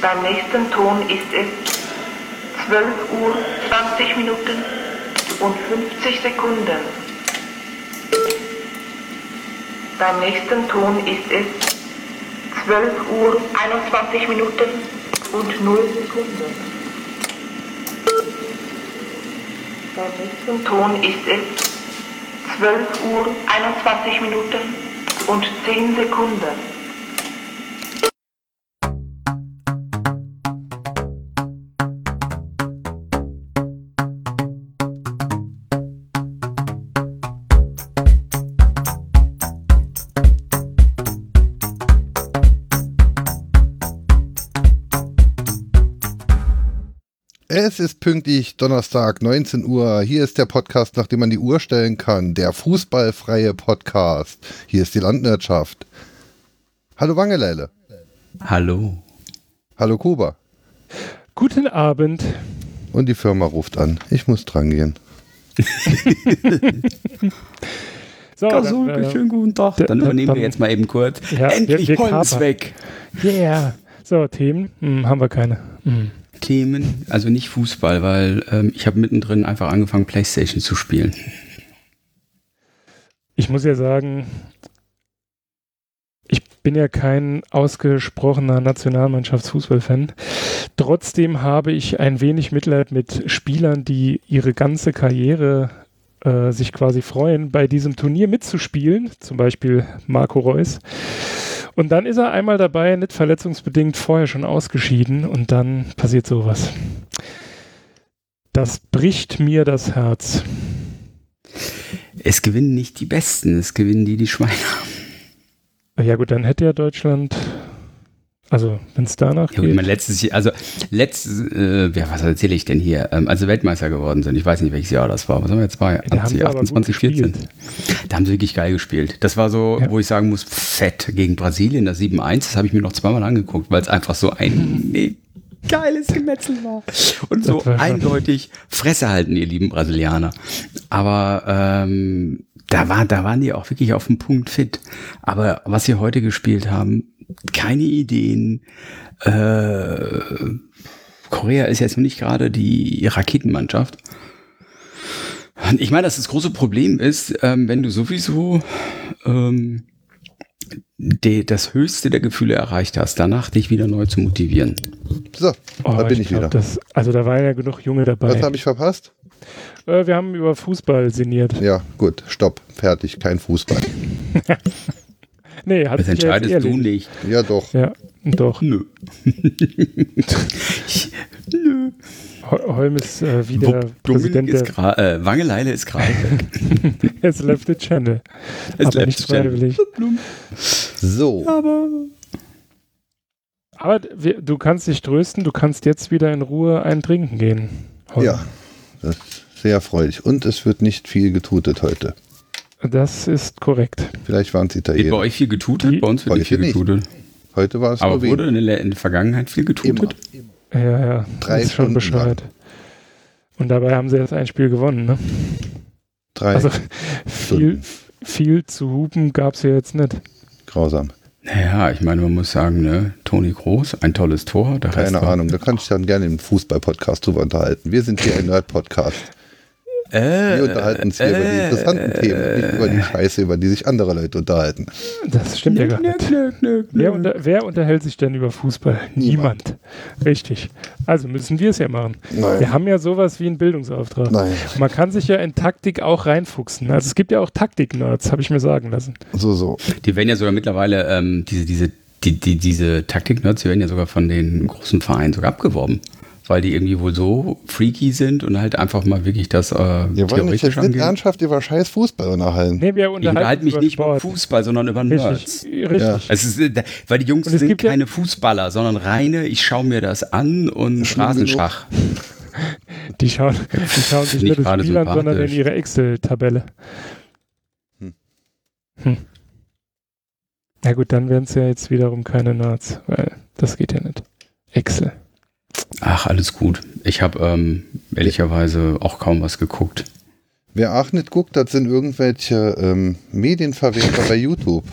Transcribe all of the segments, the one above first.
Beim nächsten Ton ist es 12 Uhr 20 Minuten und 50 Sekunden. Beim nächsten Ton ist es 12 Uhr 21 Minuten und 0 Sekunden. Beim nächsten Ton ist es 12 Uhr 21 Minuten und 10 Sekunden. Es ist pünktlich Donnerstag, 19 Uhr. Hier ist der Podcast, nachdem man die Uhr stellen kann. Der fußballfreie Podcast. Hier ist die Landwirtschaft. Hallo Wangeleile. Hallo. Hallo Kuba. Guten Abend. Und die Firma ruft an. Ich muss dran gehen. so, dann, äh, schönen guten Tag. Dann übernehmen wir jetzt mal eben kurz. Ja, Endlich wir, wir Holmes weg. Yeah. So, Themen hm, haben wir keine. Hm. Themen, also nicht Fußball, weil ähm, ich habe mittendrin einfach angefangen, Playstation zu spielen. Ich muss ja sagen, ich bin ja kein ausgesprochener Nationalmannschaftsfußballfan. Trotzdem habe ich ein wenig Mitleid mit Spielern, die ihre ganze Karriere äh, sich quasi freuen, bei diesem Turnier mitzuspielen. Zum Beispiel Marco Reus. Und dann ist er einmal dabei, nicht verletzungsbedingt vorher schon ausgeschieden und dann passiert sowas. Das bricht mir das Herz. Es gewinnen nicht die Besten, es gewinnen die, die Schweine Ja gut, dann hätte ja Deutschland also, wenn es danach ja, geht. Mein letztes Jahr, also letztes, äh, ja, was erzähle ich denn hier? Ähm, also Weltmeister geworden sind. Ich weiß nicht, welches Jahr das war. Was haben wir jetzt bei? Da 28, 14. Da haben sie wirklich geil gespielt. Das war so, ja. wo ich sagen muss, fett gegen Brasilien, das 7-1. Das habe ich mir noch zweimal angeguckt, weil es einfach so ein nee, geiles Gemetzel war. Und so eindeutig Fresse halten, ihr lieben Brasilianer. Aber ähm, da, war, da waren die auch wirklich auf dem Punkt fit. Aber was sie heute gespielt haben, keine Ideen. Äh, Korea ist jetzt nicht gerade die Raketenmannschaft. Ich meine, dass das große Problem ist, ähm, wenn du sowieso ähm, die, das höchste der Gefühle erreicht hast, danach dich wieder neu zu motivieren. So, oh, da bin ich, ich glaub, wieder. Das, also da waren ja genug Junge dabei. Was habe ich verpasst? Äh, wir haben über Fußball sinniert. Ja, gut, stopp, fertig, kein Fußball. Nee, hat Das entscheidest du nicht. Ja, doch. Ja, doch. Nö. Nö. Holm ist äh, wieder Wo, Präsident ist der... Äh, Wangeleile ist gerade weg. es left the channel. Es aber nicht freiwillig. So. Aber... Aber wir, du kannst dich trösten, du kannst jetzt wieder in Ruhe ein Trinken gehen. Holm. Ja, das ist sehr erfreulich. Und es wird nicht viel getutet heute. Das ist korrekt. Vielleicht waren es Italiener. Wird bei euch viel getutet? Die bei uns wird nicht viel getutet. Heute war es Aber wurde in der, in der, Vergangenheit viel getutet? Immer. Ja, ja. Drei ist schon Bescheid. Und dabei haben sie jetzt ein Spiel gewonnen, ne? Drei. Also viel, viel zu hupen gab es ja jetzt nicht. Grausam. Naja, ich meine, man muss sagen, ne, Toni Groß, ein tolles Tor. Keine Ahnung, da kann ich dann gerne im Fußball-Podcast drüber unterhalten. Wir sind hier ein Nerd-Podcast. Äh, wir unterhalten uns hier äh, über die interessanten äh, Themen, nicht über die Scheiße, über die sich andere Leute unterhalten. Das stimmt ja gar nicht. Nö, nö, nö, wer, unter, wer, unterhält sich denn über Fußball? Niemand. Niemand. Richtig. Also müssen wir es ja machen. Nein. Wir haben ja sowas wie einen Bildungsauftrag. Nein. Man kann sich ja in Taktik auch reinfuchsen. Also es gibt ja auch Taktik-Nerds, habe ich mir sagen lassen. So, so. Die werden ja sogar mittlerweile, ähm, diese, diese, die, die, diese Taktik-Nerds, die werden ja sogar von den großen Vereinen sogar abgeworben weil die irgendwie wohl so freaky sind und halt einfach mal wirklich das äh, Wir wollen mich jetzt nicht ernsthaft über scheiß Fußball unterhalten. Nee, wir unterhalten ich unterhalte mich nicht Sport. über Fußball, sondern über Nerds. Richtig. richtig. Ja. Es ist, äh, weil die Jungs sind keine ja Fußballer, sondern reine, ich schaue mir das an und Straßenschach. Die schauen, die schauen sich nicht, nicht das Spiel an, sondern in ihre Excel-Tabelle. Hm. Hm. Na gut, dann wären es ja jetzt wiederum keine Nerds, weil das geht ja nicht. Excel. Ach, alles gut. Ich habe ähm, ehrlicherweise auch kaum was geguckt. Wer auch nicht guckt, das sind irgendwelche ähm, Medienverwerter bei YouTube.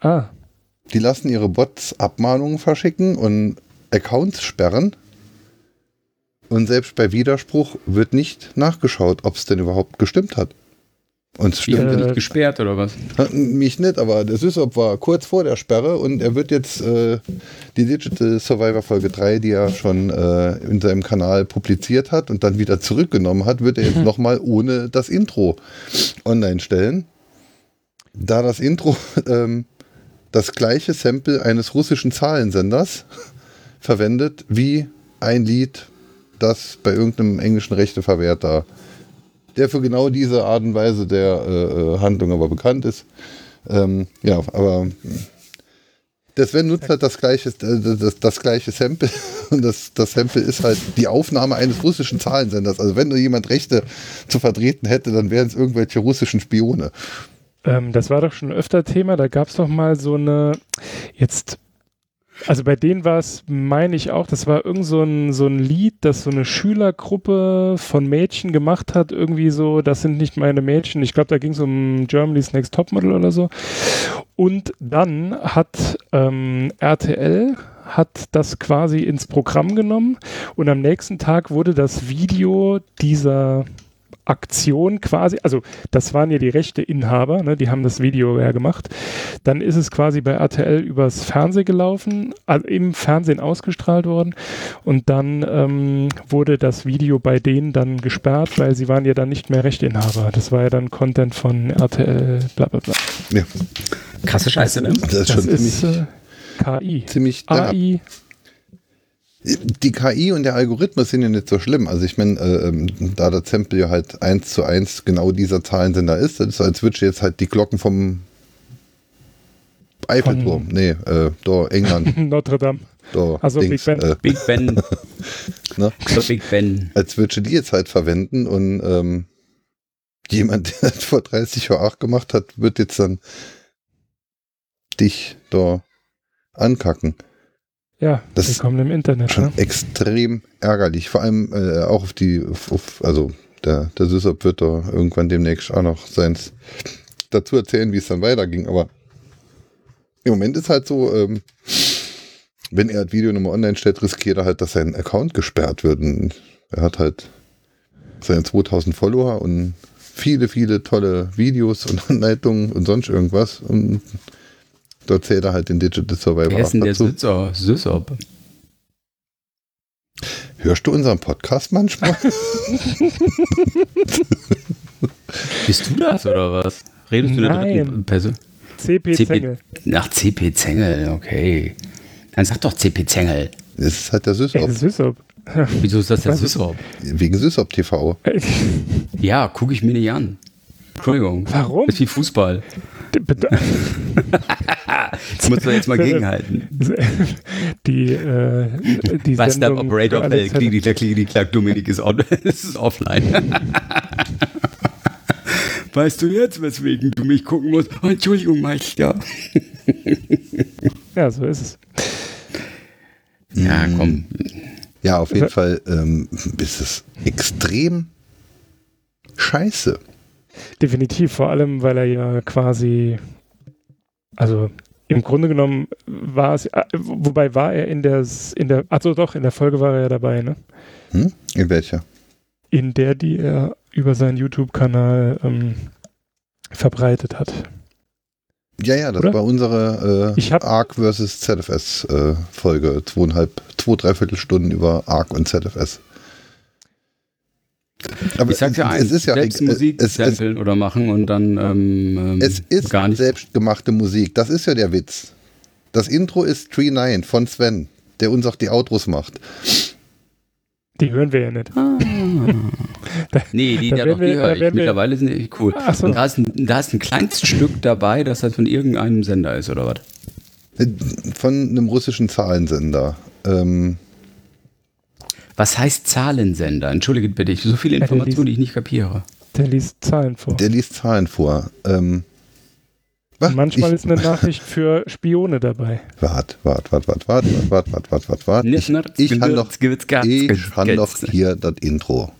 Ah. die lassen ihre Bots Abmahnungen verschicken und Accounts sperren. Und selbst bei Widerspruch wird nicht nachgeschaut, ob es denn überhaupt gestimmt hat. Und es stimmt sie Äh, nicht gesperrt oder was? mich nicht, aber der Sysop war kurz vor der Sperre und er wird jetzt äh, die Digital Survivor Folge 3, die er schon äh, in seinem Kanal publiziert hat und dann wieder zurückgenommen hat, wird er jetzt nochmal ohne das Intro online stellen. Da das Intro ähm, das gleiche Sample eines russischen Zahlensenders verwendet wie ein Lied, das bei irgendeinem englischen Rechteverwerter der für genau diese Art und Weise der äh, äh, Handlung aber bekannt ist. Ähm, ja, aber der Sven nutzt halt das gleiche, äh, das, das gleiche Sample und das, das Sample ist halt die Aufnahme eines russischen Zahlensenders. Also wenn nur jemand Rechte zu vertreten hätte, dann wären es irgendwelche russischen Spione. Ähm, das war doch schon öfter Thema. Da gab es doch mal so eine, jetzt, also bei denen war es, meine ich auch, das war irgend so ein, so ein Lied, das so eine Schülergruppe von Mädchen gemacht hat. Irgendwie so, das sind nicht meine Mädchen. Ich glaube, da ging es um Germany's Next Topmodel oder so. Und dann hat ähm, RTL hat das quasi ins Programm genommen und am nächsten Tag wurde das Video dieser Aktion quasi, also das waren ja die Rechteinhaber, ne, die haben das Video ja gemacht. Dann ist es quasi bei RTL übers Fernsehen gelaufen, also im Fernsehen ausgestrahlt worden und dann ähm, wurde das Video bei denen dann gesperrt, weil sie waren ja dann nicht mehr Rechteinhaber. Das war ja dann Content von RTL, bla bla bla. Ja, Krasse Scheiße, ne? das ist Das schon ist ziemlich, äh, KI. ziemlich AI. Die KI und der Algorithmus sind ja nicht so schlimm. Also ich meine, äh, ähm, da der Sample ja halt eins zu eins genau dieser Zahlensender ist, das ist so, als würde jetzt halt die Glocken vom Eiffelturm, nee, äh, da England, Notre Dame. da Also Big Ben. äh, Big Ben. Ne? Big Ben. als würde die jetzt halt verwenden und ähm, jemand, der das vor 30 Jahren auch gemacht hat, wird jetzt dann dich da ankacken. Ja, Das willkommen im Internet. Schon Ne? extrem ärgerlich. Vor allem äh, auch auf die, auf, also der, der Sysop wird da irgendwann demnächst auch noch seins dazu erzählen, wie es dann weiterging. Aber im Moment ist halt so, ähm, wenn er das Video nochmal online stellt, riskiert er halt, dass sein Account gesperrt wird. Und er hat halt seine 2000 Follower und viele, viele tolle Videos und Anleitungen und sonst irgendwas. Und da zählt er halt den Digital Survivor Wer ist denn der. Sysop? Sysop? Hörst du unseren Podcast manchmal? Bist du das oder was? Redest du in der dritten Nein. Person? CP Zengel. Ach, CP Zengel, okay. Dann sag doch CP Zengel. Das ist halt der das so. Wieso ist das der? Sysop? Wegen Sysop TV. Ja, gucke ich mir nicht an. Entschuldigung. Warum? Ist wie Fußball. Ich muss da jetzt mal gegenhalten. Die, äh, die Was der Sendung Operator Zeiten. klick, klick, klick, klack, Dominik ist, on, ist offline. Weißt du jetzt, weswegen du mich gucken musst? Oh, Entschuldigung, Meister. Ja, so ist es. Ja, komm. Ja, auf jeden Fall ähm, ist es extrem scheiße. Definitiv, vor allem, weil er ja quasi, also im Grunde genommen war es, äh, wobei war er in der, in der, also doch, in der Folge war er ja dabei, ne? Hm? In welcher? In der, die er über seinen YouTube-Kanal ähm, verbreitet hat. Ja, ja, das Oder? war unsere äh, ARC versus ZFS äh, Folge. Zweieinhalb, zwei, dreiviertel Stunden über ARC und ZFS. Aber Ich sag ja es, eins, es ist ja selbst es, Musik es, es, samplen oder machen und dann ähm, ähm, es ist gar nicht. selbstgemachte Musik. Das ist ja der Witz. Das Intro ist Tree 9 von Sven, der uns auch die Outros macht. Die hören wir ja nicht. Nee, die, Da ja doch, wir- die da höre ich. Mittlerweile sind die cool. So. Und da ist, ein, da ist ein Kleinststück dabei, das halt von irgendeinem Sender ist, oder was? Von einem russischen Zahlensender. Ähm, Was heißt Zahlensender? Entschuldige bitte, ich so viele Informationen, liest- die ich nicht kapiere. Der liest Zahlen vor. der liest Zahlen vor. Ähm, was? Manchmal ich, ist eine Nachricht für Spione dabei. Wart, wart, wart, wart, wart, wart, wart, wart, wart, wart. Ich, Nicht ich habe noch, ich hab noch hier das Intro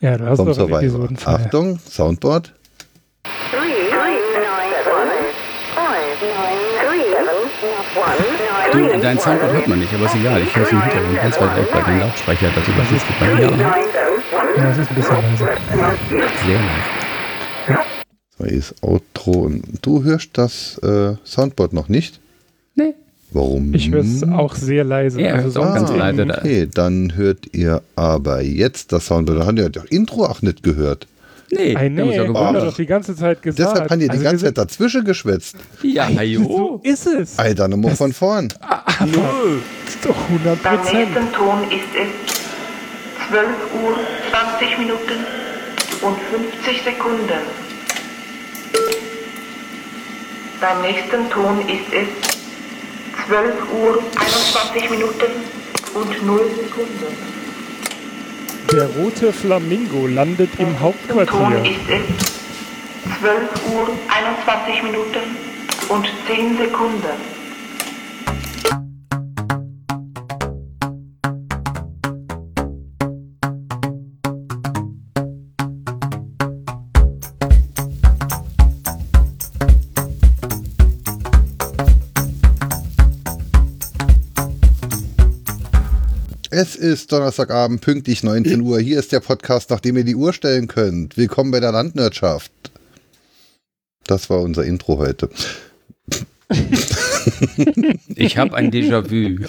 Ja, du hast vom doch. Episodenfall. Achtung, Soundboard. three, three, nine, seven, five, nine, three, seven, Du, dein Soundboard hört man nicht, aber ist egal. Ich höre es im Hintergrund ganz weit weg bei den Lautsprecher. Das überflutet bei mir. Ja, es ist ein bisschen leise. Sehr leise. So, hier ist Outro. Und du hörst das äh, Soundboard noch nicht? Nee. Warum? Ich höre es auch sehr leise. Ja, also ist auch ganz so- leise. Da. Okay, dann hört ihr aber jetzt das Soundboard. Da habt ihr das Intro auch nicht gehört. Nee, Ei, nee, wir gewundert. doch die ganze Zeit gesagt. Deshalb haben die die Also ganze wir Zeit dazwischen geschwätzt. Ja, sind- So ist es. Alter, nochmal von vorn. Aber ist doch 100 Beim nächsten Ton ist es 12 Uhr 20 Minuten und 50 Sekunden. Beim nächsten Ton ist es 12 Uhr 21 Minuten und 0 Sekunden. Der rote Flamingo landet im Hauptquartier. ist es 12 Uhr 21 Minuten und 10 Sekunden. Ist Donnerstagabend, pünktlich 19 Uhr. Hier ist der Podcast, nachdem ihr die Uhr stellen könnt. Willkommen bei der Landwirtschaft. Das war unser Intro heute. Ich habe ein Déjà-vu.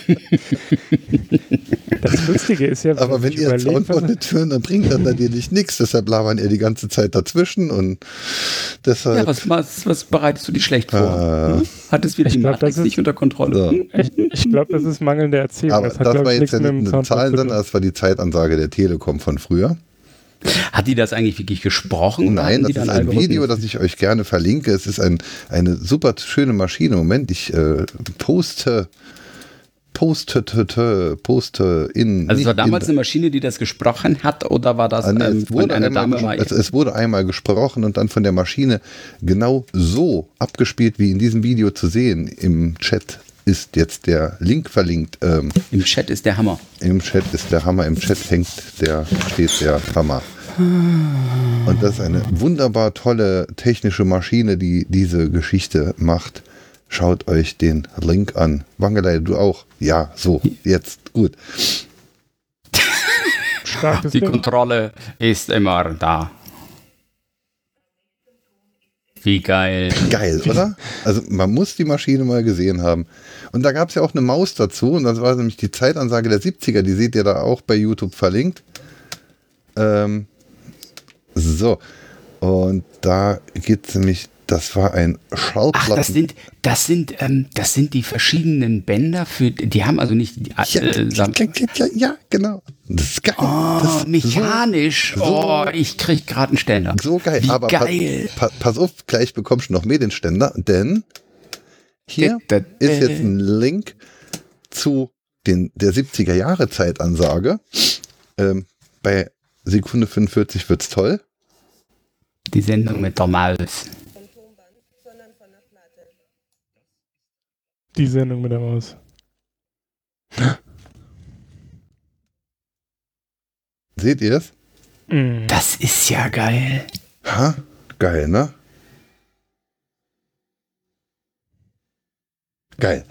Das Lustige ist ja, Aber wenn ich ihr Soundboard was, nicht hören, dann bringt das natürlich nichts. Deshalb labern ihr die ganze Zeit dazwischen und deshalb. Ja, was, was, was bereitest du dir schlecht vor? Hm? Hattest wieder Ich die glaub, Matrix das ist- nicht unter Kontrolle? Hm? ich, ich glaube, das ist mangelnde Erzählung. aber das hat, das war jetzt ja nicht eine Zahlensender, tun. das war die Zeitansage der Telekom von früher. Hat die das eigentlich wirklich gesprochen? Nein, das ist ein? Video, das ich euch gerne verlinke. Es ist ein, eine super schöne Maschine. Moment, ich äh, poste, poste, poste, in. Also es war damals in, eine Maschine, die das gesprochen hat, oder war das Ah, nee, ähm, es, wurde einer einmal, Dame es, es wurde einmal gesprochen und dann von der Maschine genau so abgespielt, wie in diesem Video zu sehen. Im Chat ist jetzt der Link verlinkt. Ähm, Im Chat ist der Hammer. Im Chat ist der Hammer, im Chat hängt der, steht der Hammer. Und das ist eine wunderbar tolle technische Maschine, die diese Geschichte macht. Schaut euch den Link an. Wangelei, du auch? Ja, so, jetzt, gut. Die. Kontrolle ist immer da. Wie geil. Geil, oder? Also man muss die Maschine mal gesehen haben. Und da gab es ja auch eine Maus dazu. Und das war nämlich die Zeitansage der 70er. Die seht ihr da auch bei YouTube verlinkt. Ähm, so. Und da geht es nämlich, das war ein Ach, Schallplatten. das sind, das sind, ähm, das sind die verschiedenen Bänder für, die haben also nicht, ja, äh, ja, sagen, ja, ja, genau. Das ist geil. oh, das mechanisch. so- oh, ich krieg gerade einen Ständer. So, geil. Wie Aber pa- geil. Pa pass auf, gleich bekommst du noch mehr den Ständer, denn hier Da, da, ist jetzt ein Link zu den, der 70er Jahre Zeitansage. Ähm, bei Sekunde 45 wird's toll. Die Sendung mit der Maus. Die Sendung mit der Maus. Seht ihr es? Mm. Das ist ja geil. Ha? Geil, ne? Geil.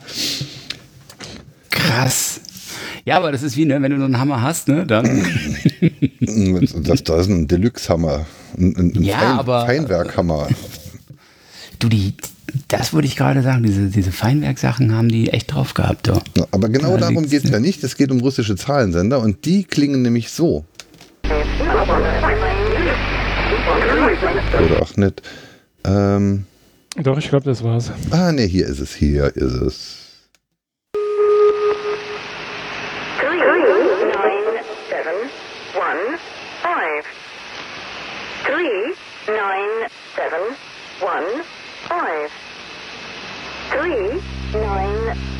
Krass. Ja, aber das ist wie, ne, wenn du so einen Hammer hast, ne, dann. Das, das ist ein Deluxe-Hammer. Ein, ein, ein Ja, Fein, aber- Feinwerkhammer. Du, die, das würde ich gerade sagen, diese, diese Feinwerksachen haben die echt drauf gehabt, doch. Ja, Aber genau Da darum geht es ja nicht. Es geht um russische Zahlensender und die klingen nämlich so. Oder auch nicht. Ähm, Doch, ich glaube, das war's. ah, ne, hier ist es. Hier ist es.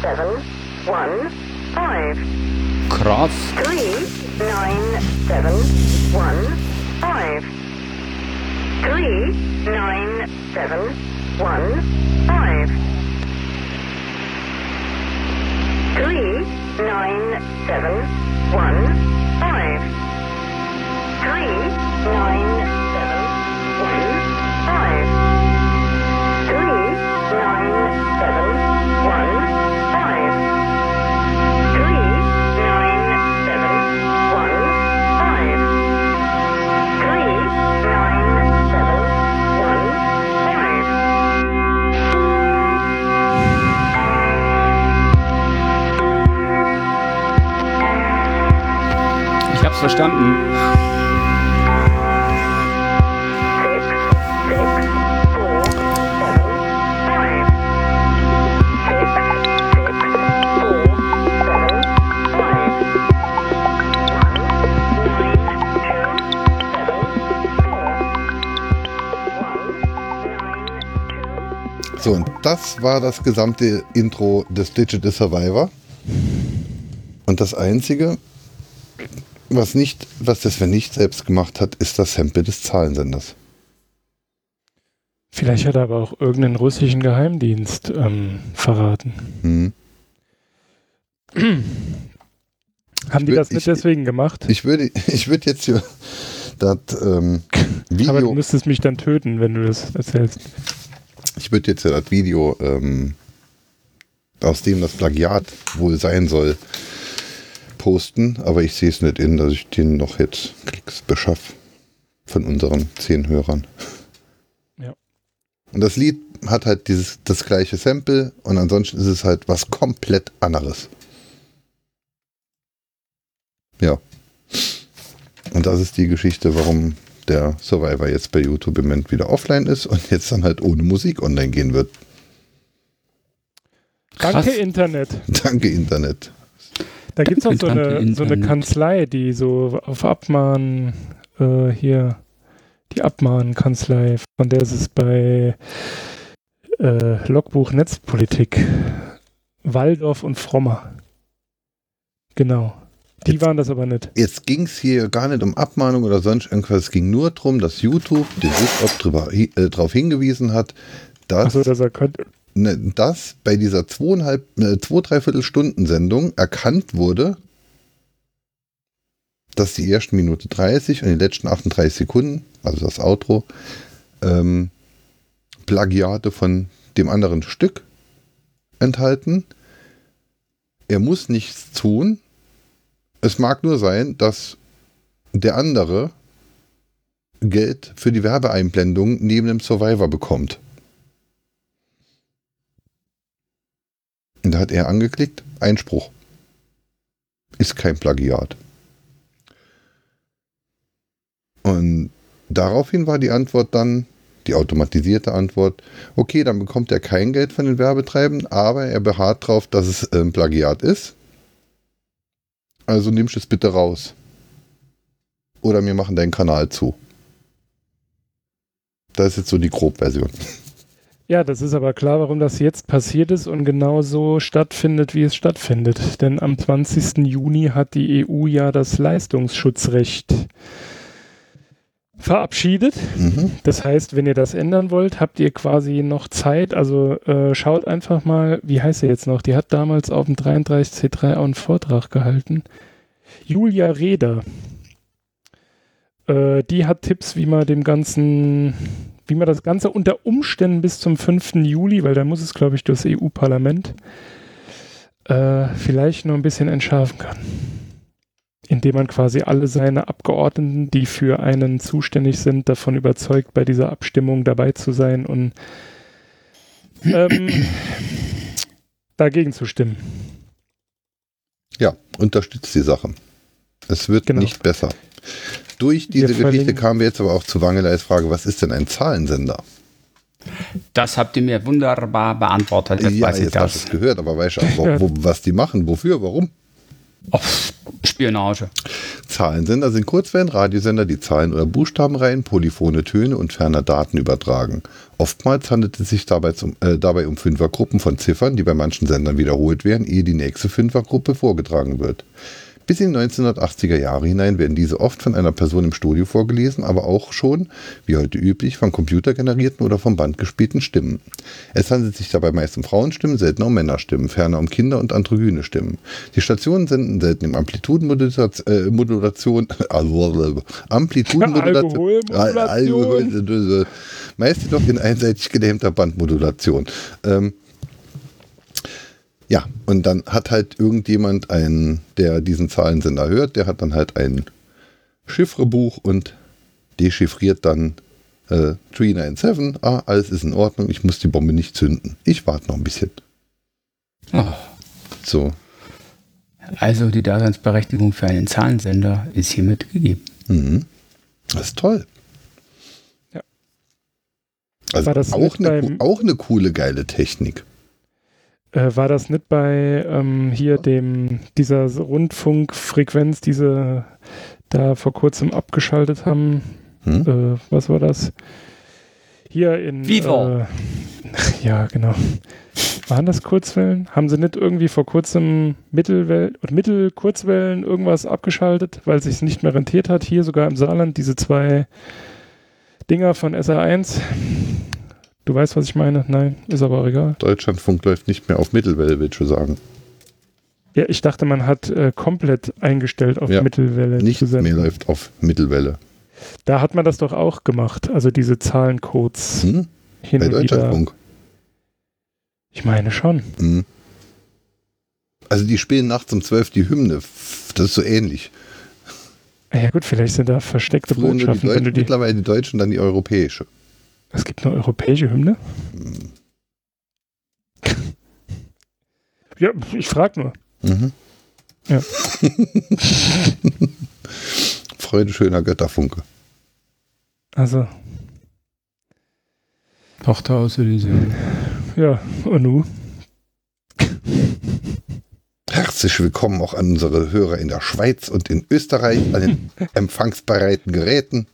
Seven one five. Krass. Three nine seven one five. Three nine seven one five. Three nine seven one five. Three nine seven one five. Three nine seven one five. Two. So, und das war das gesamte Intro des Digital Survivor. Und das Einzige, was nicht, was das Sven nicht selbst gemacht hat, ist das Sample des Zahlensenders. Vielleicht hat er aber auch irgendeinen russischen Geheimdienst ähm, verraten. Hm. Haben die wür- das nicht ich- deswegen gemacht? Ich würde, ich würde jetzt hier das ähm, aber du Video, müsstest mich dann töten, wenn du das erzählst. ich würde jetzt hier das Video, ähm, aus dem das Plagiat wohl sein soll, posten, aber ich sehe es nicht in, dass ich den noch jetzt Klicks beschaffe von unseren zehn Hörern. Ja. Und das Lied hat halt dieses, das gleiche Sample und ansonsten ist es halt was komplett anderes. Ja. Und das ist die Geschichte, warum der Survivor jetzt bei YouTube im Moment wieder offline ist und jetzt dann halt ohne Musik online gehen wird. Krass. Danke, Internet. Danke, Internet. Da gibt es auch so eine, so eine. Kanzlei, die so auf Abmahn äh, hier, die Abmahnkanzlei, von der ist es bei äh, Logbuch Netzpolitik, Waldorf und Frommer. Genau. Die Jetzt- waren das aber nicht. Jetzt ging es hier gar nicht um Abmahnung oder sonst irgendwas. Es ging nur darum, dass YouTube den hi- äh, darauf hingewiesen hat, dass, Achso, dass er könnte. Ne, dass bei dieser zweieinhalb, äh, zwei, dreiviertel Stunden Sendung erkannt wurde, dass die ersten Minute 30 und die letzten 38 Sekunden, also das Outro, ähm, Plagiate von dem anderen Stück enthalten. Er muss nichts tun. Es mag nur sein, dass der andere Geld für die Werbeeinblendung neben dem Survivor bekommt. Und da hat er angeklickt, Einspruch. Ist kein Plagiat. Und daraufhin war die Antwort dann, die automatisierte Antwort, okay, dann bekommt er kein Geld von den Werbetreibenden, aber er beharrt darauf, dass es ähm, Plagiat ist. Also nimmst es bitte raus. Oder wir machen deinen Kanal zu. Das ist jetzt so die Grobversion. Ja, das ist aber klar, warum das jetzt passiert ist und genau so stattfindet, wie es stattfindet. Denn am 20. Juni hat die EU ja das Leistungsschutzrecht verabschiedet. Mhm. Das heißt, wenn ihr das ändern wollt, habt ihr quasi noch Zeit. Also äh, schaut einfach mal, wie heißt sie jetzt noch? Die hat damals auf dem 33C3 auch einen Vortrag gehalten. Julia Reda. Äh, die hat Tipps, wie man dem Ganzen, wie man das Ganze unter Umständen bis zum 5. Juli, weil da muss es, glaube ich, durchs EU-Parlament, äh, vielleicht noch ein bisschen entschärfen kann indem man quasi alle seine Abgeordneten, die für einen zuständig sind, davon überzeugt, bei dieser Abstimmung dabei zu sein und ähm, dagegen zu stimmen. Ja, unterstützt die Sache. Es wird Genau. nicht besser. Durch diese Wir Geschichte kamen wir jetzt aber auch zu Wangeleis Frage, was ist denn ein Zahlensender? Das habt ihr mir wunderbar beantwortet. Jetzt ja, weiß ich jetzt hast du das. es gehört, aber weißt du auch, wo, wo, was die machen, wofür, warum? Oh, Spionage. Zahlensender sind Kurzwellen-Radiosender, die Zahlen oder Buchstabenreihen, polyphone Töne und ferner Daten übertragen. Oftmals handelt es sich dabei, zum, äh, dabei um Fünfergruppen von Ziffern, die bei manchen Sendern wiederholt werden, ehe die nächste Fünfergruppe vorgetragen wird. Bis in die 1980er Jahre hinein werden diese oft von einer Person im Studio vorgelesen, aber auch schon, wie heute üblich, von computergenerierten oder vom Band gespielten Stimmen. Es handelt sich dabei meist um Frauenstimmen, seltener um Männerstimmen, ferner um Kinder- und androgyne Stimmen. Die Stationen senden selten im Amplitudenmodulation, äh, Modulation, also, Amplitudenmodulation, Alkoholmodulation. Alkohol- meist jedoch in einseitig gelähmter Bandmodulation. Ähm, ja, und dann hat halt irgendjemand einen, der diesen Zahlensender hört, der hat dann halt ein Chiffrebuch und dechiffriert dann äh, 397. Ah, alles ist in Ordnung, ich muss die Bombe nicht zünden. Ich warte noch ein bisschen. Oh, So. Also die Daseinsberechtigung für einen Zahlensender ist hiermit gegeben. Mhm. Das ist toll. Ja. Also War das auch eine, auch eine coole, geile Technik. Äh, war das nicht bei ähm, hier dem dieser Rundfunkfrequenz, diese da vor kurzem abgeschaltet haben? Hm? Äh, was war das? Hier in Vivo. Äh, ja, genau. Waren das Kurzwellen? Haben sie nicht irgendwie vor kurzem Mittelwellen Mittelkurzwellen irgendwas abgeschaltet, weil es sich nicht mehr rentiert hat? Hier sogar im Saarland diese zwei Dinger von SR1. Du weißt, was ich meine? Nein, ist aber auch egal. Deutschlandfunk läuft nicht mehr auf Mittelwelle, willst du sagen. Ja, ich dachte, man hat äh, komplett eingestellt auf Ja, Mittelwelle senden. mehr läuft auf Mittelwelle. Da hat man das doch auch gemacht, also diese Zahlencodes Hm? hin Bei. Deutschlandfunk. Ich meine schon. Hm. Also die spielen nachts um 12 die Hymne. Das ist so ähnlich. Ja gut, vielleicht sind da versteckte Früher nur die Botschaften, Deutschen, die. mittlerweile die Deutschen, dann die europäische. Es gibt eine europäische Hymne? Ja, ich frage nur. Mhm. Ja. Freude schöner Götterfunke. Also, Tochter aus Elysium. ja, und nu? Herzlich willkommen auch an unsere Hörer in der Schweiz und in Österreich, an den empfangsbereiten Geräten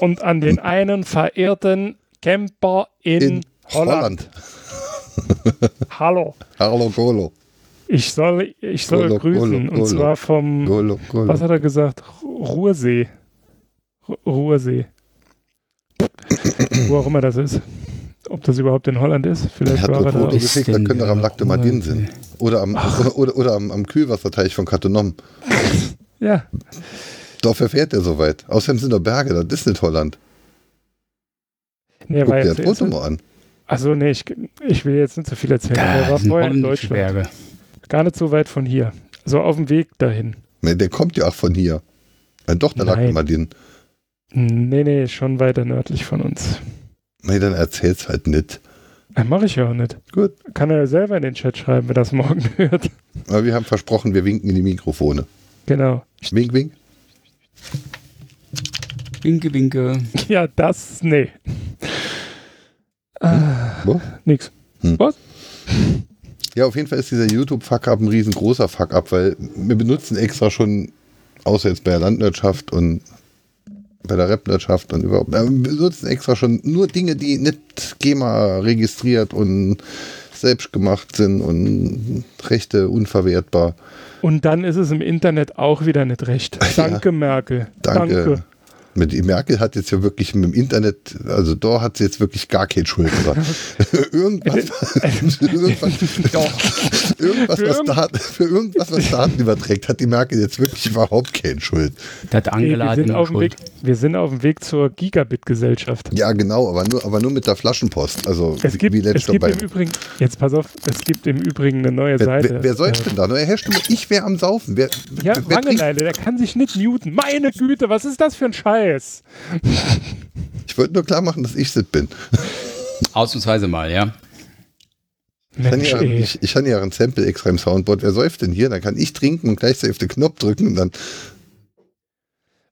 Und an den einen verehrten Camper in, in Holland. Holland. Hallo. Hallo Golo. Ich soll, ich soll Golo, grüßen. Golo, und Golo. zwar vom, Golo, Golo. was hat er gesagt? Ru- Ruhrsee. Ru- Ruhrsee. Wo auch immer das ist. Ob das überhaupt in Holland ist? Er Vielleicht hat war er. Foto geschickt, da könnte er am Lac de Madin sind. Oder am, oder, oder, oder am, am Kühlwasserteich von Katonom. Ja, Doch verfährt er so weit. Außerdem sind da Berge, das ist nicht Holland. Nee, Guck dir das Foto mal an. Also nee, ich, ich will jetzt nicht so viel erzählen. er Da war vorher in Deutschland. Berge. Gar nicht so weit von hier. So auf dem Weg dahin. Ne, Der kommt ja auch von hier. Ja, doch, der Lac de Nein. Madin. Nee, nee, schon weiter nördlich von uns. Nee, dann erzähl's halt nicht. Äh, Mache ich ja auch nicht. Gut. Kann er ja selber in den Chat schreiben, wenn er das morgen hört. Aber wir haben versprochen, wir winken in die Mikrofone. Genau. Wink, wink. Winke, winke. Ja, das, nee. Ah, Wo? nix. Hm. Was? Ja, auf jeden Fall ist dieser YouTube-Fuck-Up ein riesengroßer Fuck-Up, weil wir benutzen extra schon, außer jetzt bei der Landwirtschaft und bei der Rap-Wirtschaft und überhaupt, äh, wir benutzen extra schon nur Dinge, die nicht GEMA registriert und selbst gemacht sind und Rechte unverwertbar. Und dann ist es im Internet auch wieder nicht recht. Danke, Merkel. Danke. Danke. Mit, die Merkel hat jetzt ja wirklich mit dem Internet, also da hat sie jetzt wirklich gar keine Schuld dran. irgendwas, irgendwas, irgendwas, Für was Daten, für irgendwas, was Daten überträgt, hat die Merkel jetzt wirklich überhaupt keine Schuld. Da hat Ey, Angela wir, hat sind auf dem Weg, Schuld. wir sind auf dem Weg zur Gigabit-Gesellschaft. Ja, genau, aber nur, aber nur mit der Flaschenpost. Also Es gibt, wie es gibt bei. im Übrigen, jetzt pass auf, es gibt im Übrigen eine neue Wer, Seite. wer, wer säuft denn da? Herr Stimme, ich wäre am Saufen. Wer, Ja, wer? Wangeleile, der kann sich nicht muten. Meine Güte, was ist das für ein Scheiß? Ich wollte nur klar machen, dass ich es bin. Ausnahmsweise mal, ja. Ich habe Mensch, ich, ich habe ja ein Sample extra im Soundboard. Wer säuft denn hier? Dann kann ich trinken und gleichzeitig auf den Knopf drücken und dann.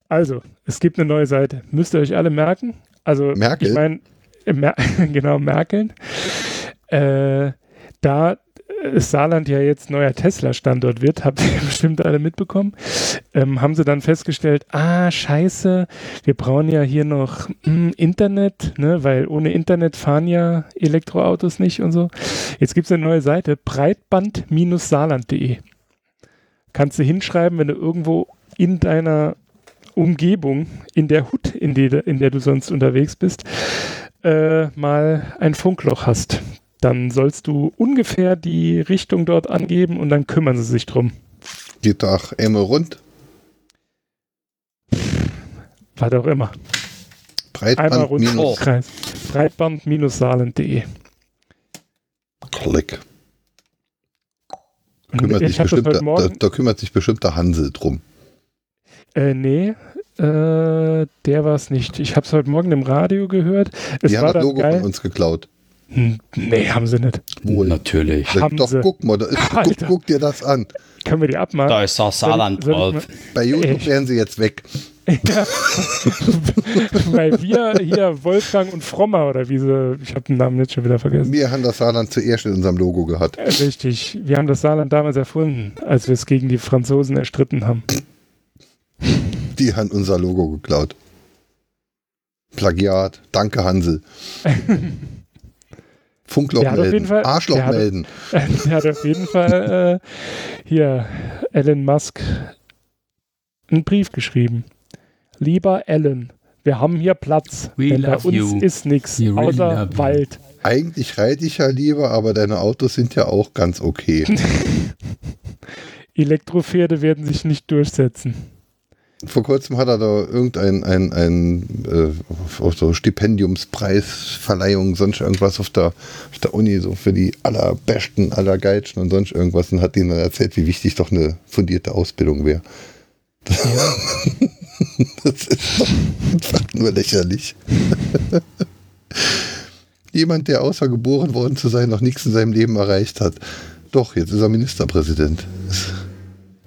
Also, es gibt eine neue Seite. Müsst ihr euch alle merken. Also, Merkel? ich meine, Mer genau, Merkeln. Äh, da Saarland ja jetzt neuer Tesla-Standort wird, habt ihr bestimmt alle mitbekommen, ähm, haben sie dann festgestellt, ah, scheiße, wir brauchen ja hier noch hm, Internet, ne, weil ohne Internet fahren ja Elektroautos nicht und so. Jetzt gibt es eine neue Seite, breitband-saarland.de. Kannst du hinschreiben, wenn du irgendwo in deiner Umgebung, in der Hut, in, die, in der du sonst unterwegs bist, äh, mal ein Funkloch hast. Dann sollst du ungefähr die Richtung dort angeben und dann kümmern sie sich drum. Geht doch einmal rund. Was auch immer. Breitband rund minus Kreis. Breitband-saarland.de. Klick. Kümmert sich bestimmt, da, da, kümmert sich bestimmt der Hansel drum. Äh, nee, äh, der war es nicht. Ich habe es heute Morgen im Radio gehört. Es Die haben das Logo geil. von uns geklaut. Hm, Nee, haben sie nicht. Wohl. Natürlich. Haben Doch, sie. guck mal, da ist, guck, guck dir das an. Können wir die abmachen? Da ist das Saarland Soll ich- soll drauf. Bei YouTube wären sie jetzt weg. Ja. Weil wir hier Wolfgang und Frommer oder wie sie, ich habe den Namen jetzt schon wieder vergessen. Wir haben das Saarland zuerst in unserem Logo gehabt. Richtig, wir haben das Saarland damals erfunden, als wir es gegen die Franzosen erstritten haben. Die haben unser Logo geklaut. Plagiat. Danke, Hansel. Funkloch Der hat auf jeden melden. Fall- Arschloch der hat- melden. Er hat auf jeden Fall äh, hier Elon Musk einen Brief geschrieben. Lieber Elon, wir haben hier Platz, We denn bei uns you. ist nichts really außer. Wald. Eigentlich reite ich ja lieber, aber deine Autos sind ja auch ganz okay. Elektropferde werden sich nicht durchsetzen. Vor kurzem hat er da irgendein ein, ein, äh, so Stipendiumspreisverleihung, sonst irgendwas auf der, auf der Uni, so für die allerbesten, allergeilsten und sonst irgendwas und hat ihnen dann erzählt, wie wichtig doch eine fundierte Ausbildung wäre. Das ist doch einfach nur lächerlich. Jemand, der außer geboren worden zu sein, noch nichts in seinem Leben erreicht hat. Doch, jetzt ist er Ministerpräsident.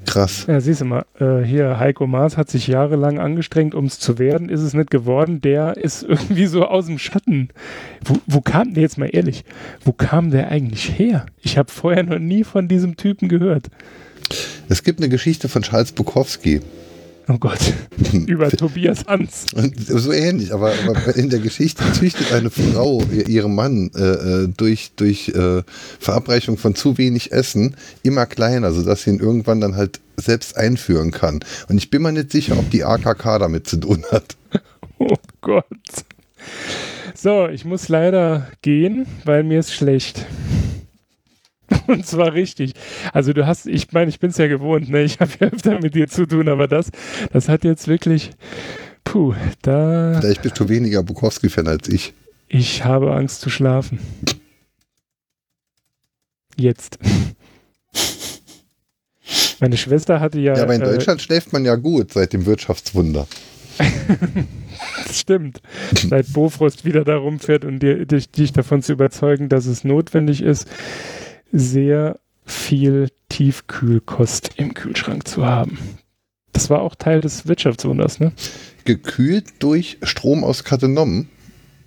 Krass. Ja, siehst du mal, äh, hier Heiko Maas hat sich jahrelang angestrengt, um es zu werden, ist es nicht geworden. Der ist irgendwie so aus dem Schatten. Wo, wo kam der jetzt mal ehrlich? Wo kam der eigentlich her? Ich habe vorher noch nie von diesem Typen gehört. Es gibt eine Geschichte von Charles Bukowski. Oh Gott, über Tobias Hans. So ähnlich, aber, aber in der Geschichte züchtet eine Frau ihr- ihrem Mann äh, äh, durch, durch äh, Verabreichung von zu wenig Essen immer kleiner, sodass sie ihn irgendwann dann halt selbst einführen kann. Und ich bin mir nicht sicher, ob die AKK damit zu tun hat. Oh Gott. So, ich muss leider gehen, weil mir ist schlecht. Und zwar richtig. Also du hast, ich meine, ich bin es ja gewohnt, ne? Ich habe ja öfter mit dir zu tun, aber das, das hat jetzt wirklich, puh, da, Vielleicht bist du weniger Bukowski-Fan als ich. ich habe Angst zu schlafen. Jetzt. Meine Schwester hatte ja. Ja, aber in äh, Deutschland schläft man ja gut seit dem Wirtschaftswunder. Das stimmt. Seit Bofrost wieder da rumfährt und dir, dich, dich davon zu überzeugen, dass es notwendig ist, sehr viel Tiefkühlkost im Kühlschrank zu haben. Das war auch Teil des Wirtschaftswunders, ne? Gekühlt durch Strom aus Katenom.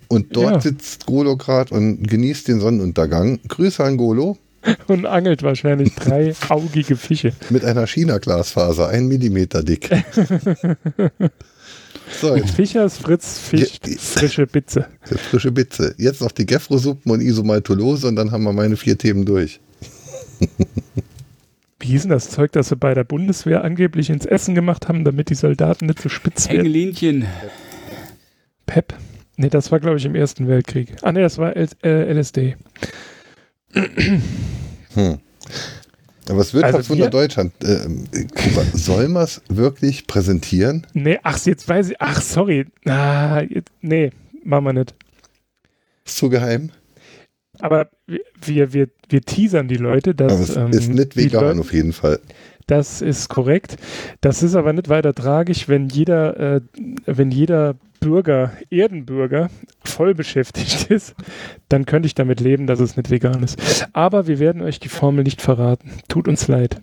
Und dort Ja. sitzt Golo gerade und genießt den Sonnenuntergang. Grüße an Golo Und angelt wahrscheinlich dreiaugige Fische. mit einer China-Glasfaser, ein Millimeter dick. so, Fischers Fritz fischt Ja, frische Bitze. Jetzt frische Bitze. Jetzt noch die Gefro-Suppen und Isomaltulose und dann haben wir meine vier Themen durch. Wie hieß denn das Zeug, das sie bei der Bundeswehr angeblich ins Essen gemacht haben, damit die Soldaten nicht so spitz werden? Engelinchen. Pep? Nee, das war, glaube ich, im Ersten Weltkrieg. Ah, nee, das war L äh, LSD. Hm. Aber das Wirtschaftswunder wir- Deutschland, Kuba, soll man es wirklich präsentieren? Nee, ach, jetzt weiß ich. Ach, sorry. Ah, jetzt, nee, machen wir nicht. Ist zu geheim? Aber wir, wir, wir, teasern die Leute, dass. Aber es ähm, ist nicht vegan auf jeden Fall. Das ist korrekt. Das ist aber nicht weiter tragisch, wenn jeder, äh, wenn jeder Bürger, Erdenbürger, voll beschäftigt ist, dann könnte ich damit leben, dass es nicht vegan ist. Aber wir werden euch die Formel nicht verraten. Tut uns leid.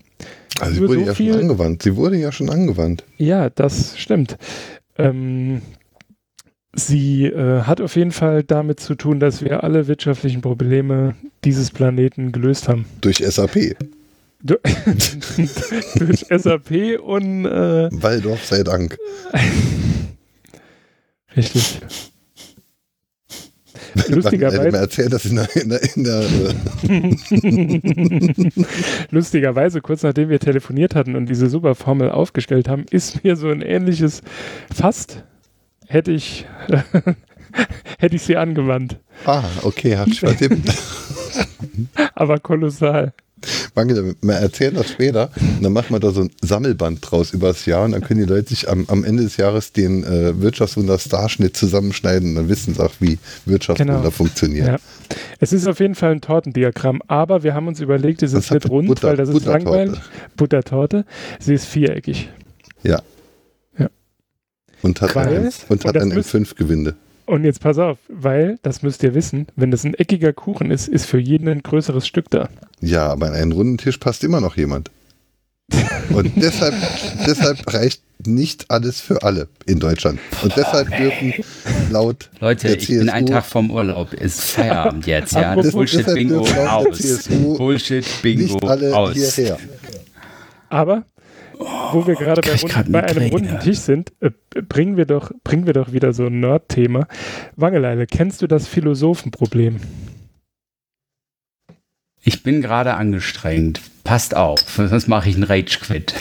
Also sie Nur wurde so ja viel- schon angewandt. Sie wurde ja schon angewandt. Ja, das stimmt. Ähm, sie äh, hat auf jeden Fall damit zu tun, dass wir alle wirtschaftlichen Probleme dieses Planeten gelöst haben. Durch SAP. Du- Durch SAP und äh, Waldorf sei Dank. richtig. Lustigerweise, erzählt das in der, in der, in der äh, lustigerweise, kurz nachdem wir telefoniert hatten und diese Superformel aufgestellt haben, ist mir so ein ähnliches fast hätte ich hätte ich sie angewandt, Ah, okay, hat sich vertippt. aber kolossal. Wangel, wir erzählen das später. Und dann machen wir da so ein Sammelband draus übers Jahr und dann können die Leute sich am, am Ende des Jahres den äh, Wirtschaftswunder-Starschnitt zusammenschneiden und dann wissen sie auch, wie Wirtschaftswunder Genau. funktioniert. Ja. Es ist auf jeden Fall ein Tortendiagramm, aber wir haben uns überlegt, es Das ist nicht rund, Butter- weil das ist langweilig. Buttertorte. Sie ist viereckig. Und hat, Weil- ein, und hat und das ein müsst- M5-Gewinde. Und jetzt pass auf, weil, das müsst ihr wissen, wenn das ein eckiger Kuchen ist, ist für jeden ein größeres Stück da. Ja, aber an einen runden Tisch passt immer noch jemand. Und deshalb, deshalb reicht nicht alles für alle in Deutschland. Und deshalb dürfen laut Leute, der ich bin CSU Tag vom Urlaub. Ist Feierabend jetzt, ja. Apropos- Bullshit Bingo aus. CSU Bullshit Bingo nicht alle aus. hierher. Aber wo wir gerade bei, rund, bei einem Migräne. runden Tisch sind, äh, bringen, wir doch, bringen wir doch wieder so ein Nerd-Thema. Wangeleile, kennst du das Philosophenproblem? Ich bin gerade angestrengt. Passt auf, sonst mache ich einen Rage-Quit.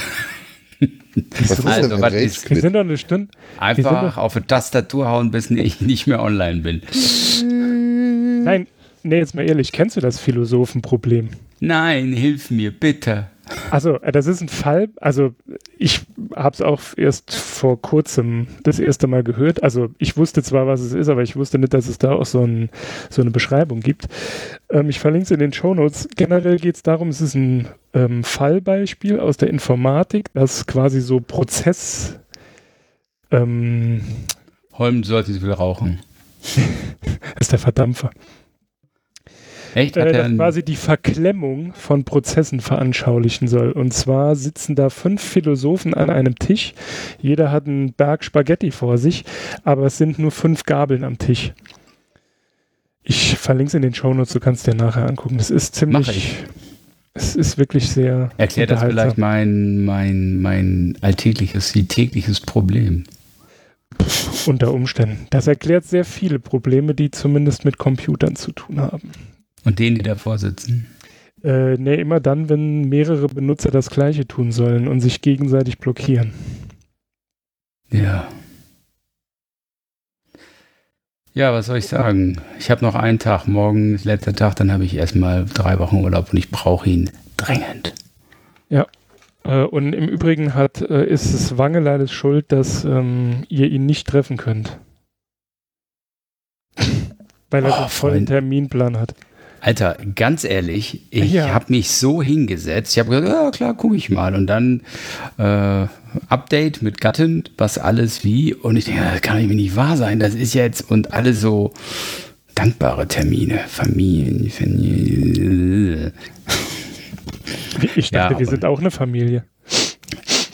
Was ist Also, was ist- Wir Rage-Quit? sind doch eine Stunde. Wir Einfach auf die Tastatur hauen, bis ich nicht mehr online bin. Nein, nee, jetzt mal ehrlich, kennst du das Philosophenproblem? Nein, hilf mir, bitte. Also, äh, das ist ein Fall, also ich habe es auch erst vor kurzem das erste Mal gehört. Also ich wusste zwar, was es ist, aber ich wusste nicht, dass es da auch so, ein, so eine Beschreibung gibt. Ähm, ich verlinke es in den Shownotes. Generell geht es darum, es ist ein ähm, Fallbeispiel aus der Informatik, das quasi so Prozess... Ähm, Holm sollte so viel rauchen. das ist der Verdampfer. Echt? Hat äh, er das quasi die Verklemmung von Prozessen veranschaulichen soll. Und zwar sitzen da fünf Philosophen an einem Tisch. Jeder hat einen Berg Spaghetti vor sich, aber es sind nur fünf Gabeln am Tisch. Ich verlinke es in den Shownotes, du kannst dir nachher angucken. Das ist ziemlich. Es ist wirklich sehr. Erklärt das vielleicht mein, mein, mein alltägliches, tägliches Problem. Unter Umständen. Das erklärt sehr viele Probleme, die zumindest mit Computern zu tun haben. Und denen, die davor sitzen. Äh, ne, immer dann, wenn mehrere Benutzer das Gleiche tun sollen und sich gegenseitig blockieren. Ja. Ja, was soll ich sagen? Ich habe noch einen Tag. Morgen ist letzter Tag, dann habe ich erstmal drei Wochen Urlaub und ich brauche ihn dringend. Äh, und im Übrigen hat, äh, ist es Wangeleides Schuld, dass ähm, ihr ihn nicht treffen könnt. Weil er Oh, so einen vollen. Terminplan hat. Alter, ganz ehrlich, ich Ja. habe mich so hingesetzt. Ich habe gesagt, ja klar, gucke ich mal. Und dann äh, Update mit Gattin, was alles wie. Und ich denke, das kann irgendwie nicht wahr sein. Das ist jetzt und alle so dankbare Termine, Familien, Familie. Ich Ja, dachte, wir aber- sind auch eine Familie.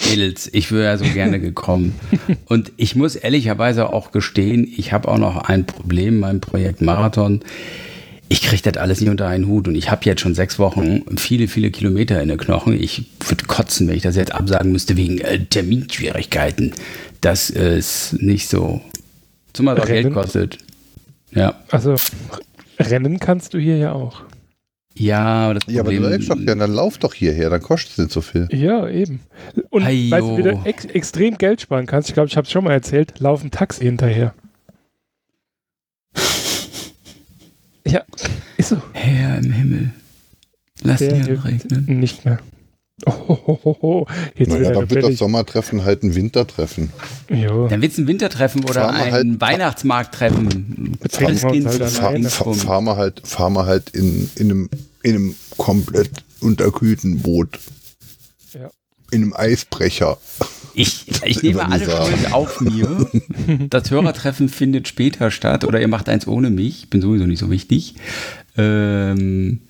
Mädels, ich wäre ja so gerne gekommen. Und ich muss ehrlicherweise auch gestehen, ich habe auch noch ein Problem, mein Projekt Marathon. Ich kriege das alles nicht unter einen Hut und ich habe jetzt schon sechs Wochen viele, viele Kilometer in den Knochen. Ich würde kotzen, wenn ich das jetzt absagen müsste wegen äh, Terminschwierigkeiten. Das ist nicht so. Zumal es auch Geld Rennen? kostet. Ja. Also, Rennen kannst du hier ja auch. Ja, aber das Ja, aber du läufst doch ja, dann lauf doch hierher, dann kostet es nicht so viel. Ja, eben. Und Heyo. weißt du, wie du ex extrem Geld sparen kannst, ich glaube, ich habe es schon mal erzählt, laufen Taxi hinterher. Ja, ist so. Herr im Himmel. Lass Der ihn regnen. nicht mehr. Oh. Jetzt Naja, dann wird das. Sommertreffen halt ein Wintertreffen. Jo. Dann wird es ein Wintertreffen oder Fahren ein halt- Weihnachtsmarkttreffen. Betrinken wir halt Fahr, fahr, fahren wir halt, fahren wir halt in, in, einem, in einem komplett unterkühlten Boot. Ja. In einem Eisbrecher. Ich, ich nehme alle. Schuld auf mir. Das Hörertreffen findet später statt oder ihr macht eins ohne mich. Ich bin sowieso nicht so wichtig. Ähm,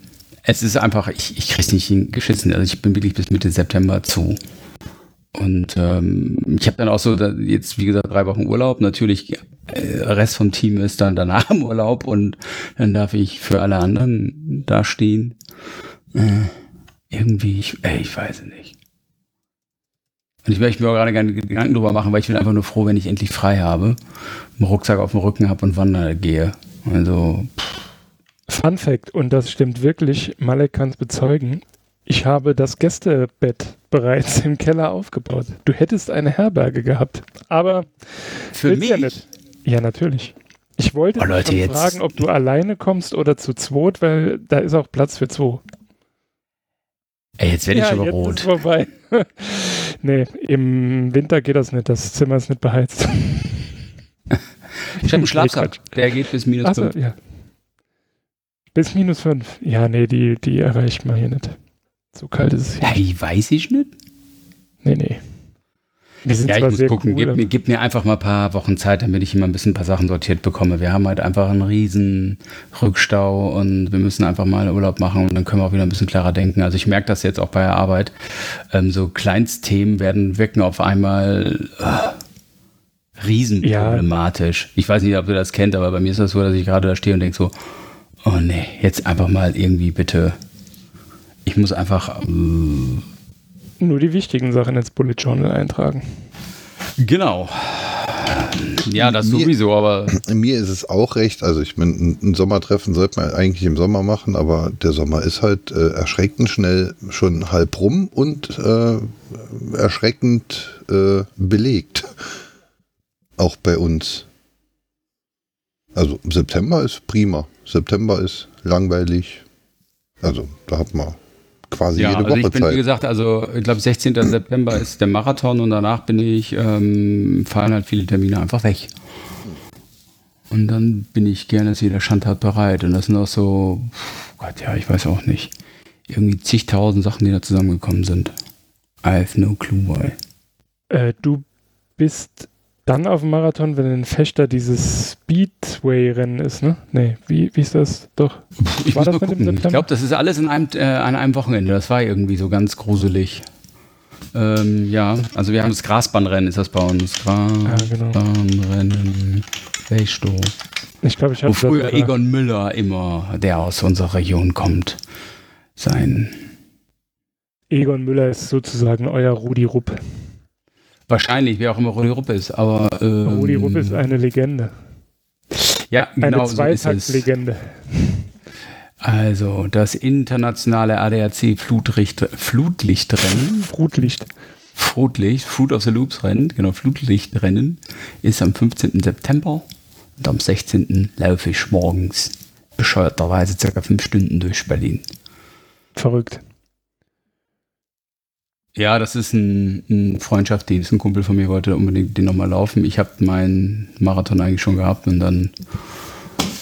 es ist einfach, ich, ich krieg's nicht geschissen. Also ich bin wirklich bis Mitte September zu. Und ähm, ich habe dann auch so da, jetzt, wie gesagt, drei Wochen Urlaub. Natürlich, äh, Rest vom Team ist dann danach im Urlaub und dann darf ich für alle anderen dastehen. Äh, irgendwie, ich, ey, ich weiß es nicht. Und ich möchte mir auch gerade gerne Gedanken drüber machen, weil ich bin einfach nur froh, wenn ich endlich frei habe, einen Rucksack auf dem Rücken habe und wandern gehe. Also, Fun Fact, und das stimmt wirklich, Malek kann es bezeugen. Ich habe das Gästebett bereits im Keller aufgebaut. Du hättest eine Herberge gehabt. Aber für mich, ja nicht. Ja, natürlich. Ich wollte Oh, Leute, jetzt- fragen, ob du alleine kommst oder zu zweit, weil da ist auch Platz für zwei. ey, jetzt werde ich ja, aber jetzt ist rot. vorbei. nee, im Winter geht das nicht. Das Zimmer ist nicht beheizt. Ich habe einen Schlafsack, der geht bis minus Achso, fünf. ja. Bis minus fünf. Ja, nee, die, die erreicht man hier nicht. So kalt ist es hier. Hey, weiß ich nicht. Nee, nee. Die sind Ja, ich muss gucken. cool, Gib, mir, gib mir einfach mal ein paar Wochen Zeit, damit ich immer ein bisschen ein paar Sachen sortiert bekomme. Wir haben halt einfach einen riesen Rückstau und wir müssen einfach mal Urlaub machen und dann können wir auch wieder ein bisschen klarer denken. Also ich merke das jetzt auch bei der Arbeit. Ähm, so Kleinstthemen werden wirken auf einmal äh, riesenproblematisch. Ich weiß nicht, ob ihr das kennt, aber bei mir ist das so, dass ich gerade da stehe und denke so, oh nee, jetzt einfach mal irgendwie bitte. Ich muss einfach ähm, nur die wichtigen Sachen ins Bullet Journal eintragen. Genau. Ja, das Mir- sowieso, aber Mir ist es auch recht. Also ich meine, ein Sommertreffen sollte man eigentlich im Sommer machen, aber der Sommer ist halt äh, erschreckend schnell schon halb rum und äh, erschreckend äh, belegt. Auch bei uns. Also September ist prima. September ist langweilig. Also da hat man quasi ja, jede also Woche ich bin, wie Zeit. gesagt, also ich glaube 16. September ist der Marathon und danach bin ich, ähm, fallen halt viele Termine einfach weg. Und dann bin ich gerne zu jeder Schandtat bereit. Und das sind auch so, Gott, ja, ich weiß auch nicht, irgendwie zigtausend Sachen, die da zusammengekommen sind. I have no clue why. Äh, du bist dann auf dem Marathon, wenn ein Fechter dieses Speedway-Rennen ist, ne? Nee, wie, wie ist das? Doch. Ich War das mit dem gucken. Ich glaube, das ist alles in einem, äh, an einem Wochenende. Das war irgendwie so ganz gruselig. Ähm, ja, also wir haben das Grasbahnrennen, ist das bei uns. genau. Grasbahnrennen, Welchstoß. Ich glaube, ich habe früher Egon Müller immer, der aus unserer Region kommt, sein. Egon Müller ist sozusagen euer Rudi Rupp. Wahrscheinlich, wer auch immer Rudi Rupp ist, aber. Ähm, Rudi Rupp ist eine Legende. Ja, Eine genau so ist es. Zweitaktslegende. Also, das internationale ADAC Flutlicht, Flutlichtrennen, Flutlicht. Flutlicht, Fruit of the Loops Rennen, genau, Flutlichtrennen, ist am 15. September und am 16. laufe ich morgens bescheuerterweise circa fünf Stunden durch Berlin. Verrückt. Ja, das ist ein, ein Freundschaftsdienst. Ein Kumpel von mir wollte unbedingt den nochmal laufen. Ich habe meinen Marathon eigentlich schon gehabt und dann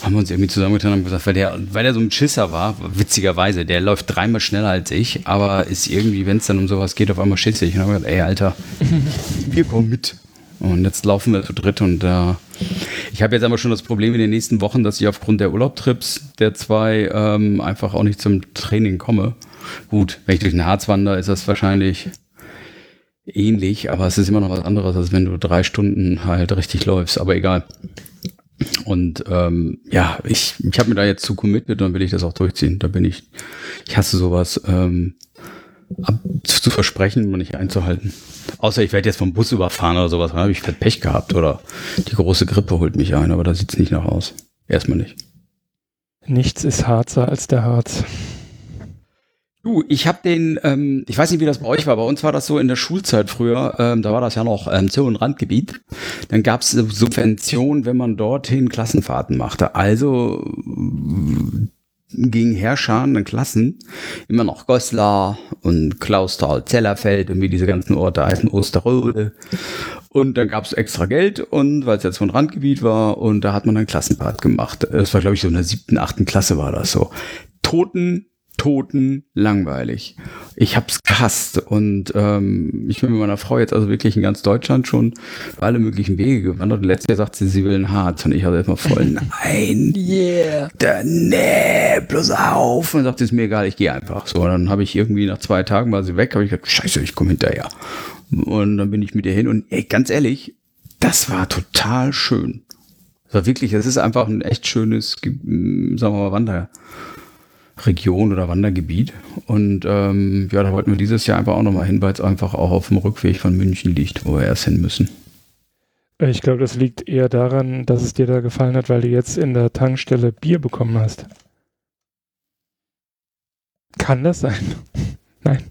haben wir uns irgendwie zusammengetan und haben gesagt, weil der, weil der so ein Schisser war, witzigerweise, der läuft dreimal schneller als ich, aber ist irgendwie, wenn es dann um sowas geht, auf einmal schissig. Und dann haben wir gesagt, ey, Alter, wir kommen mit. Und jetzt laufen wir zu dritt und äh, ich habe jetzt aber schon das Problem in den nächsten Wochen, dass ich aufgrund der Urlaubtrips der zwei ähm, einfach auch nicht zum Training komme. Gut, wenn ich durch den Harz wandere, ist das wahrscheinlich ähnlich, aber es ist immer noch was anderes, als wenn du drei Stunden halt richtig läufst, aber egal. Und ähm, ja, ich, ich habe mir da jetzt zu committed, dann will ich das auch durchziehen. Da bin ich, ich hasse sowas ähm, ab, zu, versprechen und nicht einzuhalten. Außer ich werde jetzt vom Bus überfahren oder sowas, dann habe ich fett Pech gehabt oder die große Grippe holt mich ein, aber da sieht's nicht nach aus. Erstmal nicht. Nichts ist Harzer als der Harz. Du, ich habe den, ähm, ich weiß nicht, wie das bei euch war, bei uns war das so in der Schulzeit früher, ähm, da war das ja noch ähm, so ein Randgebiet. Dann gab es Subventionen, wenn man dorthin Klassenfahrten machte. Also äh, gingen herrscharen Klassen immer noch Goslar und Klausthal, Zellerfeld und wie diese ganzen Orte heißen, Osterode. Und dann gab es extra Geld und weil es jetzt so Randgebiet war und da hat man dann Klassenfahrt gemacht. Das war, glaube ich, so in der siebten, achten Klasse war das so. Toten Toten langweilig. Ich hab's gehasst und ähm, ich bin mit meiner Frau jetzt also wirklich in ganz Deutschland schon alle möglichen Wege gewandert. Und letztes Jahr sagt sie, sie will ein Harz und ich hatte erstmal voll, nein, yeah, da, nee, bloß auf. Und dann sagt sie, ist mir egal, ich gehe einfach. So, und dann habe ich irgendwie nach zwei Tagen war sie weg, habe ich gesagt, scheiße, ich komme hinterher. Und dann bin ich mit ihr hin und ey, ganz ehrlich, das war total schön. Das war wirklich, es ist einfach ein echt schönes, Ge- sagen wir mal, Wander. Region oder Wandergebiet. Und ähm, ja, da wollten wir dieses Jahr einfach auch nochmal hin, weil es einfach auch auf dem Rückweg von München liegt, wo wir erst hin müssen. Äh, Ich glaube, das liegt eher daran, dass es dir da gefallen hat, weil du jetzt in der Tankstelle Bier bekommen hast. Kann das sein? Nein.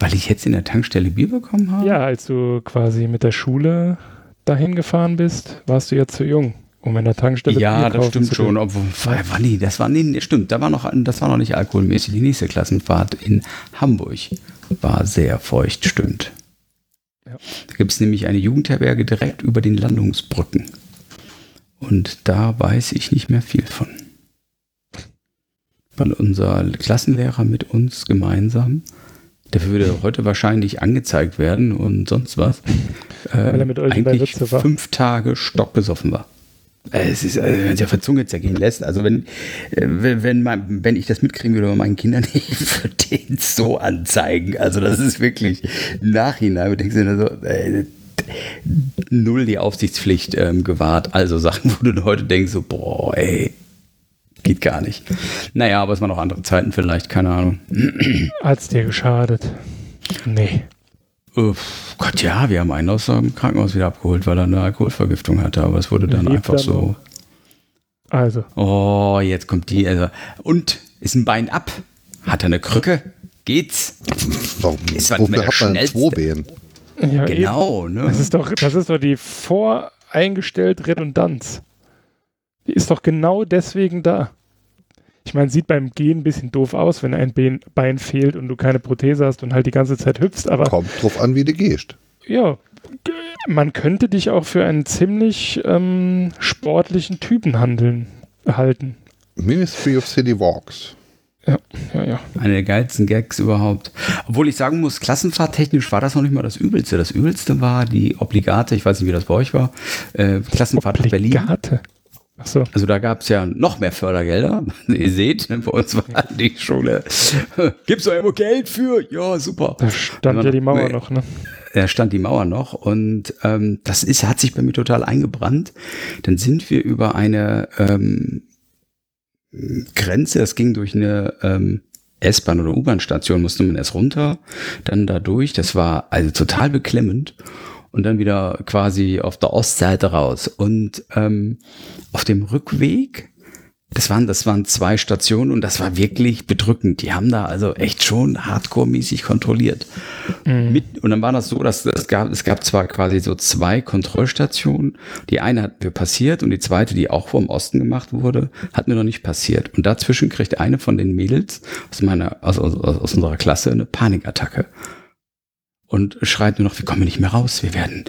Weil ich jetzt in der Tankstelle Bier bekommen habe? Ja, als du quasi mit der Schule dahin gefahren bist, warst du ja zu jung, um in der Tankstelle Ja, das stimmt schon. Obwohl, war, nee, das war nee, nee, stimmt. Da war noch, das war noch nicht alkoholmäßig. Die nächste Klassenfahrt in Hamburg war sehr feucht, stimmt. Ja. Da gibt es nämlich eine Jugendherberge direkt über den Landungsbrücken. Und da weiß ich nicht mehr viel von. Weil unser Klassenlehrer mit uns gemeinsam Der würde heute wahrscheinlich angezeigt werden und sonst was. Weil er mit euch in der eigentlich fünf Tage stockbesoffen war. Äh, Es ist, äh, wenn es ja von Zunge zergehen lässt. Also wenn, äh, wenn, wenn, mein, wenn ich das mitkriegen würde bei meinen Kindern, ich würde den so anzeigen. Also das ist wirklich im Nachhinein, du denkst dir so, äh, null die Aufsichtspflicht ähm, gewahrt. Also Sachen, wo du heute denkst, so, boah, ey, geht gar nicht. Naja, aber es waren noch andere Zeiten vielleicht, keine Ahnung. Hat's dir geschadet? Nee. Uff, Gott, ja, wir haben einen aus dem Krankenhaus wieder abgeholt, weil er eine Alkoholvergiftung hatte, aber es wurde dann einfach er so. Also, Oh, jetzt kommt die. Also, und ist ein Bein ab? Hat er eine Krücke? Geht's? Warum, Ist was mit hat man schnellste- zwei Beine? ja, Genau, Eben. ne? Das ist doch, das ist doch die voreingestellte Redundanz. Die ist doch genau deswegen da. Ich meine, sieht beim Gehen ein bisschen doof aus, wenn ein Bein, Bein fehlt und du keine Prothese hast und halt die ganze Zeit hüpfst, aber Kommt drauf an, wie du gehst. ja, man könnte dich auch für einen ziemlich ähm, sportlichen Typen handeln, halten. Ministry of City Walks. Ja, ja, ja. Eine der geilsten Gags überhaupt. Obwohl ich sagen muss, klassenfahrttechnisch war das noch nicht mal das Übelste. Das Übelste war die obligate, ich weiß nicht, wie das bei euch war, äh, Klassenfahrt nach Berlin. Obligate. Achso. Also da gab es ja noch mehr Fördergelder. Ihr seht, bei uns war die Schule. Gibt's da irgendwo Geld für? Ja, super. Da stand Immer ja die Mauer nee. noch, ne? Da stand die Mauer noch und ähm, das ist, hat sich bei mir total eingebrannt. Dann sind wir über eine ähm, Grenze, das ging durch eine ähm, S-Bahn oder U-Bahn-Station, musste man erst runter, dann da durch. Das war also total beklemmend. Und dann wieder quasi auf der Ostseite raus. Und ähm, auf dem Rückweg, das waren, das waren zwei Stationen und das war wirklich bedrückend. Die haben da also echt schon hardcore-mäßig kontrolliert. Mit, und dann war das so, dass es gab, es gab zwar quasi so zwei Kontrollstationen. Die eine hatten wir passiert und die zweite, die auch vom Osten gemacht wurde, hat mir noch nicht passiert. Und dazwischen kriegt eine von den Mädels aus meiner, aus, aus, aus unserer Klasse eine Panikattacke. Und schreit nur noch, wir kommen nicht mehr raus, wir werden,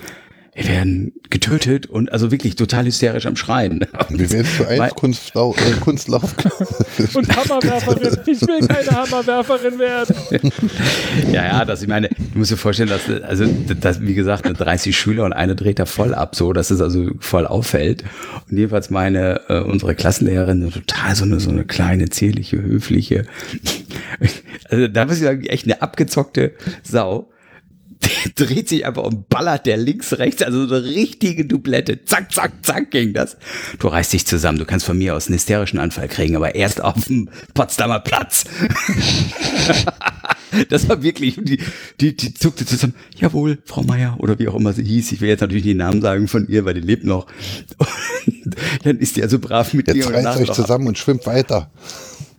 wir werden getötet und also wirklich total hysterisch am Schreien. Wir werden für Weil- eins Kunstlau äh, Kunstlauf. Und Hammerwerferin. Ich will keine Hammerwerferin werden. Ja, ja, das, ich meine, du musst dir vorstellen, dass, also, das, wie gesagt, 30 Schüler und eine dreht da voll ab, so, dass es also voll auffällt. Und jedenfalls meine, äh, unsere Klassenlehrerin, total so eine, so eine kleine, zierliche, höfliche, also da muss ich sagen, echt eine abgezockte Sau. Die dreht sich einfach und ballert der links, rechts, also so eine richtige Dublette. Zack, zack, zack ging das. Du reißt dich zusammen, du kannst von mir aus einen hysterischen Anfall kriegen, aber erst auf dem Potsdamer Platz. Das war wirklich, die, die, die zuckte zusammen, jawohl, Frau Meier, oder wie auch immer sie hieß. Ich will jetzt natürlich die Namen sagen von ihr, weil die lebt noch. Und dann ist die also brav mit mir Jetzt und reißt danach euch zusammen und schwimmt weiter.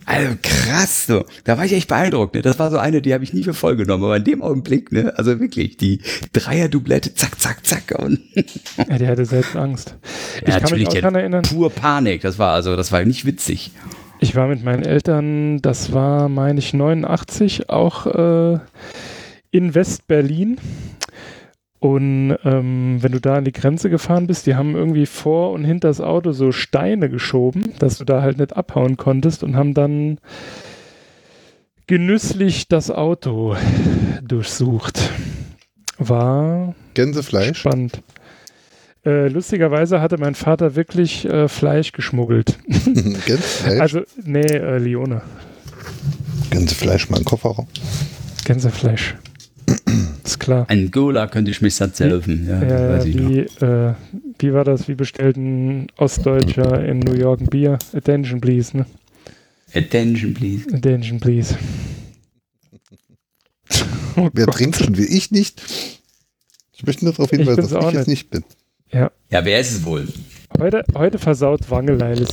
Also krass, so. Da war ich echt beeindruckt. Ne? Das war so eine, die habe ich nie für voll genommen, aber in dem Augenblick, ne, also wirklich, die Dreier-Dublette, zack, zack, zack. Und Ja, der hatte selbst Angst. Ich Ja, kann mich auch daran erinnern, pur Panik. Das war also, das war nicht witzig. ich war mit meinen Eltern, das war, meine ich, 89, auch äh, in West-Berlin. Und ähm, wenn du da an die Grenze gefahren bist, die haben irgendwie vor und hinter das Auto so Steine geschoben, dass du da halt nicht abhauen konntest und haben dann genüsslich das Auto durchsucht. War Gänsefleisch. spannend. Äh, lustigerweise hatte mein Vater wirklich äh, Fleisch geschmuggelt. Gänsefleisch. Also, nee, äh, Lione. Gänsefleisch im Kofferraum. Gänsefleisch. Ist klar. Angola könnte ich mich satt helfen. Ja, Ja, weiß ich noch. wie, äh, wie war das? Wie bestellt ein Ostdeutscher in New York ein Bier? Attention, please, ne? Attention, please. Attention, please. Oh Wer Gott. trinkt schon wie ich nicht? Ich möchte nur darauf hinweisen, bin's dass ich auch es nicht bin. Ja, Ja, wer ist es wohl? heute, heute versaut Wangeleilis.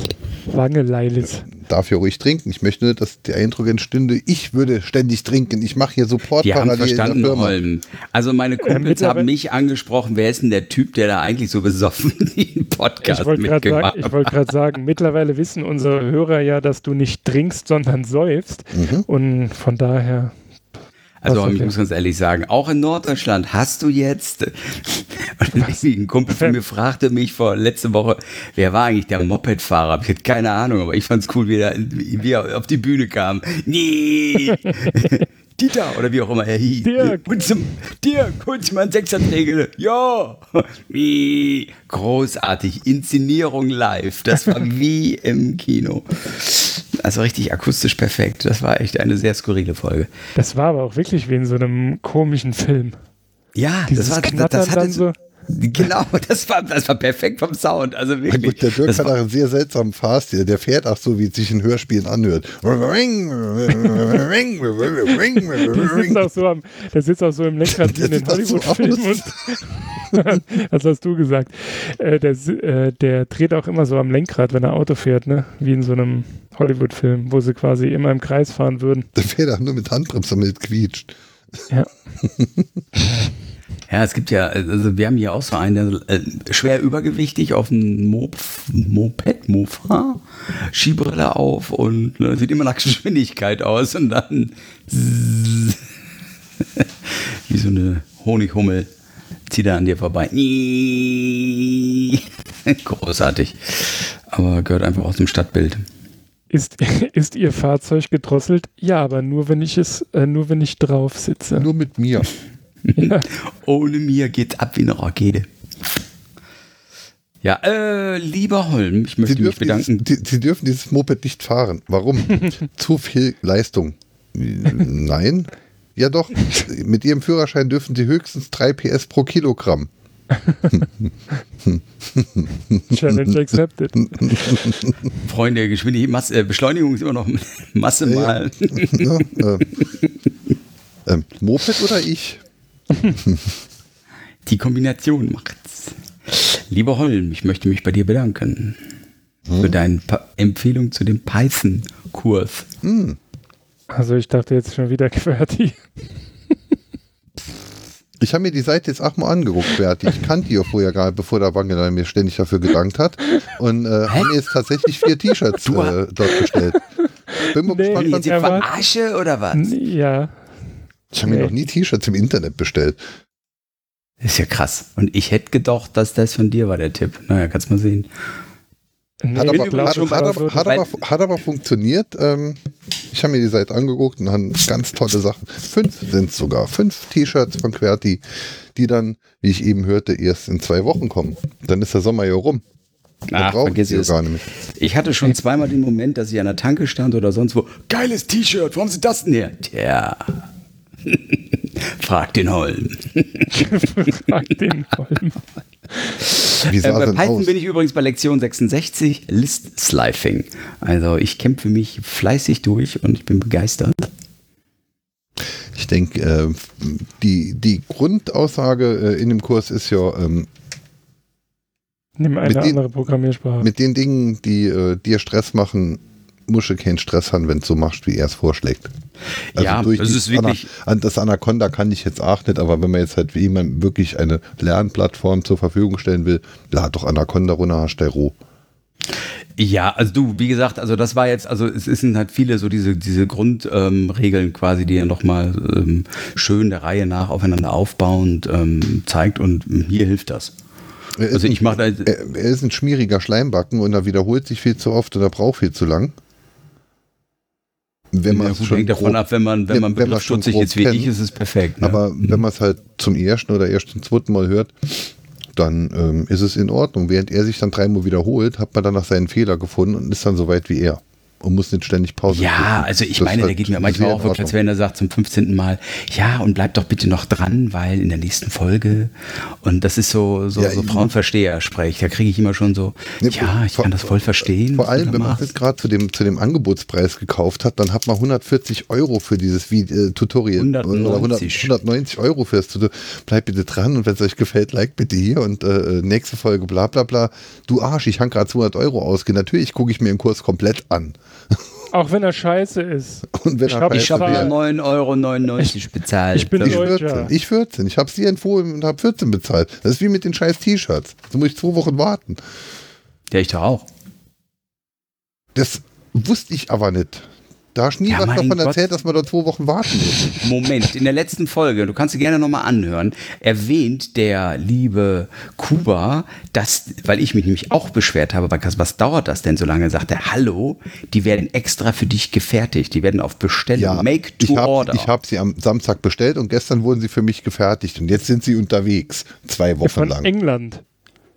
Wangeleilis. Darf ja ruhig trinken. Ich möchte nur, dass der Eindruck entstünde, ich würde ständig trinken. Ich mache hier Support Wir haben verstanden, der Firma. Holm. Also meine Kumpels mittlerweile- haben mich angesprochen, wer ist denn der Typ, der da eigentlich so besoffen den Podcast Ich mitgemacht sagen, ich wollte gerade sagen, mittlerweile wissen unsere Hörer ja, dass du nicht trinkst, sondern säufst. Mhm. Und von daher, Also Was, ich okay. muss ganz ehrlich sagen, auch in Norddeutschland hast du jetzt, und ein Kumpel von mir fragte mich vor letzte Woche, wer war eigentlich der Mopedfahrer? Ich hatte keine Ahnung, aber ich fand's cool, wie er, wie er auf die Bühne kam. Nee, Dieter oder wie auch immer er hieß. Dirk. Und zum, Dirk, holst mal einen Sechserträger. Ja. Wie großartig. Inszenierung live. Das war wie im Kino. Also richtig akustisch perfekt. Das war echt eine sehr skurrile Folge. Das war aber auch wirklich wie in so einem komischen Film. Ja, Dieses das war Knattern das hatte so. Genau, das war, das war perfekt vom Sound. Also Na wirklich. gut, der Dirk das hat auch einen sehr seltsamen Fahrstil. Der fährt auch so, wie es sich in Hörspielen anhört. Der sitzt auch so, am, der sitzt auch so im Lenkrad wie in den Hollywood-Filmen. das hast du gesagt. Äh, der, äh, der dreht auch immer so am Lenkrad, wenn er Auto fährt, ne? Wie in so einem Hollywood-Film, wo sie quasi immer im Kreis fahren würden. Der fährt auch nur mit Handbremse, damit es quietscht. Ja. Ja, es gibt ja, also wir haben hier auch so einen, der äh, schwer übergewichtig auf einem Mop Moped, Mofa, Skibrille auf und ne, sieht immer nach Geschwindigkeit aus und dann wie so eine Honighummel zieht er an dir vorbei. Großartig. Aber gehört einfach aus dem Stadtbild. Ist, ist Ihr Fahrzeug gedrosselt? Ja, aber nur wenn ich es, äh, nur wenn ich drauf sitze. Nur mit mir. Ohne mir geht's ab wie eine Rakete. Ja, äh, lieber Holm, ich möchte Sie mich dieses, bedanken. die, Sie dürfen dieses Moped nicht fahren. Warum? Zu viel Leistung. Nein? Ja doch. Mit Ihrem Führerschein dürfen Sie höchstens 3 PS pro Kilogramm. Challenge accepted. Freunde, Geschwindigkeit, Masse, äh, Beschleunigung ist immer noch Masse mal. Ja, äh, ähm, Moped oder ich? Die Kombination macht's. Lieber Holm, ich möchte mich bei dir bedanken für deine pa Empfehlung zu dem Python-Kurs. Also ich dachte jetzt schon wieder QWERTY. Ich habe mir die Seite jetzt auch mal angeguckt, Berti. Ich kannte die ja vorher gar nicht, bevor der Wangela mir ständig dafür gedankt hat. Und äh, haben mir jetzt tatsächlich vier T-Shirts äh, dort bestellt. Bin mal Nee, gespannt, was? Verarsche oder was? Ja. Ich habe mir noch nie T-Shirts im Internet bestellt. ist ja krass. Und ich hätte gedacht, dass das von dir war, der Tipp. Naja, kannst mal sehen. Nee, Hat, aber, hat, hat, hat, funktioniert. Ähm, ich habe mir die Seite angeguckt und haben ganz tolle Sachen. Fünf sind es sogar. Fünf T-Shirts von QWERTY, die dann, wie ich eben hörte, erst in zwei Wochen kommen. Dann ist der Sommer ja rum. Ach, vergiss es. gar nicht mehr. Ich hatte schon zweimal den Moment, dass ich an der Tanke stand oder sonst wo. Geiles T-Shirt, haben Sie das denn her? Tja. Frag den Holm. frag den Holm. Wie Äh, sah bei denn Python aus? bin ich übrigens bei Lektion 66, List Slifing. Also ich kämpfe mich fleißig durch und ich bin begeistert. Ich denke, äh, die, die Grundaussage äh, in dem Kurs ist ja, ähm, Nimm eine Mit den- andere Programmiersprache. mit den Dingen, die äh, dir Stress machen, musst du keinen Stress haben, wenn du so machst, wie er es vorschlägt. Ja, durch die ist wirklich- Ana- an das Anaconda kann ich jetzt auch nicht, aber wenn man jetzt halt wie jemand wirklich eine Lernplattform zur Verfügung stellen will, lad doch Anaconda runter, hast roh. Ja, also du, wie gesagt, also das war jetzt, also es sind halt viele so diese, diese Grundregeln ähm, quasi, die er nochmal ähm, schön der Reihe nach aufeinander aufbauend ähm, zeigt und hier hilft das. Er Also ich mache da, Er, er ist ein schmieriger Schleimbacken und er wiederholt sich viel zu oft und er braucht viel zu lang. Wenn man ja, gut, hängt davon ab, wenn man, wenn man wenn man grob ist wie kennt. ich, ist es perfekt. Ne? Aber wenn man es halt zum ersten oder erst zum zweiten Mal hört, dann ähm, ist es in Ordnung. Während er sich dann dreimal wiederholt, hat man danach seinen Fehler gefunden und ist dann so weit wie er. Und muss nicht ständig Pause Ja, drücken. also ich Das meine, der geht mir manchmal auch wirklich, als wenn er sagt zum 15. Mal, ja, und bleib doch bitte noch dran, weil in der nächsten Folge, und das ist so, so, Ja, so Frauenversteher-Sprech, da kriege ich immer schon so, Nee, ja, ich vor- kann das voll verstehen. Vor allem, da wenn man es gerade zu dem, zu dem Angebotspreis gekauft hat, dann hat man 140 Euro für dieses Vide- äh, Tutorial. 190. Oder 100, 190 Euro für das Tutorial. Bleibt bitte dran und wenn es euch gefällt, like bitte hier und äh, nächste Folge bla bla bla. Du Arsch, ich habe gerade 200 Euro ausgegeben. Natürlich gucke ich mir den Kurs komplett an. Auch wenn er scheiße ist. Und wenn Ich er Ich habe scheiße ja wäre, 9,99 Euro bezahlt. ich bin ich Deutscher. 14. Ich 14. Ich habe es dir empfohlen und habe 14 bezahlt. Das ist wie mit den scheiß T-Shirts. Da muss ich zwei Wochen warten. ja, ich doch auch. Das wusste ich aber nicht. Da hast du nie Ja, was davon Gott. erzählt, dass man da zwei Wochen warten muss. Moment, in der letzten Folge, du kannst sie gerne nochmal anhören, erwähnt der liebe Kuba, dass, weil ich mich nämlich auch beschwert habe, weil was dauert das denn so lange? Sagt er, hallo, die werden extra für dich gefertigt, die werden auf Bestellung, make to ich habe order. ich hab sie am Samstag bestellt und gestern wurden sie für mich gefertigt und jetzt sind sie unterwegs. Zwei Wochen Von lang. England.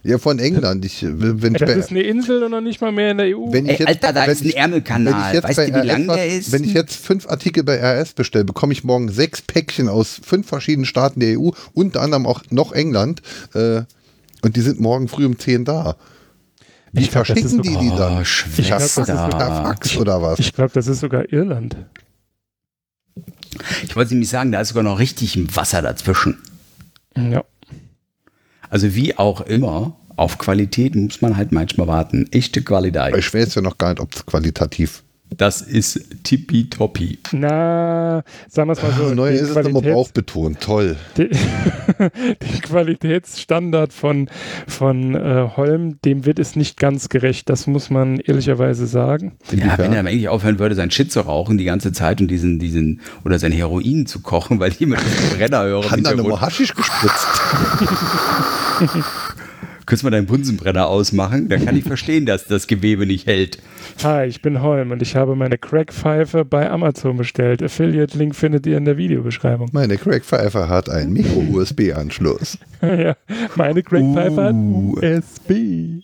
Ja, von England. Ich, wenn ich Das bei- ist eine Insel und noch nicht mal mehr in der EU. wenn ich Ey, Alter, da wenn ist ein ich- Ärmelkanal. wenn ich jetzt Weißt du, wie lang was- der ist? Wenn ich jetzt fünf Artikel bei RS bestelle, bekomme ich morgen sechs Päckchen aus fünf verschiedenen Staaten der EU, unter anderem auch noch England. Äh, und die sind morgen früh um 10 da. Wie Ich glaub, verschicken die die Oh, dann? Ich das Schwester. Fax oder was? Ich glaube, das ist sogar Irland. Ich wollte nämlich sagen, da ist sogar noch richtig Wasser dazwischen. Ja. Also wie auch immer, auf Qualität muss man halt manchmal warten. Echte Qualität. ich weiß ja noch gar nicht, ob es qualitativ Das ist tippitoppi. Na, sagen wir es mal so. Neu die ist es nochmal Qualitäts- bauchbetont. Toll. die, den Qualitätsstandard von, von äh, Holm, dem wird es nicht ganz gerecht. Das muss man ehrlicherweise sagen. Ja, wenn er eigentlich aufhören würde, sein Shit zu rauchen die ganze Zeit und diesen, diesen, oder sein Heroin zu kochen, weil jemand den Brenner höre. im Hat da Hintergrund. nochmal Haschisch gespritzt. Könntest du mal deinen Bunsenbrenner ausmachen? Dann kann ich verstehen, dass das Gewebe nicht hält. Hi, ich bin Holm und ich habe meine Crackpfeife bei Amazon bestellt. Affiliate-Link findet ihr in der Videobeschreibung. Meine Craig Pfeiffer hat einen Micro-USB-Anschluss. ja, meine Crackpfeife hat Uh. USB.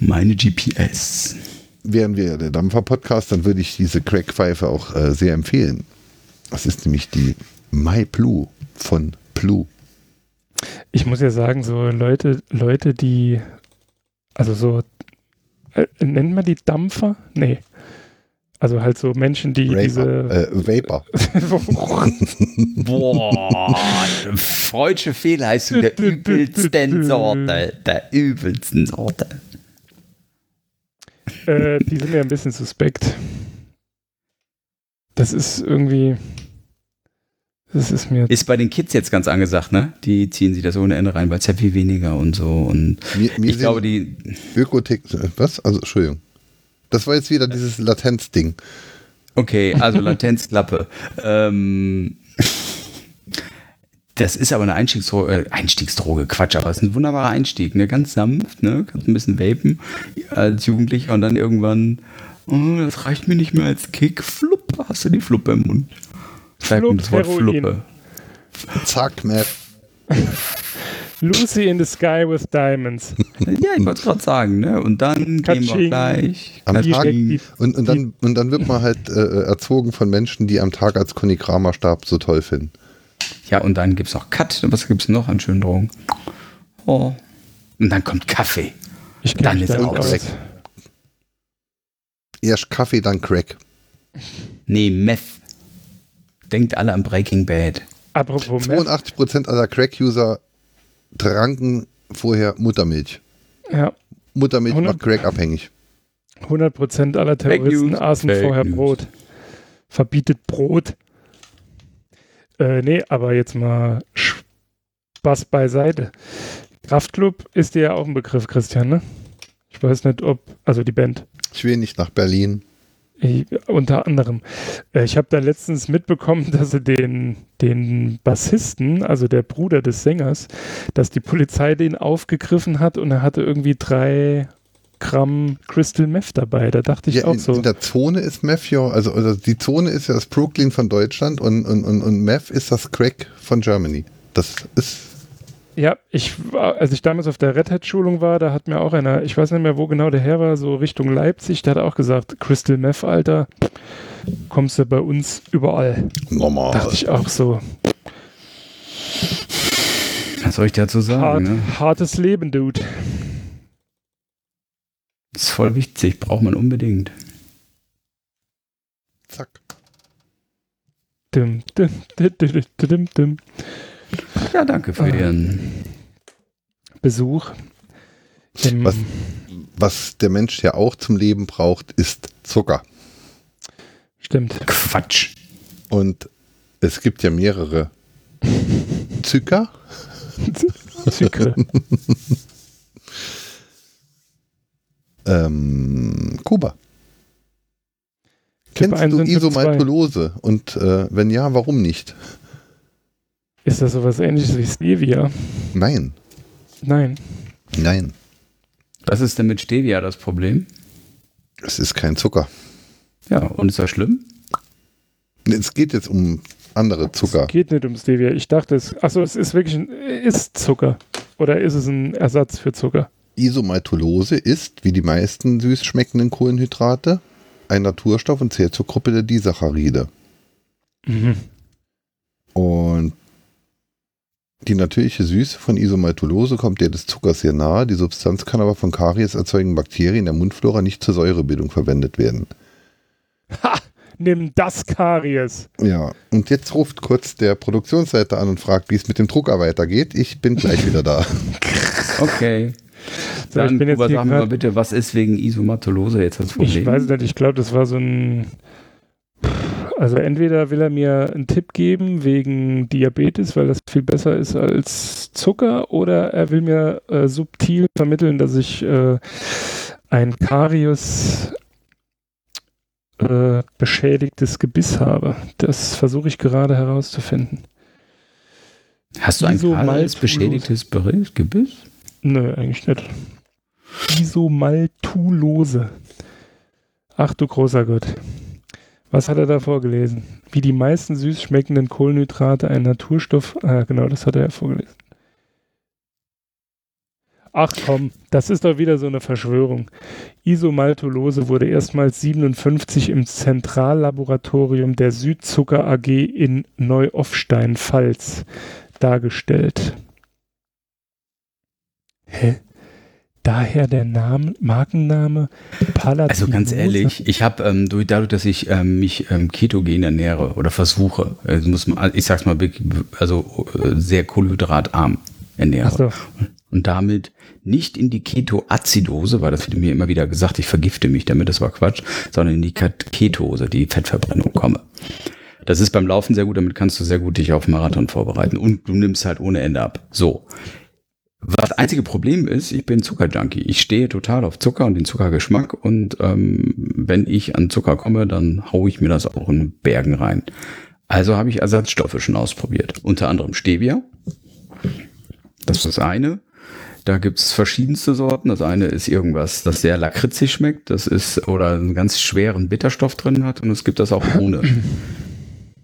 Meine GPS. Wären wir der Dampfer-Podcast, dann würde ich diese Craig-Pfeife auch äh, sehr empfehlen. Das ist nämlich die My Blue von Blue. Ich muss ja sagen, so Leute, Leute, die, also so, äh, nennt man die Dampfer? Nee. Also halt so Menschen, die Vapor. diese. Äh, Vapor. Boah, freudsche Fehlleistung der übelsten Sorte. Der übelsten Sorte. äh, die sind ja ein bisschen suspekt. Das ist irgendwie. Das ist mir. Ist bei den Kids jetzt ganz angesagt, ne? Die ziehen sich das ohne Ende rein, weil es ja viel weniger und so. Und Mir, mir ich glaube, die, Ökotech, was? Also, Entschuldigung. Das war jetzt wieder dieses Latenz-Ding. Okay, also Latenzklappe. ähm, das ist aber eine Einstiegsdroge, äh, Einstiegsdroge, Quatsch, aber es ist ein wunderbarer Einstieg, ne? Ganz sanft, ne? Kannst ein bisschen vapen als Jugendlicher und dann irgendwann, oh, das reicht mir nicht mehr als Kick, flupp, hast du die Fluppe im Mund. Schreib mir Flupp, das Wort Heroin. Fluppe. Zack, Matt. Lucy in the Sky with Diamonds. Ja, ich wollte es gerade sagen, ne? Und dann gehen wir Katsching. gleich. Am Tag, die- und, und, dann, und dann wird man halt äh, erzogen von Menschen, die am Tag als Konigrama-Stab so toll finden. Ja, und dann gibt es noch Cut. Was gibt es noch an schönen Drogen? Oh. Und dann kommt Kaffee. Ich Dann ist er auch aus. weg. Erst Kaffee, dann Crack. Nee, Meth. Denkt alle an Breaking Bad. Apropos Meth. 82% aller Crack-User tranken vorher Muttermilch. Ja, Muttermilch 100 macht Crack abhängig. 100% aller Terroristen aßen Fake vorher News. Brot. Verbietet Brot. Äh, nee, aber jetzt mal Spaß beiseite. Kraftklub ist dir ja auch ein Begriff, Christian, ne? Ich weiß nicht, ob, also die Band. Ich will nicht nach Berlin. Ich, unter anderem. Äh, ich habe da letztens mitbekommen, dass sie den, den Bassisten, also der Bruder des Sängers, dass die Polizei den aufgegriffen hat und er hatte irgendwie drei Gramm Crystal Meth dabei. Da dachte ich Ja, auch so. in der Zone ist Meth ja, also, also die Zone ist ja das Brooklyn von Deutschland und, und, und, und Meth ist das Crack von Germany. Das ist Ja, ich war, als ich damals auf der Red Hat Schulung war, da hat mir auch einer, ich weiß nicht mehr, wo genau der her war, so Richtung Leipzig, der hat auch gesagt, Crystal Meth, Alter, kommst du bei uns überall. normal. Dachte ich auch so, Was soll ich dazu hart, sagen? Ne? hartes Leben, Dude. Das ist voll wichtig, braucht man unbedingt. Zack. Dim, dim, dim, dim, dim, dim. Ja, danke für Ah. Ihren. Besuch. Was? Was der Mensch ja auch zum Leben braucht, ist Zucker. Stimmt. Quatsch. Und es gibt ja mehrere Zucker. Zykre. Ähm, Kuba. Typ 1 Kennst du und Typ 2. Isomaltulose? Und äh, wenn ja, warum nicht? Ist das sowas ähnliches wie Stevia? Nein. Nein. Nein. Was ist denn mit Stevia das Problem? Es ist kein Zucker. Ja, und ist das schlimm? Es geht jetzt um andere Zucker. Es geht nicht um Stevia. Ich dachte, es, achso, es ist wirklich ein, ist Zucker. Oder ist es ein Ersatz für Zucker? Isomaltulose ist, wie die meisten süß schmeckenden Kohlenhydrate, ein Naturstoff und zählt zur Gruppe der Disaccharide. Mhm. Und die natürliche Süße von Isomaltulose kommt der des Zuckers sehr nahe. Die Substanz kann aber von Karies erzeugenden Bakterien der Mundflora nicht zur Säurebildung verwendet werden. Ha! Nimm das Karies. Ja, und jetzt ruft kurz der Produktionsleiter an und fragt, wie es mit dem Drucker weitergeht. Ich bin gleich wieder da. Okay. So, ich Dann, bin jetzt Kuba, sag mir mal bitte, was ist wegen Isomatolose jetzt das Problem? Ich weiß nicht, ich glaube, das war so ein. Also entweder will er mir einen Tipp geben wegen Diabetes, weil das viel besser ist als Zucker, oder er will mir äh, subtil vermitteln, dass ich äh, ein Karies äh, beschädigtes Gebiss habe. Das versuche ich gerade herauszufinden. Hast du ein. Karies beschädigtes Gebiss? Nö, eigentlich nicht. Isomaltulose. Ach du großer Gott. Was hat er da vorgelesen? Wie die meisten süß schmeckenden Kohlenhydrate ein Naturstoff. Ah, genau, das hat er ja vorgelesen. Ach komm, das ist doch wieder so eine Verschwörung. Isomaltulose wurde erstmals 57 im Zentrallaboratorium der Südzucker AG in Neu-Offstein-Pfalz dargestellt. Hä? Daher der Name, Markenname Palatinose. Also ganz ehrlich, ich habe ähm, durch, dadurch, dass ich ähm, mich ähm, ketogen ernähre oder versuche, also muss man, ich sag's mal, also äh, sehr kohlenhydratarm ernähre Ach so. und damit nicht in die Ketoazidose, weil das wird mir immer wieder gesagt, ich vergifte mich damit, das war Quatsch, sondern in die Ket- Ketose, die Fettverbrennung komme. Das ist beim Laufen sehr gut, damit kannst du sehr gut dich auf Marathon vorbereiten und du nimmst halt ohne Ende ab. So. Was einzige Problem ist, ich bin Zuckerjunkie. Ich stehe total auf Zucker und den Zuckergeschmack und ähm, wenn ich an Zucker komme, dann haue ich mir das auch in Bergen rein. Also habe ich Ersatzstoffe schon ausprobiert. Unter anderem Stevia. Das ist das eine. Da gibt es verschiedenste Sorten. Das eine ist irgendwas, das sehr lakritzig schmeckt. Das ist oder einen ganz schweren Bitterstoff drin hat. Und es gibt das auch ohne.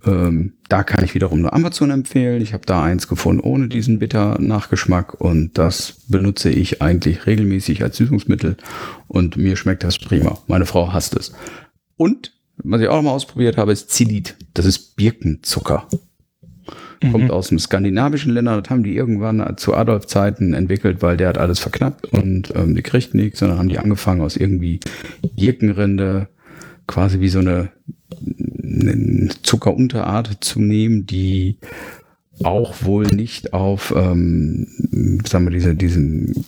Ähm, da kann ich wiederum nur Amazon empfehlen. Ich habe da eins gefunden ohne diesen Bitter-Nachgeschmack und das benutze ich eigentlich regelmäßig als Süßungsmittel und mir schmeckt das prima. Meine Frau hasst es. Und was ich auch mal ausprobiert habe, ist Zilit. Das ist Birkenzucker. Kommt aus dem skandinavischen Ländern, das haben die irgendwann zu Adolf-Zeiten entwickelt, weil der hat alles verknappt und ähm, die kriegten nichts, sondern haben die angefangen aus irgendwie Birkenrinde, quasi wie so eine, eine Zuckerunterart zu nehmen, die auch wohl nicht auf, ähm, sagen wir, diese, diesen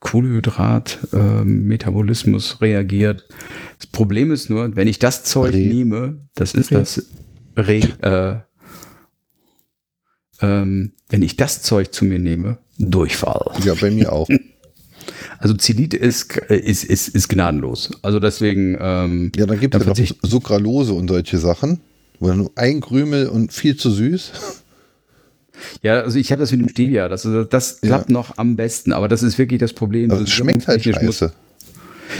Kohlenhydrat-Metabolismus reagiert. Das Problem ist nur, wenn ich das Zeug Re- nehme, das ist das Re, äh, ähm, wenn ich das Zeug zu mir nehme, Durchfall. Ja, bei mir auch. Also Zilit ist, ist, ist, ist gnadenlos. Also deswegen, ähm, Ja, dann gibt es ja noch Sucralose und solche Sachen. Wo dann nur ein Krümel und viel zu süß. ja, also ich habe das mit dem Stevia, das, das Ja. klappt noch am besten, aber das ist wirklich das Problem. Also es schmeckt halt Technisch muss- scheiße.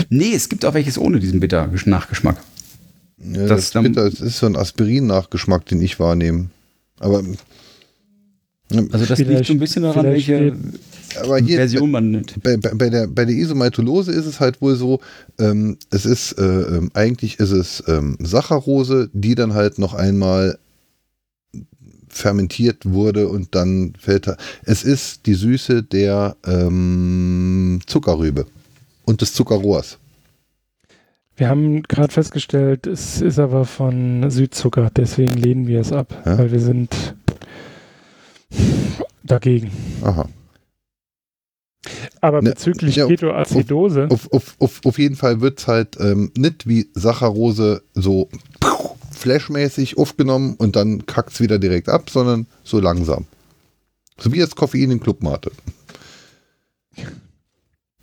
Nee, es gibt auch welches ohne diesen bitter Nachgeschmack. Ja, Das das, bitter, das ist so ein Aspirin-Nachgeschmack, den ich wahrnehme. Aber, Also das liegt Vielleicht- so ein bisschen daran, welche aber hier Version man nimmt. bei, bei, bei der, bei der Isomaltulose ist es halt wohl so, ähm, es ist äh, ähm, eigentlich ist es ähm, Saccharose, die dann halt noch einmal fermentiert wurde und dann fällt da. Es ist die Süße der ähm, Zuckerrübe und des Zuckerrohrs. Wir haben gerade festgestellt, es ist aber von Südzucker, deswegen lehnen wir es ab, Ja? weil wir sind dagegen. Aha. Aber Ne, bezüglich ja, Ketoacidose, Auf, auf, auf, auf jeden Fall wird es halt ähm, nicht wie Saccharose so flashmäßig aufgenommen und dann kackt es wieder direkt ab, sondern so langsam. So wie jetzt Koffein in Clubmate.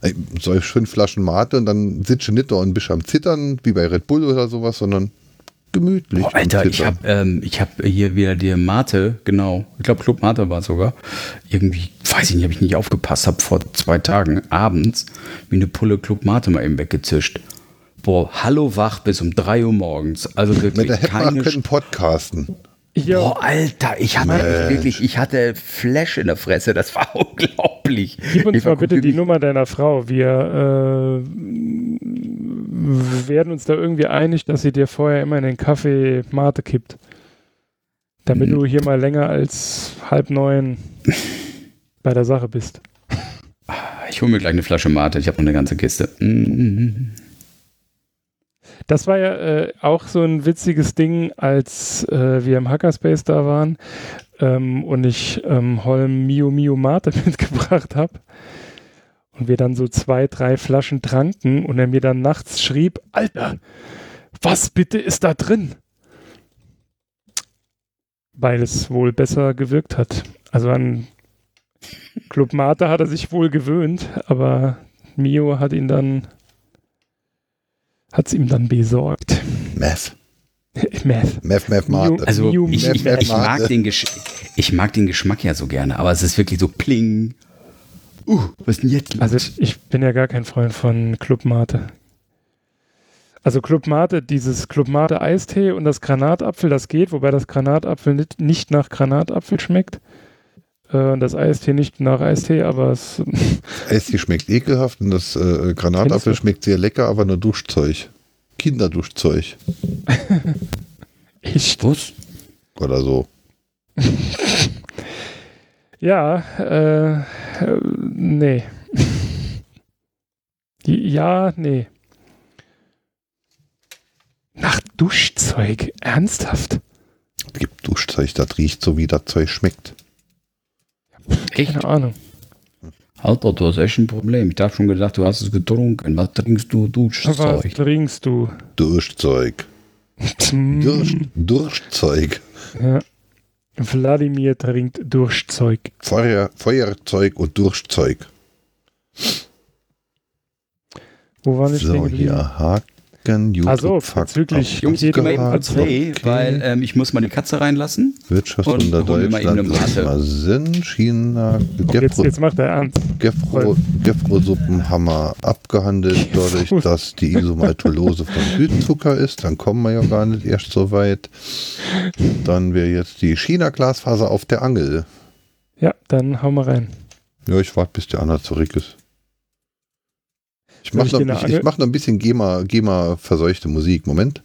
Ey, So fünf Flaschen Mate und dann sitze nicht da und bist am Zittern, wie bei Red Bull oder sowas, sondern gemütlich. Boah, Alter, ich habe ähm, ich hab hier wieder die Mate, genau. Ich glaube, Club Mate war sogar. Irgendwie, weiß ich nicht, habe ich nicht aufgepasst, habe vor zwei Tagen abends wie eine Pulle Club Mate mal eben weggezischt. Boah, hallo wach bis um 3 Uhr morgens. Also Mit wirklich der hätten wir keine können podcasten. Ja, Boah, Alter, ich hatte wirklich, ich hatte Flash in der Fresse, das war unglaublich. gib uns Ich mal bitte die Nummer deiner Frau. Wir äh, werden uns da irgendwie einig, dass sie dir vorher immer in den Kaffee Mate kippt. Damit du hier mal länger als halb neun bei der Sache bist. Ich hole mir gleich eine Flasche Mate, ich habe noch eine ganze Kiste. Das war ja äh, auch so ein witziges Ding, als äh, wir im Hackerspace da waren ähm, und ich ähm, Holm Mio Mio Mate mitgebracht habe. Und wir dann so zwei, drei Flaschen tranken und er mir dann nachts schrieb, Alter, was bitte ist da drin? Weil es wohl besser gewirkt hat. Also an Club Mate hat er sich wohl gewöhnt, aber Mio hat ihn dann hat es ihm dann besorgt. Meth. Meth. Meth, Meth, Mio- Mate. Also Miu, ich, Miu, ich, Meth, ich, mag den Gesch ich mag den Geschmack ja so gerne, aber es ist wirklich so pling. Uh, was ist denn jetzt? los? Also ich bin ja gar kein Freund von Club Mate. Also Club Mate, dieses Club Mate Eistee und das Granatapfel, das geht, wobei das Granatapfel nicht, nicht nach Granatapfel schmeckt. Äh, und das Eistee nicht nach Eistee, aber es Eistee schmeckt ekelhaft und das äh, Granatapfel schmeckt sehr lecker, aber nur Duschzeug. Kinderduschzeug echt. was? oder so. Ja, äh, äh, nee. ja, nee. Nach Duschzeug, ernsthaft? Es gibt Duschzeug, das riecht so, wie das Zeug schmeckt. Echt? Keine Ahnung. Alter, du hast echt ein Problem. Ich dachte schon gedacht, du hast es getrunken. Was trinkst du? Was Duschzeug. trinkst du? Duschzeug. Dursch, Durchzeug. Ja. Wladimir trinkt Durchzeug. Feuer, Feuerzeug und Durchzeug. Wo waren wir stehen So, hier Haken, YouTube, Also, bezüglich- Jungs, ich gehe mal eben kurz okay. weil ähm, ich muss meine Katze reinlassen. Wirtschaft und unter mal Deutschland, Mate. mal Sinn, China, Und jetzt, Gefro, jetzt macht er ernst. Gefro, Gefro-Suppen haben wir abgehandelt, dadurch, dass die Isomaltolose von Südzucker ist, dann kommen wir ja gar nicht erst so weit. Dann wäre jetzt die China-Glasfaser auf der Angel. Ja, dann hau mal rein. Ja, ich warte, bis der Anna zurück ist. Ich mache noch, ich, ich mach noch ein bisschen GEMA, GEMA verseuchte Musik. Moment.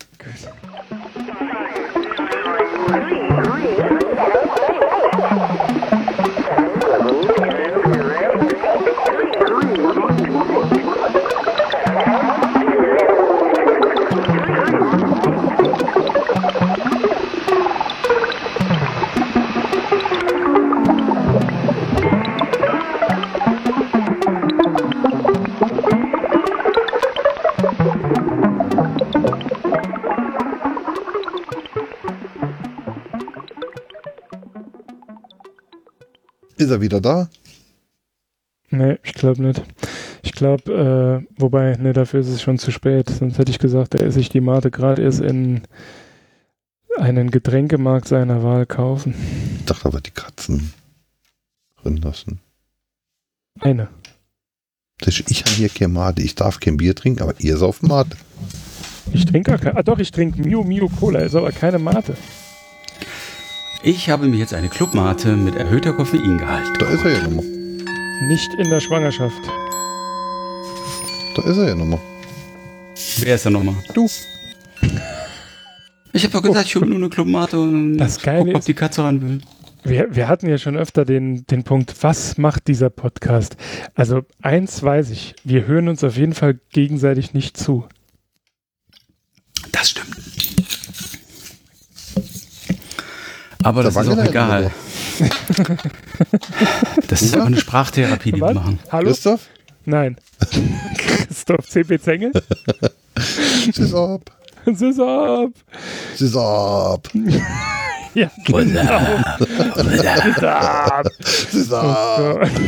Ist er wieder da? Nee, ich glaube nicht. Ich glaube, äh, wobei, nee, dafür ist es schon zu spät. Sonst hätte ich gesagt, er esse ich die Mate gerade erst in einen Getränkemarkt seiner Wahl kaufen. Ich dachte aber, die Katzen drin lassen. Eine. Das ist- Ich habe hier kein Mate. Ich darf kein Bier trinken, aber ihr sauft Mate. Ich trinke gar keine. Ah, doch, ich trinke Mio Mio Cola, ist aber keine Mate. Ich habe mir jetzt eine Clubmate mit erhöhter Koffeingehalt. Da ist er ja nochmal. Nicht in der Schwangerschaft. Da ist er ja nochmal. Wer ist da nochmal? Du. Ich habe doch gesagt, ich hole nur eine Clubmate und Das Geile guck, ob ist- die Katze ran will. Wir, wir hatten ja schon öfter den, den Punkt, was macht dieser Podcast? Also eins weiß ich, wir hören uns auf jeden Fall gegenseitig nicht zu. Das stimmt. Aber Da das war ist auch egal. Das ist Ja. aber eine Sprachtherapie, die wir Was? machen. Hallo? Christoph? Nein. Christoph C.P. Zengel? Sis ab. Sis ab. Sis ab. Ja, genau. Sis ab. Oh. Gott.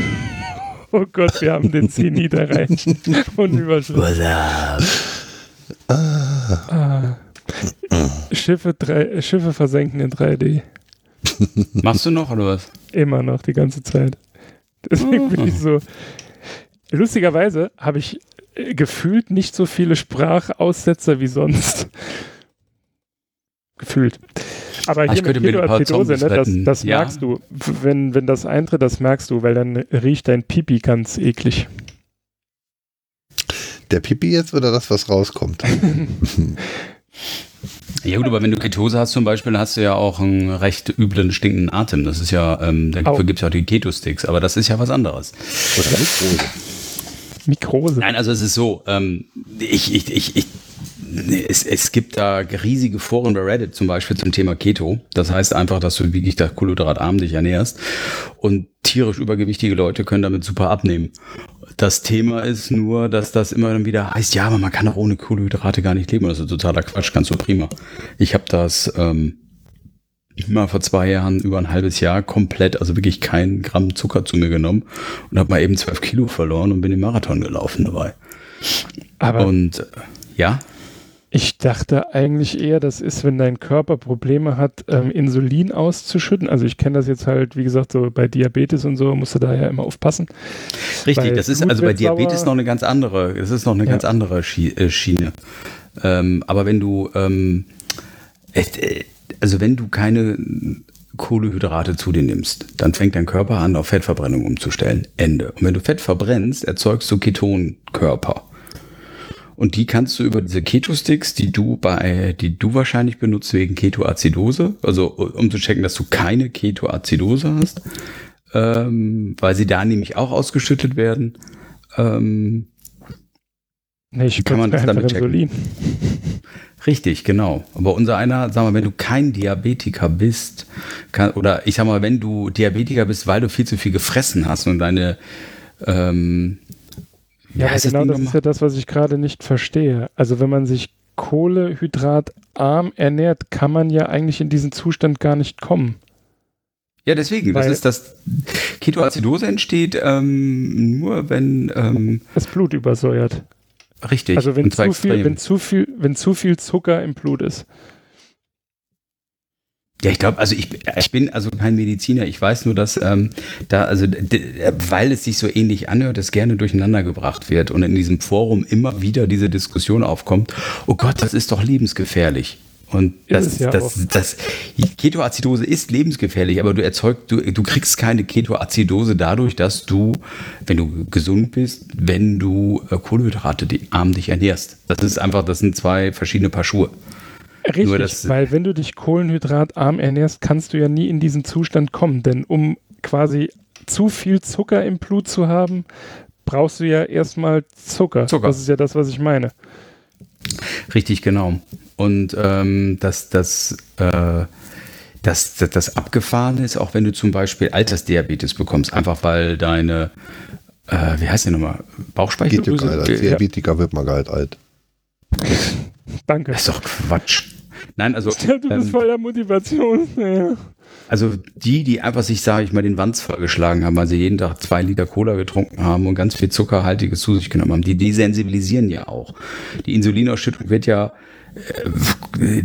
Oh Gott, wir haben den Zenit erreicht. Und Überschrift. Ah. Schiffe, drei, Schiffe versenken in 3D. Machst du noch oder was? Immer noch, die ganze Zeit. Deswegen bin ich so. Lustigerweise habe ich äh, gefühlt nicht so viele Sprachaussetzer wie sonst. Gefühlt. Aber Ah, hier ich könnte mir mit ein paar Ketoacidose, Zombies ne, das, das Ja. merkst du. Wenn, wenn das eintritt, das merkst du, weil dann riecht dein Pipi ganz eklig. Der Pipi jetzt oder das, was rauskommt? Ja gut, aber wenn du Ketose hast zum Beispiel, dann hast du ja auch einen recht üblen, stinkenden Atem. Das ist ja, ähm, dafür gibt es ja auch die Keto-Sticks, aber das ist ja was anderes. Oder Mikrose. Mikrose. Nein, also es ist so, ähm, ich, ich, ich, ich, es, es gibt da riesige Foren bei Reddit zum Beispiel zum Thema Keto. Das heißt einfach, dass du wirklich da kohlenhydratarm dich ernährst und tierisch übergewichtige Leute können damit super abnehmen. Das Thema ist nur, dass das immer dann wieder heißt, ja, aber man kann auch ohne Kohlenhydrate gar nicht leben. Das ist totaler Quatsch, ganz so prima. Ich habe das ähm, mal vor zwei Jahren über ein halbes Jahr komplett, also wirklich kein Gramm Zucker zu mir genommen und habe mal eben zwölf Kilo verloren und bin den Marathon gelaufen dabei. Aber Und äh, ja, ich dachte eigentlich eher, das ist, wenn dein Körper Probleme hat, ähm, Insulin auszuschütten. Also ich kenne das jetzt halt, wie gesagt, so bei Diabetes und so, musst du da ja immer aufpassen. richtig. Weil Das ist Blut also bei Diabetes sauer. noch eine ganz andere. Das ist noch eine Ja. ganz andere äh, Schiene. Ähm, aber wenn du ähm, äh, also wenn du keine Kohlehydrate zu dir nimmst, dann fängt dein Körper an, auf Fettverbrennung umzustellen. Ende. Und wenn du Fett verbrennst, erzeugst du Ketonkörper. Und die kannst du über diese Keto-Sticks, die du bei, die du wahrscheinlich benutzt wegen Ketoazidose, also um zu checken, dass du keine Ketoazidose hast, ähm, weil sie da nämlich auch ausgeschüttet werden. Ähm, Nee, ich Kann man das damit checken? Insulin. Richtig, genau. Aber unser einer, sag mal, wenn du kein Diabetiker bist, kann, oder ich sag mal, wenn du Diabetiker bist, weil du viel zu viel gefressen hast und deine, ähm, Ja, heißt genau das ist ja das, was ich gerade nicht verstehe. Also wenn man sich kohlehydratarm ernährt, kann man ja eigentlich in diesen Zustand gar nicht kommen. Ja, deswegen, das Weil- ist das, Ketoazidose entsteht ähm, nur, wenn, ähm, Das Blut übersäuert. richtig, Also wenn zu, viel, wenn, zu viel, wenn zu viel Zucker im Blut ist. Ja, ich glaube, also ich, ich bin also kein Mediziner. Ich weiß nur, dass ähm, da, also weil es sich so ähnlich anhört, es gerne durcheinander gebracht wird und in diesem Forum immer wieder diese Diskussion aufkommt. Oh Gott, das ist doch lebensgefährlich. Und Ist das, es ja das, auch. das, Ketoazidose ist lebensgefährlich, aber du erzeugst, du, du kriegst keine Ketoazidose dadurch, dass du, wenn du gesund bist, wenn du äh, Kohlenhydrate arm dich ernährst. Das ist einfach, das sind zwei verschiedene Paar Schuhe. Richtig, das- weil wenn du dich kohlenhydratarm ernährst, kannst du ja nie in diesen Zustand kommen. Denn um quasi zu viel Zucker im Blut zu haben, brauchst du ja erstmal Zucker. Zucker. Das ist ja das, was ich meine. Richtig, genau. Und ähm, das, das, äh, das, das, das Abgefahrene ist auch, wenn du zum Beispiel Altersdiabetes bekommst, einfach weil deine, äh, wie heißt die nochmal, ja Bauchspeicheldrüse? Als Ja, Diabetiker wird man halt alt. Danke. das ist doch Quatsch. Nein, also, Ja, du bist ähm, voller Motivation. Ja. also die, die einfach sich, sage ich mal, den Wanz vollgeschlagen haben, weil sie jeden Tag zwei Liter Cola getrunken haben und ganz viel Zuckerhaltiges zu sich genommen haben, die desensibilisieren ja auch. Die Insulinausschüttung wird ja äh,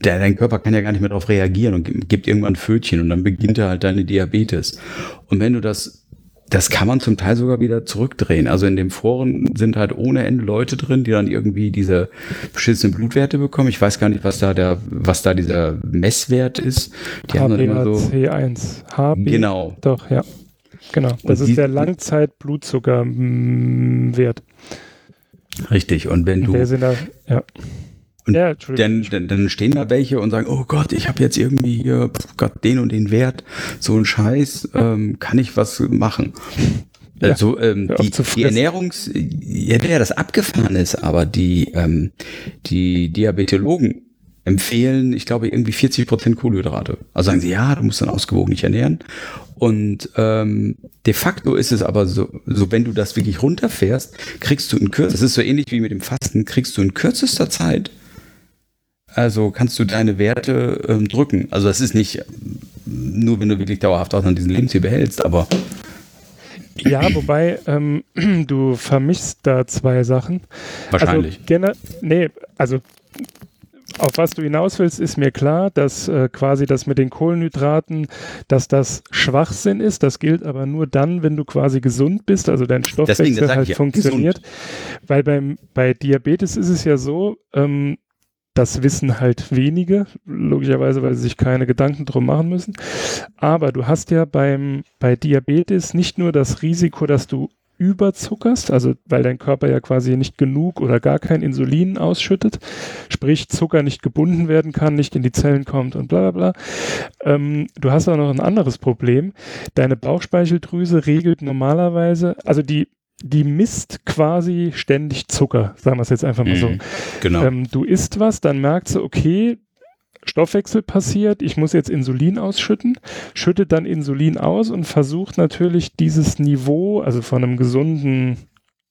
dein Körper kann ja gar nicht mehr darauf reagieren und gibt irgendwann ein Fötchen und dann beginnt er halt deine Diabetes. Und wenn du das, das kann man zum Teil sogar wieder zurückdrehen. Also in dem Foren sind halt ohne Ende Leute drin, die dann irgendwie diese beschissenen Blutwerte bekommen. Ich weiß gar nicht, was da der, was da dieser Messwert ist. Die haben dann immer so, HbA1. HB. genau. Doch, ja. Genau. Das Und ist der Langzeit-Blutzucker-Wert. Richtig. Und wenn du, Der sind da, ja. Und ja, dann, dann, dann stehen da welche und sagen, oh Gott, ich habe jetzt irgendwie hier Gott, den und den Wert, so ein Scheiß, ähm, kann ich was machen? Ja, Also ähm, die, die. Ernährungs, ja, ja, das abgefahren ist, aber die, ähm, die Diabetologen empfehlen, ich glaube, irgendwie 40 Prozent Kohlenhydrate. Also sagen sie, ja, du musst dann ausgewogen dich ernähren. Und ähm, de facto ist es aber so, so, wenn du das wirklich runterfährst, kriegst du in Kürze, das ist so ähnlich wie mit dem Fasten, kriegst du in kürzester Zeit also kannst du deine Werte ähm, drücken. Also das ist nicht ähm, nur, wenn du wirklich dauerhaft auch an diesem Lebensziel behältst, aber Ja, wobei ähm, du vermischst da zwei Sachen. wahrscheinlich. Also, nee, also auf was du hinaus willst, ist mir klar, dass äh, quasi das mit den Kohlenhydraten, dass das Schwachsinn ist. Das gilt aber nur dann, wenn du quasi gesund bist, also dein Stoffwechsel halt ja, funktioniert. Weil beim, bei Diabetes ist es ja so, ähm, das wissen halt wenige, logischerweise, weil sie sich keine Gedanken drum machen müssen. Aber du hast ja beim, bei Diabetes nicht nur das Risiko, dass du überzuckerst, also weil dein Körper ja quasi nicht genug oder gar kein Insulin ausschüttet, sprich Zucker nicht gebunden werden kann, nicht in die Zellen kommt und bla bla bla. Ähm, du hast auch noch ein anderes Problem. Deine Bauchspeicheldrüse regelt normalerweise, also die die misst quasi ständig Zucker, sagen wir es jetzt einfach mal so. Mhm. Genau. Ähm, du isst was, dann merkst du, okay, Stoffwechsel passiert, ich muss jetzt Insulin ausschütten, schüttet dann Insulin aus und versucht natürlich dieses Niveau, also von einem gesunden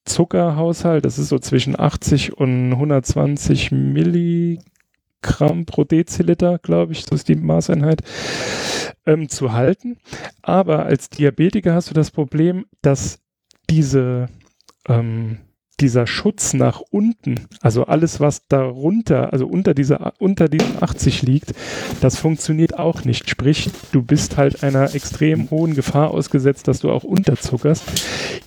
Zuckerhaushalt, das ist so zwischen 80 und 120 Milligramm pro Deziliter, glaube ich, das ist die Maßeinheit, ähm, zu halten. Aber als Diabetiker hast du das Problem, dass diese ähm, dieser Schutz nach unten, also alles, was darunter, also unter dieser, unter diesen 80 liegt, das funktioniert auch nicht. Sprich, du bist halt einer extrem hohen Gefahr ausgesetzt, dass du auch unterzuckerst.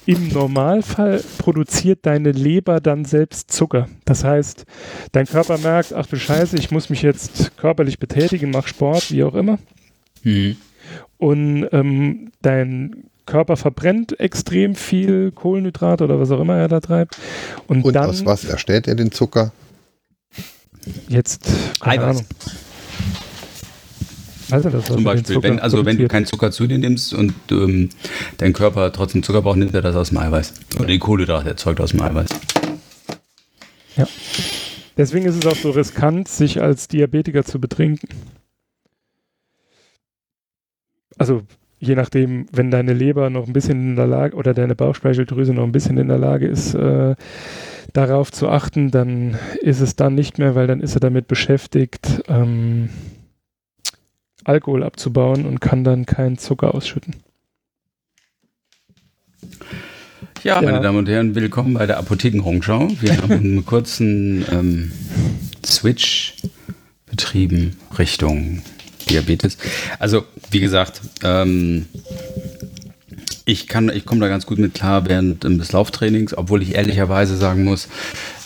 Im Normalfall produziert deine Leber dann selbst Zucker. Das heißt, dein Körper merkt, ach du Scheiße, ich muss mich jetzt körperlich betätigen, mach Sport, wie auch immer. Mhm. Und ähm, dein Körper verbrennt extrem viel Kohlenhydrate oder was auch immer er da treibt. Und, Und dann aus was erstellt er den Zucker? jetzt, keine Eiweiß. Ahnung. Weiß er das, Zum Beispiel, wenn, also wenn du keinen Zucker zu dir nimmst und ähm, dein Körper trotzdem Zucker braucht, nimmt er das aus dem Eiweiß. Oder die Kohlenhydrate erzeugt aus dem Eiweiß. Ja. Deswegen ist es auch so riskant, sich als Diabetiker zu betrinken. Also je nachdem, wenn deine Leber noch ein bisschen in der Lage oder deine Bauchspeicheldrüse noch ein bisschen in der Lage ist, äh, darauf zu achten, dann ist es dann nicht mehr, weil dann ist er damit beschäftigt, ähm, Alkohol abzubauen und kann dann keinen Zucker ausschütten. Ja, Ja. meine Damen und Herren, willkommen bei der Apothekenrundschau. Wir haben einen kurzen ähm, Switch betrieben Richtung Diabetes. Also, wie gesagt, ähm, ich kann, ich komme da ganz gut mit klar während ähm, des Lauftrainings, obwohl ich ehrlicherweise sagen muss,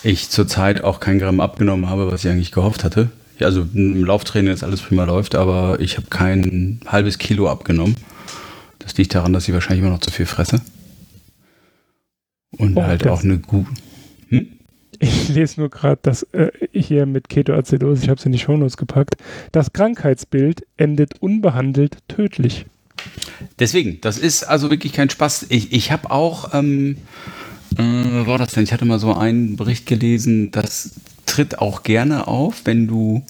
ich zurzeit auch kein Gramm abgenommen habe, was ich eigentlich gehofft hatte. Ja, also im Lauftraining ist alles prima läuft, aber ich habe kein halbes Kilo abgenommen. Das liegt daran, dass ich wahrscheinlich immer noch zu viel fresse. Und Oh, halt auch eine gute. Ich lese nur gerade das äh, hier mit Ketoacidose, ich habe es in die Shownotes gepackt. Das Krankheitsbild endet unbehandelt tödlich. Deswegen, das ist also wirklich kein Spaß. Ich, ich habe auch, ähm, äh, war das denn? Ich hatte mal so einen Bericht gelesen, das tritt auch gerne auf, wenn du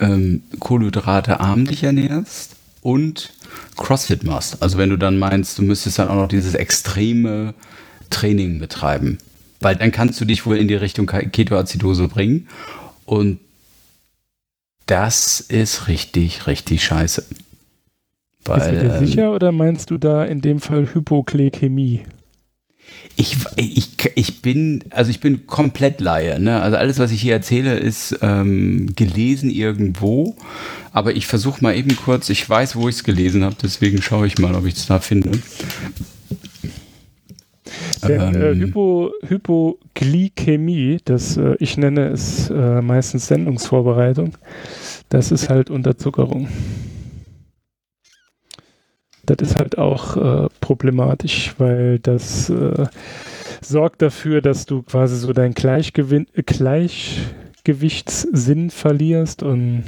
ähm, Kohlenhydrate arm dich ernährst und CrossFit machst. Also wenn du dann meinst, du müsstest dann auch noch dieses extreme Training betreiben. Weil dann kannst du dich wohl in die Richtung Ketoacidose bringen. Und das ist richtig, richtig scheiße. Bist du dir ähm, sicher oder meinst du da in dem Fall Hypoglykämie? Ich, ich, ich bin, also ich bin komplett Laie. Ne? Also alles, was ich hier erzähle, ist ähm, gelesen irgendwo. Aber ich versuche mal eben kurz, ich weiß, wo ich es gelesen habe, deswegen schaue ich mal, ob ich es da finde. Denn äh, Ähm, Hypo, Hypoglykämie, das äh, ich nenne es äh, meistens Sendungsvorbereitung, das ist halt Unterzuckerung. Das ist halt auch äh, problematisch, weil das äh, sorgt dafür, dass du quasi so deinen Gleichgewinn, äh, Gleichgewichtssinn verlierst und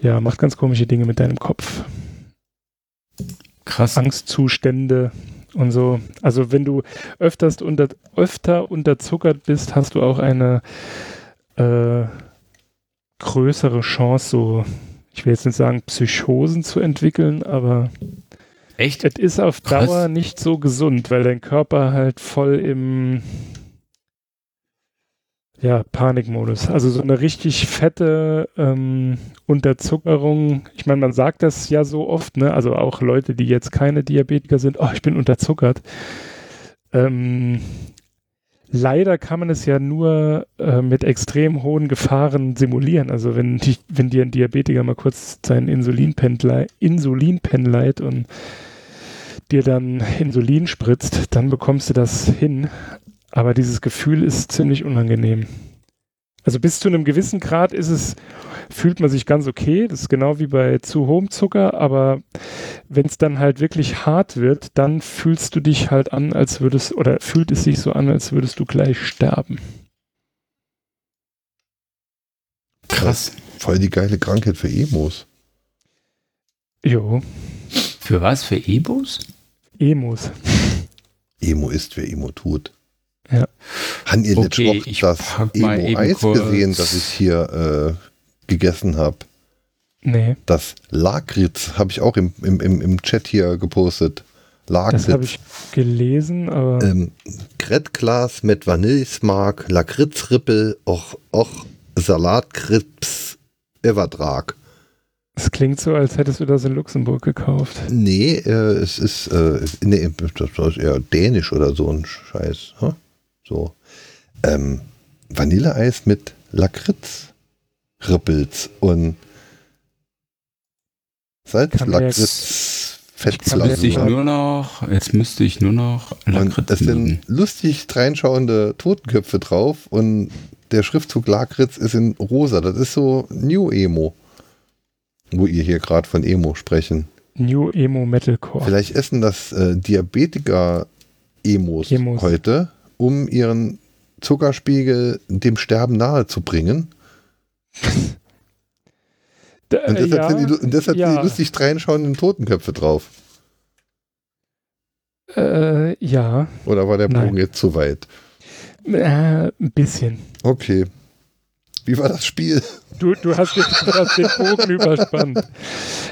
ja, macht ganz komische Dinge mit deinem Kopf. krass. Angstzustände und so. Also wenn du öfters unter, öfter unterzuckert bist, hast du auch eine äh, größere Chance, so, ich will jetzt nicht sagen, Psychosen zu entwickeln, aber Echt? es ist auf. Dauer nicht so gesund, weil dein Körper halt voll im ja, Panikmodus. Also so eine richtig fette ähm, Unterzuckerung. Ich meine, man sagt das ja so oft, ne? Also auch Leute, die jetzt keine Diabetiker sind, oh, ich bin unterzuckert. Ähm, Leider kann man es ja nur äh, mit extrem hohen Gefahren simulieren. Also wenn, die, wenn dir ein Diabetiker mal kurz sein Insulinpen Insulinpen leiht und dir dann Insulin spritzt, dann bekommst du das hin. Aber dieses Gefühl ist ziemlich unangenehm. Also bis zu einem gewissen Grad ist es, fühlt man sich ganz okay. Das ist genau wie bei zu hohem Zucker, aber wenn es dann halt wirklich hart wird, dann fühlst du dich halt an, als würdest, oder fühlt es sich so an, als würdest du gleich sterben. Krass. Voll die geile Krankheit für Emos. Jo, Für was? Für Ebos? Emos. Emo ist, wer Emo tut. Ja. Han ihr Okay, ich noch das Emo-Eis gesehen, das ich hier äh, gegessen habe? Nee, Das Lakritz habe ich auch im, im, im, im Chat hier gepostet. das habe ich gelesen, aber Ähm, Krettglas mit Vanillesmark, Lakritzrippel, auch, auch Salatkrips, Everdrag. es klingt so, als hättest du das in Luxemburg gekauft. Nee, äh, es ist, äh, nee, das ist eher dänisch oder so ein Scheiß. Huh? So. Ähm, Vanilleeis mit Lakritz-Rippels und Kann mir Salzlakritz, Jetzt ich nur noch, jetzt müsste ich nur noch Und Lakritz es sind lustig dreinschauende Totenköpfe drauf und der Schriftzug Lakritz ist in rosa. Das ist so New Emo. Wo ihr hier gerade von Emo sprechen. New Emo Metalcore. Vielleicht essen das äh, Diabetiker-Emos Emos. heute, um ihren Zuckerspiegel dem Sterben nahe zu bringen. D- Und deshalb, ja, sind, die, deshalb ja. sind die lustig dreinschauenden Totenköpfe drauf. äh, ja, Oder war der Nein. Bogen jetzt zu weit? äh, ein bisschen. Okay. Wie war das Spiel? Du, du, hast, den, du hast den Bogen überspannt.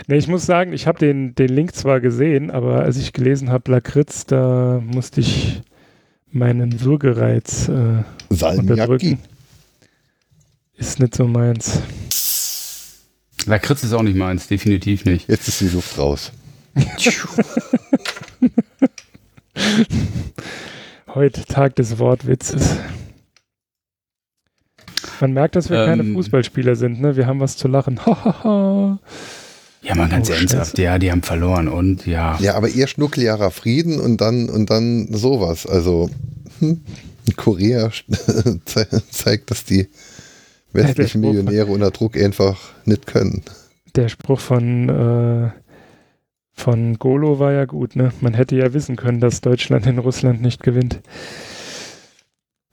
Nee, ich muss sagen, ich habe den, den Link zwar gesehen, aber als ich gelesen habe, Lakritz, da musste ich meinen Würgereiz äh, unterdrücken. Ist nicht so meins. Lakritz ist auch nicht meins, definitiv nicht. Jetzt ist die Luft raus. Heute Tag des Wortwitzes. Man merkt, dass wir keine Ähm. Fußballspieler sind, ne? Wir haben was zu lachen. Ja, man ganz Oh, ernsthaft, Scheiße. ja, die haben verloren und ja. Ja, aber erst nuklearer Frieden und dann und dann sowas. Also hm, Korea ze zeigt, dass die westlichen. Millionäre unter Druck einfach nicht können. Der Spruch von, äh, von Golo war ja gut, ne? Man hätte ja wissen können, dass Deutschland in Russland nicht gewinnt.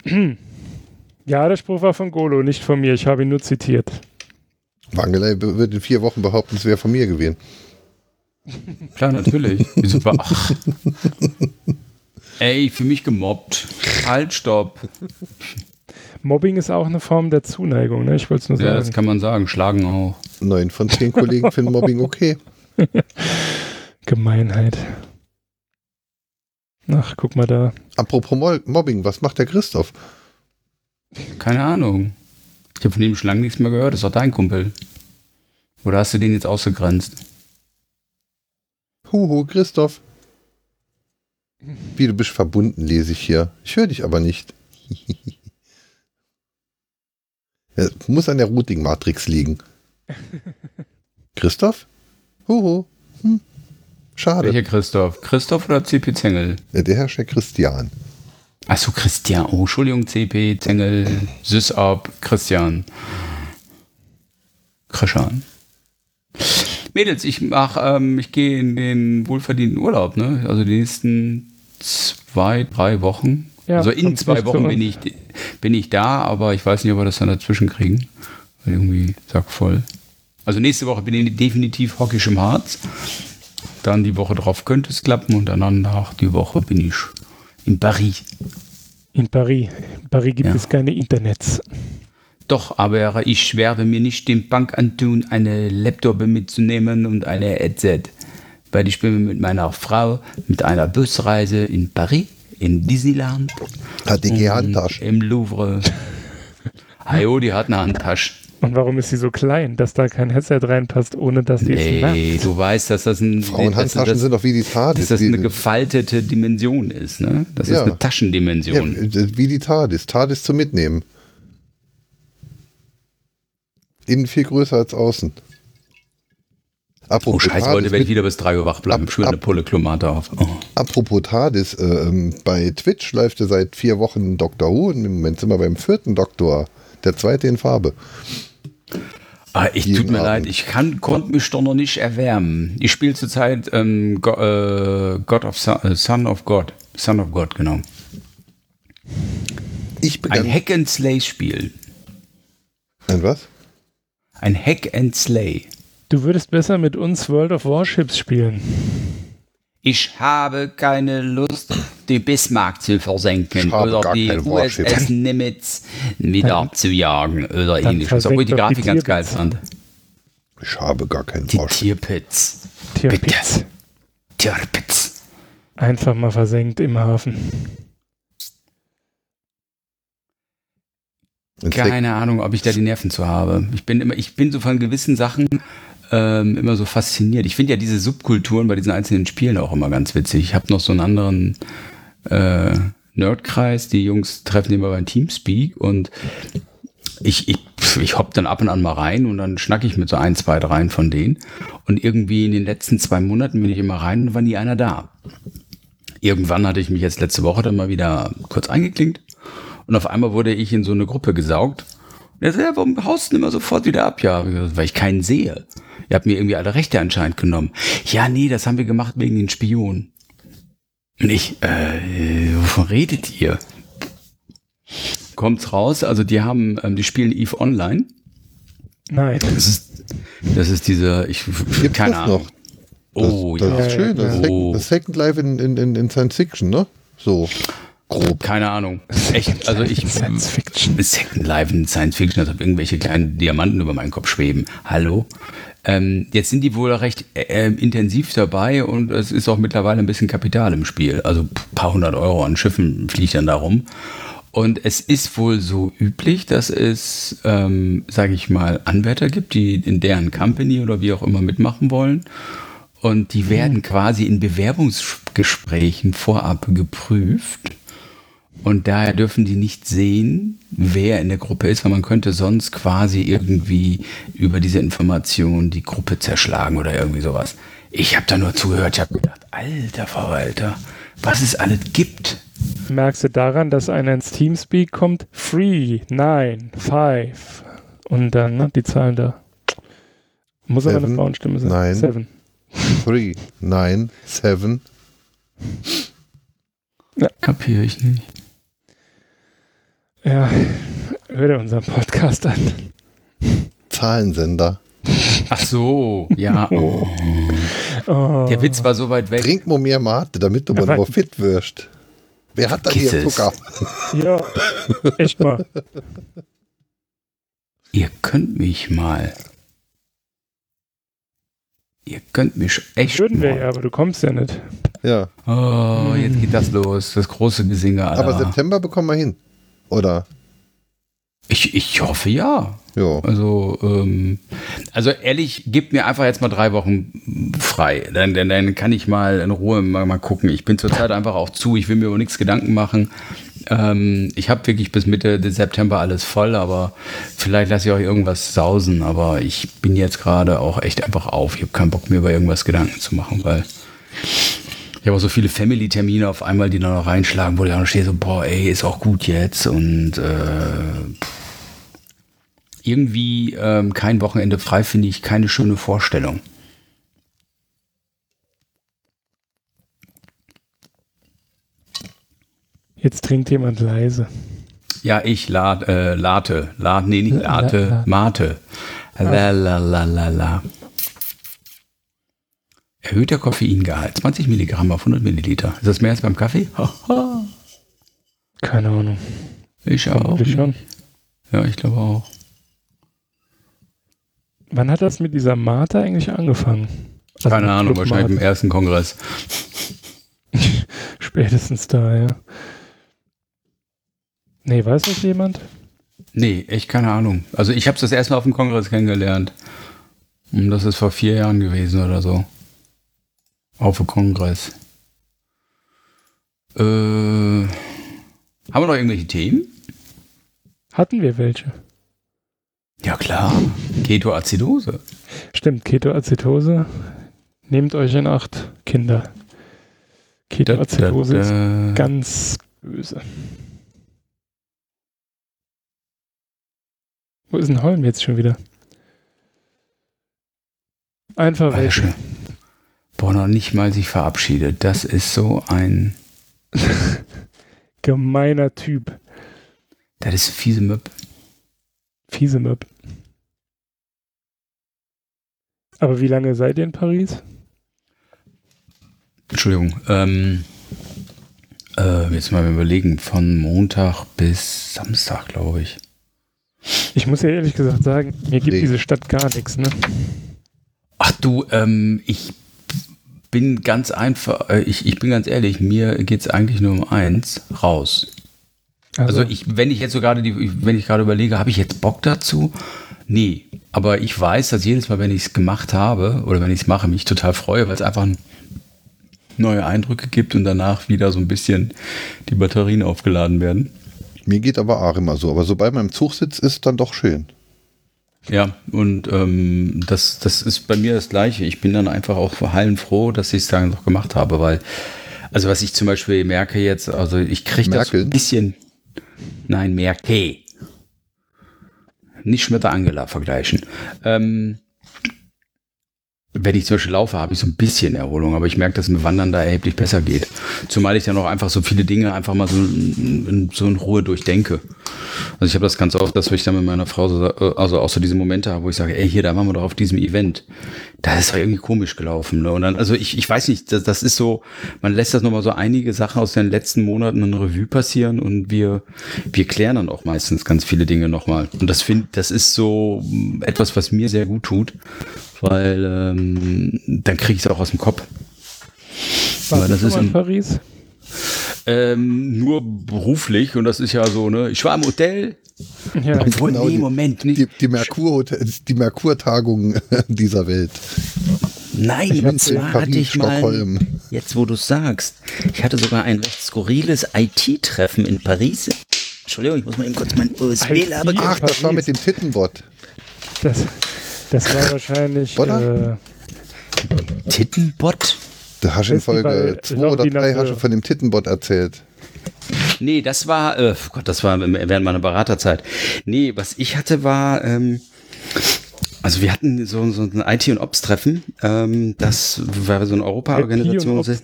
Ja, der Spruch war von Golo, nicht von mir. Ich habe ihn nur zitiert. Wangelei wird in vier Wochen behaupten, es wäre von mir gewesen. Klar, natürlich. Wieso war, ach. Ey, für mich gemobbt. Halt, stopp. Mobbing ist auch eine Form der Zuneigung, ne? Ich wollte es nur Ja, das sagen. kann man sagen. Schlagen auch. Neun von zehn Kollegen finden Mobbing okay. Gemeinheit. Ach, guck mal da. Apropos Mo Mobbing, was macht der Christoph? Keine Ahnung. Ich habe von ihm schon lange nichts mehr gehört. Das ist doch dein Kumpel. Oder hast du den jetzt ausgegrenzt? Huhu, Christoph. Wie du bist verbunden, lese ich hier. Ich höre dich aber nicht. Ja, muss an der Routing-Matrix liegen. Christoph? Huhu. Hm. Schade. Welcher Christoph? Christoph oder CP Zengel? Der Herr ist der Christian. Achso, Christian. Oh, Entschuldigung, CP, Zengel, Sysab, Christian. Krischan. Mädels, ich mach, ähm, ich gehe in den wohlverdienten Urlaub, ne? Also die nächsten zwei, drei Wochen. Ja, also in zwei Wochen bin ich, bin ich da, aber ich weiß nicht, ob wir das dann dazwischen kriegen. Weil irgendwie sack voll. Also nächste Woche bin ich definitiv hockisch im Harz. Dann die Woche drauf könnte es klappen und danach die Woche bin ich in Paris. In Paris. In Paris gibt Ja. es keine Internets. Doch, aber ich werde mir nicht den Bank antun, eine Laptop mitzunehmen und eine Headset. Weil ich bin mit meiner Frau mit einer Busreise in Paris, in Disneyland, Hat die und Handtasche. im Louvre. Hajo, die hat eine Handtasche. Und warum ist sie so klein, dass da kein Headset reinpasst, ohne dass die es Nee, merkt? du weißt, dass das ein Frauenhandtaschen dass, sind doch wie die TARDIS. dass das eine gefaltete Dimension ist, ne? Das Ja. ist eine ja, Taschendimension. wie die TARDIS. TARDIS zum Mitnehmen. Innen viel größer als außen. Oh Apropos Scheiße, TARDIS, heute werde ich wieder bis 3 Uhr wach bleiben. Ab- Schön eine ab- Pulle Klomate auf. Oh. Apropos TARDIS, äh, ähm, bei Twitch läuft ja seit vier Wochen Doctor Who und im Moment sind wir beim vierten Doktor. Der zweite in Farbe. Ah, ich tut mir Abend. leid, ich kann, konnte mich doch noch nicht erwärmen. Ich spiele zurzeit ähm, Go, äh, God of Son, äh, Son of God. Son of God, genau. Ich Ein. Hack and Slay Spiel. Ein was? Ein Hack and Slay. Du würdest besser mit uns World of Warships spielen. Ich habe keine Lust, die Bismarck zu versenken oder die. USS Nimitz wieder zu jagen oder ähnliches. Obwohl ich die Grafik die ganz geil fand. Ich habe gar keinen Die Frosch. Tierpits. Tierpitz. Tierpits. Einfach mal versenkt im Hafen. Keine Ahnung, ob ich da die Nerven zu habe. Ich bin immer, ich bin so von gewissen Sachen ähm, immer so fasziniert. Ich finde ja diese Subkulturen bei diesen einzelnen Spielen auch immer ganz witzig. Ich habe noch so einen anderen äh, Nerdkreis. Die Jungs treffen immer beim Teamspeak und ich, ich, ich hopp dann ab und an mal rein und dann schnack ich mit so ein, zwei, dreien von denen. Und irgendwie in den letzten zwei Monaten bin ich immer rein und war nie einer da. Irgendwann hatte ich mich jetzt letzte Woche dann mal wieder kurz eingeklinkt und auf einmal wurde ich in so eine Gruppe gesaugt. Und er sagt, ja, warum haust du denn immer sofort wieder ab? Ja, weil ich keinen sehe. Ihr habt mir irgendwie alle Rechte anscheinend genommen. Ja, nee, das haben wir gemacht wegen den Spionen. Und ich, äh, wovon redet ihr? Kommt's raus, also die haben, ähm, die spielen Eve Online. Nein. Das ist, das ist diese, ich, Gibt keine das Ahnung. noch? Das, Oh, das ja. ist schön. Das, ist Oh. Second, das Second Life in, in, in, in Science Fiction, ne? So. Grob. Keine Ahnung. Echt, also ich. Science Fiction. Second Life in Science Fiction, als ob irgendwelche kleinen Diamanten über meinen Kopf schweben. Hallo? Ähm, jetzt sind die wohl recht äh, intensiv dabei und es ist auch mittlerweile ein bisschen Kapital im Spiel. Also ein paar hundert Euro an Schiffen fliegt dann darum. Und es ist wohl so üblich, dass es, ähm, sage ich mal, Anwärter gibt, die in deren Company oder wie auch immer mitmachen wollen. Und die werden quasi in Bewerbungsgesprächen vorab geprüft. Und daher dürfen die nicht sehen, wer in der Gruppe ist, weil man könnte sonst quasi irgendwie über diese Information die Gruppe zerschlagen oder irgendwie sowas. Ich habe da nur zugehört, ich habe gedacht, alter Verwalter, was es alles gibt. Merkst du daran, dass einer ins Teamspeak kommt? Three, nine, five. Und dann ne, die Zahlen da. Muss aber eine Seven, Frauenstimme sein. nine. Seven. 3, 9, 7. Kapiere ich nicht. Ja, hör dir unseren Podcast an. Zahlensender. Ach so, ja. Oh. Oh. Der Witz war so weit weg. Trink mal mehr Mate, damit du mal fit wirst. Wer hat da hier. Zucker? Ja, echt mal. Ihr könnt mich mal. Ihr könnt mich echt Würden wir ja, aber du kommst ja nicht. Ja, Oh, jetzt geht das los. Das große Gesinge. Alter. aber September bekommen wir hin. Oder? Ich, ich hoffe ja. Ja. Also, ähm, also ehrlich, gebt mir einfach jetzt mal drei Wochen frei. Dann, dann, dann kann ich mal in Ruhe mal, mal gucken. Ich bin zurzeit einfach auch zu. Ich will mir über nichts Gedanken machen. Ähm, ich habe wirklich bis Mitte des September alles voll, aber vielleicht lasse ich auch irgendwas sausen. Aber ich bin jetzt gerade auch echt einfach auf. Ich habe keinen Bock mir über irgendwas Gedanken zu machen, weil ich habe auch so viele Family-Termine auf einmal, die dann noch reinschlagen, wo ich noch stehe, so, boah, ey, ist auch gut jetzt und äh, irgendwie ähm, kein Wochenende frei finde ich keine schöne Vorstellung. Jetzt trinkt jemand leise. Ja, ich lad, äh, late, lad, nee, nicht La- late, la- mate. La, la, la, la, la. Erhöhter Koffeingehalt, 20 Milligramm auf 100 Milliliter. Ist das mehr als beim Kaffee? Keine Ahnung. ich auch. Schon. Ja, ich glaube auch. Wann hat das mit dieser Mate eigentlich angefangen? Also Keine Ahnung, wahrscheinlich im Mate. ersten Kongress. Spätestens da, ja. Nee, weiß das jemand? Nee, echt keine Ahnung. Also ich habe es das erste Mal auf dem Kongress kennengelernt. Und das ist vor vier Jahren gewesen oder so. Auf dem Kongress. Äh, haben wir noch irgendwelche Themen? Hatten wir welche? Ja klar. Ketoazidose. Stimmt, Ketoazidose. Nehmt euch in Acht, Kinder. Ketoazidose ist Da, da, ganz böse. Wo ist denn Holm jetzt schon wieder? Einfach da. Boah, noch nicht mal sich verabschiedet. Das ist so ein. Gemeiner Typ. Das ist fiese Möb. Fiese Möb. Aber wie lange seid ihr in Paris? Entschuldigung. Ähm, äh, jetzt mal überlegen. Von Montag bis Samstag, glaube ich. Ich muss ja ehrlich gesagt sagen, mir gibt Nee. diese Stadt gar nichts, ne? Ach du, ähm, ich bin ganz einfach, äh, ich, ich bin ganz ehrlich, mir geht es eigentlich nur um eins, raus. Also, ich, wenn ich jetzt so gerade die, wenn ich gerade überlege, habe ich jetzt Bock dazu? Nee. Aber ich weiß, dass jedes Mal, wenn ich es gemacht habe oder wenn ich es mache, mich total freue, weil es einfach neue Eindrücke gibt und danach wieder so ein bisschen die Batterien aufgeladen werden. Mir geht aber auch immer so. Aber sobald man im Zug sitzt, ist es dann doch schön. Ja, und ähm, das, das ist bei mir das Gleiche. Ich bin dann einfach auch heilenfroh, dass ich es dann noch gemacht habe, weil, also was ich zum Beispiel merke jetzt, also ich kriege das ein bisschen, nein, merke. Nicht mit der Angela vergleichen. Ähm, wenn ich zum Beispiel laufe, habe ich so ein bisschen Erholung, aber ich merke, dass mir Wandern da erheblich besser geht. Zumal ich dann auch einfach so viele Dinge einfach mal so in, so in Ruhe durchdenke. Also ich habe das ganz oft, dass ich dann mit meiner Frau so, sa- also auch so diese Momente habe, wo ich sage, ey, hier, da waren wir doch auf diesem Event. Da ist doch irgendwie komisch gelaufen. Ne? Und dann, also ich, ich weiß nicht, das, das ist so, man lässt das nochmal so einige Sachen aus den letzten Monaten in Revue passieren und wir, wir klären dann auch meistens ganz viele Dinge nochmal. Und das finde, das ist so mm, etwas, was mir sehr gut tut, weil ähm, dann kriege ich es auch aus dem Kopf. Du das ist mal in Paris? Ähm, nur beruflich und das ist ja so, ne? Ich war im Hotel. Ja. Obwohl, Genau, nee, die- Moment, nicht. Die, die, Merkur, die Merkur-Tagung dieser Welt. Nein, Ich und zwar Paris, hatte ich mal, Stockholm. jetzt wo du sagst, ich hatte sogar ein recht skurriles IT-Treffen in Paris. Entschuldigung, ich muss mal eben kurz mein USB-Laber. Ach, das war mit dem Tittenbot. Das, das war wahrscheinlich. Oder? Äh, Tittenbot? Da hast du in Folge bei 2 Love oder die 3 hast du von dem Tittenbot erzählt. Nee, das war, äh, Gott, das war während meiner Beraterzeit. Nee, was ich hatte war, ähm, also wir hatten so, so ein IT- und Ops-Treffen. Ähm, das war so eine Europa-Organisation. IT und Ops.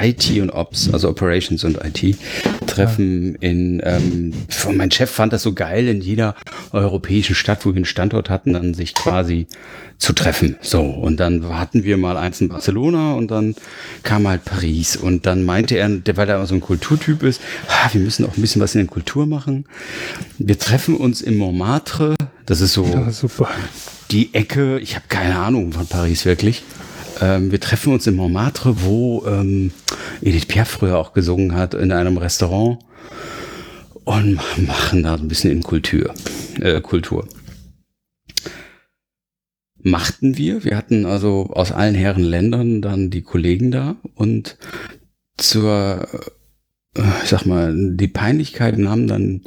IT und Ops, also Operations und IT, treffen in, ähm, mein Chef fand das so geil, in jeder europäischen Stadt, wo wir einen Standort hatten, dann sich quasi zu treffen. So, und dann hatten wir mal eins in Barcelona und dann kam halt Paris und dann meinte er, weil er so ein Kulturtyp ist, ah, wir müssen auch ein bisschen was in der Kultur machen. Wir treffen uns in Montmartre, das ist so ja, die Ecke, ich habe keine Ahnung von Paris wirklich. Ähm, wir treffen uns in Montmartre, wo ähm, Edith Piaf früher auch gesungen hat, in einem Restaurant und machen da ein bisschen in Kultur. Äh, Kultur. Machten wir. Wir hatten also aus allen Herren Ländern dann die Kollegen da und zur, äh, ich sag mal, die Peinlichkeiten haben dann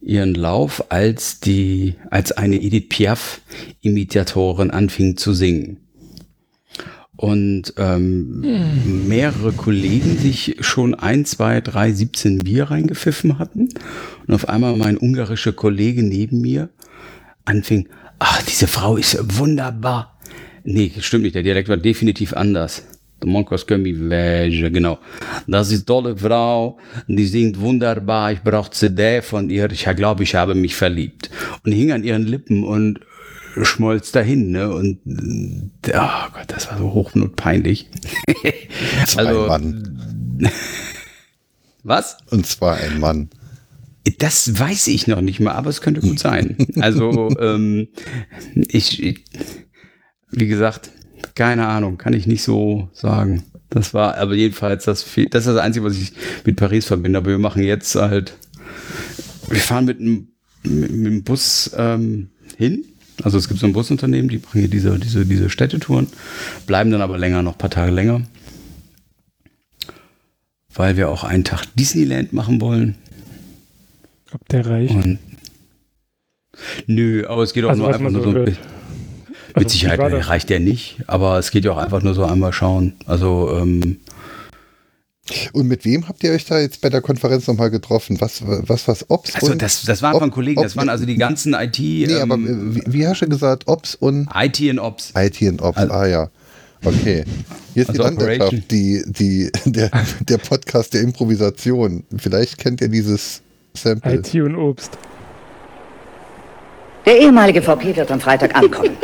ihren Lauf, als die, als eine Edith Piaf Imitatorin anfing zu singen. Und ähm, mehrere Kollegen sich schon ein, zwei, drei, 17 Bier reingepfiffen hatten. Und auf einmal mein ungarischer Kollege neben mir anfing, ach, diese Frau ist wunderbar. Nee, stimmt nicht, der Dialekt war definitiv anders. Der Monkos Kömi Wäge, genau. Das ist tolle Frau, die singt wunderbar, ich brauche CD von ihr, ich glaube, ich habe mich verliebt. Und hing an ihren Lippen und schmolz dahin, ne? Und äh, oh Gott, das war so hochnotpeinlich. War Also- ein Mann. Was? Und zwar ein Mann. Das weiß ich noch nicht mal, aber es könnte gut sein. Also, ähm, ich, ich, wie gesagt, keine Ahnung, kann ich nicht so sagen. Das war aber jedenfalls das, das ist das Einzige, was ich mit Paris verbinde. Aber wir machen jetzt halt, wir fahren mit einem mit, mit dem Bus ähm, hin. Also es gibt so ein Busunternehmen, die bringen hier diese, diese, diese Städtetouren, bleiben dann aber länger, noch ein paar Tage länger. Weil wir auch einen Tag Disneyland machen wollen. Ob der reicht? Und Nö, aber es geht auch Also nur einfach nur so hört. Mit Also, Sicherheit reicht der nicht, aber es geht ja auch einfach nur so einmal schauen. Also ähm, Und mit wem habt ihr euch da jetzt bei der Konferenz nochmal getroffen? Was, was, was, Ops Also und... das, das waren Ob- von Kollegen, das waren also die ganzen IT, nee, aber ähm, äh, wie, wie hast du gesagt? Ops und IT und Ops. IT und Ops. Also- ah ja. Okay. Hier ist Also die Landwirtschaft, Operation. die, die, der, der Podcast der Improvisation. Vielleicht kennt ihr dieses Sample. IT und Obst. Der ehemalige VP wird am Freitag ankommen.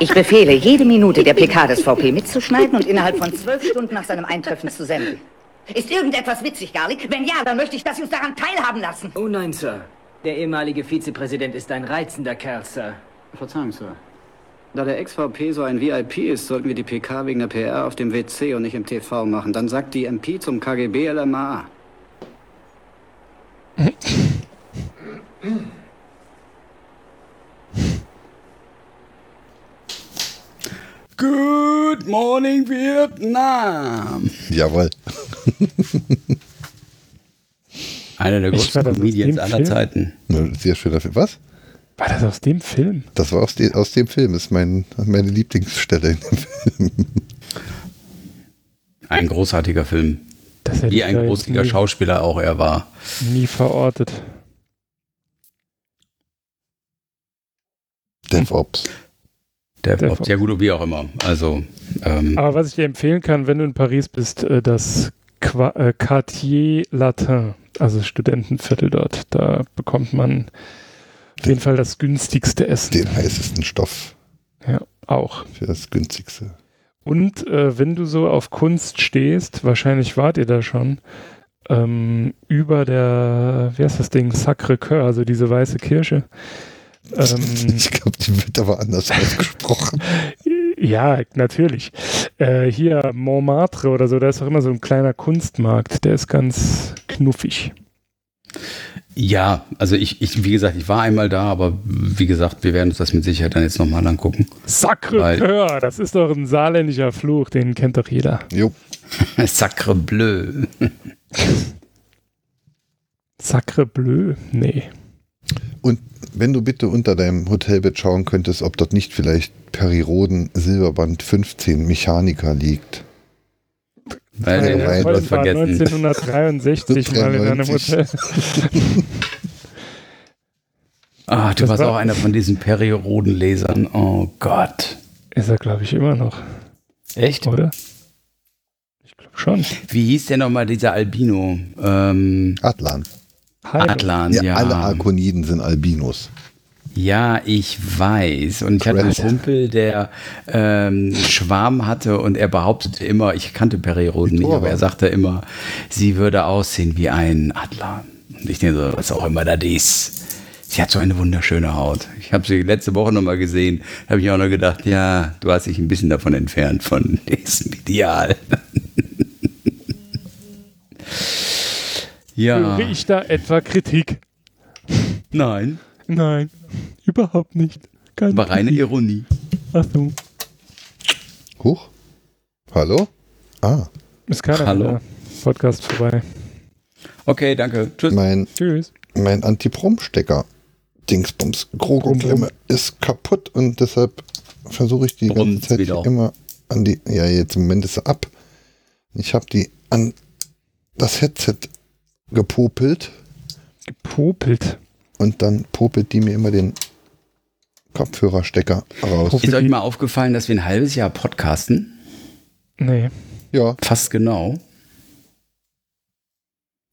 Ich befehle, jede Minute der PK des VP mitzuschneiden und innerhalb von zwölf Stunden nach seinem Eintreffen zu senden. Ist irgendetwas witzig, Garlic? Wenn ja, dann möchte ich, dass Sie uns daran teilhaben lassen. Oh nein, Sir. Der ehemalige Vizepräsident ist ein reizender Kerl, Sir. Verzeihung, Sir. Da der Ex-VP so ein VIP ist, sollten wir die PK wegen der PR auf dem WC und nicht im TV machen. Dann sagt die MP zum KGB LMA. Good morning Vietnam. Jawohl. Einer der größten das Comedians aller Film? Zeiten. Sehr schöner Film. Was? War das aus dem Film? Das war aus, de, aus dem Film. Ist mein, meine Lieblingsstelle in dem Film. Ein großartiger Film. Das hätte Wie ein großartiger Schauspieler auch er war. nie verortet. DevOps. Der, Der Ops, ja gut, wie auch immer. Also, ähm, Aber was ich dir empfehlen kann, wenn du in Paris bist, äh, das äh, Quartier Latin, also das Studentenviertel dort, da bekommt man auf jeden Fall das günstigste Essen. Den heißesten Stoff Ja, auch. für das günstigste. Und äh, wenn du so auf Kunst stehst, wahrscheinlich wart ihr da schon, ähm, über der, wie heißt das Ding, Sacré-Cœur, also diese weiße Kirche. Ähm, Ich glaube, die wird aber anders ausgesprochen. ja, natürlich. Äh, hier Montmartre oder so, da ist auch immer so ein kleiner Kunstmarkt, der ist ganz knuffig. ja, also ich, ich, wie gesagt, ich war einmal da, aber wie gesagt, wir werden uns das mit Sicherheit dann jetzt nochmal angucken. Sacré-Cœur, das ist doch ein saarländischer Fluch, den kennt doch jeder. Jo. Sacre bleu. Sacre bleu? Nee. Und wenn du bitte unter deinem Hotelbett schauen könntest, ob dort nicht vielleicht Periroden Silberband 15 Mechaniker liegt. Weil den das war vergessen. 1963 mal in einem 93. Hotel. Ah, du Das warst war- auch einer von diesen Periodenlesern. Oh Gott. Ist er, glaube ich, immer noch, Echt? oder? Ich glaube schon. Wie hieß der nochmal dieser Albino? Ähm, Adlan. Adlan, Ja, ja. alle Arkoniden sind Albinos. Ja, ich weiß. Und ich hatte einen. Kumpel, der ähm, Schwarm hatte und er behauptete immer, ich kannte Perioden nicht, aber er sagte immer, sie würde aussehen wie ein Adler. Und ich denke so, was auch immer das ist. Sie hat so eine wunderschöne Haut. Ich habe sie letzte Woche noch mal gesehen. habe ich auch noch gedacht, ja, du hast dich ein bisschen davon entfernt, von diesem Ideal. Ja, Höre ich da etwa Kritik? nein, Nein, überhaupt nicht. Keine war reine Kritik. Ironie. Achtung. Huch. Hallo? Ah, Ist keiner Hallo. Podcast vorbei. Okay, danke. Tschüss. mein, Tschüss. mein Anti-Prom-Stecker. Dingsbums. Krogo-Klemme ist kaputt und deshalb versuche ich die ganze Brummt Zeit wieder. immer an die. Ja, jetzt im Moment ist sie ab. Ich habe die an das Headset gepopelt Gepopelt. und dann popelt die mir immer den Kopfhörerstecker raus. Ist euch mal aufgefallen, dass wir ein halbes Jahr podcasten? Nee. Ja, Fast genau.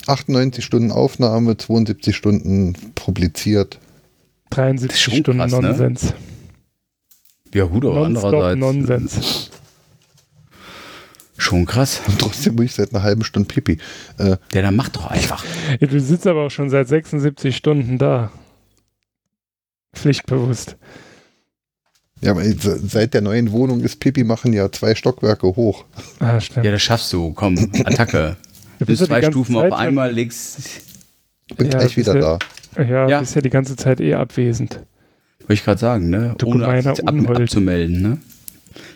98 Stunden Aufnahme, 72 Stunden publiziert. 73 schon Stunden krass, ne? Nonsens. Ja, gut, aber andererseits Nonsens. Schon krass. Und trotzdem muss ich seit einer halben Stunde Pipi. Äh, Der dann macht doch einfach. Ja, du sitzt aber auch schon seit 76 Stunden da. Pflichtbewusst. ja, aber se- seit der neuen Wohnung ist Pipi machen ja zwei Stockwerke hoch. Ah, stimmt. Ja, das schaffst du. Komm, Attacke. Du Bis bist ja die zwei Stufen Zeit auf einmal legst. Bin Ja, gleich wieder ja- da. Ja, Ja. bist ja die ganze Zeit eh abwesend. Wollte ich gerade sagen, ne? Du Ohne ab, Unhold. abzumelden, ne?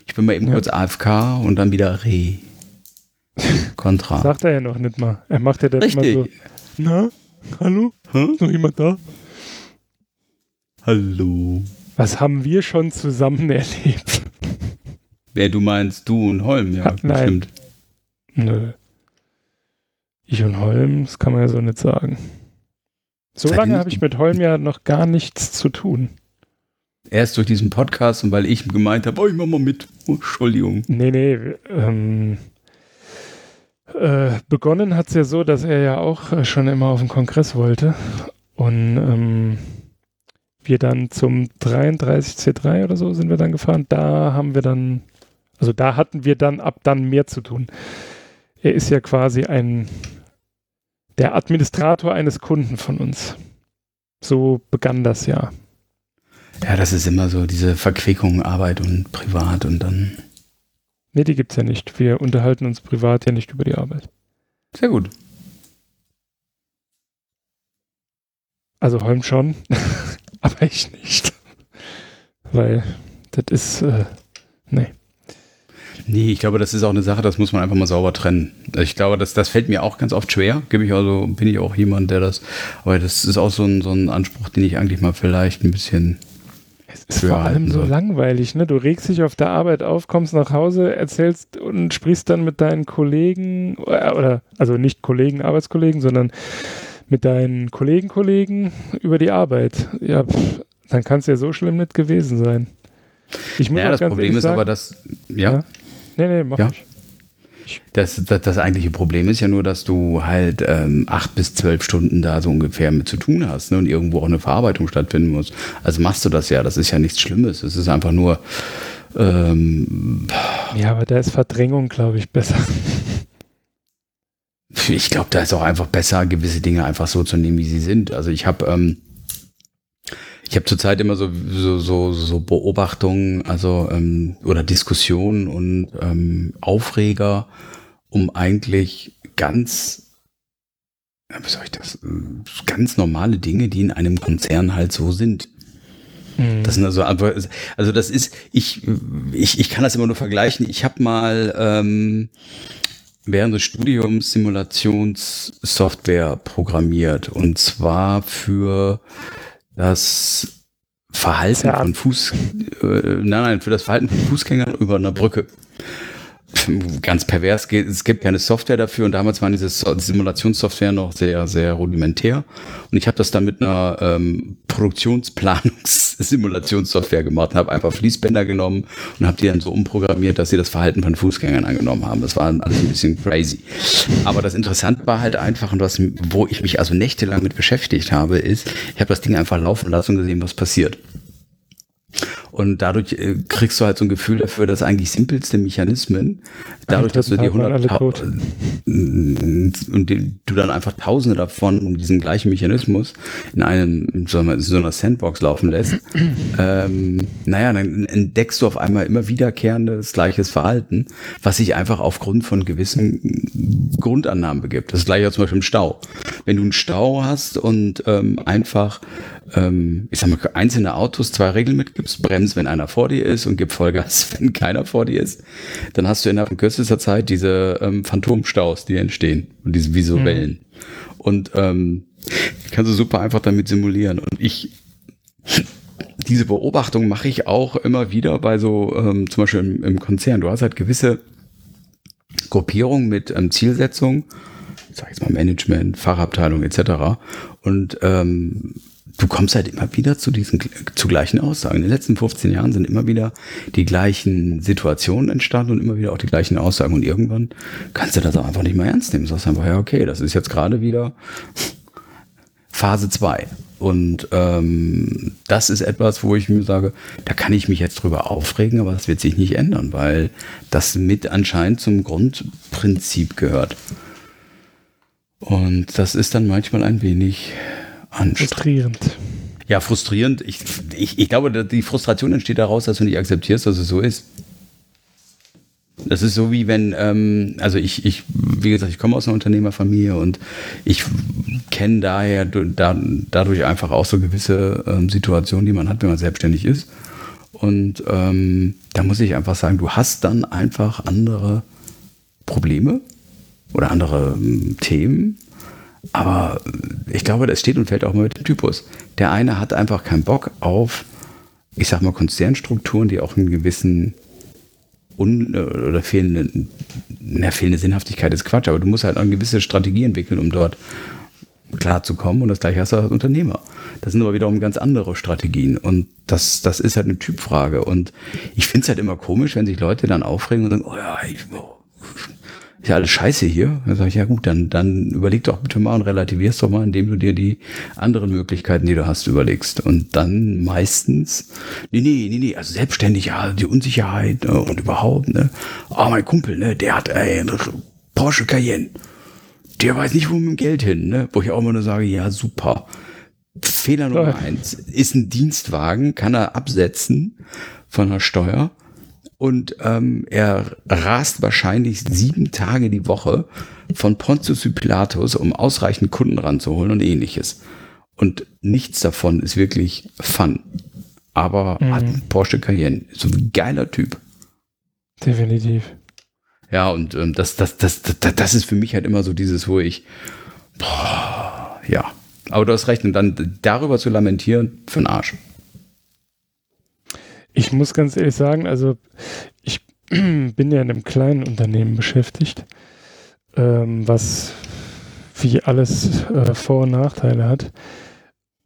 Ich bin mal eben Ja. kurz AFK und dann wieder Re. Contra. Sagt er ja noch nicht mal. Er macht ja dann immer so, Richtig. na, hallo, Hä? ist noch jemand da? Hallo. Was haben wir schon zusammen erlebt? Wer du meinst, du und Holm, ja, nein. bestimmt. Nö. Ich und Holm, das kann man ja so nicht sagen. So ihr lange habe ich mit Holm ja noch gar nichts zu tun. Erst durch diesen Podcast und weil ich gemeint habe, oh, ich mach mal mit. Oh, Entschuldigung. Nee, nee. Ähm, äh, begonnen hat es ja so, dass er ja auch äh, schon immer auf den Kongress wollte. Und ähm, wir dann zum 33C3 oder so sind wir dann gefahren. Da haben wir dann, also da hatten wir dann ab dann mehr zu tun. Er ist ja quasi ein, der Administrator eines Kunden von uns. So begann das ja. Ja, das ist immer so, diese Verquickung Arbeit und Privat und dann. Nee, die gibt's ja nicht. Wir unterhalten uns privat ja nicht über die Arbeit. Sehr gut. Also Holm schon, aber ich nicht. Weil das ist, äh, nee. Nee, ich glaube, das ist auch eine Sache, das muss man einfach mal sauber trennen. Ich glaube, das, das fällt mir auch ganz oft schwer. Gebe ich also, bin ich auch jemand, der das, aber das ist auch so ein, so ein Anspruch, den ich eigentlich mal vielleicht ein bisschen Es ist vor allem so langweilig, ne? Du regst dich auf der Arbeit auf, kommst nach Hause, erzählst und sprichst dann mit deinen Kollegen, oder, oder also nicht Kollegen, Arbeitskollegen, sondern mit deinen Kollegen, Kollegen über die Arbeit. Ja, pff, dann kann es ja so schlimm nicht gewesen sein. Ich muss Ja, das ganz Problem ist sagen, aber, dass, ja, Ja. Nee, nee, mach Ja. nicht. Das, das, das eigentliche Problem ist ja nur, dass du halt ähm, acht bis zwölf Stunden da so ungefähr mit zu tun hast ne, und irgendwo auch eine Verarbeitung stattfinden muss. Also machst du das ja, das ist ja nichts Schlimmes. Es ist einfach nur, ähm, Ja, aber da ist Verdrängung, glaube ich, besser. ich glaube, da ist auch einfach besser, gewisse Dinge einfach so zu nehmen, wie sie sind. Also ich habe ähm, ich habe zurzeit immer so, so, so, so Beobachtungen, also ähm, oder Diskussionen und ähm, Aufreger, um eigentlich ganz, wie soll ich das, ganz normale Dinge, die in einem Konzern halt so sind. Das sind also einfach, also das ist, ich, ich, ich kann das immer nur vergleichen. Ich habe mal ähm, während des Studiums Simulationssoftware programmiert und zwar für das Verhalten von Fuß, äh, nein, nein, für das Verhalten von Fußgängern über einer Brücke. Ganz pervers, es gibt keine Software dafür und damals waren diese So- Simulationssoftware noch sehr, sehr rudimentär und ich habe das dann mit einer ähm, Produktionsplanungs-Simulationssoftware gemacht und habe einfach Fließbänder genommen und habe die dann so umprogrammiert, dass sie das Verhalten von Fußgängern angenommen haben. Das war alles ein bisschen crazy. Aber das Interessante war halt einfach und was, wo ich mich also nächtelang mit beschäftigt habe, ist, ich habe das Ding einfach laufen lassen und gesehen, was passiert. Und dadurch äh, kriegst du halt so ein Gefühl dafür, dass eigentlich simpelste Mechanismen, dadurch, dass du die dritten Tag waren alle 100 tot. und die, du dann einfach Tausende davon um diesen gleichen Mechanismus in einem in so einer, in so einer Sandbox laufen lässt, ähm, naja, dann entdeckst du auf einmal immer wiederkehrendes gleiches Verhalten, was sich einfach aufgrund von gewissen Grundannahmen begibt. Das gleiche zum Beispiel im Stau. Wenn du einen Stau hast und ähm, einfach ähm, ich sag mal, einzelne Autos zwei Regeln mitgibst, bremst, wenn einer vor dir ist und gib Vollgas, wenn keiner vor dir ist, dann hast du innerhalb von kürzester Zeit diese ähm, Phantomstaus, die entstehen und diese visuellen. Und ähm, kannst du super einfach damit simulieren. Und ich, diese Beobachtung mache ich auch immer wieder bei so, ähm, zum Beispiel im, im Konzern. Du hast halt gewisse Gruppierungen mit ähm, Zielsetzung, ich sag jetzt mal Management, Fachabteilung etc. Und ähm, du kommst halt immer wieder zu diesen zu gleichen Aussagen. In den letzten 15 Jahren sind immer wieder die gleichen Situationen entstanden und immer wieder auch die gleichen Aussagen. Und irgendwann kannst du das auch einfach nicht mehr ernst nehmen. Du sagst einfach, ja, okay, das ist jetzt gerade wieder Phase 2. Und ähm, das ist etwas, wo ich mir sage, da kann ich mich jetzt drüber aufregen, aber das wird sich nicht ändern, weil das mit anscheinend zum Grundprinzip gehört. Und das ist dann manchmal ein wenig anstrengend. Frustrierend. Ja, frustrierend. Ich, ich, ich glaube, die Frustration entsteht daraus, dass du nicht akzeptierst, dass es so ist. Das ist so wie wenn, ähm, also ich, ich, wie gesagt, ich komme aus einer Unternehmerfamilie und ich kenne daher da, dadurch einfach auch so gewisse ähm, Situationen, die man hat, wenn man selbstständig ist. Und ähm, da muss ich einfach sagen, du hast dann einfach andere Probleme oder andere ähm, Themen. Aber ich glaube, das steht und fällt auch mal mit dem Typus. Der eine hat einfach keinen Bock auf, ich sag mal, Konzernstrukturen, die auch einen gewissen un oder fehlende, na, fehlende Sinnhaftigkeit ist Quatsch, aber du musst halt eine gewisse Strategie entwickeln, um dort klarzukommen. Und das gleiche hast du als Unternehmer. Das sind aber wiederum ganz andere Strategien. Und das, das ist halt eine Typfrage. Und ich finde es halt immer komisch, wenn sich Leute dann aufregen und sagen, oh ja, ich, oh, ist ja alles scheiße hier. Dann sage ich, ja gut, dann, dann überleg doch bitte mal und relativierst doch mal, indem du dir die anderen Möglichkeiten, die du hast, überlegst. Und dann meistens, nee, nee, nee, nee, also selbstständig, ja, die Unsicherheit ne, und überhaupt, ne. Ah, oh, mein Kumpel, ne, der hat ey, einen Porsche Cayenne. Der weiß nicht, wo mit dem Geld hin, ne. Wo ich auch immer nur sage, ja, super. Fehler Nummer eins. Ist ein Dienstwagen, kann er absetzen von der Steuer und ähm, er rast wahrscheinlich sieben Tage die Woche von Pontius zu Pilatus, um ausreichend Kunden ranzuholen und ähnliches. Und nichts davon ist wirklich Fun. Aber mhm. hat einen Porsche Cayenne. So ein geiler Typ. Definitiv. Ja, und ähm, das, das, das, das, das ist für mich halt immer so dieses, wo ich, boah, ja. Aber du hast recht, und dann darüber zu lamentieren, für den Arsch. Ich muss ganz ehrlich sagen, also ich bin ja in einem kleinen Unternehmen beschäftigt, ähm, was wie alles äh, Vor- und Nachteile hat.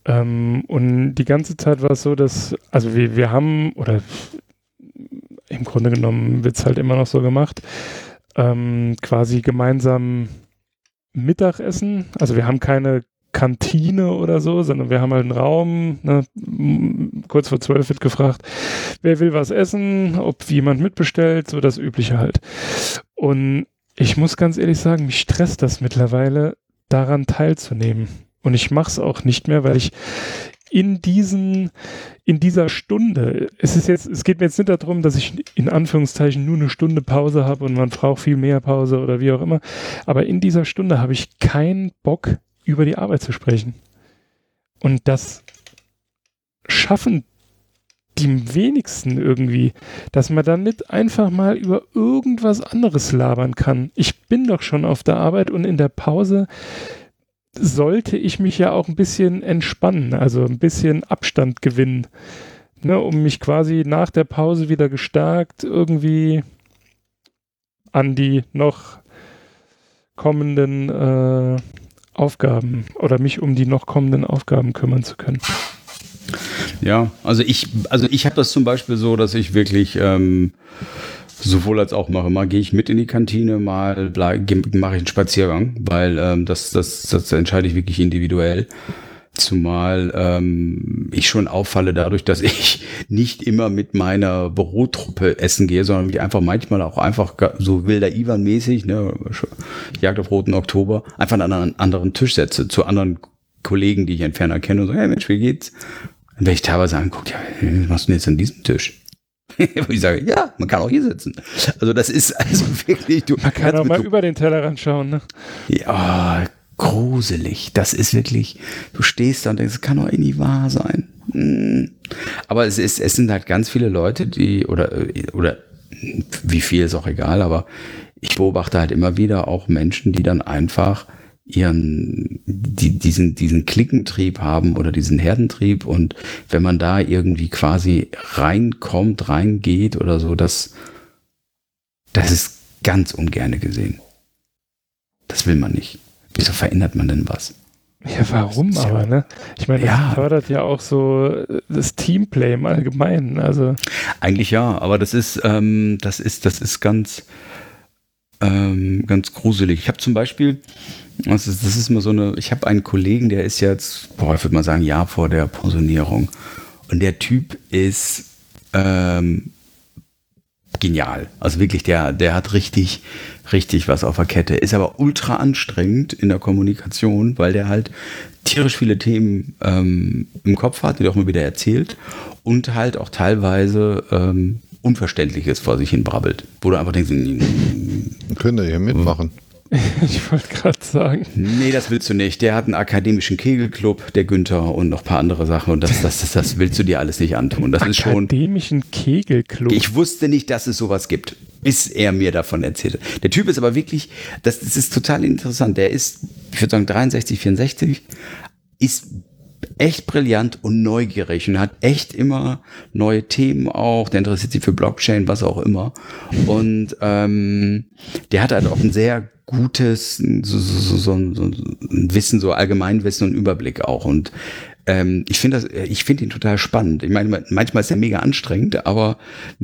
Ähm, und die ganze Zeit war es so, dass, also wir, wir haben, oder im Grunde genommen wird es halt immer noch so gemacht, ähm, quasi gemeinsam Mittagessen. Also wir haben keine Kantine oder so, sondern wir haben halt einen Raum. Ne? Kurz vor zwölf wird gefragt, wer will was essen, ob jemand mitbestellt, so das Übliche halt. Und ich muss ganz ehrlich sagen, mich stresst das mittlerweile, daran teilzunehmen. Und ich mache es auch nicht mehr, weil ich in diesen, in dieser Stunde, es ist jetzt, es geht mir jetzt nicht darum, dass ich in Anführungszeichen nur eine Stunde Pause habe und man braucht viel mehr Pause oder wie auch immer, aber in dieser Stunde habe ich keinen Bock, über die Arbeit zu sprechen. Und das schaffen die wenigsten irgendwie, dass man nicht einfach mal über irgendwas anderes labern kann. Ich bin doch schon auf der Arbeit und in der Pause sollte ich mich ja auch ein bisschen entspannen, also ein bisschen Abstand gewinnen, ne, um mich quasi nach der Pause wieder gestärkt irgendwie an die noch kommenden äh, Aufgaben oder mich um die noch kommenden Aufgaben kümmern zu können. Ja, also ich, also ich habe das zum Beispiel so, dass ich wirklich ähm, sowohl als auch mache. Mal gehe ich mit in die Kantine, mal mache ich einen Spaziergang, weil ähm, das, das, das entscheide ich wirklich individuell. Zumal ähm, ich schon auffalle dadurch, dass ich nicht immer mit meiner Bürotruppe essen gehe, sondern mich einfach manchmal auch einfach so wilder Ivan-mäßig, ne, Jagd auf Roten Oktober, einfach an einen anderen Tisch setze, zu anderen Kollegen, die ich entfernt kenne und so, hey Mensch, wie geht's? Und wenn ich teilweise angucke, ja, was machst du denn jetzt an diesem Tisch? Wo ich sage, ja, man kann auch hier sitzen. Also das ist also wirklich, du Man kann auch mal über den Tellerrand schauen, ne? Ja, gruselig. Das ist wirklich, du stehst da und denkst, das kann doch eh nie wahr sein. Hm. Aber es, ist, es sind halt ganz viele Leute, die, oder, oder wie viel ist auch egal, aber ich beobachte halt immer wieder auch Menschen, die dann einfach ihren, die, diesen, diesen Klickentrieb haben oder diesen Herdentrieb und wenn man da irgendwie quasi reinkommt, reingeht oder so, das, das ist ganz ungerne gesehen. Das will man nicht. Wieso verändert man denn was? Ja, warum ja, aber, ne? Ich meine, das ja. fördert ja auch so äh, das Teamplay im Allgemeinen. Also. Eigentlich ja, aber das ist, ähm, das ist, das ist ganz, ähm, ganz gruselig. Ich habe zum Beispiel, das ist, das ist immer so eine, ich habe einen Kollegen, der ist jetzt, boah, ich würde mal sagen, Jahr vor der Pensionierung. Und der Typ ist ähm, genial. Also wirklich, der, der hat richtig, richtig was auf der Kette. Ist aber ultra anstrengend in der Kommunikation, weil der halt tierisch viele Themen ähm, im Kopf hat, die er auch mal wieder erzählt und halt auch teilweise ähm, Unverständliches vor sich hin brabbelt. Wo du einfach denkst, mm, Könnt ihr hier mitmachen. Ich wollte gerade sagen. nee, das willst du nicht. Der hat einen akademischen Kegelclub, der Günther, und noch ein paar andere Sachen. Und das, das, das, das willst du dir alles nicht antun. Das ist schon. Akademischen Kegelclub. Ich wusste nicht, dass es sowas gibt, bis er mir davon erzählte. Der Typ ist aber wirklich, das, das ist total interessant. Der ist, ich würde sagen, 63, 64, ist echt brillant und neugierig und hat echt immer neue Themen auch. Der interessiert sich für Blockchain, was auch immer. Und ähm, der hat halt auch ein sehr gutes so, so, so, so, ein Wissen, so Allgemeinwissen und Überblick auch. Und ähm, ich finde das, ich finde ihn total spannend. Ich meine, manchmal ist er mega anstrengend, aber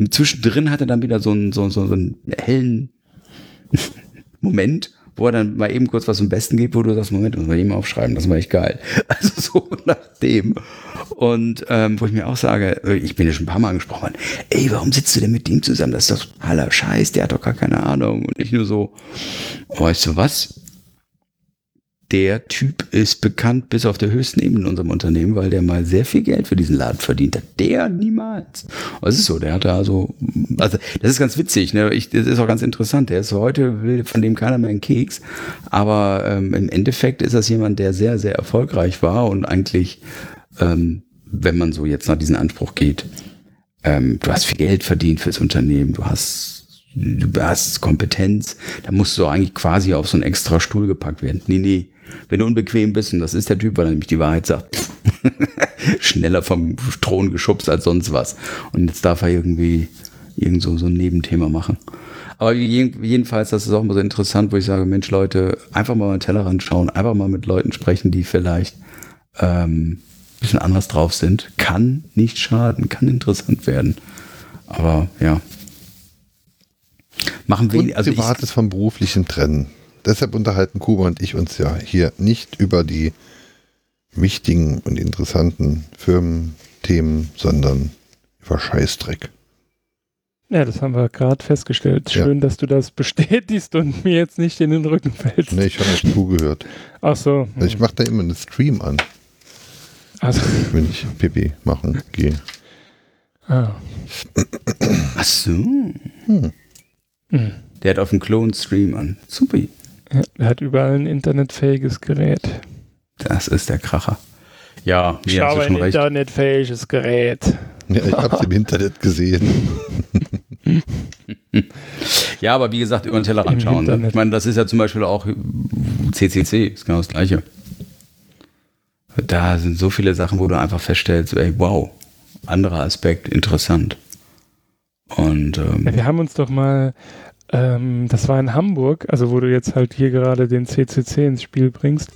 zwischendrin hat er dann wieder so einen, so, so, so einen hellen Moment, wo er dann mal eben kurz was zum Besten gibt, wo du sagst, Moment, muss man eben aufschreiben, das war echt geil. Also so nach dem. Und ähm, wo ich mir auch sage, ich bin ja schon ein paar Mal angesprochen ey, warum sitzt du denn mit dem zusammen? Das ist doch totaler Scheiß, der hat doch gar keine Ahnung. Und ich nur so, weißt du was? Der Typ ist bekannt bis auf der höchsten Ebene in unserem Unternehmen, weil der mal sehr viel Geld für diesen Laden verdient hat. Der niemals. Das ist so, der hat da also, also das ist ganz witzig, ne? Ich, das ist auch ganz interessant. Der ist heute, will von dem keiner mehr einen Keks. Aber ähm, im Endeffekt ist das jemand, der sehr, sehr erfolgreich war und eigentlich, ähm, wenn man so jetzt nach diesem Anspruch geht, ähm, du hast viel Geld verdient fürs Unternehmen, du hast, du hast Kompetenz, da musst du eigentlich quasi auf so einen extra Stuhl gepackt werden. Nee, nee. Wenn du unbequem bist, und das ist der Typ, weil er nämlich die Wahrheit sagt, schneller vom Thron geschubst als sonst was. Und jetzt darf er irgendwie irgend so, so ein Nebenthema machen. Aber jeden- jedenfalls, das ist auch immer so interessant, wo ich sage, Mensch, Leute, einfach mal den Tellerrand schauen, einfach mal mit Leuten sprechen, die vielleicht ähm, ein bisschen anders drauf sind. Kann nicht schaden, kann interessant werden. Aber ja. Machen wir, Und also ich, Privates vom Beruflichen trennen. Deshalb unterhalten Kuba und ich uns ja hier nicht über die wichtigen und interessanten Firmenthemen, sondern über Scheißdreck. Ja, das haben wir gerade festgestellt. Ja. Schön, dass du das bestätigst und mir jetzt nicht in den Rücken fällst. Nee, ich habe nicht zugehört. Ach so. Also ich mache da immer einen Stream an, Also, wenn ich Pipi machen gehe. ah. ach so. Hm. Der hat auf dem Clone Stream an. Super. Ja, er hat überall ein internetfähiges Gerät. Das ist der Kracher. Ja, Ich habe ein recht. internetfähiges Gerät. Ja, ich habe es im Internet gesehen. Ja, aber wie gesagt, über den Tellerrand Im schauen. Ne? Internet. Ich meine, das ist ja zum Beispiel auch CCC, ist genau das Gleiche. Da sind so viele Sachen, wo du einfach feststellst, ey, wow, anderer Aspekt, interessant. Und ähm, Ja, wir haben uns doch mal, ähm, das war in Hamburg, also wo du jetzt halt hier gerade den CCC ins Spiel bringst.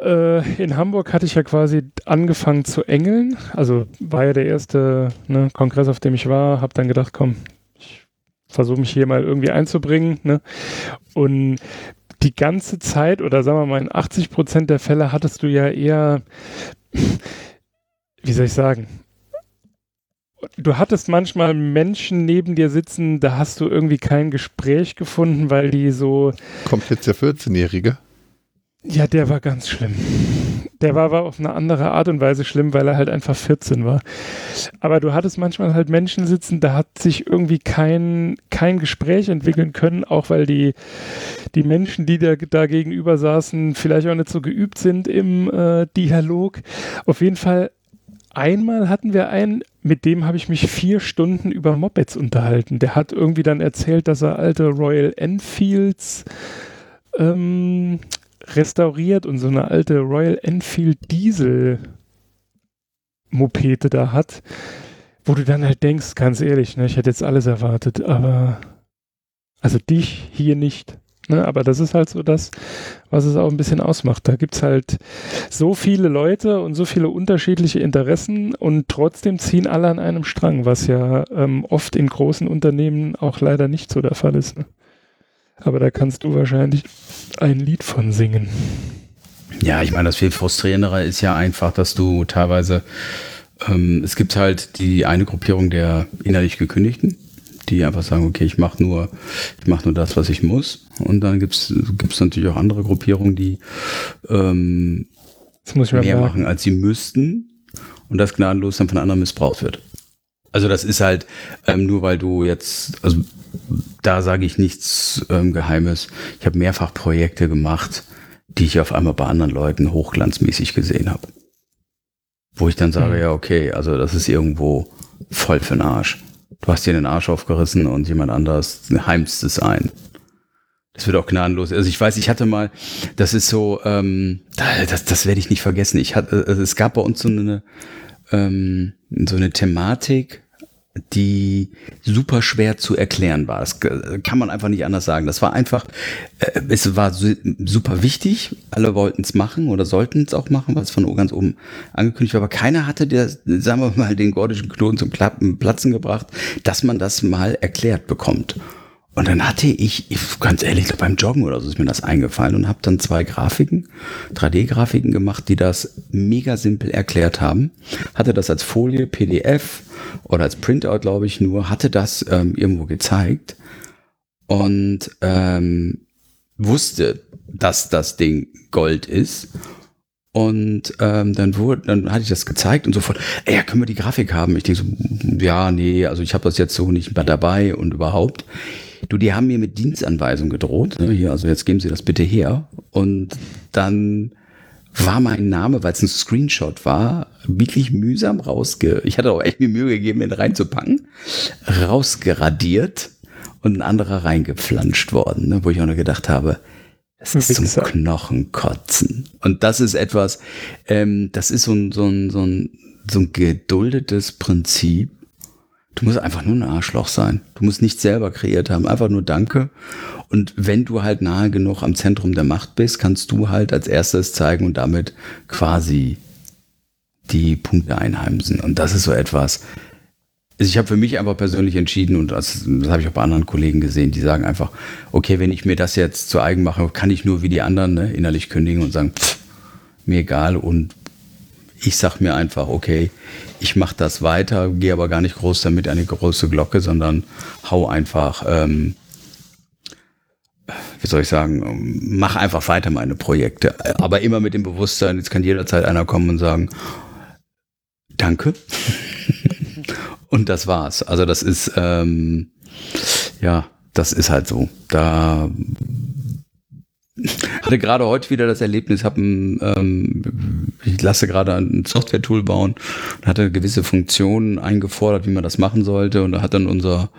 Äh, in Hamburg hatte ich ja quasi angefangen zu engeln. Also war ja der erste ne, Kongress, auf dem ich war. Habe dann gedacht, komm, ich versuche mich hier mal irgendwie einzubringen. Ne? Und die ganze Zeit oder sagen wir mal in 80 Prozent der Fälle hattest du ja eher, wie soll ich sagen, du hattest manchmal Menschen neben dir sitzen, da hast du irgendwie kein Gespräch gefunden, weil die so, Kommt jetzt der 14-Jährige? ja, der war ganz schlimm. Der war aber auf eine andere Art und Weise schlimm, weil er halt einfach 14 war. Aber du hattest manchmal halt Menschen sitzen, da hat sich irgendwie kein, kein Gespräch entwickeln können, auch weil die, die Menschen, die da, da gegenüber saßen, vielleicht auch nicht so geübt sind im äh, Dialog. Auf jeden Fall Einmal hatten wir einen, mit dem habe ich mich vier Stunden über Mopeds unterhalten. Der hat irgendwie dann erzählt, dass er alte Royal Enfields ähm, restauriert und so eine alte Royal Enfield Diesel Mopete da hat, wo du dann halt denkst, ganz ehrlich, ne, ich hätte jetzt alles erwartet, aber also dich hier nicht. Ne, aber das ist halt so das, was es auch ein bisschen ausmacht. Da gibt es halt so viele Leute und so viele unterschiedliche Interessen und trotzdem ziehen alle an einem Strang, was ja ähm, oft in großen Unternehmen auch leider nicht so der Fall ist. Ne? Aber da kannst du wahrscheinlich ein Lied von singen. Ja, ich meine, das viel frustrierendere ist ja einfach, dass du teilweise, ähm, es gibt halt die eine Gruppierung der innerlich Gekündigten, die einfach sagen, okay, ich mache nur, ich mache nur das, was ich muss. Und dann gibt's gibt's natürlich auch andere Gruppierungen, die ähm, mehr merken. machen, als sie müssten und das gnadenlos dann von anderen missbraucht wird. Also das ist halt ähm, nur, weil du jetzt, also da sage ich nichts ähm, Geheimes. Ich habe mehrfach Projekte gemacht, die ich auf einmal bei anderen Leuten hochglanzmäßig gesehen habe. Wo ich dann sage, Mhm. ja, okay, also das ist irgendwo voll für den Arsch. Du hast dir den Arsch aufgerissen und jemand anderes heimst es ein. Das wird auch gnadenlos. Also ich weiß, ich hatte mal, das ist so, ähm, das, das werde ich nicht vergessen. Ich hatte, also es gab bei uns so eine, ähm, so eine Thematik, die super schwer zu erklären war. Das k- kann man einfach nicht anders sagen. Das war einfach, äh, es war su super wichtig. Alle wollten es machen oder sollten es auch machen, weil es von ganz oben angekündigt war. Aber keiner hatte der, sagen wir mal, den gordischen Knoten zum Platzen gebracht, dass man das mal erklärt bekommt. Und dann hatte ich, ganz ehrlich, beim Joggen oder so ist mir das eingefallen und habe dann zwei Grafiken, 3D-Grafiken gemacht, die das mega simpel erklärt haben. Hatte das als Folie, PDF oder als Printout, glaube ich, nur, hatte das ähm, irgendwo gezeigt und ähm, wusste, dass das Ding Gold ist. Und ähm, dann wurde, dann hatte ich das gezeigt und sofort, ey, können wir die Grafik haben? Ich denke so, ja, nee, also ich habe das jetzt so nicht mehr dabei und überhaupt. Du, die haben mir mit Dienstanweisung gedroht. Ne? Hier, also jetzt geben Sie das bitte her. Und dann war mein Name, weil es ein Screenshot war, wirklich mühsam rausge... Ich hatte auch echt mir Mühe gegeben, ihn reinzupacken. Rausgeradiert und ein anderer reingeflanscht worden, ne? wo ich auch nur gedacht habe, das ist zum Wichser. Knochenkotzen. Und das ist etwas, ähm, das ist so ein, so ein, so ein, so ein geduldetes Prinzip. Du musst einfach nur ein Arschloch sein. Du musst nicht selber kreiert haben, einfach nur Danke. Und wenn du halt nahe genug am Zentrum der Macht bist, kannst du halt als erstes zeigen und damit quasi die Punkte einheimsen. Und das ist so etwas. Also ich habe für mich einfach persönlich entschieden und das, das habe ich auch bei anderen Kollegen gesehen, die sagen einfach, okay, wenn ich mir das jetzt zu eigen mache, kann ich nur wie die anderen ne, innerlich kündigen und sagen, pff, mir egal und ich sag mir einfach, okay, ich mache das weiter, gehe aber gar nicht groß damit an die große Glocke, sondern hau einfach, ähm, wie soll ich sagen, mach einfach weiter meine Projekte. Aber immer mit dem Bewusstsein, jetzt kann jederzeit einer kommen und sagen, danke. und das war's. Also das ist, ähm, ja, das ist halt so. Da hatte gerade heute wieder das Erlebnis, habe ähm, ich lasse gerade ein Software-Tool bauen und hatte gewisse Funktionen eingefordert, wie man das machen sollte. Und da hat dann unser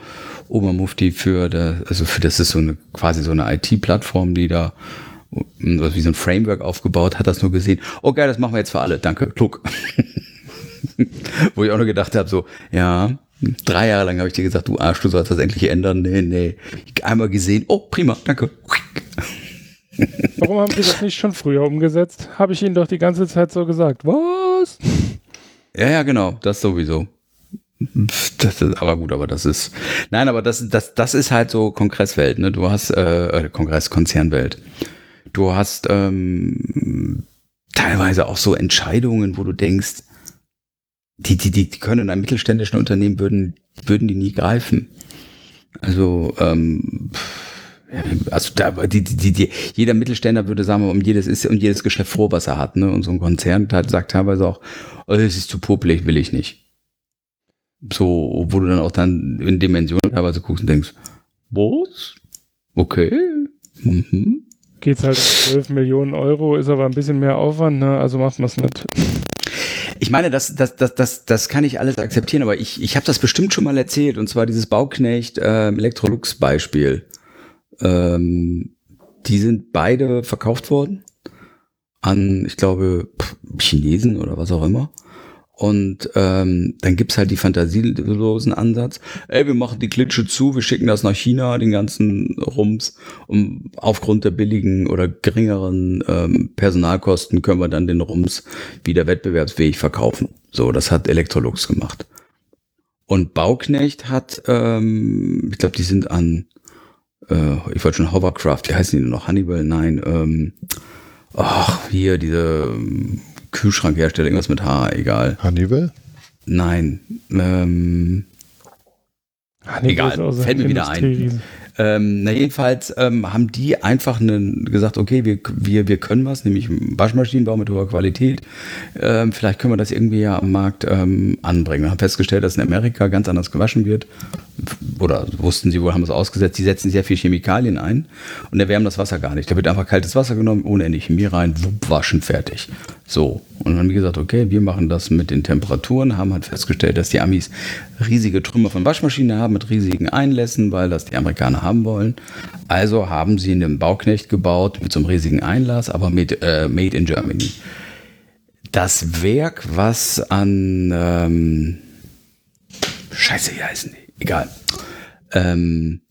Obermufti für der, also für das ist so eine quasi so eine IT-Plattform, die da also wie so ein Framework aufgebaut, hat das nur gesehen. Geil, das machen wir jetzt für alle. Danke, Kluck. Wo ich auch nur gedacht habe, so, ja, drei Jahre lang habe ich dir gesagt, du Arsch, du sollst das endlich ändern. Nee, nee. Einmal gesehen, oh, prima, danke. Warum haben Sie das nicht schon früher umgesetzt? Habe ich Ihnen doch die ganze Zeit so gesagt. Was? Ja, ja, genau, das sowieso. Das ist, aber gut, aber das ist. Nein, aber das, das, das ist halt so Kongresswelt, ne? Du hast äh, Kongress, Konzernwelt. Du hast ähm, teilweise auch so Entscheidungen, wo du denkst, die, die, die können in einem mittelständischen Unternehmen würden, würden die nie greifen. Also, ähm, also da, die, die, die, jeder Mittelständler würde sagen, um jedes ist um jedes Geschäft froh, was er hat. Ne? Und so ein Konzern sagt teilweise auch, oh, es ist zu popelig, will ich nicht. So, wo du dann auch dann in Dimensionen teilweise guckst und denkst, was? Okay. Mhm. Geht's halt um 12 Millionen Euro, ist aber ein bisschen mehr Aufwand, ne? also macht man es nicht. Ich meine, das, das, das, das, das kann ich alles akzeptieren, aber ich, ich habe das bestimmt schon mal erzählt, und zwar dieses Bauknecht äh, Electrolux-Beispiel. Ähm, die sind beide verkauft worden an, ich glaube, Chinesen oder was auch immer. Und ähm, dann gibt's halt die fantasielosen Ansatz, ey, wir machen die Klitsche zu, wir schicken das nach China, den ganzen Rums, um aufgrund der billigen oder geringeren ähm, Personalkosten können wir dann den Rums wieder wettbewerbsfähig verkaufen. So, das hat Electrolux gemacht. Und Bauknecht hat, ähm, ich glaube, die sind an, äh, ich wollte schon Hovercraft, wie heißen die denn noch? Honeywell? Nein, ähm, ach, hier, diese ähm, Kühlschrankhersteller, irgendwas mit H, egal. Hannibal? Nein, ähm, nee, Egal, fällt mir wieder ein. Ähm, na jedenfalls ähm, haben die einfach einen, gesagt, okay, wir, wir, wir können was, nämlich Waschmaschinenbau mit hoher Qualität. Ähm, vielleicht können wir das irgendwie ja am Markt ähm, anbringen. Wir haben festgestellt, dass in Amerika ganz anders gewaschen wird. Oder wussten sie wohl, haben es ausgesetzt. Die setzen sehr viel Chemikalien ein und erwärmen das Wasser gar nicht. Da wird einfach kaltes Wasser genommen, ohne Ende Chemie rein, wupp, waschen, fertig. So. Und dann haben die gesagt, okay, wir machen das mit den Temperaturen, haben halt festgestellt, dass die Amis riesige Trümmer von Waschmaschinen haben mit riesigen Einlässen, weil das die Amerikaner haben wollen. Also haben sie einen Bauknecht gebaut mit so einem riesigen Einlass, aber mit äh, Made in Germany. Das Werk, was an ähm, Scheiße, wie heißen die? Egal. Ähm,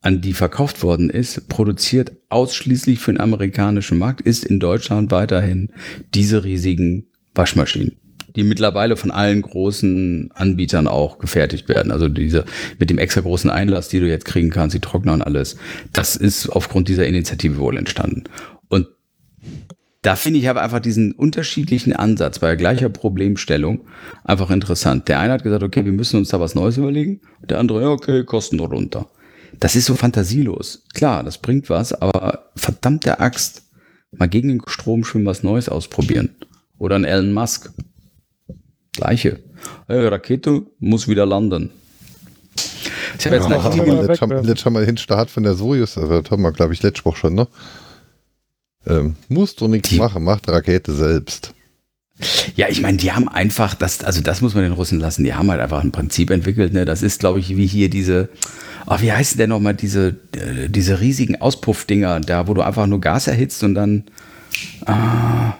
an die verkauft worden ist, produziert ausschließlich für den amerikanischen Markt, ist in Deutschland weiterhin diese riesigen Waschmaschinen, die mittlerweile von allen großen Anbietern auch gefertigt werden. Also diese mit dem extra großen Einlass, die du jetzt kriegen kannst, die Trockner und alles. Das ist aufgrund dieser Initiative wohl entstanden. Und da finde ich aber einfach diesen unterschiedlichen Ansatz bei gleicher Problemstellung einfach interessant. Der eine hat gesagt, okay, wir müssen uns da was Neues überlegen. Der andere, ja, okay, Kosten runter. Das ist so fantasielos. Klar, das bringt was, aber verdammte Axt, mal gegen den Strom schwimmen was Neues ausprobieren. Oder ein Elon Musk. Gleiche. Hey, Rakete muss wieder landen. Ich habe jetzt Ja, eine haben wir mal letztes haben wegwerfen. letztes Mal den Start von der Sojus, also das haben wir, glaube ich, letzte Woche schon, ne? Ähm, musst du nichts Die- machen, macht Rakete selbst. Ja, ich meine, die haben einfach, das, also das muss man den Russen lassen, die haben halt einfach ein Prinzip entwickelt, ne? Das ist, glaube ich, wie hier diese, oh, wie heißt denn nochmal diese, äh, diese riesigen Auspuffdinger, da, wo du einfach nur Gas erhitzt und dann, ah,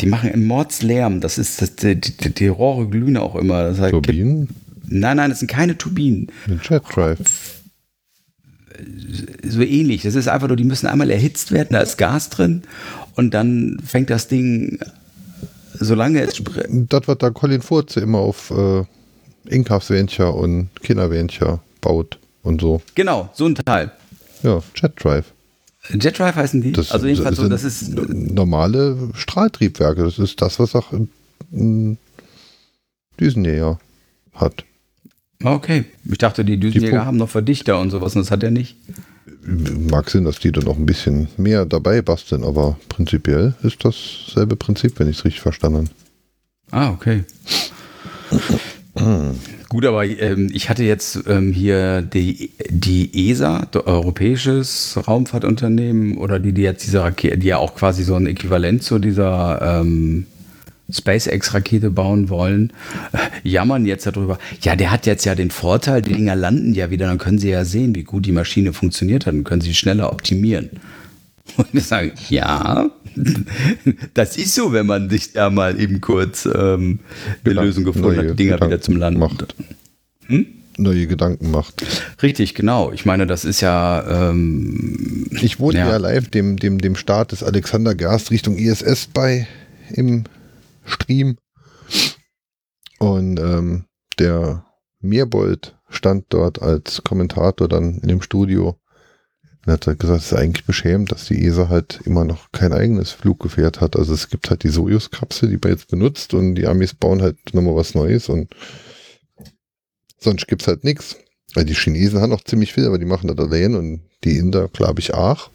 die machen einen Mordslärm, das ist, das, die, die, die Rohre glühen auch immer. Das heißt, Turbinen nein, nein, das sind keine Turbinen. mit Jet Drive. so ähnlich. Das ist einfach nur, die müssen einmal erhitzt werden, da ist Gas drin und dann fängt das Ding, solange es Das, was da Colin Furze immer auf äh, Inkafswähncher und Kinderwähncher baut und so. Genau, so ein Teil. Ja, Jet Drive. Jet Drive heißen die? Das, also jedenfalls so, das ist, normale Strahltriebwerke. Das ist das, was auch ein Düsenjäger hat. okay. Ich dachte, die Düsenjäger Pu- haben noch Verdichter und sowas und das hat er nicht. Mag Sinn, dass die dann noch ein bisschen mehr dabei basteln, aber prinzipiell ist dasselbe Prinzip, wenn ich es richtig verstanden Ah, okay. Gut, aber ähm, ich hatte jetzt ähm, hier die, die ESA, Europäisches Raumfahrtunternehmen, oder die, die jetzt diese Rakete, die ja auch quasi so ein Äquivalent zu dieser ähm, SpaceX-Rakete bauen wollen, äh, jammern jetzt darüber. Ja, der hat jetzt ja den Vorteil, die Dinger landen ja wieder, dann können sie ja sehen, wie gut die Maschine funktioniert hat und können sie schneller optimieren. Und wir sagen, ja, das ist so, wenn man sich da mal eben kurz ähm, eine Lösung gefunden hat, die Dinger wieder Gedanken zum Landen. macht. Neue Gedanken macht. Richtig, genau. Ich meine, das ist ja, ähm, Ich wohne Ja. ja, live dem, dem, dem Start des Alexander Gerst Richtung ISS bei im Stream. Und ähm, der Mirbold stand dort als Kommentator dann in dem Studio und hat halt gesagt, es ist eigentlich beschämend, dass die ESA halt immer noch kein eigenes Fluggefährt hat. Also es gibt halt die Sojus-Kapsel, die man jetzt benutzt und die Amis bauen halt nochmal was Neues und sonst gibt's halt nichts. Weil die Chinesen haben noch ziemlich viel, aber die machen das allein und die Inder, glaube ich, auch.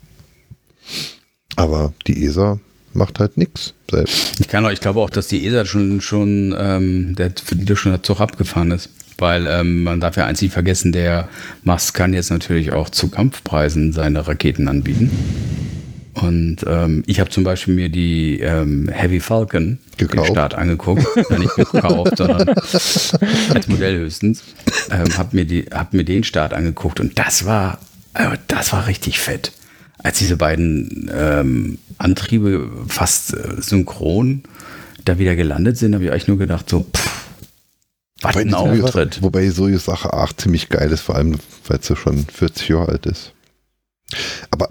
Aber die ESA macht halt nichts selbst. ich kann auch, ich glaube auch, dass die ESA schon, schon, ähm, der, für die da schon der Zug abgefahren ist. Weil ähm, man darf ja eins nicht vergessen, der Musk kann jetzt natürlich auch zu Kampfpreisen seine Raketen anbieten. Und ähm, ich habe zum Beispiel mir die ähm, Heavy Falcon, Gekauft. den Start angeguckt. Ja, nicht gekauft, sondern als Modell höchstens. Ähm, hab, mir die, hab mir den Start angeguckt und das war, äh, das war richtig fett. Als diese beiden ähm, Antriebe fast äh, synchron da wieder gelandet sind, habe ich eigentlich nur gedacht, so, pff, was ein die Sojus- Auftritt. Wobei die Sojus-Sache auch ziemlich geil ist, vor allem, weil sie schon 40 Jahre alt ist. Aber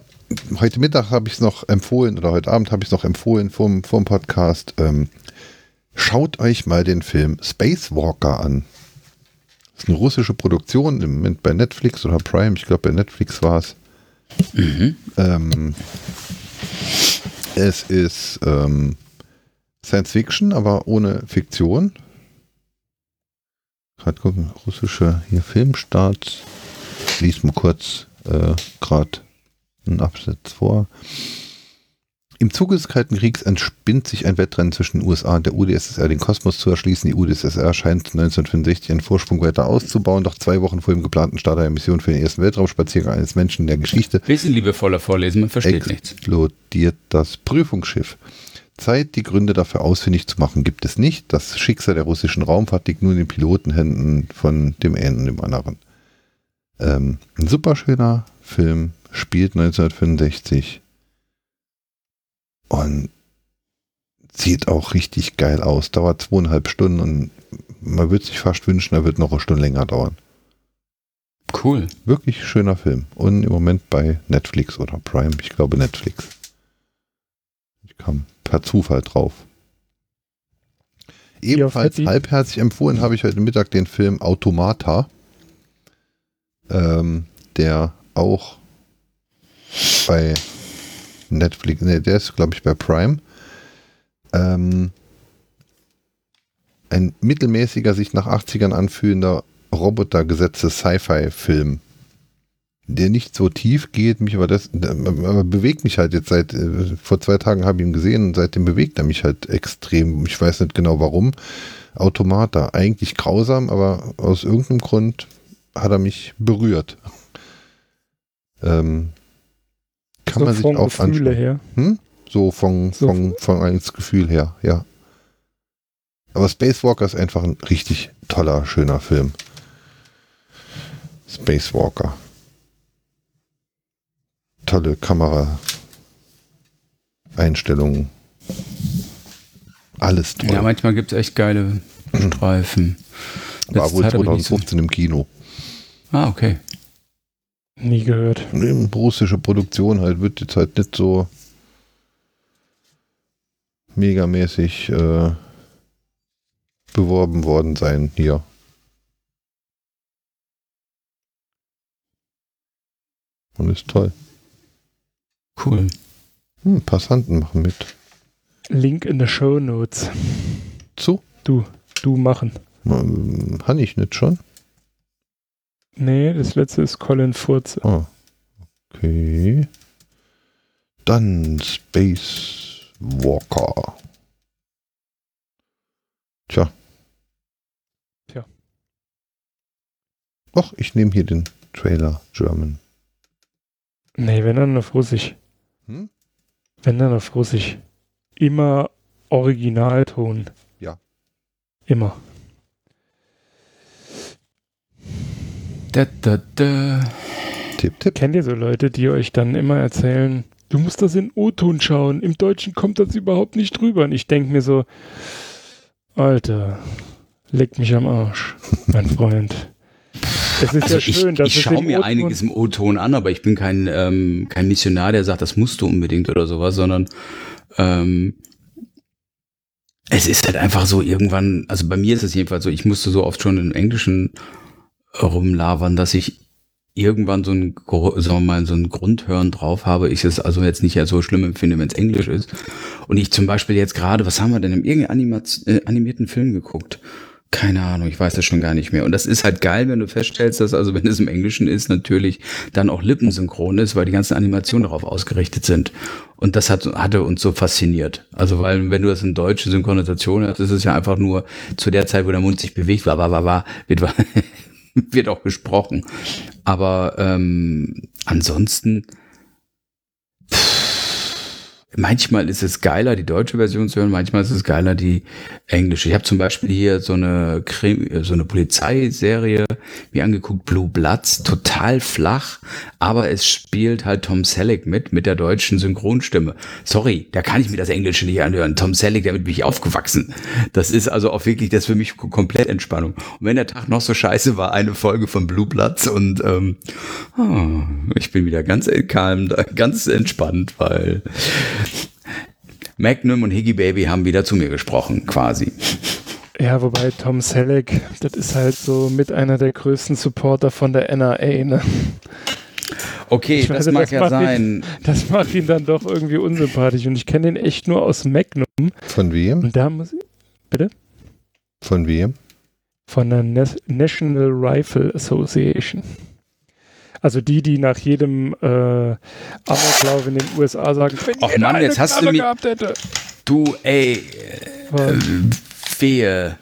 heute Mittag habe ich es noch empfohlen, oder heute Abend habe ich es noch empfohlen vom, vom Podcast. Ähm, schaut euch mal den Film Spacewalker an. Das ist eine russische Produktion, im Moment bei Netflix oder Prime, ich glaube bei Netflix war es. Ähm, es ist ähm, Science Fiction, aber ohne Fiktion. Gerade gucken, russische hier Filmstart. ich lese mal kurz äh, gerade einen Absatz vor. Im Zuge des Kalten Kriegs entspinnt sich ein Wettrennen zwischen den USA und der UdSSR, den Kosmos zu erschließen. Die UdSSR scheint 1965 ihren Vorsprung weiter auszubauen, doch zwei Wochen vor dem geplanten Start einer Mission für den ersten Weltraumspaziergang eines Menschen in der Geschichte Bisschen liebevoller vorlesen, man versteht nichts. explodiert das Prüfungsschiff. Zeit, die Gründe dafür ausfindig zu machen, gibt es nicht. Das Schicksal der russischen Raumfahrt liegt nun in den Pilotenhänden von dem einen und dem anderen. Ähm, ein super schöner Film, spielt 1965 und sieht auch richtig geil aus. Dauert zweieinhalb Stunden und man würde sich fast wünschen, er wird noch eine Stunde länger dauern. Cool. Wirklich schöner Film. Und im Moment bei Netflix oder Prime. Ich glaube Netflix. Ich kam per Zufall drauf. Ebenfalls halbherzig empfohlen habe ich heute Mittag den Film Automata, ähm, der auch bei Netflix, ne, der ist glaube ich bei Prime. Ähm, ein mittelmäßiger, sich nach 80ern anfühlender Robotergesetze Sci-Fi-Film, der nicht so tief geht, mich aber das, aber bewegt mich halt jetzt seit, äh, vor zwei Tagen habe ich ihn gesehen und seitdem bewegt er mich halt extrem. Ich weiß nicht genau warum. Automata, eigentlich grausam, aber aus irgendeinem Grund hat er mich berührt. Ähm, kann so man sich auch Gefühle anschauen. her. Hm? So von, So von, von als Gefühl her, ja. Aber Spacewalker ist einfach ein richtig toller, schöner Film. Spacewalker. Tolle Kamera. Einstellungen. Alles toll. Ja, manchmal gibt es echt geile Streifen. War Letzte wohl hab ich nicht so- 2015 im Kino. Ah, okay. Nie gehört. Eine russische Produktion halt wird jetzt halt nicht so megamäßig äh, beworben worden sein hier. Und ist toll. Cool. Hm, Passanten machen mit. Link in the Show Notes. Zu? Du, du machen. Ähm, Han ich nicht schon? Nee, das letzte ist Colin Furze. Ah. Okay. Dann Space Walker. Tja. Tja. Ach, ich nehme hier den Trailer German. Nee, wenn dann auf Russisch. Hm? Wenn dann auf Russisch. Immer Originalton. Ja. Immer. Da, da, da. Tipp, Tipp. Kennt ihr so Leute, die euch dann immer erzählen, du musst das in O-Ton schauen, im Deutschen kommt das überhaupt nicht drüber. Und ich denke mir so, Alter, leck mich am Arsch, mein Freund. Es ist Also ja schön, ich, dass ich schaue im mir einiges im O-Ton an, aber ich bin kein, ähm, kein Missionar, der sagt, das musst du unbedingt oder sowas, sondern ähm, es ist halt einfach so irgendwann, also bei mir ist es jedenfalls so, ich musste so oft schon im Englischen rumlabern, dass ich irgendwann so ein, sagen wir mal, so ein Grundhören drauf habe, ich es also jetzt nicht so schlimm empfinde, wenn es Englisch ist. Und ich zum Beispiel jetzt gerade, was haben wir denn in irgendeinem Animat äh, animierten Film geguckt? Keine Ahnung, ich weiß das schon gar nicht mehr. Und das ist halt geil, wenn du feststellst, dass also, wenn es im Englischen ist, natürlich dann auch lippensynchron ist, weil die ganzen Animationen darauf ausgerichtet sind. Und das hat, hatte uns so fasziniert. Also, weil, wenn du das in deutsche Synchronisation hast, ist es ja einfach nur zu der Zeit, wo der Mund sich bewegt, war, war, war, war, wird, wird auch gesprochen. Aber ähm, ansonsten, manchmal ist es geiler, die deutsche Version zu hören, manchmal ist es geiler, die englische. Ich habe zum Beispiel hier so eine Krimi, so eine Polizeiserie mir angeguckt, Blue Bloods, total flach, aber es spielt halt Tom Selleck mit, mit der deutschen Synchronstimme. Sorry, da kann ich mir das Englische nicht anhören. Tom Selleck, damit bin ich aufgewachsen. Das ist also auch wirklich, das ist für mich komplett Entspannung. Und wenn der Tag noch so scheiße war, eine Folge von Blue Bloods und ähm, ah, ich bin wieder ganz calm, ganz entspannt, weil Magnum und Higgy Baby haben wieder zu mir gesprochen, quasi. Ja, wobei Tom Selleck, das ist halt so mit einer der größten Supporter von der NRA, ne? Okay, Ich das weiß, mag das ja macht sein. Das macht ihn dann doch irgendwie unsympathisch und ich kenne ihn echt nur aus Magnum Von wem? und da muss ich, Von wem? von der Nas- National Rifle Association. Also die, die nach jedem äh, Amoklauf in den USA sagen, wenn Och Mann, eine jetzt hast du Knarre mi- gehabt hätte. Du, ey, Was? Wehe.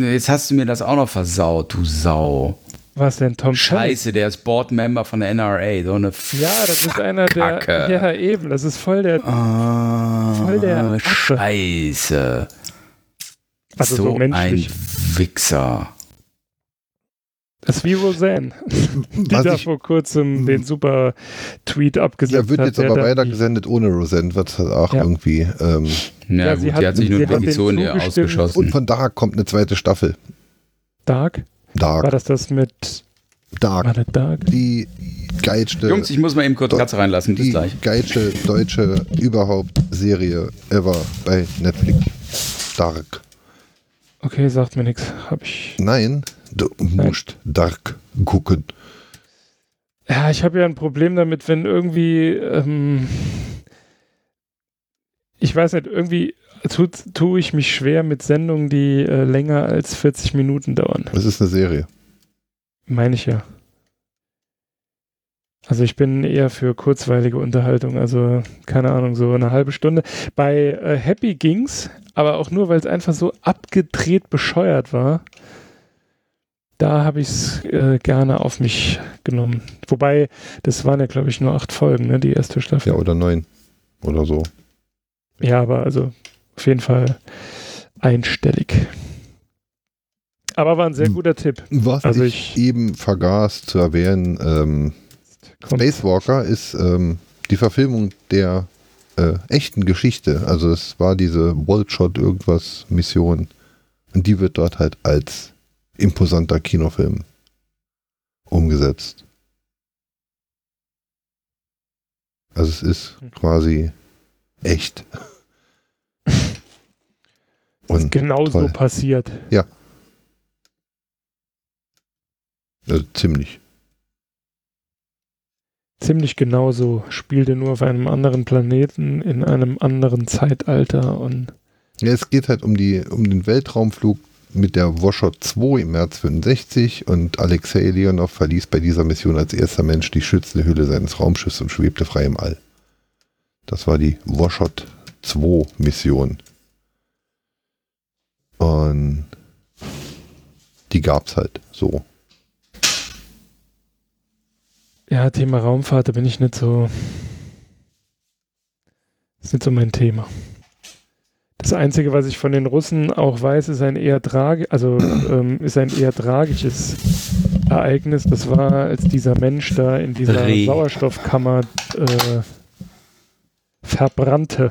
Jetzt hast du mir das auch noch versaut, du Sau. Was denn, Tom? Scheiße, der ist Board-Member von der NRA. So eine Ja, das ist einer der. Kacke. Ja, eben, das ist voll der. Ah, Voll der. Scheiße. Also so, so ein menschlich. Wichser. Das ist wie Roseanne, die Was da ich- vor kurzem den super Tweet abgesetzt Ja, wird hat. jetzt der aber dann weiter die- gesendet ohne Rosent, wird halt auch Ja. irgendwie. Ähm, Ja, Ja, gut, sie die hat- hat sich nur hat dem Petition ausgeschossen. und von Dark kommt eine zweite Staffel. Dark? Dark. War das das mit. War Dark. das Dark? Die geilste, Jungs, ich muss mal eben kurz. Katze reinlassen. Bis die gleich. geilste deutsche überhaupt Serie ever bei Netflix. Dark. Okay, sagt mir nichts. Hab ich. Nein, du musst Dark gucken. Ja, ich habe ja ein Problem damit, wenn irgendwie. Ähm, ich weiß nicht, irgendwie tut, tue ich mich schwer mit Sendungen, die äh, länger als 40 Minuten dauern. Das ist eine Serie. Meine ich ja. Also ich bin eher für kurzweilige Unterhaltung, also keine Ahnung, so eine halbe Stunde. Bei äh, Happy ging's, aber auch nur, weil es einfach so abgedreht bescheuert war. Da habe ich es äh, gerne auf mich genommen. Wobei, das waren ja, glaube ich, nur acht Folgen, ne, die erste Staffel. Ja, oder neun. Oder so. Ja, aber also auf jeden Fall einstellig. Aber war ein sehr Hm. guter Tipp. Was Also ich, ich- eben vergaß zu erwähnen, ähm. Spacewalker ist ähm, die Verfilmung der äh, echten Geschichte. Also es war diese Wallshot irgendwas Mission. Und die wird dort halt als imposanter Kinofilm umgesetzt. Also es ist Hm. quasi echt. Und Genau so toll. passiert. also ziemlich. Ziemlich genauso. Spielte nur auf einem anderen Planeten, in einem anderen Zeitalter und Ja, es geht halt um, die, um den Weltraumflug mit der Woshot 2 im März 65 und Alexei Leonov verließ bei dieser Mission als erster Mensch die schützende Hülle seines Raumschiffs und schwebte frei im All. Das war die Woshot 2 Mission. Und die gab's halt so. ja, Thema Raumfahrt, da bin ich nicht so. ist nicht so mein Thema. Das Einzige, was ich von den Russen auch weiß, ist ein eher tragi also ähm, ist ein eher tragisches Ereignis. Das war, als dieser Mensch da in dieser Reh. Sauerstoffkammer äh, verbrannte.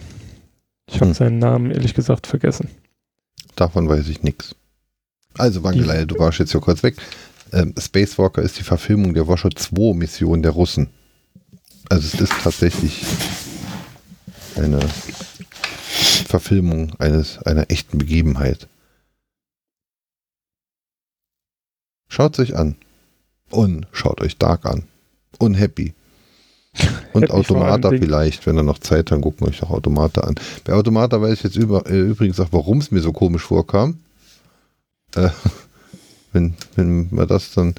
Ich habe Hm. seinen Namen ehrlich gesagt vergessen. Davon weiß ich nichts. Also, Wangelei, du warst jetzt ja kurz weg. Ähm, Spacewalker ist die Verfilmung der Woshot 2 Mission der Russen. Also es ist tatsächlich eine Verfilmung eines, einer echten Begebenheit. Schaut euch an. Und schaut euch Dark an. Und Happy. Und Automata vielleicht, wenn ihr noch Zeit habt, gucken euch auch Automata an. Bei Automata weiß ich jetzt über, äh, übrigens auch, warum es mir so komisch vorkam. Äh, wenn, wenn man das dann.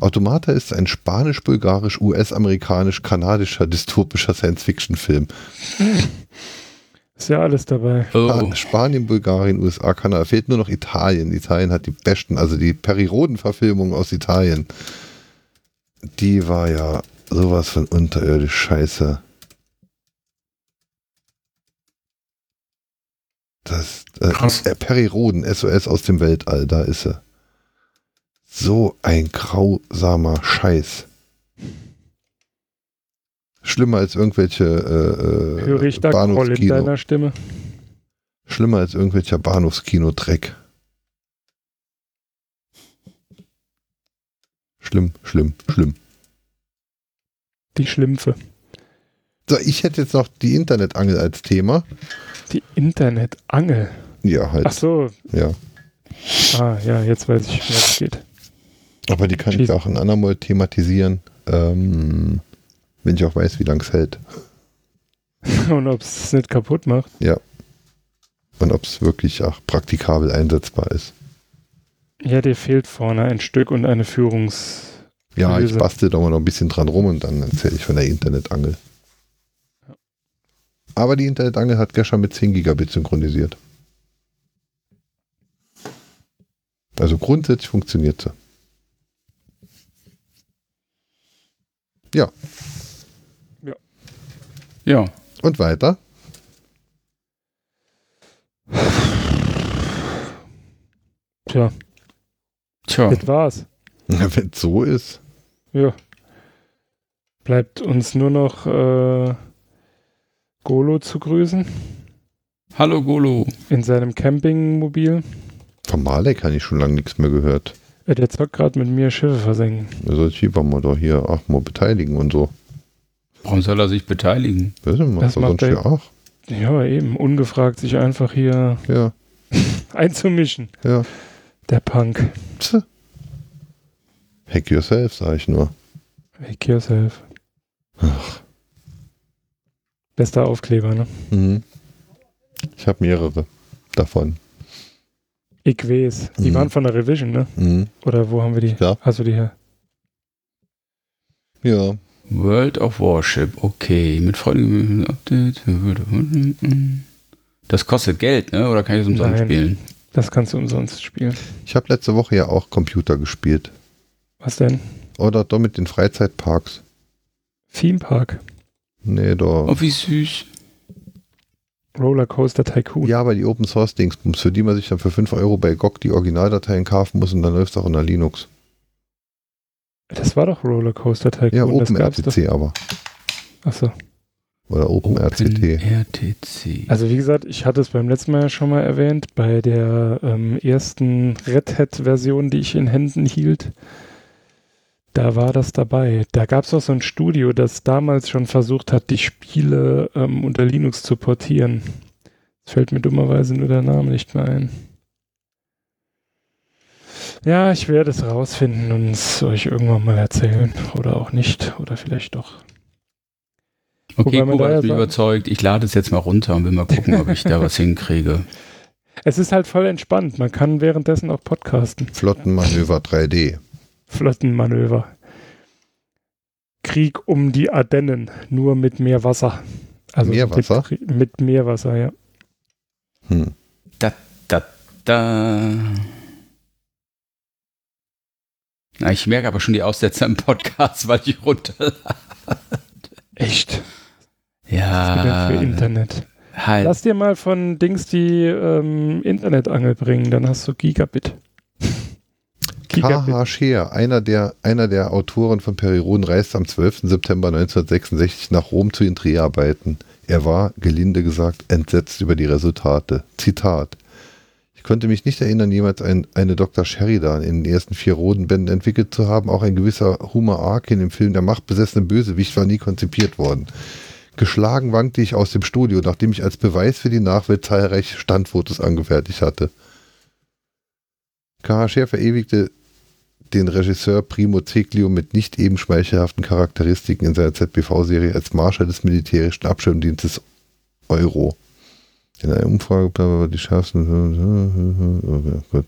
Automata ist ein spanisch-bulgarisch, US-amerikanisch-kanadischer dystopischer Science-Fiction-Film. Ist ja alles dabei. Oh. Spa- Spanien, Bulgarien, USA, Kanada. Fehlt nur noch Italien. Italien hat die besten, also die Peri-Roden-Verfilmung aus Italien. Die war ja sowas von unterirdisch scheiße. Das, äh, Krass. äh, Peri Roden, SOS aus dem Weltall, da ist sie. So ein grausamer Scheiß. Schlimmer als irgendwelche äh, Höre ich äh, da Groll in deiner Stimme? Schlimmer als irgendwelcher Bahnhofskino-Dreck. Schlimm, schlimm, schlimm. Die Schlümpfe. So, ich hätte jetzt noch die Internetangel als Thema. Die Internetangel. Ja, halt. Ach so. Ja. Ah, ja, jetzt weiß ich, was es geht. Aber die kann Schieß. ich auch ein andermal thematisieren, ähm, wenn ich auch weiß, wie lang es hält. Und ob es nicht kaputt macht. Ja. Und ob es wirklich auch praktikabel einsetzbar ist. Ja, dir fehlt vorne ein Stück und eine Führungs... Ja, ich bastel da mal noch ein bisschen dran rum und dann erzähle ich von der Internetangel. Aber die Internetangel hat Gescher mit 10 Gigabit synchronisiert. Also grundsätzlich funktioniert sie. Ja, Ja. und weiter. Tja, Tja. das war's. Wenn es so ist. Ja. Bleibt uns nur noch äh, Golo zu grüßen Hallo Golo. in seinem Campingmobil. Von Malek habe ich schon lange nichts mehr gehört. Äh, Der zockt gerade mit mir Schiffe versenken. Da soll sich mal doch hier auch mal beteiligen und so. Warum soll er sich beteiligen? Das macht Das er macht sonst er- ja auch. Ja, eben. Ungefragt sich einfach hier Ja, einzumischen. ja. Der Punk. Tse. Hack yourself, sage ich nur. Make yourself. Bester Aufkleber, ne? Mhm. Ich habe mehrere davon. Ich weiß. Die Mhm. waren von der Revision, ne? Mhm. Oder wo haben wir die? Ja. Also die her. Ja. World of Warship, okay. Mit freundlichem Update. Das kostet Geld, ne? Oder kann ich es umsonst Nein. spielen? Das kannst du umsonst spielen. Ich habe letzte Woche ja auch Computer gespielt. Was denn? Oder doch mit den Freizeitparks. Theme Park. Nee, da. Oh, wie süß. Rollercoaster Tycoon. Ja, aber die Open Source Dingsbums, für die man sich dann für 5 Euro bei GOG die Originaldateien kaufen muss und dann läuft es auch unter Linux. Das war doch Rollercoaster Tycoon. Ja, doch. OpenRTC aber. Achso. Oder OpenRCT. RTC. Also wie gesagt, ich hatte es beim letzten Mal ja schon mal erwähnt, bei der ähm, ersten Red Hat-Version, die ich in Händen hielt, da war das dabei. Da gab es auch so ein Studio, das damals schon versucht hat, die Spiele ähm, unter Linux zu portieren. Es fällt mir dummerweise nur der Name nicht mehr ein. Ja, ich werde es rausfinden und es euch irgendwann mal erzählen. Oder auch nicht. Oder vielleicht doch. Okay, Wobei Kuba hat mich sagen- überzeugt. Ich lade es jetzt mal runter und will mal gucken, ob ich da was hinkriege. Es ist halt voll entspannt. Man kann währenddessen auch podcasten. Flottenmanöver 3D. Flottenmanöver. Krieg um die Ardennen, nur mit mehr Wasser. Also Meerwasser? Mit, mit Meerwasser, ja. Hm. Da, da, da. Na, ich merke aber schon die Aussetzer im Podcast, weil ich runter. Echt? Ja. Wieder für Internet. Halt. Lass dir mal von Dings die ähm, Internetangel bringen, dann hast du Gigabit. K.H. Scheer, einer der, einer der Autoren von Periron, reiste am 12. September 1966 nach Rom zu den Dreharbeiten. Er war, gelinde gesagt, entsetzt über die Resultate. Zitat. Ich konnte mich nicht erinnern, jemals ein, eine Dr. Sheridan in den ersten vier Rodenbänden entwickelt zu haben. Auch ein gewisser Homer Arkin im Film Der machtbesessene Bösewicht war nie konzipiert worden. Geschlagen wankte ich aus dem Studio, nachdem ich als Beweis für die Nachwelt zahlreiche Standfotos angefertigt hatte. K.H. Scheer verewigte den Regisseur Primo Zeglio mit nicht eben schmeichelhaften Charakteristiken in seiner ZBV-Serie als Marschall des militärischen Abschirmdienstes Euro. In einer Umfrage bla, bla, bla, die schärfsten. Okay, gut.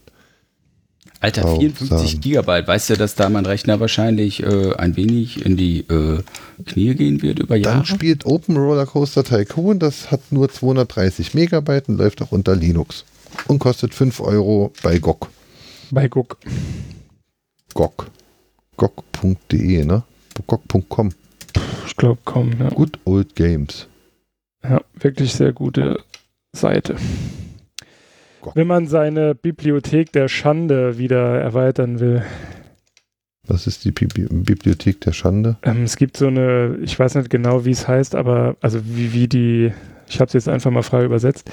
Alter, Grausam. 54 Gigabyte. Weißt du, dass da mein Rechner wahrscheinlich äh, ein wenig in die äh, Knie gehen wird über Jahre? Dann spielt Open Roller Coaster Tycoon, das hat nur 230 Megabyte und läuft auch unter Linux. Und kostet 5 Euro bei GOG. Bei Guck. GOG. GOG.de, ne? GOG.com. Ich glaube, komm. Ja. Good Old Games. ja, wirklich sehr gute Seite. Guck. Wenn man seine Bibliothek der Schande wieder erweitern will. Was ist die Bibli- Bibliothek der Schande? Ähm, es gibt so eine, ich weiß nicht genau, wie es heißt, aber also wie, wie die, ich habe es jetzt einfach mal frei übersetzt.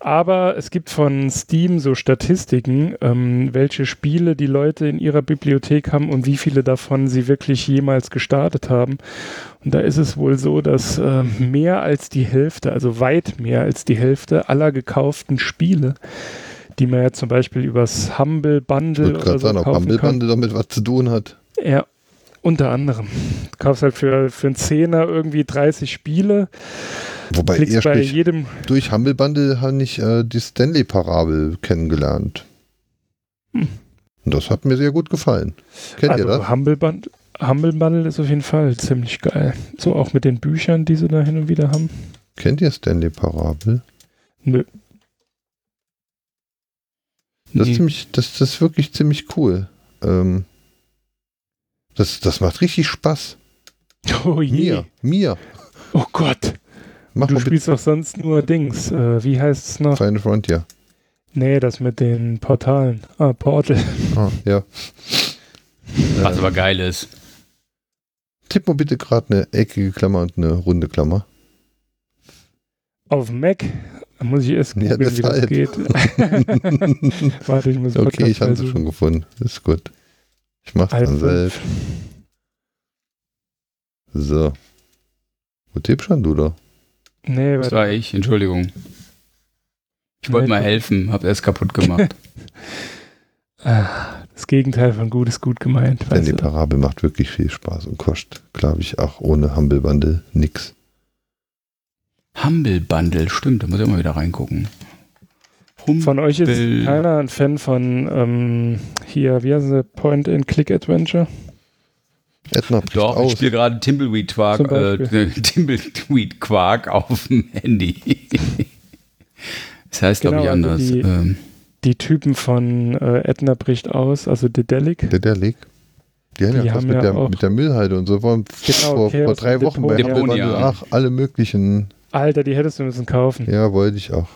Aber es gibt von Steam so Statistiken, ähm, welche Spiele die Leute in ihrer Bibliothek haben und wie viele davon sie wirklich jemals gestartet haben. Und da ist es wohl so, dass äh, mehr als die Hälfte, also weit mehr als die Hälfte aller gekauften Spiele, die man ja zum Beispiel übers Humble Bundle oder so sagen, kaufen kann. Humble damit was zu tun hat. Ja, unter anderem. Du kaufst halt für, für einen Zehner irgendwie 30 Spiele, Wobei erst bei durch, jedem. durch Humble Bundle habe ich äh, die Stanley-Parabel kennengelernt. Hm. Und das hat mir sehr gut gefallen. Kennt ihr also das? Humble Bundle. Humble Bundle ist auf jeden Fall ziemlich geil. So auch mit den Büchern, die sie da hin und wieder haben. Kennt ihr Stanley Parabel? Nö. Das, ist ziemlich, das, das ist wirklich ziemlich cool. Ähm, das, das macht richtig Spaß. Oh je. Mir, mir. Oh Gott. Mach Du mal bitte spielst doch sonst nur Dings. Äh, wie heißt es noch? Final Frontier. Nee, das mit den Portalen. Ah, Portal. Ah, ja. Was aber geil ist. Tipp mal bitte gerade eine eckige Klammer und eine runde Klammer. Auf Mac. Da muss ich erst Ja, googeln, wie das deshalb. geht. Warte, ich muss Okay, ich habe sie suchen. schon gefunden. Ist gut. Ich mach's Alt dann selbst. So. Wo tippst schon du da? Nee, Das war ich, Entschuldigung. Ich wollte mal helfen, hab erst kaputt gemacht. Ah, das Gegenteil von gut ist gut gemeint. Denn die? Parabel macht wirklich viel Spaß und kostet, glaube ich, auch ohne Humble Bundle nix. Humble Bundle, stimmt, da muss ich auch mal wieder reingucken. Humble. Von euch ist keiner ein Fan von ähm, hier, wie heißen sie, Point-and-Click-Adventure? Edna bricht Doch, ich aus. spiele gerade Timbleweed Quark, äh. Timbleweed Quark auf dem Handy. das heißt, glaube ich, Genau, also anders. die- ähm, Die Typen von äh, Edna bricht aus, also Dedelic. Leg. Die, haben Die ja was haben mit, ja der, auch- mit der Müllhalde und so. Waren Genau, vor, Chaos vor drei Wochen bei Deponia. Humble Bundle. Deponia. Ach, alle möglichen. Alter, die hättest du müssen kaufen. Ja, wollte ich auch.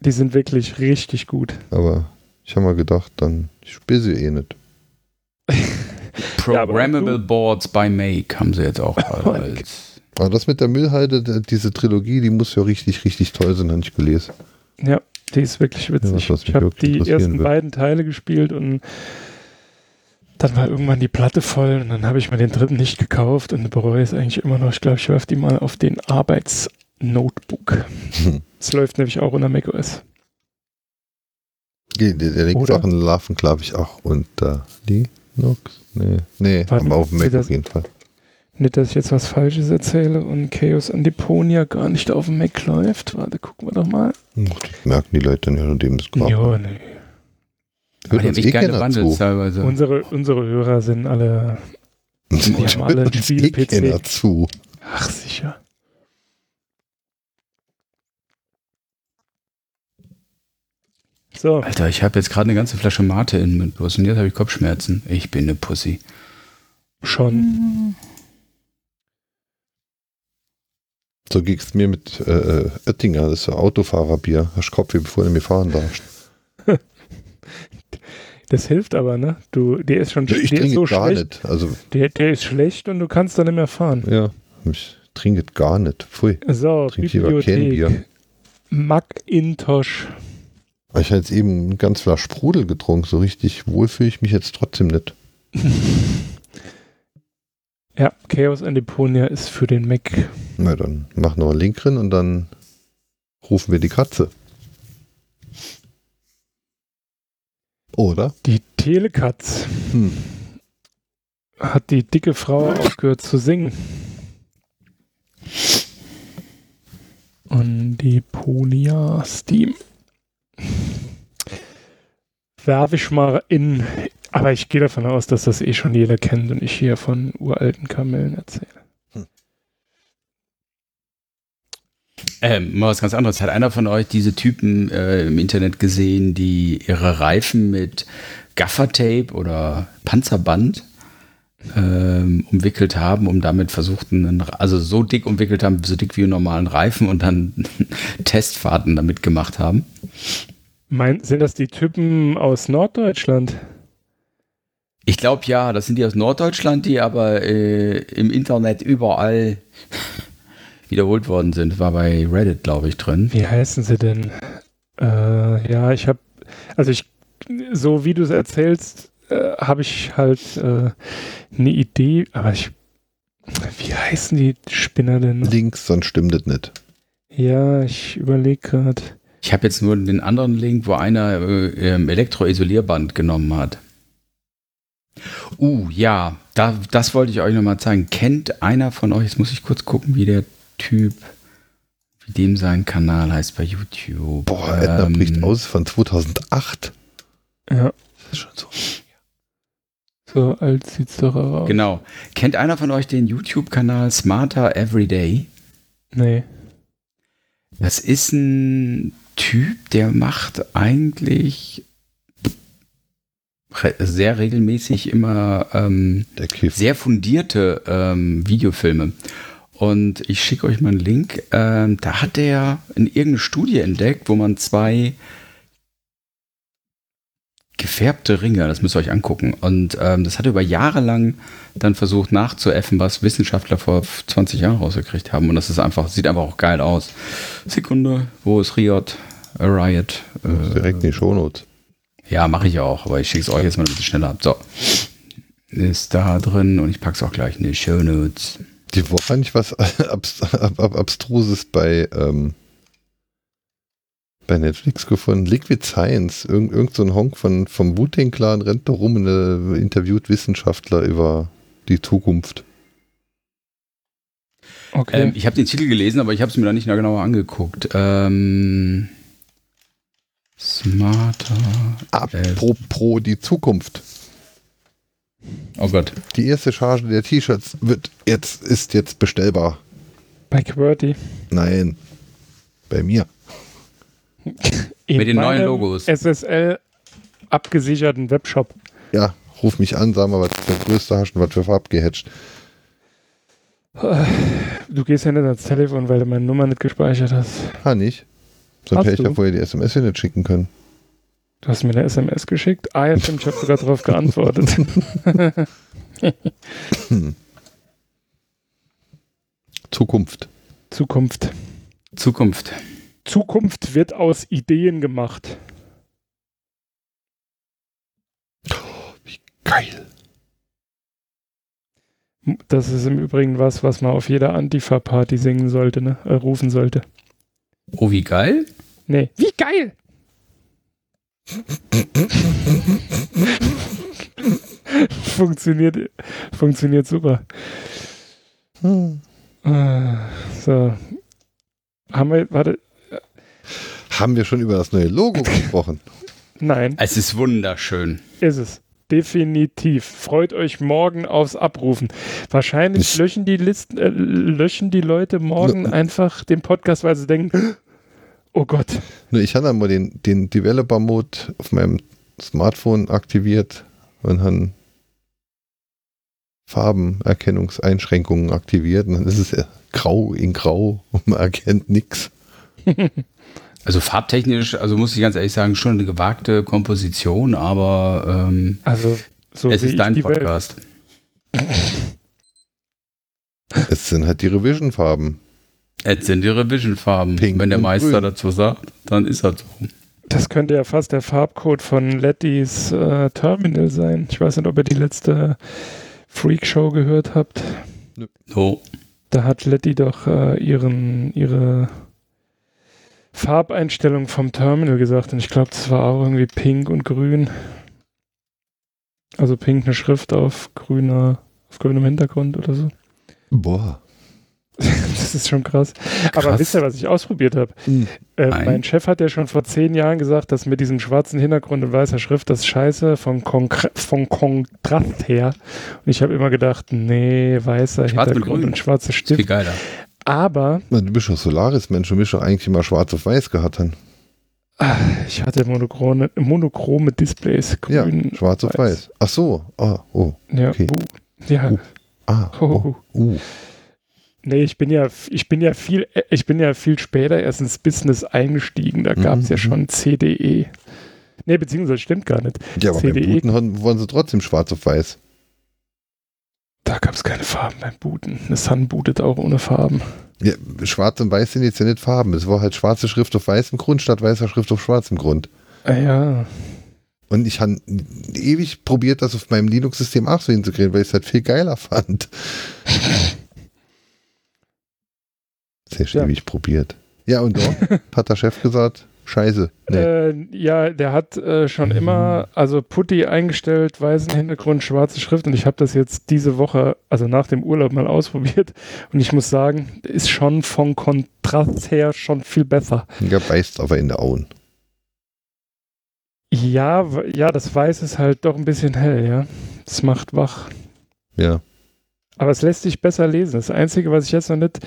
Die sind wirklich richtig gut. Aber ich habe mal gedacht, dann spiele sie eh nicht. Ja, Programmable du- Boards by Make haben sie jetzt auch als. Aber das mit der Müllhalde, diese Trilogie, die muss ja richtig, richtig toll sein, habe ich gelesen. Ja, die ist wirklich Ja, witzig. was, was mich ich habe die ersten wird. beiden Teile gespielt und dann war irgendwann die Platte voll und dann habe ich mir den dritten nicht gekauft und bereue es eigentlich immer noch. Ich glaube, ich werfe die mal auf den Arbeitsnotebook. Hm. Es läuft nämlich auch unter macOS. Die, die, die? Sachen laufen, glaube ich, auch unter Linux. Nee, nee Warte, aber auf dem Mac das- auf jeden Fall. Nicht, dass ich jetzt was Falsches erzähle und Chaos Antiponia gar nicht auf dem Mac läuft. Warte, gucken wir doch mal. Hm, Das merken die Leute dann ja, nachdem es kaufen. Ja, nee. Aber die haben eh geile keiner Bundles teilweise. Unsere, unsere Hörer sind alle. Die haben alle ein Spiel-PC. keiner zu. Ach, sicher. So, Alter, ich habe jetzt gerade eine ganze Flasche Mate in mit bloß und jetzt habe ich Kopfschmerzen. Ich bin eine Pussy. schon. So ging's mir mit äh, Oettinger, das ist so Autofahrerbier. Hast Kopf, bevor du mir fahren darfst. Das hilft aber, ne? Du, der ist schon Ich der ist trinke so gar schlecht. nicht. Also, Der, der ist schlecht und du kannst dann nicht mehr fahren. ja, ich trinke gar nicht. Pfui. So, Trink lieber kein Bier. Bibliothek. Macintosh. Ich habe jetzt eben ein ganz Flasch Sprudel getrunken. So richtig wohl fühle ich mich jetzt trotzdem nicht. Ja, Chaos Antiponia ist für den Mac. Na, dann mach noch einen Link drin und dann rufen wir die Katze. Oder? Die Telekatz Hm. hat die dicke Frau aufgehört zu singen. Und die Ponia Steam. Werfe ich mal in. Aber ich gehe davon aus, dass das eh schon jeder kennt und ich hier von uralten Kamellen erzähle. Ähm, mal was ganz anderes. Hat einer von euch diese Typen äh, im Internet gesehen, die ihre Reifen mit Gaffertape oder Panzerband ähm, umwickelt haben, um damit versuchten, also so dick umwickelt haben, so dick wie einen normalen Reifen und dann Testfahrten damit gemacht haben? Mein, sind das die Typen aus Norddeutschland? Ich glaube ja, das sind die aus Norddeutschland, die aber äh, im Internet überall wiederholt worden sind. War bei Reddit, glaube ich, drin. Wie heißen sie denn? Äh, ja, ich habe, also ich, so wie du es erzählst, äh, habe ich halt äh, eine Idee, aber ich, wie heißen die Spinner denn? Links, sonst stimmt das nicht. Ja, ich überlege gerade. Ich habe jetzt nur den anderen Link, wo einer äh, ähm, Elektroisolierband genommen hat. Uh, ja, da, das wollte ich euch nochmal zeigen. Kennt einer von euch, jetzt muss ich kurz gucken, wie der Typ, wie dem sein Kanal heißt bei YouTube. Boah, Edna Ähm, bricht aus von 2008. Ja, Das ist schon so. So alt sieht's doch aus. Genau. Kennt einer von euch den YouTube-Kanal Smarter Everyday? Nee. Das ist ein Typ, der macht eigentlich sehr regelmäßig immer ähm, sehr fundierte ähm, Videofilme. Und ich schicke euch mal einen Link. Ähm, da hat er in irgendeine Studie entdeckt, wo man zwei gefärbte Ringe, das müsst ihr euch angucken. Und ähm, das hat er über Jahre lang dann versucht nachzuäffen, was Wissenschaftler vor 20 Jahren rausgekriegt haben. Und das ist einfach, sieht einfach auch geil aus. Sekunde, wo ist Riot? Äh, Riot. Äh, Direkt in die Shownotes. ja, mache ich auch, aber ich schicke es euch jetzt mal ein bisschen schneller ab. So. Ist da drin und ich packe es auch gleich in die Show Notes. Die Woche fand ich was abs ab ab abstruses bei, ähm, bei Netflix gefunden. Liquid Science. Irgend, irgend so ein Honk von, vom Wu-Tang-Clan rennt da rum und äh, interviewt Wissenschaftler über die Zukunft. Okay. Ähm, ich habe den Titel gelesen, aber ich habe es mir da nicht genauer angeguckt. Ähm, smarter. Apropos die Zukunft. Oh Gott. Die erste Charge der T-Shirts wird jetzt, ist jetzt bestellbar. Bei QWERTY. Nein. Bei mir. In Mit den neuen Logos. SSL abgesicherten Webshop. Ja, ruf mich an, sag mal, was für größte hast und was für Farb gehatcht. Du gehst ja nicht ans Telefon, weil du meine Nummer nicht gespeichert hast. Ha, nicht? Sonst hätte ich ja vorher die SMS hier nicht schicken können. Du hast mir eine SMS geschickt. Ah, ja, stimmt, ich habe sogar darauf geantwortet. Zukunft. Zukunft. Zukunft. Zukunft wird aus Ideen gemacht. Geil. Das ist im Übrigen was, was man auf jeder Antifa-Party singen sollte, ne? Äh, rufen sollte. Oh, wie geil. Nee. Wie geil! funktioniert, funktioniert super. Äh, So. Haben wir, warte, Haben wir schon über das neue Logo gesprochen? nein, Es ist wunderschön. ist es. Definitiv. Freut euch morgen aufs Abrufen. Wahrscheinlich Ich- löschen die Listen, äh, löschen die Leute morgen einfach den Podcast, weil sie denken, oh Gott, Nur ich habe mal den, den Developer-Mode auf meinem Smartphone aktiviert und habe Farbenerkennungseinschränkungen aktiviert. Und dann ist es ja grau in grau und man erkennt nichts. Also farbtechnisch, also muss ich ganz ehrlich sagen, schon eine gewagte Komposition, aber ähm, also so es ist dein Welt. Podcast. Es sind halt die Revision-Farben. Jetzt sind die Revision-Farben. Wenn der Meister grün. dazu sagt, dann ist das so. Das könnte ja fast der Farbcode von Lettys äh, Terminal sein. Ich weiß nicht, ob ihr die letzte Freak-Show gehört habt. So. Da hat Letty doch äh, ihren, ihre Farbeinstellung vom Terminal gesagt und ich glaube, das war auch irgendwie pink und grün. Also pink eine Schrift auf grüner, auf grünem Hintergrund oder so. Boah. Das ist schon krass. Aber Krass. wisst ihr, was ich ausprobiert habe? Hm. Äh, mein Chef hat ja schon vor zehn Jahren gesagt, dass mit diesem schwarzen Hintergrund und weißer Schrift das scheiße vom, Konkre vom Kontrast her. Und ich habe immer gedacht, nee, weißer Schwarz Hintergrund und schwarzer Ist viel Stift. geiler. Aber Du bist doch Solaris-Mensch, du bist doch eigentlich immer schwarz auf weiß gehabt. Dann. ich hatte monochrome, monochrome Displays. Ja, Grün, schwarz auf weiß. Ach so. Ah, oh. Ja, Okay. uh, ja. Uh. Ah, oh. Uh. Nee, ich bin ja, ich bin ja viel, ich bin ja viel später erst ins Business eingestiegen. Da gab es ja Mhm. schon CDE. Nee, beziehungsweise stimmt gar nicht. Ja, aber CDE. Booten haben- wollen sie trotzdem schwarz auf weiß. Da gab es keine Farben beim Booten. Eine Sun bootet auch ohne Farben. Ja, schwarz und weiß sind jetzt ja nicht Farben. Es war halt schwarze Schrift auf weißem Grund statt weißer Schrift auf schwarzem Grund. Ah, ja, Und ich habe ewig probiert, das auf meinem Linux-System auch so hinzukriegen, weil ich es halt viel geiler fand. Sehr Ja. ewig probiert. Ja, und doch hat der Chef gesagt, scheiße. Nee. äh, ja, der hat äh, schon immer, also Putty eingestellt, weißen Hintergrund, schwarze Schrift und ich habe das jetzt diese Woche, also nach dem Urlaub mal ausprobiert und ich muss sagen, ist schon vom Kontrast her schon viel besser. Ja, beißt aber in der Augen. Ja, ja, das Weiß ist halt doch ein bisschen hell, ja. Es macht wach. Ja. Aber es lässt sich besser lesen. Das Einzige, was ich jetzt noch nicht,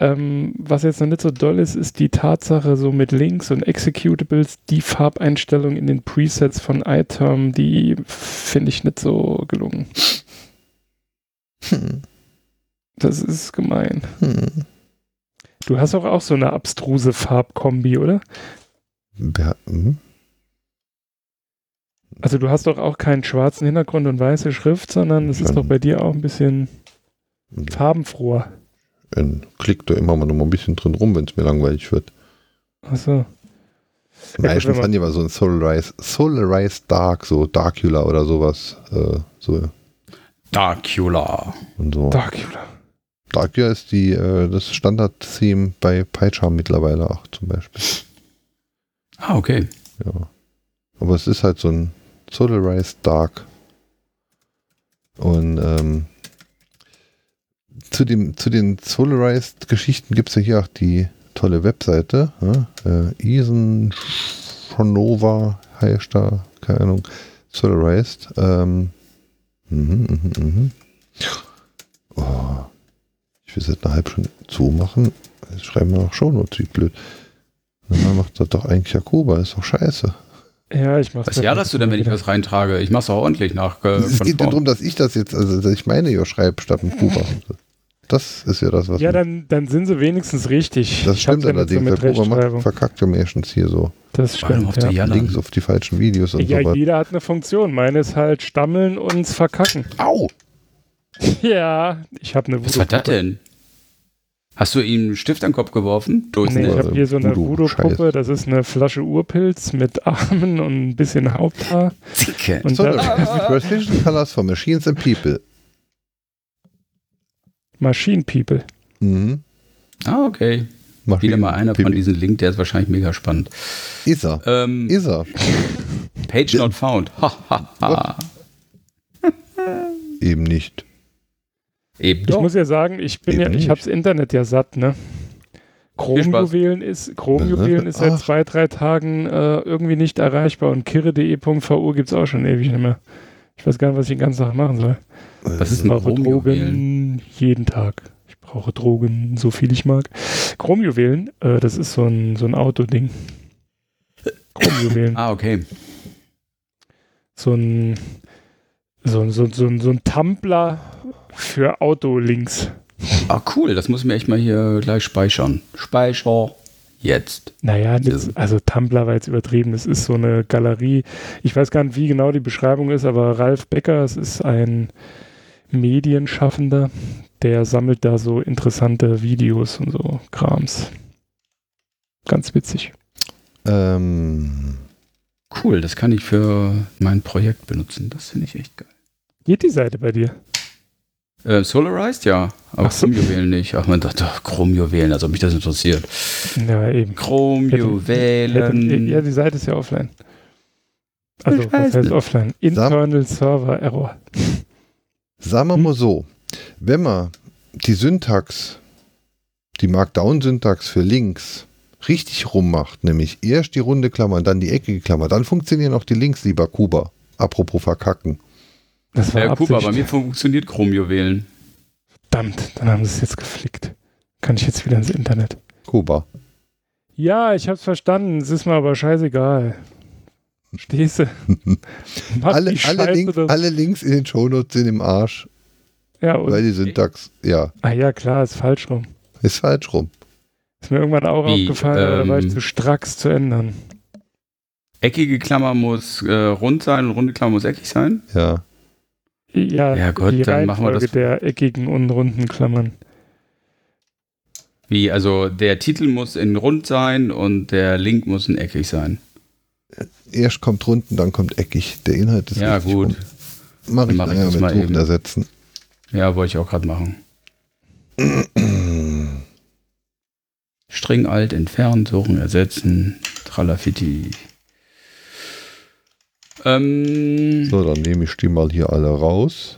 ähm, was jetzt noch nicht so doll ist, ist die Tatsache, so mit Links und Executables, die Farbeinstellung in den Presets von iTerm, die finde ich nicht so gelungen. Hm. Das ist gemein. Hm. Du hast auch, auch so eine abstruse Farbkombi, oder? Wer- hm? Also du hast doch auch keinen schwarzen Hintergrund und weiße Schrift, sondern es ist doch bei dir auch ein bisschen farbenfroher. Dann klickt da immer mal noch mal ein bisschen drin rum, wenn es mir langweilig wird. Achso. Am Ja, meisten fand ich aber so ein Solarized, Solarized Dark, so Darkula oder sowas. Äh, so Darkula. und so. Darkula. Darkula ist die, äh, das Standard-Theme bei PyCharm mittlerweile auch zum Beispiel. Ah, okay. Ja. Aber es ist halt so ein Solarized Dark. Und ähm, zu, dem, zu den Solarized-Geschichten gibt es ja hier auch die tolle Webseite. Ja? Äh, Isen Schonova heißt da, keine Ahnung. Solarized. Ähm, mhm, mhm, mhm. Oh, ich will seit einer halben Stunde zumachen. Jetzt schreiben wir noch Shownotes, wie blöd. Na, macht das doch eigentlich Jakoba, ist doch scheiße. Ja, ich mach's Was ja hast du denn, wenn ich was reintrage? Ich mach's auch ordentlich nach. Äh, es geht darum, dass ich das jetzt, also dass ich meine ja schreibe statt ein Kuba. Das ist ja das, was Ja, dann, dann sind sie wenigstens richtig. das Ich stimmt ja so allerdings. mit der Kuba macht verkackte meistens hier so Das stimmt. auf Ja. Links auf die falschen Videos und ja, so weiter. jeder hat eine Funktion. Meine ist halt stammeln und verkacken. Au! Ja, ich habe eine Was war das denn? Hast du ihm einen Stift an den Kopf geworfen? Durchs Nee, ich habe hier so eine Voodoo, Voodoo-Puppe. Das ist eine Flasche Urpilz mit Armen und ein bisschen Haupthaar. Dicke. Und So, da, Precision Colors for Machines and People. Machine People. Mhm. Ah, okay. Macht Wieder mal einer von Pipi. diesen Link, der ist wahrscheinlich mega spannend. Ist er. Ähm, Ist er. Page not found. Ha, ha, ha. Eben nicht. Eben Ich doch. muss ja sagen, ich bin Eben ja, ich nicht. hab's Internet ja satt, ne? Chrom-Juwelen ist, Chrom-Juwelen ist seit Ach. zwei, drei Tagen äh, irgendwie nicht erreichbar und kirre.de.vu gibt's auch schon ewig nicht mehr. Ich weiß gar nicht, was ich den ganzen Tag machen soll. Was ist Ich ein brauche? Drogen jeden Tag. Ich brauche Drogen, so viel ich mag. Chromjuwelen, äh, das ist so ein, so ein Autoding. Chromjuwelen. Ah, okay. so ein, so, ein- so, ein- so, ein- so ein Tumblr für Autolinks. Ah, cool. Das muss ich mir echt mal hier gleich speichern. Speicher. Jetzt. Naja, nix, also Tumblr war jetzt übertrieben. Es ist so eine Galerie. Ich weiß gar nicht, wie genau die Beschreibung ist, aber Ralf Becker, es ist ein Medienschaffender, der sammelt da so interessante Videos und so Krams. Ganz witzig. Ähm, Cool, das kann ich für mein Projekt benutzen. Das finde ich echt geil. Geht die Seite bei dir? Äh, Solarized, ja. Aber so. Chromjuwelen nicht. Ach, man dachte, ach, Chromjuwelen, als ob mich das interessiert. Ja, eben. Chromjuwelen. Ja, die Seite ist ja offline. Also, Ich was heißt nicht. offline? Internal Server Error. sagen wir Hm? mal so, wenn man die Syntax, die Markdown-Syntax für Links richtig rummacht, nämlich erst die runde Klammer und dann die eckige Klammer, dann funktionieren auch die Links, lieber Kuba. Apropos verkacken. Das war Ja, Kuba, bei mir funktioniert Chromjuwelen. Verdammt, dann haben sie es jetzt geflickt. Kann ich jetzt wieder ins Internet? Kuba. Ja, ich hab's verstanden. Es ist mir aber scheißegal. Stehst du? Mach Alle, die alle, doch. alle Links in den Shownotes sind im Arsch, Ja, und, weil die Syntax, ja, ah ja, klar, ist falsch rum. ist falsch rum. Ist mir irgendwann auch Wie, aufgefallen, aber da war ich ähm, zu stracks zu ändern. Eckige Klammer muss äh, rund sein und runde Klammer muss eckig sein. Ja. Ja, Ja, gut, die dann machen wir das. der eckigen und runden Klammern. Wie, also der Titel muss in rund sein und der Link muss in eckig sein. Erst kommt runden, dann kommt eckig. Der Inhalt ist Ja, richtig gut. rum. Mach ich Dann mach ich das mit mal eben. ersetzen. Ja, wollte ich auch gerade machen. String alt entfernen, suchen, ersetzen, tralafitti. Ähm, So, dann nehme ich die mal hier alle raus.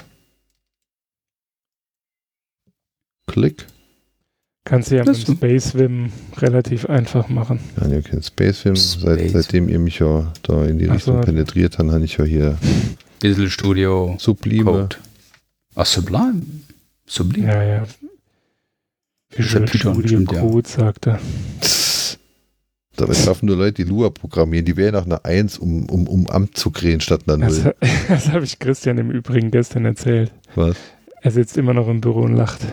Klick. Kannst du ja Das mit. Space Wim relativ einfach machen. Ja, ihr kennt Space Film. Seit, seitdem ihr mich ja da in die Ach Richtung so. penetriert habt, habe ich ja hier Visual Studio Sublime. Code. Ach, Sublime. Sublime. Ja, ja. Visual Studio stimmt, ja. Code, sagte. Dabei schaffen nur Leute, die Lua programmieren. Die wären nach einer 1, um, um, um Amt zu krähen statt einer Das, 0. das habe ich Christian im Übrigen gestern erzählt. Was? Er sitzt immer noch im Büro und lacht.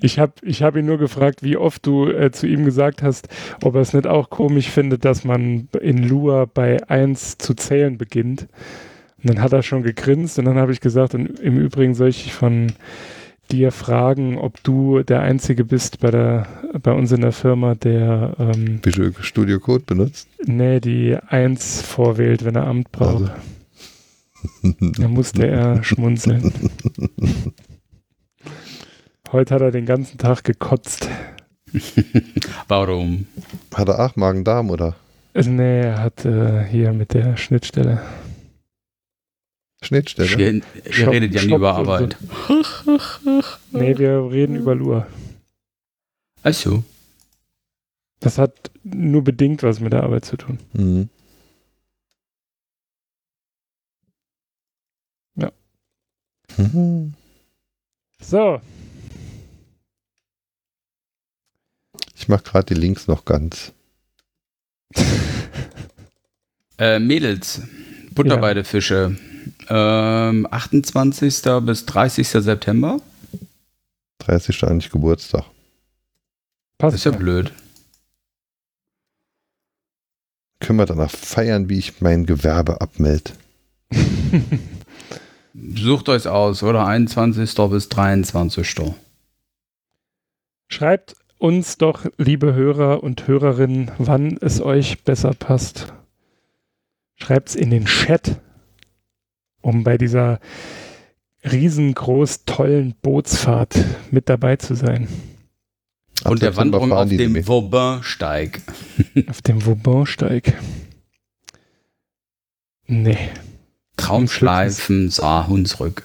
Ich habe ich hab ihn nur gefragt, wie oft du äh, zu ihm gesagt hast, ob er es nicht auch komisch findet, dass man in Lua bei 1 zu zählen beginnt. Und dann hat er schon gegrinst und dann habe ich gesagt, und im Übrigen soll ich von dir fragen, ob du der Einzige bist bei, der, bei uns in der Firma, der ähm, Visual Studio Code benutzt? nee, die 1 vorwählt, wenn er Amt braucht. Da musste er schmunzeln. Heute hat er den ganzen Tag gekotzt. Warum? Hat er auch Magen-Darm oder Nee, er hat äh, hier mit der Schnittstelle. Schnittstelle? Ihr, ihr Shop- redet ja nie über so. Arbeit. Nee, wir reden über Lua. Also, Das hat nur bedingt was mit der Arbeit zu tun. Mhm. Ja. Mhm. So, Ich mache gerade die Links noch ganz. äh, Mädels, Butterweidefische. Ähm, 28. bis 30. September. 30. eigentlich Geburtstag. passt. Ist ja blöd. Können wir danach feiern, wie ich mein Gewerbe abmelde. Sucht euch aus, oder? 21. bis 23. Schreibt uns doch, liebe Hörer und Hörerinnen, wann es euch besser passt. Schreibt's in den Chat, um bei dieser riesengroß tollen Bootsfahrt mit dabei zu sein. Ab Und der Wanderung auf dem. Vauban-Steig. Auf dem Vauban-Steig. Nee. Traumschleifen, sah Hunsrück.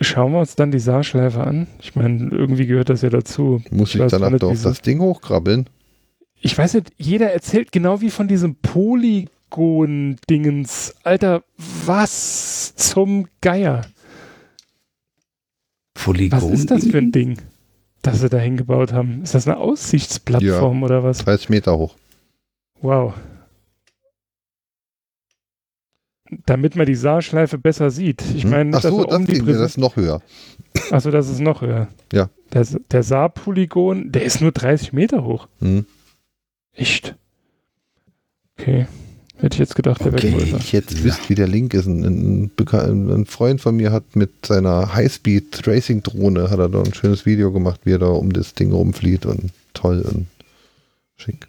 Schauen wir uns dann die Saarschleife an. Ich meine, irgendwie gehört das ja dazu. Muss ich nicht, auf wieso. das Ding hochkrabbeln? Ich weiß nicht, jeder erzählt genau wie von diesem Polygon-Dingens. Alter, was zum Geier? Polygon. Was ist das für ein Ding, das sie da hingebaut haben? Ist das eine Aussichtsplattform oder was? 30 Meter hoch. Wow. Damit man die Saarschleife besser sieht. Ich Hm? meine, Ach so, dass das Ding, das ist noch höher. Achso, das ist noch höher. Ja. Der, der Saar-Polygon, der ist nur 30 Meter hoch. Hm. Echt? Okay. Hätte ich jetzt gedacht, der Okay. wäre größer. Ich jetzt wisst, wie der Link ist. Ein, ein, Beka- ein Freund von mir hat mit seiner Highspeed-Tracing-Drohne hat er da ein schönes Video gemacht, wie er da um das Ding rumfliegt und toll und schick.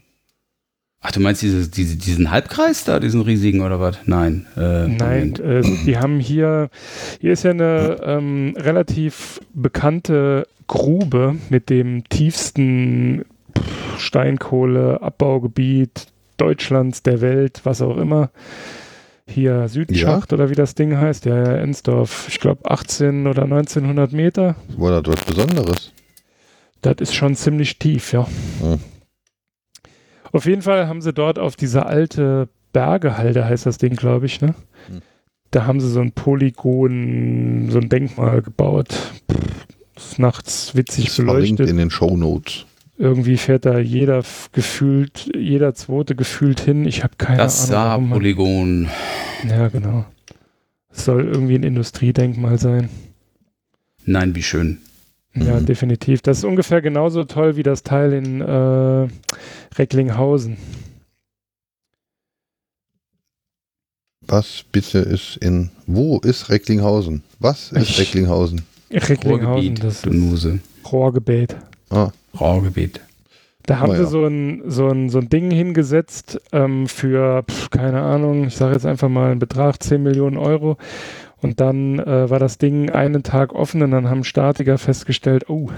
Ach, du meinst dieses, diese, diesen Halbkreis da, diesen riesigen oder was? Nein. Äh, Nein, äh, die haben hier, hier ist ja eine ähm, relativ bekannte Grube mit dem tiefsten Steinkohleabbaugebiet Deutschlands, der Welt, was auch immer. Hier Südschacht oder wie das Ding heißt, ja, ja Ensdorf, ich glaube 18 oder 1900 Meter. War das was Besonderes? Das ist schon ziemlich tief, ja. Hm. Auf jeden Fall haben sie dort auf diese alte Bergehalde, heißt das Ding, glaube ich, ne? Hm. Da haben sie so ein Polygon, so ein Denkmal gebaut. Pff, ist nachts witzig Das verlinkt beleuchtet. in den Shownotes. Irgendwie fährt da jeder gefühlt, jeder zweite gefühlt hin. Ich habe keine das Ahnung. man- Saar-Polygon. Ja, genau. Es soll irgendwie ein Industriedenkmal sein. Nein, wie schön. Ja, Mhm. definitiv. Das ist ungefähr genauso toll wie das Teil in äh, Recklinghausen. Was bitte ist in. Wo ist Recklinghausen? Was ist Ich- Recklinghausen? Recklinghausen, Ruhrgebiet, das du ist Nuse. Rohrgebet. Ah, Ruhrgebiet. Da haben Oh sie ja. so ein, so, ein, so ein Ding hingesetzt ähm, für, pf, keine Ahnung, ich sage jetzt einfach mal einen Betrag, 10 Millionen Euro. Und dann äh, war das Ding einen Tag offen und dann haben Statiker festgestellt, oh,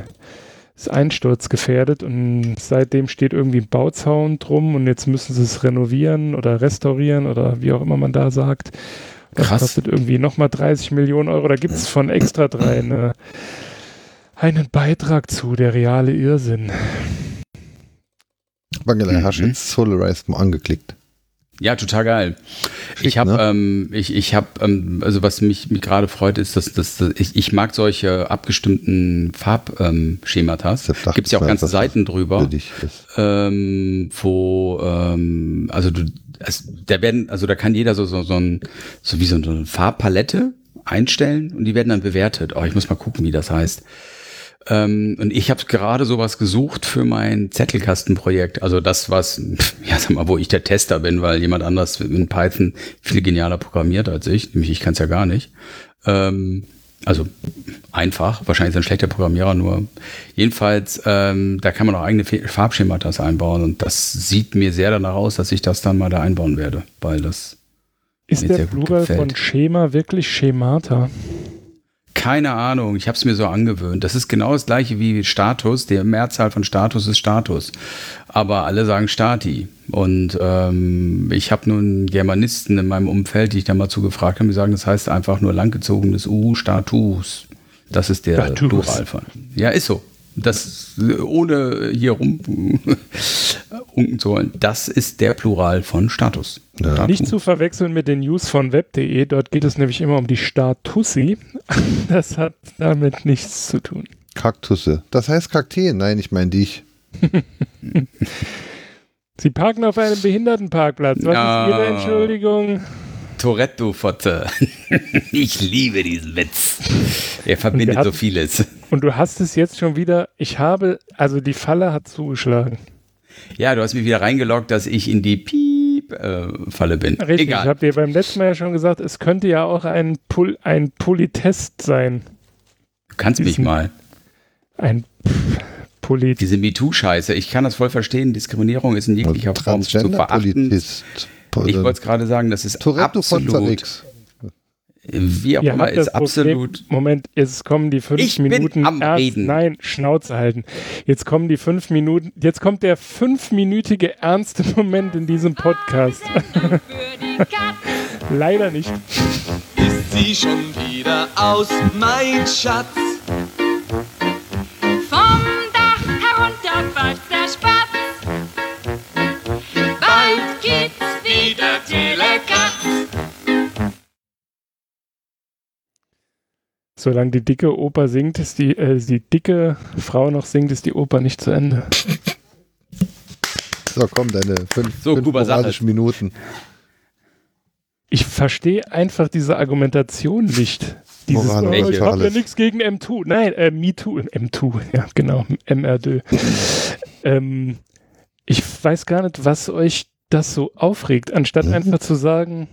ist einsturzgefährdet und seitdem steht irgendwie ein Bauzaun drum und jetzt müssen sie es renovieren oder restaurieren oder wie auch immer man da sagt. Das Krass. kostet irgendwie nochmal 30 Millionen Euro. Da gibt es von Extra 3 eine, einen Beitrag zu, der reale Irrsinn. Wangela, hast du Mhm. jetzt Solarize mal angeklickt? Ja, total geil. ich habe, ne? ähm, ich, ich habe, ähm, also was mich, mich gerade freut, ist, dass, dass, dass ich, ich mag solche abgestimmten Farbschematas. Ähm, dachte Gibt's ja auch ganze Seiten Für drüber, ähm, wo, ähm, also du, es, da werden, also da kann jeder so, so, so ein, so wie so eine Farbpalette einstellen und die werden dann bewertet. Oh, ich muss mal gucken, wie das heißt. Ähm, und ich habe gerade sowas gesucht für mein Zettelkastenprojekt. Also das, was, ja, sag mal, wo ich der Tester bin, weil jemand anders in Python viel genialer programmiert als ich. Nämlich ich kann es ja gar nicht. Ähm, also einfach, wahrscheinlich ist ein schlechter Programmierer, nur jedenfalls, ähm, da kann man auch eigene Farbschematas einbauen und das sieht mir sehr danach aus, dass ich das dann mal da einbauen werde, weil das Ist Mir der sehr gut Plural von Schema wirklich Schemata? Keine Ahnung, ich habe es mir so angewöhnt. Das ist genau das gleiche wie Status. Die Mehrzahl von Status ist Status. Aber alle sagen Stati. Und ähm, ich habe nun Germanisten in meinem Umfeld, die ich da mal zugefragt habe, die sagen, das heißt einfach nur langgezogenes U, Status. Das ist der. Plural von. Ja, ist so. Das, ohne hier rum unken zu wollen, das ist der Plural von Status. Ja. Nicht zu verwechseln mit den News von web.de. Dort geht es nämlich immer um die Statussi. Das hat damit nichts zu tun. Kaktusse. Das heißt Kakteen. Nein, ich meine dich. Sie parken auf einem Behindertenparkplatz. Was Ah. ist Ihre Entschuldigung? Tourette, du Fotze. Ich liebe diesen Witz. Er verbindet hat- so vieles. Und du hast es jetzt schon wieder. Ich habe, also die Falle hat zugeschlagen. Ja, du hast mich wieder reingeloggt, dass ich in die Piep-Falle bin. Richtig, ich Egal. habe dir beim letzten Mal ja schon gesagt, es könnte ja auch ein, Pol ein Politest sein. Du kannst mich mal. Ein Polit. Diese MeToo-Scheiße. Ich kann das voll verstehen. Diskriminierung ist in jeglicher Form zu verachten. Ich wollte es gerade sagen, das ist Tourette absolut. Wie auch Ihr immer, ist absolut. Problem, Moment, jetzt kommen die fünf Ich bin Minuten. am ernst, Reden. Nein, Schnauze halten. Jetzt kommen die fünf Minuten. Jetzt kommt der fünfminütige ernste Moment in diesem Podcast. Leider nicht. Ist sie schon wieder aus, mein Schatz? Vom Dach herunter quatscht der Spatz. Bald gibt's wieder Telekatz. Solange die dicke Oper singt, ist die, äh, die dicke Frau noch singt, ist die Oper nicht zu Ende. So, komm, deine fünf, So, fünf Minuten. Ich verstehe einfach diese Argumentation nicht. Dieses, Moral oh, ich habe ja nichts gegen M2. Nein, äh, MeToo. M2, ja, genau. MRD. ähm, ich weiß gar nicht, was euch das so aufregt, anstatt Mhm. einfach zu sagen,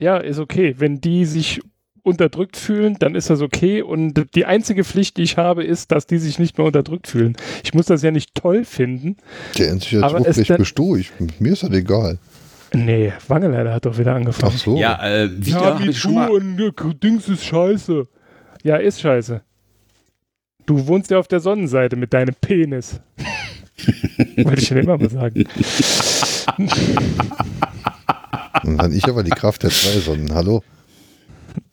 ja, ist okay. Wenn die sich unterdrückt fühlen, dann ist das okay. Und die einzige Pflicht, die ich habe, ist, dass die sich nicht mehr unterdrückt fühlen. Ich muss das ja nicht toll finden. Der endlich jetzt bist du. Ich, mir ist das egal. Nee, Wangeleider hat doch wieder angefangen. Ach so. Ja, äh, wieder Ja, ich schon mal. und äh, Dings ist scheiße. Ja, ist scheiße. Du wohnst ja auf der Sonnenseite mit deinem Penis. Wollte ich schon immer mal sagen. Und dann ich aber die Kraft der zwei Sonnen. Hallo?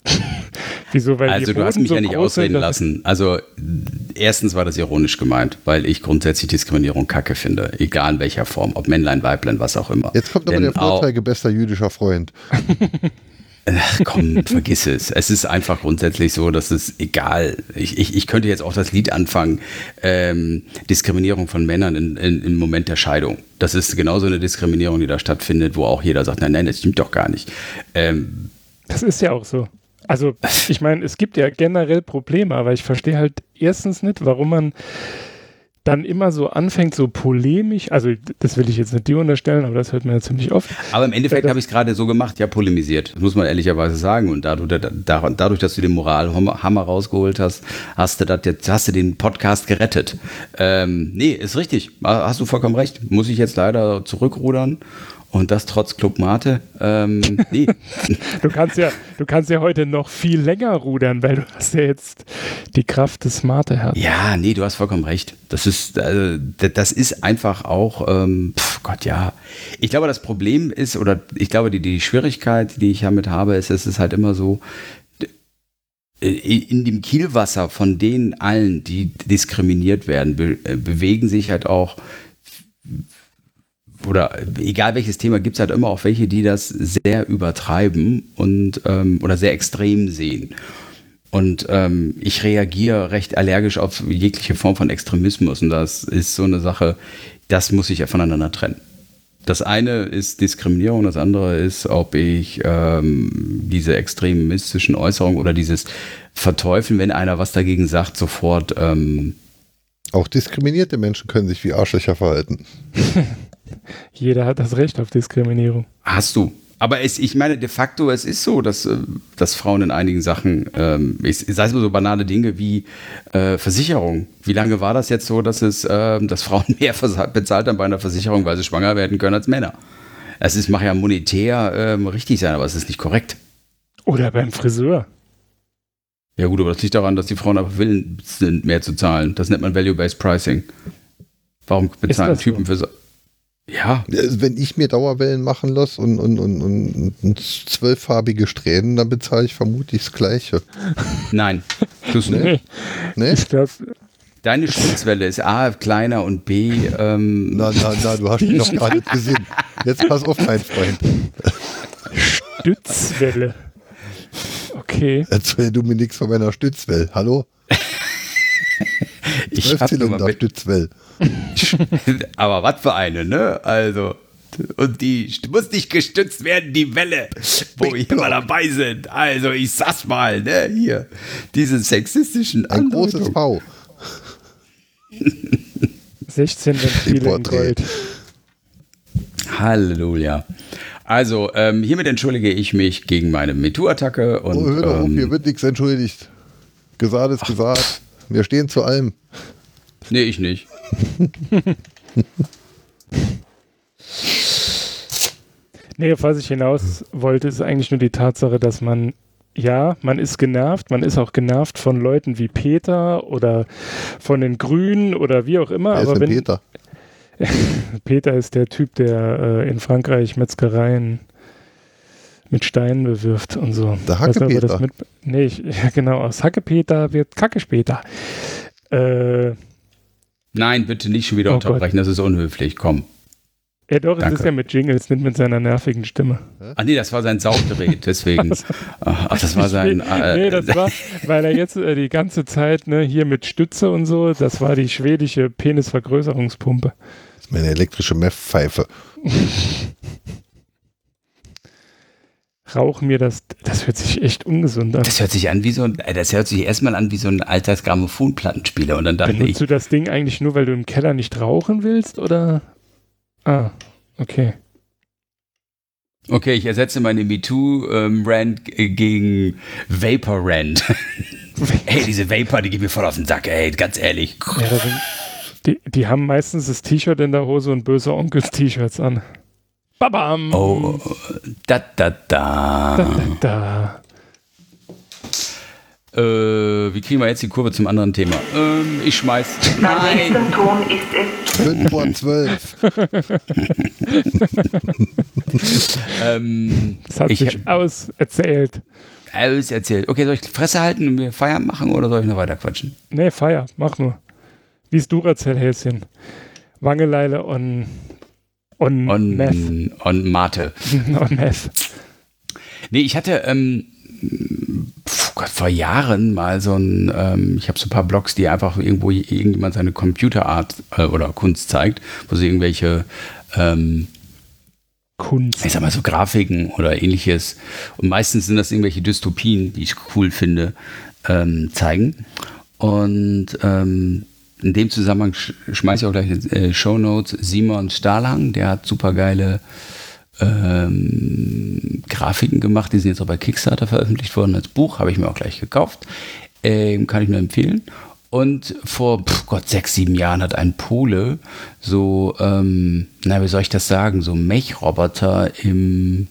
Wieso? Weil Also du hast mich so ja nicht sind, ausreden dass- lassen. Also erstens war das ironisch gemeint, weil ich grundsätzlich Diskriminierung kacke finde, egal in welcher Form, ob Männlein, Weiblein, was auch immer. Jetzt kommt aber Denn der Vorteil, bester jüdischer Freund. Ach, komm, vergiss es. Es ist einfach grundsätzlich so, dass es egal. Ich, ich, ich könnte jetzt auch das Lied anfangen. Ähm, Diskriminierung von Männern in, in, im Moment der Scheidung. Das ist genauso eine Diskriminierung, die da stattfindet, wo auch jeder sagt, nein, nein, das stimmt doch gar nicht. Ähm, Das ist ja auch so. Also, ich meine, es gibt ja generell Probleme, aber ich verstehe halt erstens nicht, warum man dann immer so anfängt, so polemisch, also das will ich jetzt nicht dir unterstellen, aber das hört man ja ziemlich oft. Aber im Endeffekt habe ich es gerade so gemacht, ja, polemisiert. Das muss man ehrlicherweise sagen. Und dadurch, da- dadurch dass du den Moralhammer rausgeholt hast, hast du, das jetzt, hast du den Podcast gerettet. Ähm, nee, ist richtig. Hast du vollkommen recht. Muss ich jetzt leider zurückrudern. Und das trotz Club Mate. Ähm, nee. Du kannst ja, du kannst ja heute noch viel länger rudern, weil du hast ja jetzt die Kraft des Mate-Herzens. ja, nee, du hast vollkommen recht. Das ist, d- das ist einfach auch, ähm, pf, Gott, ja. Ich glaube, das Problem ist, oder ich glaube, die, die Schwierigkeit, die ich damit habe, ist, es ist halt immer so, äh, in dem Kielwasser von denen allen, die diskriminiert werden, be äh, bewegen sich halt auch oder egal welches Thema, gibt es halt immer auch welche, die das sehr übertreiben und ähm, oder sehr extrem sehen. Und ähm, ich reagiere recht allergisch auf jegliche Form von Extremismus. Und das ist so eine Sache, das muss ich ja voneinander trennen. Das eine ist Diskriminierung, das andere ist, ob ich ähm, diese extremistischen Äußerungen oder dieses Verteufeln, wenn einer was dagegen sagt, sofort. Ähm, Auch diskriminierte Menschen können sich wie Arschlöcher verhalten. Jeder hat das Recht auf Diskriminierung. Hast du. Aber es, ich meine, de facto, es ist so, dass, äh, dass Frauen in einigen Sachen, ähm, ich, sei es nur so banale Dinge wie äh, Versicherung. Wie lange war das jetzt so, dass es, äh, dass Frauen mehr bezahlt haben bei einer Versicherung, weil sie schwanger werden können als Männer? Es ist, mag ja monetär ähm, richtig sein, aber es ist nicht korrekt. Oder beim Friseur. Ja gut, aber das liegt daran, dass die Frauen aber willen sind, mehr zu zahlen. Das nennt man Value-Based Pricing. Warum bezahlen Typen so? für so? Ja. Also wenn ich mir Dauerwellen machen lasse und, und, und, und, und zwölffarbige Strähnen, dann bezahle ich vermutlich das Gleiche. Nein, tust du nicht. Nee? Ich glaube, Deine Stützwelle ist A kleiner und B. Ähm, Na, na, na, du hast mich noch gar nicht gesehen. Jetzt pass auf, mein Freund. Stützwelle. Okay. Erzähl du mir nichts von meiner Stützwelle. Hallo? ich 12 hab Zylinder Stützwelle. aber was für eine, ne? Also. Und die muss nicht gestützt werden, die Welle, wo wir immer dabei sind. Also, ich sag's mal, ne? Hier. Diese sexistischen Ein großes. V. 16 Ventile in. Gold. Halleluja. Also, ähm, hiermit entschuldige ich mich gegen meine MeToo-Attacke und. Oh, hör doch auf, ähm, hier wird nichts entschuldigt. Gesagt ist gesagt. Wir stehen zu allem. nee, ich nicht. Nee, auf was ich hinaus wollte, ist eigentlich nur die Tatsache, dass man, ja, man ist genervt, man ist auch genervt von Leuten wie Peter oder von den Grünen oder wie auch immer. Wer ist aber denn wenn, Peter? Peter ist der Typ, der äh, in Frankreich Metzgereien mit Steinen bewirft und so. Der Weißt du, ihr Hackepeter. das mit, nee, ich, ja, genau, aus Hackepeter wird Kacke später. Äh, Nein, bitte nicht schon wieder Oh unterbrechen, das ist unhöflich. Komm. ja doch, es Danke. ist ja mit Jingles, nicht mit seiner nervigen Stimme. Ah, nee, das war sein Sauggerät, deswegen. Ach, das war sein. Äh, nee, das war, weil er jetzt äh, die ganze Zeit ne, hier mit Stütze und so, das war die schwedische Penisvergrößerungspumpe. Das ist meine elektrische Meth-Pfeife. Rauch mir das, das hört sich echt ungesund an. Das hört sich an wie so ein, äh, das hört sich erstmal an wie so ein alter Grammophonplattenspieler und dann dachte Benutzt ich, du das Ding eigentlich nur, weil du im Keller nicht rauchen willst oder? Ah, okay. okay, ich ersetze meine MeToo-Rant gegen Vapor-Rant. Ey, diese Vapor, die geht mir voll auf den Sack, ey, ganz ehrlich. Ja, sind, die, die haben meistens das T-Shirt in der Hose und böse Onkels-T-Shirts an. Babam! Oh, da, da, da. Da, da, da. Äh, wie kriegen wir jetzt die Kurve zum anderen Thema? Ähm, ich schmeiß. Nein. nächsten Ton ist es 5 vor 12. Ähm, Das hat ich sich auserzählt. alles erzählt. Okay, soll ich Fresse halten und wir Feierabend machen oder soll ich noch weiter quatschen? Nee, Feier, mach nur. Wie ist Duracell-Häschen? Wangeleile und, und, Und, Meth. und Mate. und Meth. Nee, ich hatte ähm, pf, Gott, vor Jahren mal so ein, ähm, ich habe so ein paar Blogs, die einfach irgendwo irgendjemand seine Computerart äh, oder Kunst zeigt, wo sie irgendwelche, ähm, Kunst. ich sag mal so Grafiken oder ähnliches, und meistens sind das irgendwelche Dystopien, die ich cool finde, ähm, zeigen. Und ähm, in dem Zusammenhang sch schmeiße ich auch gleich äh, Show Notes. Simon Stahlhang, der hat super geile ähm, Grafiken gemacht, die sind jetzt auch bei Kickstarter veröffentlicht worden als Buch, habe ich mir auch gleich gekauft. Ähm, kann ich nur empfehlen. Und vor pf, Gott, sechs, sieben Jahren hat ein Pole so, ähm, na, wie soll ich das sagen, so Mech-Roboter im,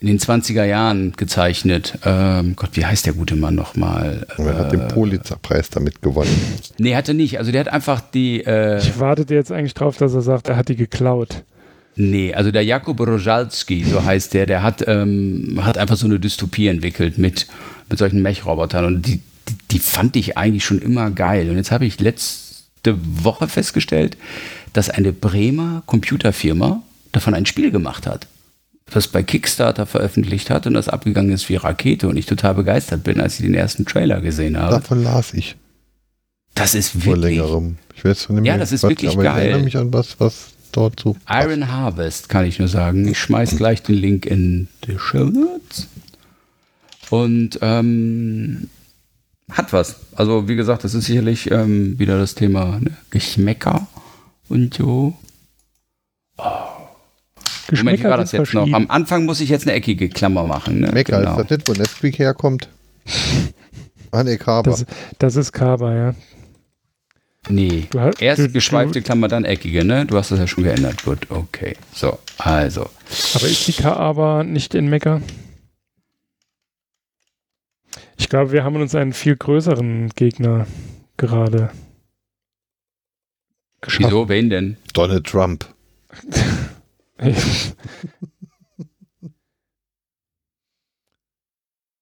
in den 20er Jahren gezeichnet. Ähm, Gott, wie heißt der gute Mann nochmal? Er hat den Pulitzer-Preis damit gewonnen. Nee, hatte nicht. Also der hat einfach die, äh, Ich wartete jetzt eigentlich drauf, dass er sagt, er hat die geklaut. Nee, also der Jakub Rojalski, so heißt der, der hat, ähm, hat einfach so eine Dystopie entwickelt mit, mit solchen Mech-Robotern und die, die, die fand ich eigentlich schon immer geil. Und jetzt habe ich letzte Woche festgestellt, dass eine Bremer Computerfirma davon ein Spiel gemacht hat, das bei Kickstarter veröffentlicht hat und das abgegangen ist wie Rakete und ich total begeistert bin, als ich den ersten Trailer gesehen habe. Davon las ich Das ist vor wirklich längerem. Ich weiß von dem Ja, das ist was, wirklich aber Ich erinnere geil. mich an was, was dort so. Iron Harvest, kann ich nur sagen. Ich schmeiß gleich den Link in die Show Notes. Und ähm, hat was. Also, wie gesagt, das ist sicherlich ähm, wieder das Thema ne? Geschmäcker und so. Moment, wie war das jetzt noch? Am Anfang muss ich jetzt eine eckige Klammer machen. Ne? Mecker, Genau. ist das nicht, wo Netflix herkommt? Ah, ne, Kaba. Das, das ist Kaba, ja. Nee, Du hast- erst du- geschweifte du- Klammer, dann eckige, ne? Du hast das ja schon geändert. Gut, okay. So, also. Aber ist die Kaaba nicht in Mekka? Ich glaube, wir haben uns einen viel größeren Gegner gerade geschaffen. Wieso? Wen denn? Donald Trump.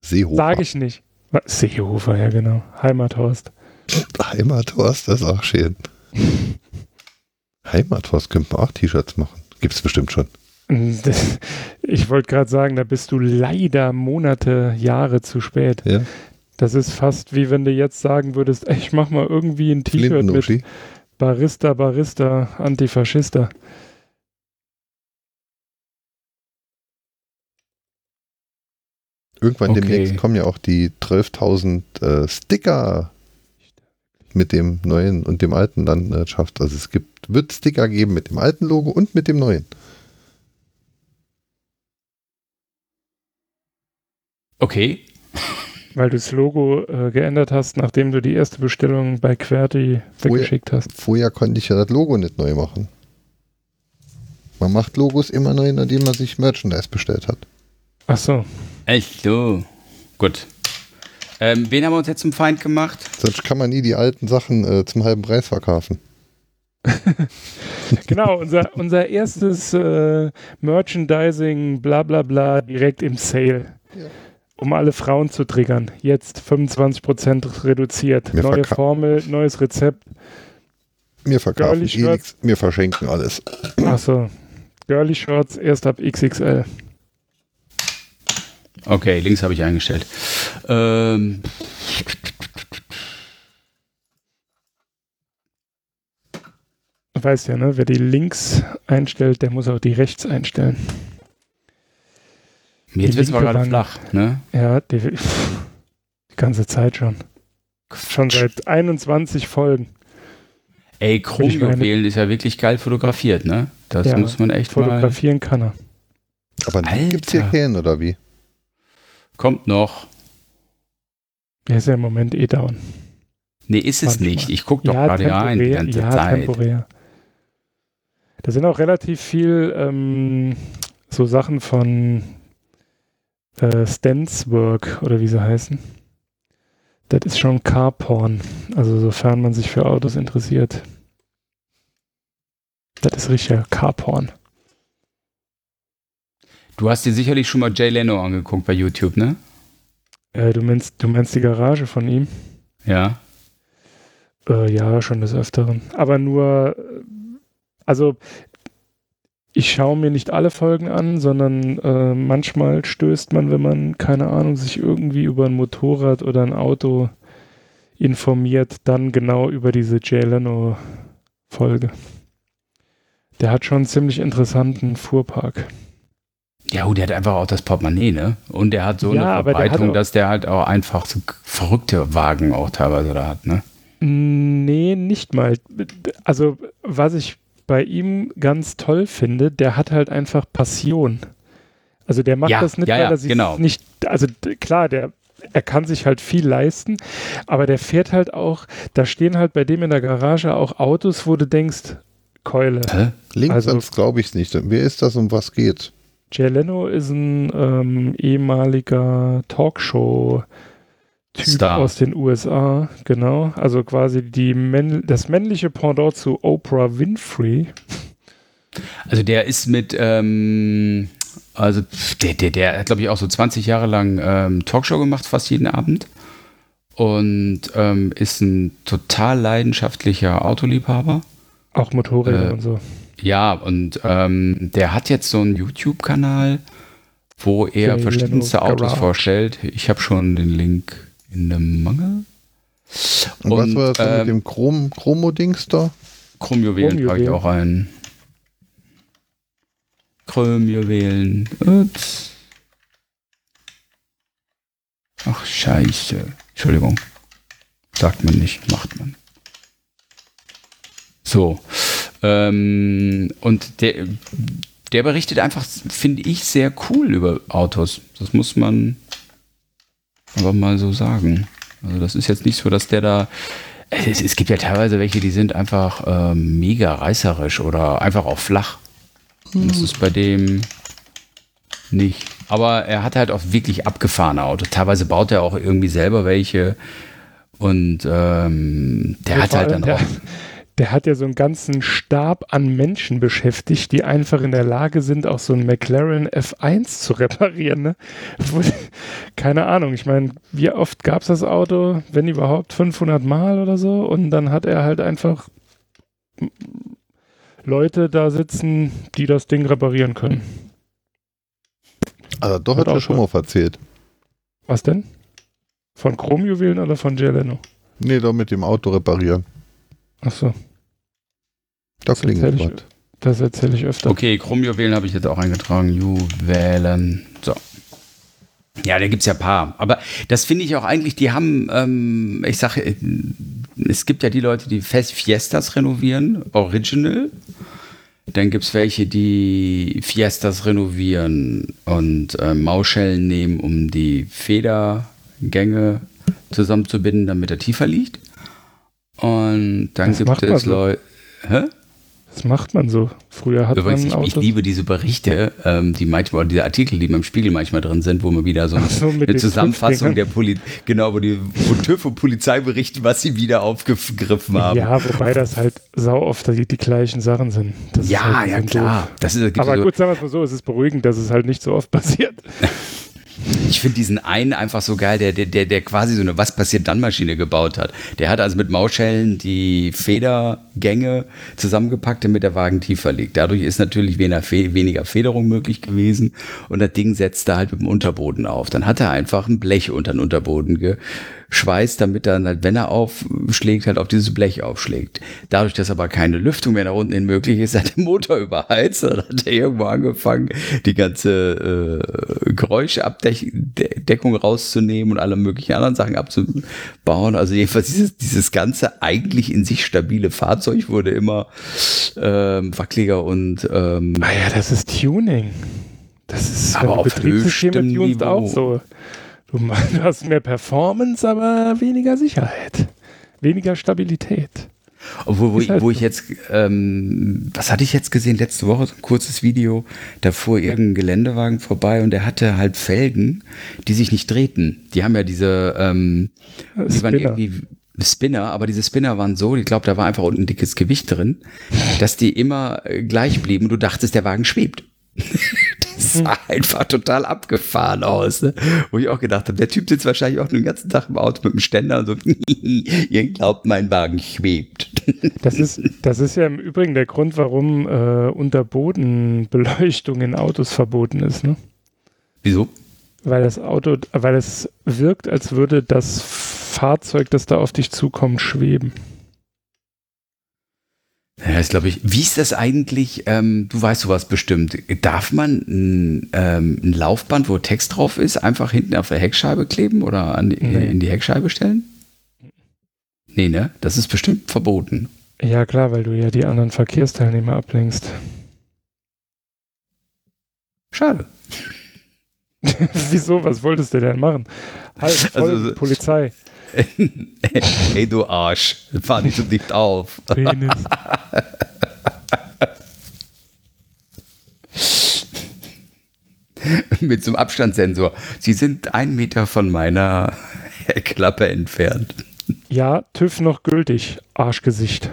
Seehofer. Sage ich nicht. Seehofer, ja genau. Heimathorst. Heimathorst, das ist auch schön. Heimathorst könnte man auch T-Shirts machen. Gibt's bestimmt schon. Das- Ich wollte gerade sagen, da bist du leider Monate, Jahre zu spät. Ja. Das ist fast wie wenn du jetzt sagen würdest, ey, ich mach mal irgendwie ein T-Shirt mit. Barista, Barista, Antifaschista. Irgendwann Okay. demnächst kommen ja auch die 12.000 äh, Sticker mit dem neuen und dem alten Landwirtschaft. Also es gibt, wird Sticker geben mit dem alten Logo und mit dem neuen. Okay. Weil du das Logo äh, geändert hast, nachdem du die erste Bestellung bei QWERTY weggeschickt hast. Vorher konnte ich ja das Logo nicht neu machen. Man macht Logos immer neu, nachdem man sich Merchandise bestellt hat. Ach so. Echt so. Gut. Ähm, wen haben wir uns jetzt zum Feind gemacht? Sonst kann man nie die alten Sachen äh, zum halben Preis verkaufen. Genau, unser, unser erstes äh, Merchandising, bla bla bla, direkt im Sale. Ja. Um alle Frauen zu triggern. Jetzt 25% reduziert. Wir Neue Formel, neues Rezept. Wir verkaufen eh nichts, wir verschenken alles. Achso. Girly Shorts erst ab XXL. Okay, links habe ich eingestellt. Ähm, Du weißt ja, ne? Wer die links einstellt, der muss auch die rechts einstellen. jetzt wird es aber linke gerade flach, ne? Ja, die, die ganze Zeit schon. Schon seit 21 Folgen. Ey, Chromjuwelen ist ja wirklich geil fotografiert, ne? Das Ja, muss man echt mal. Fotografieren kann er. Aber die gibt's hier keinen, oder wie? Kommt noch. Der ist ja im Moment eh down. Nee, ist es Manchmal. nicht. Ich gucke doch gerade rein die ganze ja, Zeit. temporär. Da sind auch relativ viel ähm, so Sachen von äh, Stance Work oder wie sie heißen. Das ist schon Carporn. Also sofern man sich für Autos interessiert. Das ist richtiger Carporn. Du hast dir sicherlich schon mal Jay Leno angeguckt bei YouTube, ne? Äh, du, meinst, du meinst die Garage von ihm? Ja. Äh, ja, schon des Öfteren. Aber nur, äh, also ich schaue mir nicht alle Folgen an, sondern äh, manchmal stößt man, wenn man, keine Ahnung, sich irgendwie über ein Motorrad oder ein Auto informiert, dann genau über diese Jay Leno-Folge. Der hat schon einen ziemlich interessanten Fuhrpark. Ja, oh, der hat einfach auch das Portemonnaie, ne? Und der hat so Ja, eine der Verbreitung, auch- dass der halt auch einfach so verrückte Wagen auch teilweise da hat, ne? Nee, nicht mal. Also, was ich bei ihm ganz toll finde, der hat halt einfach Passion. Also der macht Ja, das nicht, ja, weil er sich genau. nicht, also klar, der, er kann sich halt viel leisten, aber der fährt halt auch, da stehen halt bei dem in der Garage auch Autos, wo du denkst, Keule. Hä? Links Also- sonst glaube ich nicht. Wer ist das, um was geht? Jay Leno ist ein ähm, ehemaliger Talkshow-Typ Star. aus den USA, genau. Also quasi die Männ das männliche Pendant zu Oprah Winfrey. Also der ist mit, ähm, also der, der, der hat, glaube ich, auch so 20 Jahre lang ähm, Talkshow gemacht, fast jeden Abend. Und ähm, ist ein total leidenschaftlicher Autoliebhaber. Auch Motorräder Äh, und so. Ja, und ähm, der hat jetzt so einen YouTube-Kanal, wo er Jay verschiedenste Autos Garage. vorstellt. Ich habe schon den Link in dem Mangel. Und, was war das ähm, mit dem Chrom Chromo-Dings da? Chromjuwelen trage ich auch ein. Chromjuwelen. Ups. Ach, scheiße. Entschuldigung. Sagt man nicht, macht man. So. Ähm, und der, der berichtet einfach, finde ich, sehr cool über Autos. Das muss man aber mal so sagen. Also das ist jetzt nicht so, dass der da. Es, es gibt ja teilweise welche, die sind einfach ähm, mega reißerisch oder einfach auch flach. Und Das ist bei dem nicht. Aber er hat halt auch wirklich abgefahrene Autos. Teilweise baut er auch irgendwie selber welche. Und ähm, der Ja, hat halt dann auch. Der, hat ja so einen ganzen Stab an Menschen beschäftigt, die einfach in der Lage sind, auch so einen McLaren F1 zu reparieren. Ne? Keine Ahnung. Ich meine, wie oft gab es das Auto? Wenn überhaupt 500 Mal oder so. Und dann hat er halt einfach Leute da sitzen, die das Ding reparieren können. Also doch Hat hat er auch schon mal erzählt. Was denn? Von Chromjuwelen oder von Jay Leno? Nee, doch mit dem Auto reparieren. Achso, Da Das klingelt erzähl ich- was. das erzähle ich öfter. Okay, Chromjuwelen habe ich jetzt auch eingetragen. Juwelen. So. Ja, da gibt es ja ein paar. Aber das finde ich auch eigentlich, die haben, ähm, ich sage, äh, es gibt ja die Leute, die Fest Fiestas renovieren, Original. Dann gibt es welche, die Fiestas renovieren und äh, Mauschellen nehmen, um die Federgänge zusammenzubinden, damit er tiefer liegt. Und dann Das gibt es. Leute. Hä? Das macht man so. Früher hat Übrigens, man ich, ich Autos. liebe diese Berichte, ähm, die manchmal, diese Artikel, die beim Spiegel manchmal drin sind, wo man wieder so, Ach so, eine Zusammenfassung der Poli genau, wo die wo TÜV und Polizei berichten, was sie wieder aufgegriffen haben. Ja, wobei das halt sau oft die, die gleichen Sachen sind. Das ja, halt ja, klar. Das ist, gibt Aber so, gut, sagen wir es mal so, es ist beruhigend, dass es halt nicht so oft passiert. Ich finde diesen einen einfach so geil, der, der, der, quasi so eine Was passiert dann Maschine gebaut hat. Der hat also mit Mauschellen die Federgänge zusammengepackt, damit der Wagen tiefer liegt. Dadurch ist natürlich weniger, Fe- weniger Federung möglich gewesen und das Ding setzte halt mit dem Unterboden auf. Dann hat er einfach ein Blech unter den Unterboden geschweißt, damit er dann halt, wenn er aufschlägt, halt auf dieses Blech aufschlägt. Dadurch, dass aber keine Lüftung mehr nach unten hin möglich ist, hat der Motor überheizt. Dann hat er irgendwo angefangen, die ganze äh, Geräuscheabdeckung rauszunehmen und alle möglichen anderen Sachen abzubauen. Also jedenfalls dieses, dieses ganze eigentlich in sich stabile Fahrzeug wurde immer ähm, wackeliger und ähm, Ah ja, das ist Tuning. Das ist, Aber auf höchstem Niveau. auch so. Du hast mehr Performance, aber weniger Sicherheit. Weniger Stabilität. Obwohl, wo, ich, wo ich jetzt, ähm, was hatte ich jetzt gesehen letzte Woche, so ein kurzes Video, da fuhr irgendein Geländewagen vorbei und der hatte halt Felgen, die sich nicht drehten. Die haben ja diese, ähm, die waren Spinner. irgendwie Spinner, aber diese Spinner waren so, ich glaube, da war einfach unten ein dickes Gewicht drin, dass die immer äh, gleich blieben und du dachtest, der Wagen schwebt. Das sah einfach total abgefahren aus. Ne? Wo ich auch gedacht habe, der Typ sitzt wahrscheinlich auch den ganzen Tag im Auto mit dem Ständer und so, ihr glaubt, mein Wagen schwebt. Das ist, das ist ja im Übrigen der Grund, warum äh, Unterbodenbeleuchtung in Autos verboten ist, ne? Wieso? Weil das Auto, weil es wirkt, als würde das Fahrzeug, das da auf dich zukommt, schweben. Ja, das glaube ich. Wie ist das eigentlich? Ähm, du weißt sowas bestimmt. Darf man ein, ähm, ein Laufband, wo Text drauf ist, einfach hinten auf der Heckscheibe kleben oder an Nee. in die Heckscheibe stellen? Nee, ne? Das ist bestimmt verboten. Ja, klar, weil du ja die anderen Verkehrsteilnehmer ablenkst. Schade. Wieso? Was wolltest du denn machen? Halt, voll, Also- Polizei. hey, du Arsch. Fahr nicht so dicht auf. Penis. Mit so einem Abstandssensor. Sie sind einen Meter von meiner Klappe entfernt. Ja, TÜV noch gültig. Arschgesicht.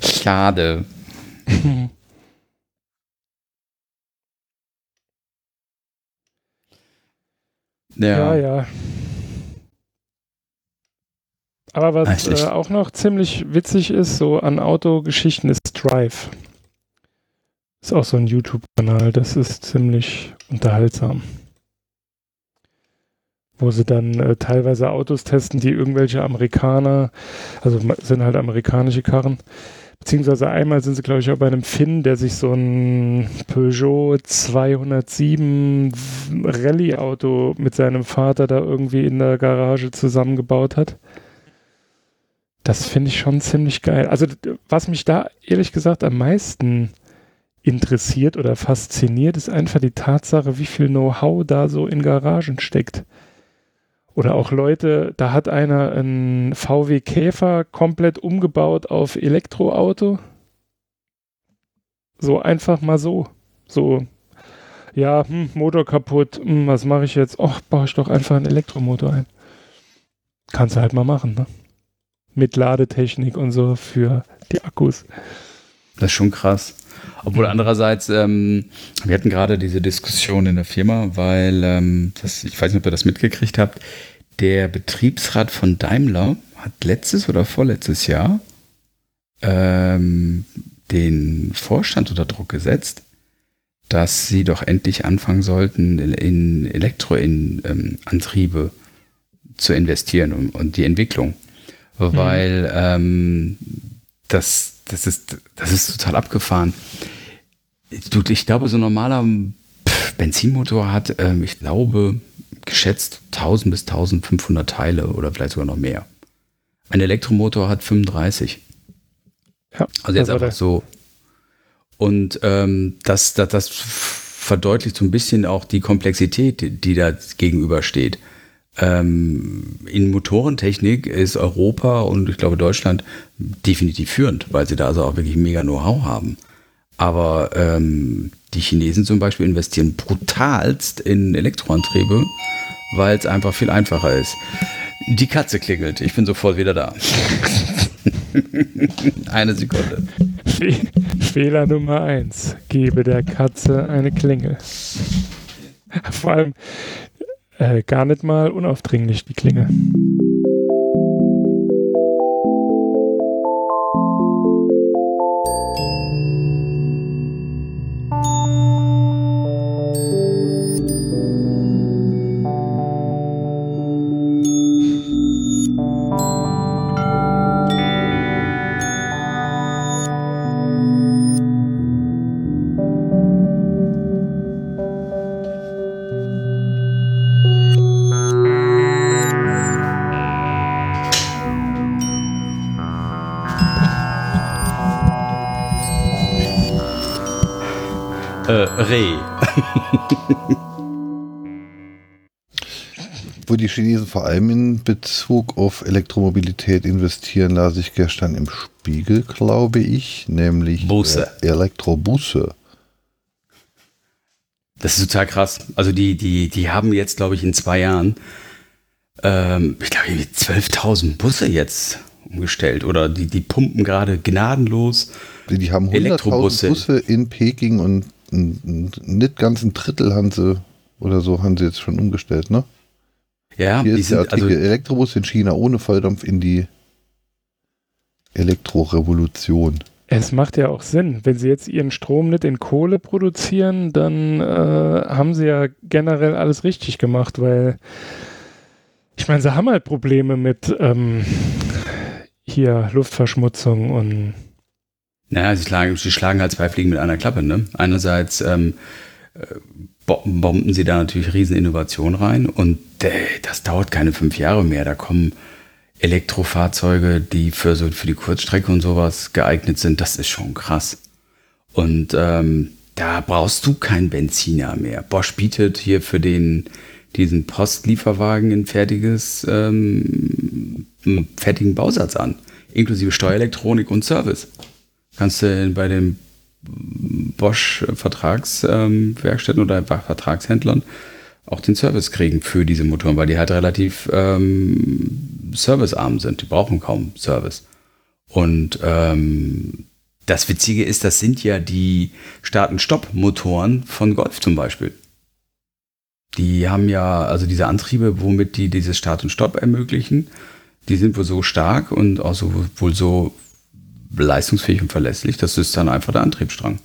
Schade. Ja, Ja. ja. Aber was äh, auch noch ziemlich witzig ist, so an Autogeschichten, ist Drive. Ist auch so ein YouTube-Kanal, das ist ziemlich unterhaltsam. Wo sie dann äh, teilweise Autos testen, die irgendwelche Amerikaner, also sind halt amerikanische Karren, beziehungsweise einmal sind sie, glaube ich, auch bei einem Finn, der sich so ein Peugeot 207 Rallye-Auto mit seinem Vater da irgendwie in der Garage zusammengebaut hat. Das finde ich schon ziemlich geil. Also, was mich da ehrlich gesagt am meisten interessiert oder fasziniert, ist einfach die Tatsache, wie viel Know-how da so in Garagen steckt. Oder auch Leute, da hat einer einen VW Käfer komplett umgebaut auf Elektroauto. So einfach mal so. So, ja, hm, Motor kaputt, hm, was mache ich jetzt? Och, baue ich doch einfach einen Elektromotor ein. Kannst du halt mal machen, ne? Mit Ladetechnik und so für die Akkus. Das ist schon krass. Obwohl andererseits, ähm, wir hatten gerade diese Diskussion in der Firma, weil, ähm, das, ich weiß nicht, ob ihr das mitgekriegt habt, der Betriebsrat von Daimler hat letztes oder vorletztes Jahr ähm, den Vorstand unter Druck gesetzt, dass sie doch endlich anfangen sollten, in, Elektroantriebe zu investieren und, und die Entwicklung. Weil ähm, das, das, ist, das ist total abgefahren. Du, ich glaube, so ein normaler Benzinmotor hat, ähm, ich glaube, geschätzt 1000 bis 1500 Teile oder vielleicht sogar noch mehr. Ein Elektromotor hat 35. Ja, Also jetzt einfach so. Und ähm, das, das, das verdeutlicht so ein bisschen auch die Komplexität, die da gegenübersteht. Ähm, in Motorentechnik ist Europa und ich glaube Deutschland definitiv führend, weil sie da also auch wirklich mega Know-how haben. Aber ähm, die Chinesen zum Beispiel investieren brutalst in Elektroantriebe, weil es einfach viel einfacher ist. Die Katze klingelt. Ich bin sofort wieder da. Eine Sekunde. Fe Fehler Nummer eins. Gebe der Katze eine Klingel. Vor allem äh, gar nicht mal unaufdringlich, die Klingel. Chinesen vor allem in Bezug auf Elektromobilität investieren, las ich gestern im Spiegel, glaube ich, nämlich Busse. äh, Elektrobusse. Das ist total krass. Also die, die, die haben jetzt, glaube ich, in zwei Jahren, ähm, ich glaube, irgendwie 12.000 Busse jetzt umgestellt. Oder die, die pumpen gerade gnadenlos. Die, die haben 100.000 Elektrobusse. Busse in Peking und nicht ganz ein Drittel haben sie oder so haben sie jetzt schon umgestellt, ne? Ja, Hier die ist der sind, also, Artikel Elektrobus in China ohne Volldampf in die Elektrorevolution. Es macht ja auch Sinn. Wenn sie jetzt ihren Strom nicht in Kohle produzieren, dann äh, haben sie ja generell alles richtig gemacht, weil ich meine, sie haben halt Probleme mit ähm, hier Luftverschmutzung und naja, sie schlagen, sie schlagen halt zwei Fliegen mit einer Klappe. Ne? Einerseits ähm, äh, bomben sie da natürlich riesen Innovation rein und äh, das dauert keine fünf Jahre mehr. Da kommen Elektrofahrzeuge, die für so für die Kurzstrecke und sowas geeignet sind. Das ist schon krass. Und ähm, da brauchst du kein Benziner mehr. Bosch bietet hier für den diesen Postlieferwagen ein fertiges ähm, einen fertigen Bausatz an, inklusive Steuerelektronik und Service. Kannst du bei den Bosch Vertragswerkstätten oder Vertragshändlern auch den Service kriegen für diese Motoren, weil die halt relativ ähm, servicearm sind. Die brauchen kaum Service. Und ähm, das Witzige ist, das sind ja die Start-and-Stop-Motoren von Golf zum Beispiel. Die haben ja, also diese Antriebe, womit die dieses Start und Stopp ermöglichen, Die sind wohl so stark und auch so, wohl so leistungsfähig und verlässlich, das ist dann einfach der Antriebsstrang.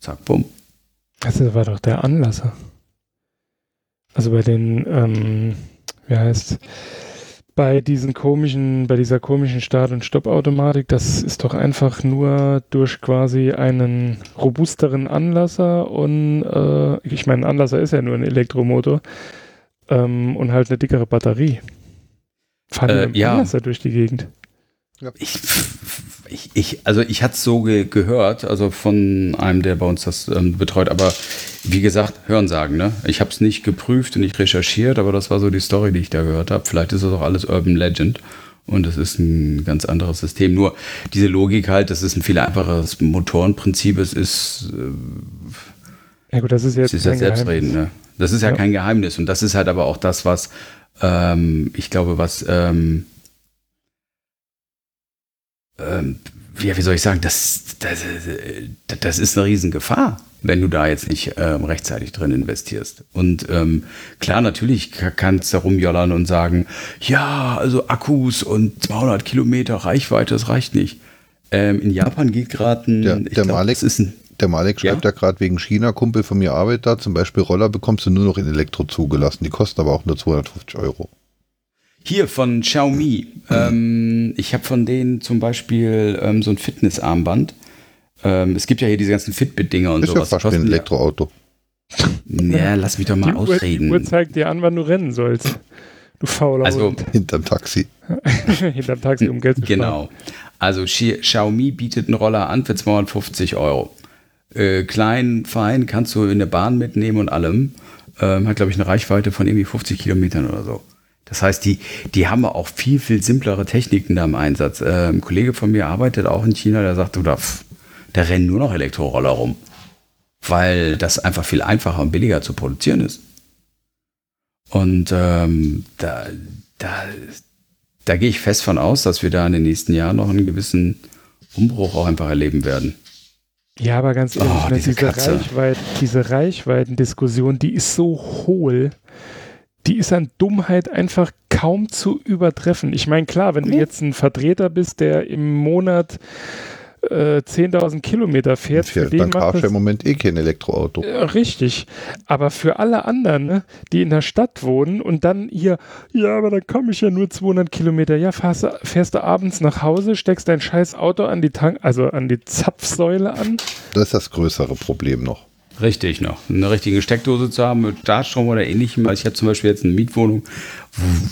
Zack, bumm. Das war doch der Anlasser. Also bei den, ähm, wie heißt bei diesen komischen, bei dieser komischen Start- und Stoppautomatik, das ist doch einfach nur durch quasi einen robusteren Anlasser und äh, ich meine, ein Anlasser ist ja nur ein Elektromotor ähm, und halt eine dickere Batterie. Fahren Äh, ja. Anlasser durch die Gegend. Ich, ich, ich, also ich hatte es so ge gehört, also von einem, der bei uns das ähm, betreut, aber wie gesagt, Hörensagen, ne? Ich habe es nicht geprüft und nicht recherchiert, aber das war so die Story, die ich da gehört habe. Vielleicht ist das auch alles Urban Legend und es ist ein ganz anderes System. Nur diese Logik halt, das ist ein viel einfacheres Motorenprinzip. Es ist, äh, Ja gut, das ist jetzt ist ja selbstredend, ne? Das ist ja, Ja. kein Geheimnis und das ist halt aber auch das, was ähm, ich glaube, was ähm, ähm, ja, wie soll ich sagen, das, das, das ist eine Riesengefahr, wenn du da jetzt nicht ähm, rechtzeitig drin investierst. Und ähm, klar, natürlich ka- kannst du rumjollern und sagen, ja, also Akkus und 200 Kilometer Reichweite, das reicht nicht. Ähm, in Japan geht gerade ein, Der, der, glaub, ist ein, der Malek schreibt ja, gerade wegen China, Kumpel von mir arbeitet da, zum Beispiel Roller bekommst du nur noch in Elektro zugelassen. Die kosten aber auch nur 250 Euro. Hier von Xiaomi. Ähm, ich habe von denen zum Beispiel ähm, so ein Fitnessarmband. Ähm, es gibt ja hier diese ganzen Fitbit-Dinger und Ist ja sowas. fast wie ein ja- Elektroauto. Ja, lass mich doch mal Die Uhr, die ausreden. Uhr zeigt dir an, wann du rennen sollst. Du fauler Also, Hund. Hinterm Taxi. Hinterm Taxi, um Geld zu sparen. genau. Also Xi- Xiaomi bietet einen Roller an für 250 Euro. Äh, klein, fein, kannst du in der Bahn mitnehmen und allem. Ähm, hat, glaube ich, eine Reichweite von irgendwie 50 Kilometern oder so. Das heißt, die, die haben auch viel, viel simplere Techniken da im Einsatz. Äh, ein Kollege von mir arbeitet auch in China, der sagt, du, da, da rennen nur noch Elektroroller rum. Weil das einfach viel einfacher und billiger zu produzieren ist. Und ähm, da, da, da gehe ich fest von aus, dass wir da in den nächsten Jahren noch einen gewissen Umbruch auch einfach erleben werden. Ja, aber ganz ehrlich, Oh, ne, diese diese. Reichweiten, diese Reichweitendiskussion, die ist so hohl, die ist an Dummheit einfach kaum zu übertreffen. Ich meine, klar, wenn du jetzt ein Vertreter bist, der im Monat äh, 10.000 Kilometer fährt, für Fährt den dann Karsche das im Moment eh kein Elektroauto. Ja, Richtig. Aber für alle anderen, ne, die in der Stadt wohnen und dann hier, ja, aber dann komme ich ja nur 200 Kilometer. Ja, fährst, du- fährst du abends nach Hause, steckst dein scheiß Auto an die Tank, also an die Zapfsäule an. Das ist das größere Problem noch. Richtig noch. Eine richtige Steckdose zu haben mit Startstrom oder ähnlichem. Also ich habe zum Beispiel jetzt eine Mietwohnung,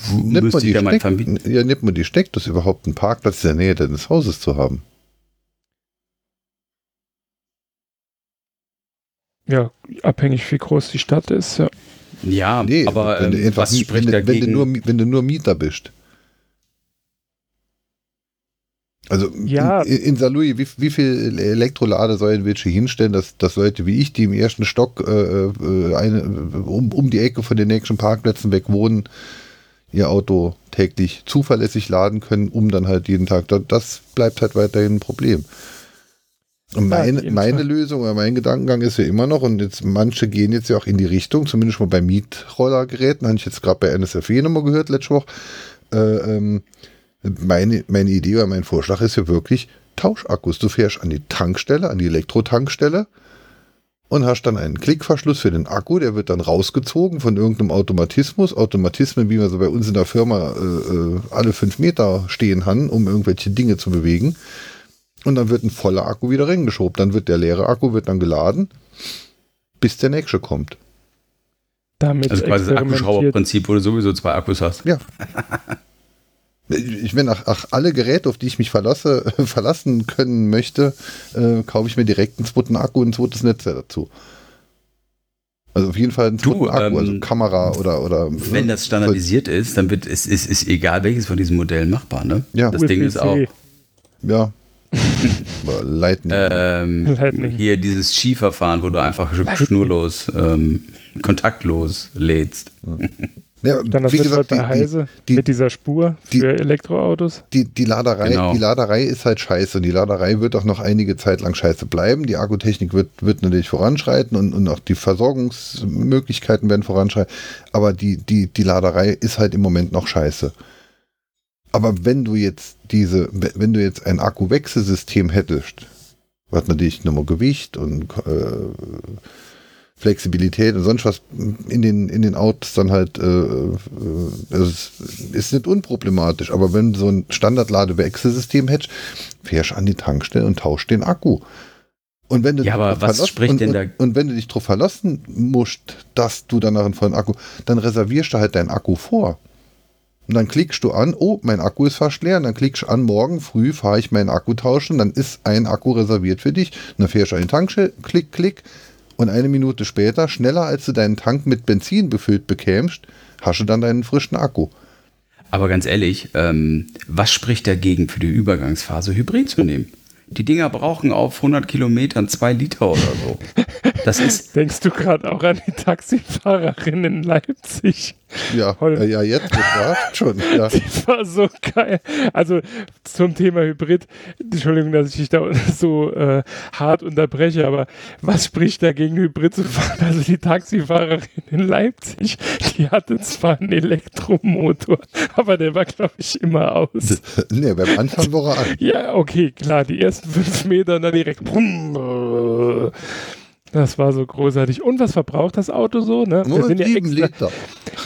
wo, Nimmt man, müsste die ich ja mal Steck, vermieten. ja, nimmt man die Steckdose überhaupt einen Parkplatz in der Nähe deines Hauses zu haben? Ja, abhängig wie groß die Stadt ist. Ja. Ja, Nee, aber wenn, du ähm, einfach, was spricht wenn, du- wenn, dagegen? du nur, wenn du nur Mieter bist. Also Ja. in, in Saarlouis, wie, wie viel Elektroladesäulen willst du hinstellen, dass, dass Leute wie ich, die im ersten Stock äh, äh, eine, um, um die Ecke von den nächsten Parkplätzen weg wohnen, ihr Auto täglich zuverlässig laden können, um dann halt jeden Tag, da- das bleibt halt weiterhin ein Problem. Und Ja, meine, jeden meine. Lösung oder mein Gedankengang ist ja immer noch, und jetzt manche gehen jetzt ja auch in die Richtung, zumindest mal bei Mietrollergeräten, habe ich jetzt gerade bei NSFW nochmal gehört letzte Woche. Äh, ähm, meine, meine Idee oder mein Vorschlag ist ja wirklich Tauschakkus. Du fährst an die Tankstelle, an die Elektrotankstelle und hast dann einen Klickverschluss für den Akku, der wird dann rausgezogen von irgendeinem Automatismus. Automatismen, wie wir so bei uns in der Firma äh, äh, alle fünf Meter stehen haben, um irgendwelche Dinge zu bewegen. Und dann wird ein voller Akku wieder reingeschoben. Dann wird der leere Akku wird dann geladen, bis der nächste kommt. Damit Also quasi das. Akkuschrauberprinzip, wo du sowieso zwei Akkus hast. Ja. Ich, wenn ach, ach, alle Geräte, auf die ich mich verlasse, verlassen können möchte, äh, kaufe ich mir direkt einen zweiten Akku und ein zweites Netz dazu. Also auf jeden Fall einen Du, zweiten Akku, ähm, also Kamera oder oder. Wenn das standardisiert ist, dann wird es ist, ist egal welches von diesen Modellen machbar, ne? Ja. Das Ding ist auch. Ja. Aber Lightning. ähm, Lightning. hier dieses Skiverfahren, wo du einfach schnurlos, ähm, kontaktlos lädst. ja, Dann das wie gesagt, bei die, Heise die- mit dieser Spur die- für Elektroautos. die, die, Laderei, Genau. die Laderei ist halt scheiße und die Laderei wird auch noch einige Zeit lang scheiße bleiben. Die Akkutechnik wird, wird natürlich voranschreiten und, und auch die Versorgungsmöglichkeiten werden voranschreiten. Aber die, die, die Laderei ist halt im Moment noch scheiße. Aber wenn du jetzt diese, wenn du jetzt ein Akkuwechselsystem hättest, was natürlich nochmal Gewicht und äh, Flexibilität und sonst was in den, in den Autos dann halt, äh, äh, es ist nicht unproblematisch, aber wenn du so ein Standardladewechselsystem hättest, fährst du an die Tankstelle und tauschst den Akku. Und wenn du Ja, dich aber drauf was spricht und, denn und, da- Und wenn du dich darauf verlassen musst, dass du danach einen vollen Akku, dann reservierst du halt deinen Akku vor. Und dann klickst du an, oh, mein Akku ist fast leer. Und dann klickst du an, morgen früh fahre ich meinen Akku tauschen. Dann ist ein Akku reserviert für dich. Und dann fährst du an den Tankstelle, klick, klick. Und eine Minute später, schneller als du deinen Tank mit Benzin befüllt bekämst, hast du dann deinen frischen Akku. Aber ganz ehrlich, ähm, was spricht dagegen für die Übergangsphase Hybrid zu nehmen? Die Dinger brauchen auf 100 Kilometern zwei Liter oder so. Das ist, Denkst du gerade auch an die Taxifahrerin in Leipzig? Ja, äh, ja jetzt gefragt schon. Ja. Die war so geil. Also zum Thema Hybrid, Entschuldigung, dass ich dich da so äh, hart unterbreche, aber was spricht dagegen, Hybrid zu fahren? Also die Taxifahrerin in Leipzig, die hatte zwar einen Elektromotor, aber der war, glaube ich, immer aus. nee, beim Anfang war er an. Ja, okay, klar, die ersten fünf Meter und dann direkt. brumm. Das war so großartig. Und was verbraucht das Auto so? Ne? Wir, sind ja extra, Liter.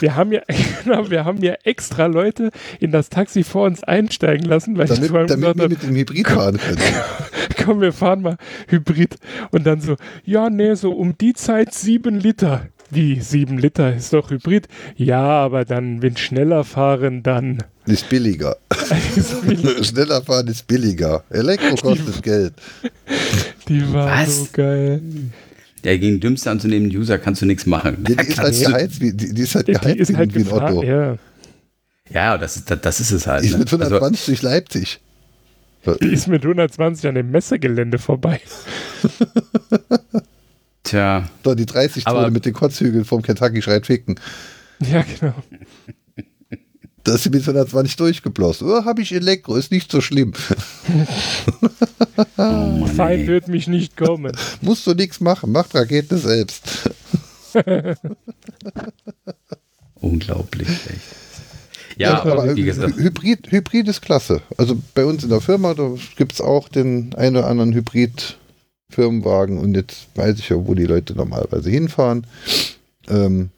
wir, haben ja, genau, wir haben ja extra Leute in das Taxi vor uns einsteigen lassen, weil ich Damit, damit gesagt wir mit dem Hybrid fahren können. komm, wir fahren mal Hybrid. Und dann so, ja, nee, so um die Zeit sieben Liter. Wie, sieben Liter ist doch Hybrid? Ja, aber dann, wenn schneller fahren, dann. Ist billiger. Schneller fahren ist billiger. Elektro kostet Geld. Die war Was? so geil. Der gegen dümmste anzunehmenden User kannst du nichts machen. Die, die ist halt geheizt wie, die, die ist halt Die geheizt ist halt wie ein gefahren, Otto. ja. ja, das ist, das ist es halt. Die ist Ne? mit Also, 120 durch Leipzig. Die ist mit 120 an dem Messegelände vorbei. tja, So, die 30 Aber- Tode mit den Kotzhügeln vom Kentucky schreit ficken. Ja, genau. Da ist sie mit 120 durchgeblossen. Oh, habe ich Elektro, ist nicht so schlimm. oh ey. wird mich nicht kommen. Musst du nichts machen, macht Rakete selbst. unglaublich, echt. Ja, aber aber wie gesagt, Hybrid, Hybrid ist klasse. Also bei uns in der Firma, da gibt es auch den einen oder anderen Hybrid-Firmenwagen und jetzt weiß ich ja, wo die Leute normalerweise hinfahren. Ähm,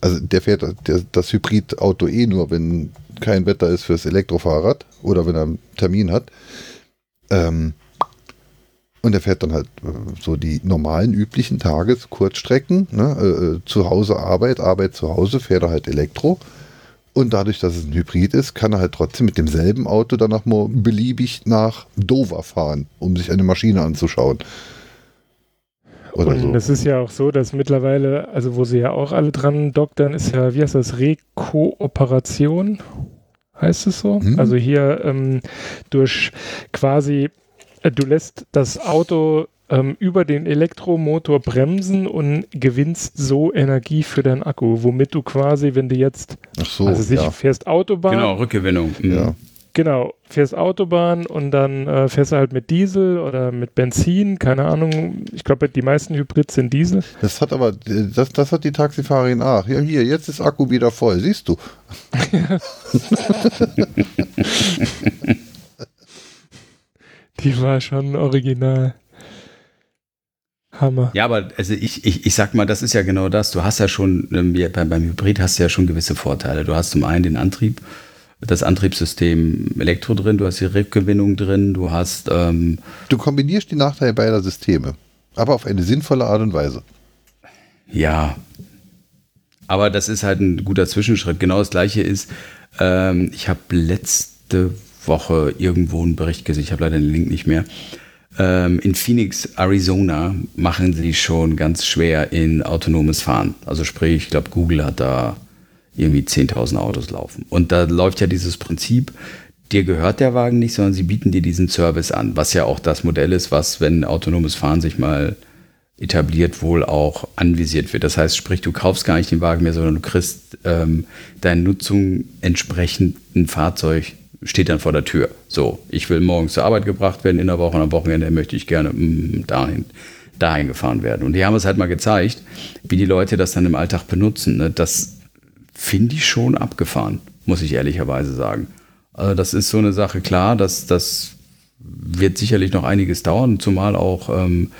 also der fährt der, das Hybrid-Auto eh nur, wenn kein Wetter ist fürs Elektrofahrrad oder wenn er einen Termin hat. Ähm, und er fährt dann halt äh, so die normalen, üblichen Tages-Kurzstrecken, ne? äh, äh, zu Hause Arbeit, Arbeit zu Hause, fährt er halt Elektro. Und dadurch, dass es ein Hybrid ist, kann er halt trotzdem mit demselben Auto dann auch mal beliebig nach Dover fahren, um sich eine Maschine anzuschauen. Oder Und so. es ist ja auch so, dass mittlerweile, also wo sie ja auch alle dran doktern, ist ja, wie heißt das, Rekooperation? Heißt es so? Hm. Also hier ähm, durch quasi, äh, du lässt das Auto ähm, über den Elektromotor bremsen und gewinnst so Energie für deinen Akku, womit du quasi, wenn du jetzt, Ach so, also sich ja. fährst Autobahn, genau, Rückgewinnung. Mhm. ja. Genau, fährst Autobahn und dann äh, fährst du halt mit Diesel oder mit Benzin, keine Ahnung. Ich glaube, die meisten Hybrids sind Diesel. Das hat aber, das, das hat die Taxifahrerin auch. Ja, hier, jetzt ist Akku wieder voll, siehst du. Die war schon original. Hammer. Ja, aber also ich, ich, ich sag mal, das ist ja genau das. Du hast ja schon, ähm, beim Hybrid hast du ja schon gewisse Vorteile. Du hast zum einen den Antrieb, das Antriebssystem Elektro drin, du hast die Rückgewinnung drin, du hast ähm, Du kombinierst die Nachteile beider Systeme, aber auf eine sinnvolle Art und Weise. Ja. Aber das ist halt ein guter Zwischenschritt. Genau das gleiche ist, ähm, ich habe letzte Woche irgendwo einen Bericht gesehen, ich habe leider den Link nicht mehr. Ähm, in Phoenix, Arizona, machen sie schon ganz schwer in autonomes Fahren. Also sprich, ich glaube, Google hat da irgendwie 10.000 Autos laufen. Und da läuft ja dieses Prinzip, dir gehört der Wagen nicht, sondern sie bieten dir diesen Service an, was ja auch das Modell ist, was, wenn autonomes Fahren sich mal etabliert, wohl auch anvisiert wird. Das heißt, sprich, du kaufst gar nicht den Wagen mehr, sondern du kriegst ähm, deine Nutzung entsprechend ein Fahrzeug steht dann vor der Tür. So, ich will morgens zur Arbeit gebracht werden in der Woche und am Wochenende möchte ich gerne mm, dahin, dahin gefahren werden. Und die haben es halt mal gezeigt, wie die Leute das dann im Alltag benutzen. Ne? Das finde ich schon abgefahren, muss ich ehrlicherweise sagen. Also das ist so eine Sache, klar, dass das wird sicherlich noch einiges dauern, zumal auch ähm,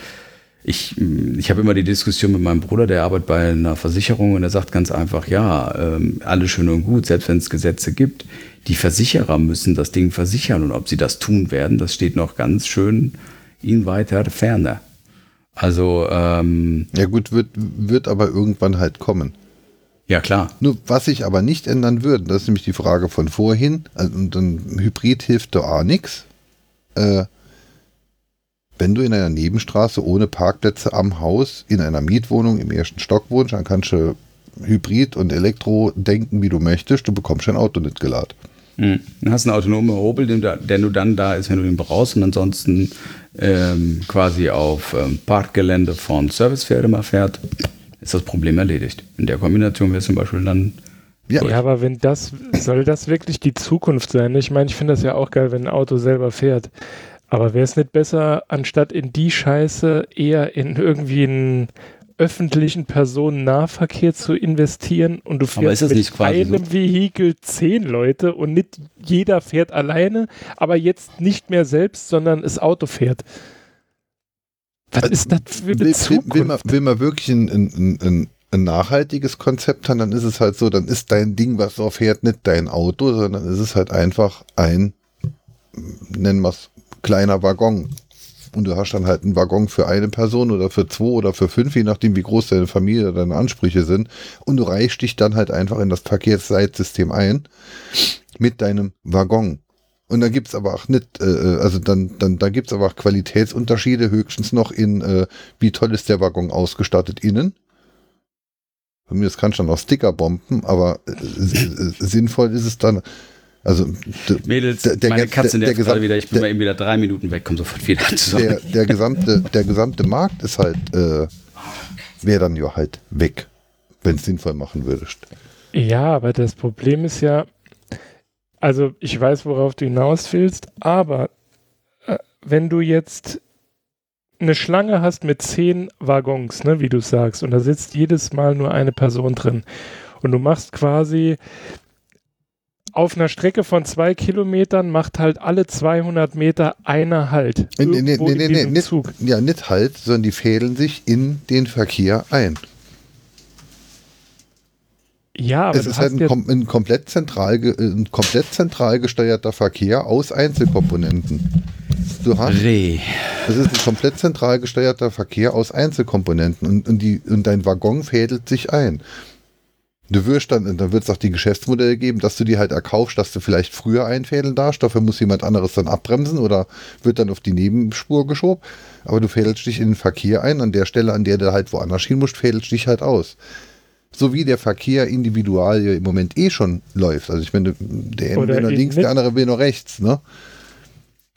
ich, ich habe immer die Diskussion mit meinem Bruder, der arbeitet bei einer Versicherung und er sagt ganz einfach, ja, ähm, alles schön und gut, selbst wenn es Gesetze gibt, die Versicherer müssen das Ding versichern und ob sie das tun werden, das steht noch ganz schön in weiter Ferne. Also ähm, Ja gut, wird, wird aber irgendwann halt kommen. Ja klar, Nur was sich aber nicht ändern würde, das ist nämlich die Frage von vorhin, also, und dann Hybrid hilft da auch nichts. Äh, wenn du in einer Nebenstraße ohne Parkplätze am Haus in einer Mietwohnung im ersten Stock wohnst, dann kannst du Hybrid und Elektro denken, wie du möchtest, du bekommst dein Auto nicht geladen. Hm. Dann hast einen autonomen Hobel, den du- der nur dann da ist, wenn du ihn brauchst und ansonsten ähm, quasi auf ähm, Parkgelände von Servicefirma fährt, ist das Problem erledigt. In der Kombination wäre zum Beispiel dann Ja, Ja, aber wenn das, soll das wirklich die Zukunft sein? Ich meine, ich finde das ja auch geil, wenn ein Auto selber fährt. Aber wäre es nicht besser, anstatt in die Scheiße eher in irgendwie einen öffentlichen Personennahverkehr zu investieren und du fährst mit nicht quasi einem so? Vehikel zehn Leute und nicht jeder fährt alleine, aber jetzt nicht mehr selbst, sondern das Auto fährt. Was ist das für eine will, Zukunft? will, man, will man wirklich ein, ein, ein, ein nachhaltiges Konzept haben, dann ist es halt so, dann ist dein Ding, was du fährt, nicht dein Auto, sondern es ist halt einfach ein, nennen wir es, kleiner Waggon. Und du hast dann halt einen Waggon für eine Person oder für zwei oder für fünf, je nachdem, wie groß deine Familie oder deine Ansprüche sind. Und du reichst dich dann halt einfach in das Verkehrsleitsystem ein mit deinem Waggon. Und dann gibt's aber auch nicht, äh, also dann, dann, da gibt's aber auch Qualitätsunterschiede, höchstens noch in, äh, wie toll ist der Waggon ausgestattet innen. Von mir, das kann schon auch Sticker bomben, aber äh, äh, sinnvoll ist es dann, also Mädels, Der- der meine Katze der- der gerade wieder. Ich bin der- mal eben wieder drei Minuten weg, komm sofort wieder zusammen. der, der, gesamte, der gesamte Markt ist halt, äh, wäre dann ja halt weg, wenn es sinnvoll machen würdest. Ja, aber das Problem ist ja, also ich weiß, worauf du hinaus willst, aber äh, wenn du jetzt eine Schlange hast mit zehn Waggons, ne, wie du sagst, und da sitzt jedes Mal nur eine Person drin und du machst quasi auf einer Strecke von zwei Kilometern macht halt alle 200 Meter einer Halt. Nee, nee, nee, nee, nee, Zug. ja, nicht halt, sondern die fädeln sich in den Verkehr ein. Ja, aber es ist halt ein, kom ein, komplett zentral äh, ein komplett zentral gesteuerter Verkehr aus Einzelkomponenten. Du hast, Reh. es ist ein komplett zentral gesteuerter Verkehr aus Einzelkomponenten und, und, die, und dein Waggon fädelt sich ein. Du wirst dann, dann wird es auch die Geschäftsmodelle geben, dass du die halt erkaufst, dass du vielleicht früher einfädeln darfst, dafür muss jemand anderes dann abbremsen oder wird dann auf die Nebenspur geschoben. Aber du fädelst dich in den Verkehr ein, an der Stelle, an der du halt woanders hin musst, fädelst dich halt aus. So wie der Verkehr individual im Moment eh schon läuft. Also ich meine, der eine will nach links, der andere will nach rechts, ne?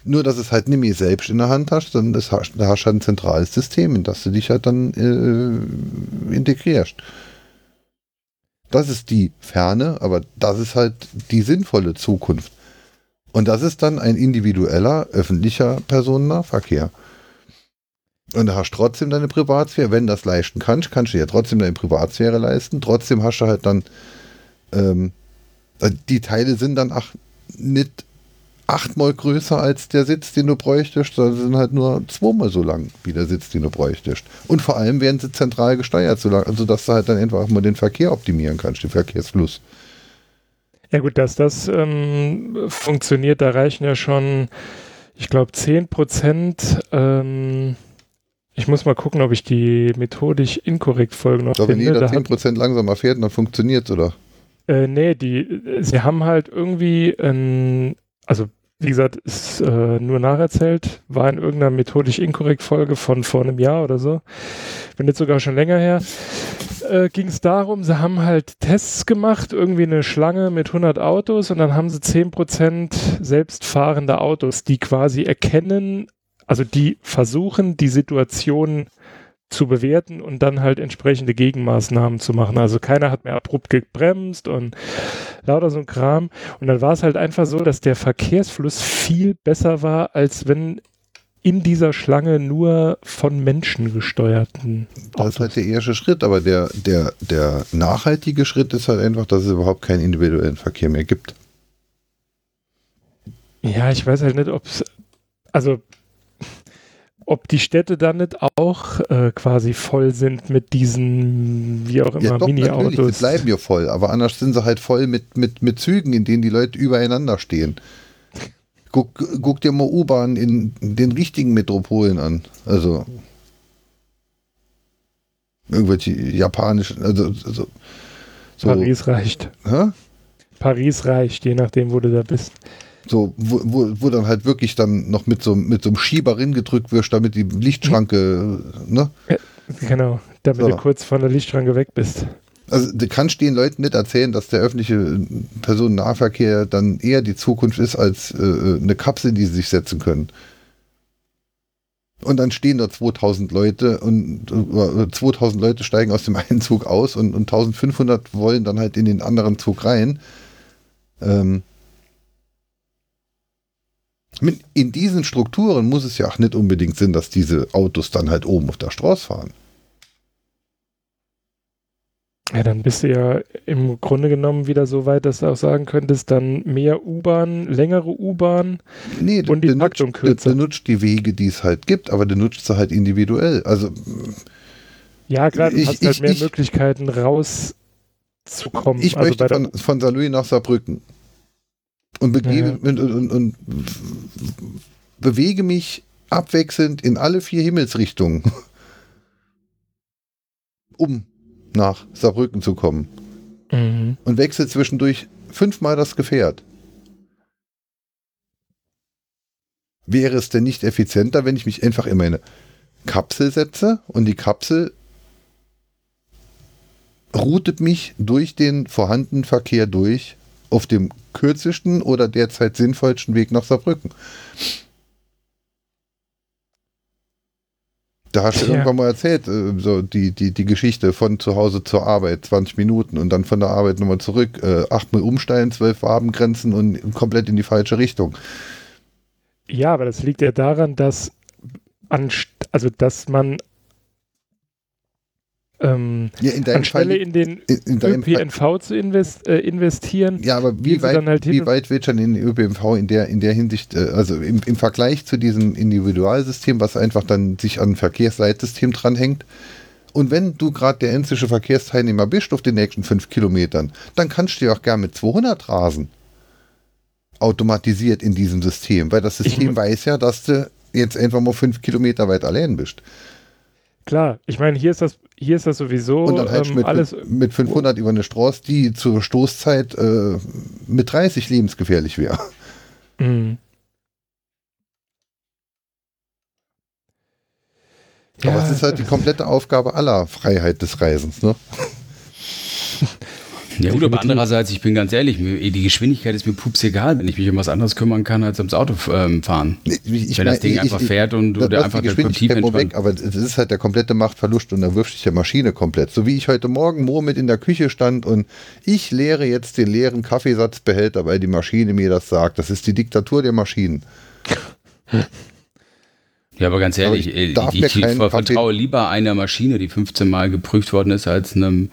Nur, dass es halt nicht mehr selbst in der Hand hast, hast, da hast du halt ein zentrales System, in das du dich halt dann äh, integrierst. Das ist die ferne, aber das ist halt die sinnvolle Zukunft. Und das ist dann ein individueller, öffentlicher Personennahverkehr. Und da hast du trotzdem deine Privatsphäre. Wenn du das leisten kannst, kannst du ja trotzdem deine Privatsphäre leisten. Trotzdem hast du halt dann, ähm, die Teile sind dann ach, nicht achtmal größer als der Sitz, den du bräuchtest, sondern sind halt nur zweimal so lang wie der Sitz, den du bräuchtest. Und vor allem werden sie zentral gesteuert, sodass du halt dann einfach mal den Verkehr optimieren kannst, den Verkehrsfluss. Ja gut, dass das ähm, funktioniert, da reichen ja schon, ich glaube, 10 Prozent. Ähm, ich muss mal gucken, ob ich die methodisch inkorrekt Folge noch Ich glaube, wenn finde. jeder Da hat, 10% langsamer fährt, dann funktioniert oder? äh, nee, die, sie haben halt irgendwie, ein, also wie gesagt, ist äh, nur nacherzählt, war in irgendeiner methodisch inkorrekt Folge von vor einem Jahr oder so, wenn nicht sogar schon länger her, äh, ging es darum, sie haben halt Tests gemacht, irgendwie eine Schlange mit 100 Autos und dann haben sie 10% selbstfahrende Autos, die quasi erkennen, also die versuchen, die Situation zu bewerten und dann halt entsprechende Gegenmaßnahmen zu machen. Also keiner hat mehr abrupt gebremst und lauter so ein Kram. Und dann war es halt einfach so, dass der Verkehrsfluss viel besser war, als wenn in dieser Schlange nur von Menschen gesteuerten Das ist halt der erste Schritt, aber der, der, der nachhaltige Schritt ist halt einfach, dass es überhaupt keinen individuellen Verkehr mehr gibt. Ja, ich weiß halt nicht, ob es, also ob die Städte dann nicht auch äh, quasi voll sind mit diesen, wie auch immer, Ja, doch, natürlich, die Mini-Autos. bleiben ja voll, aber anders sind sie halt voll mit, mit, mit Zügen, in denen die Leute übereinander stehen. Guck, guck dir mal U-Bahn in den richtigen Metropolen an. Also irgendwelche japanischen, also, also so, Paris reicht. hä? Paris reicht, je nachdem, wo du da bist. So wo, wo, wo dann halt wirklich dann noch mit so, mit so einem Schieber gedrückt wirst, damit die Lichtschranke, ne? Genau, damit So. du kurz von der Lichtschranke weg bist. Also du kannst den Leuten nicht erzählen, dass der öffentliche Personennahverkehr dann eher die Zukunft ist als äh, eine Kapsel, die sie sich setzen können. Und dann stehen da 2000 Leute und äh, 2000 Leute steigen aus dem einen Zug aus und, und 1500 wollen dann halt in den anderen Zug rein. Ähm, in diesen Strukturen muss es ja auch nicht unbedingt Sinn, dass diese Autos dann halt oben auf der Straße fahren. Ja, dann bist du ja im Grunde genommen wieder so weit, dass du auch sagen könntest, dann mehr U-Bahn, längere U-Bahn. Nee, Und die Taktung kürzer. du nutzt die Wege, die es halt gibt, aber du nutzt sie halt individuell. Also Ja, klar, du Ich- hast halt ich- mehr ich- Möglichkeiten rauszukommen. ich also möchte von, von St. Louis nach Saarbrücken und, begebe, Ja. und, und, und bewege mich abwechselnd in alle vier Himmelsrichtungen, um nach Saarbrücken zu kommen Mhm. und wechsle zwischendurch fünfmal das Gefährt. Wäre es denn nicht effizienter, wenn ich mich einfach in meine Kapsel setze und die Kapsel routet mich durch den vorhandenen Verkehr durch auf dem kürzesten oder derzeit sinnvollsten Weg nach Saarbrücken? Da hast du Tja. irgendwann mal erzählt, äh, so die, die, die Geschichte von zu Hause zur Arbeit, 20 Minuten und dann von der Arbeit nochmal zurück, äh, achtmal umsteigen, zwölf Farbengrenzen und komplett in die falsche Richtung. Ja, aber das liegt ja daran, dass anst also dass man ähm, Ja, in deinem Fall, anstelle in den in, in deinem Fall, ÖPNV zu invest, äh, investieren, ja, aber wie weit, halt wie weit wird schon in den ÖPNV in der, in der Hinsicht, äh, also im, im Vergleich zu diesem Individualsystem, was einfach dann sich an ein Verkehrsleitsystem dranhängt, und wenn du gerade der ensische Verkehrsteilnehmer bist auf den nächsten fünf Kilometern, dann kannst du ja auch gern mit 200 rasen. Automatisiert in diesem System, weil das System Ich- weiß ja, dass du jetzt einfach mal fünf Kilometer weit allein bist. Klar, ich meine, hier ist das, hier ist das sowieso Und dann halt ähm, mit, alles, mit, mit 500 über eine Straße, die zur Stoßzeit äh, mit 30 lebensgefährlich wäre. Mhm. Aber Ja, es ist halt die komplette Aufgabe aller Freiheit des Reisens. Ne? Ja gut, aber andererseits, ich bin ganz ehrlich, mir, die Geschwindigkeit ist mir pups egal, wenn ich mich um was anderes kümmern kann, als ums Auto ähm, fahren. Ich, ich wenn das Ding ich- einfach ich- fährt und du da- einfach die Geschwindigkeit weg, aber es ist halt der komplette Machtverlust und da wirft sich der Maschine komplett. So wie ich heute Morgen Mo mit in der Küche stand und ich leere jetzt den leeren Kaffeesatzbehälter, weil die Maschine mir das sagt. Das ist die Diktatur der Maschinen. Ja, aber ganz ehrlich, Aber ich, ich darf ich, ich keinen vertraue lieber einer Maschine, die 15 Mal geprüft worden ist, als einem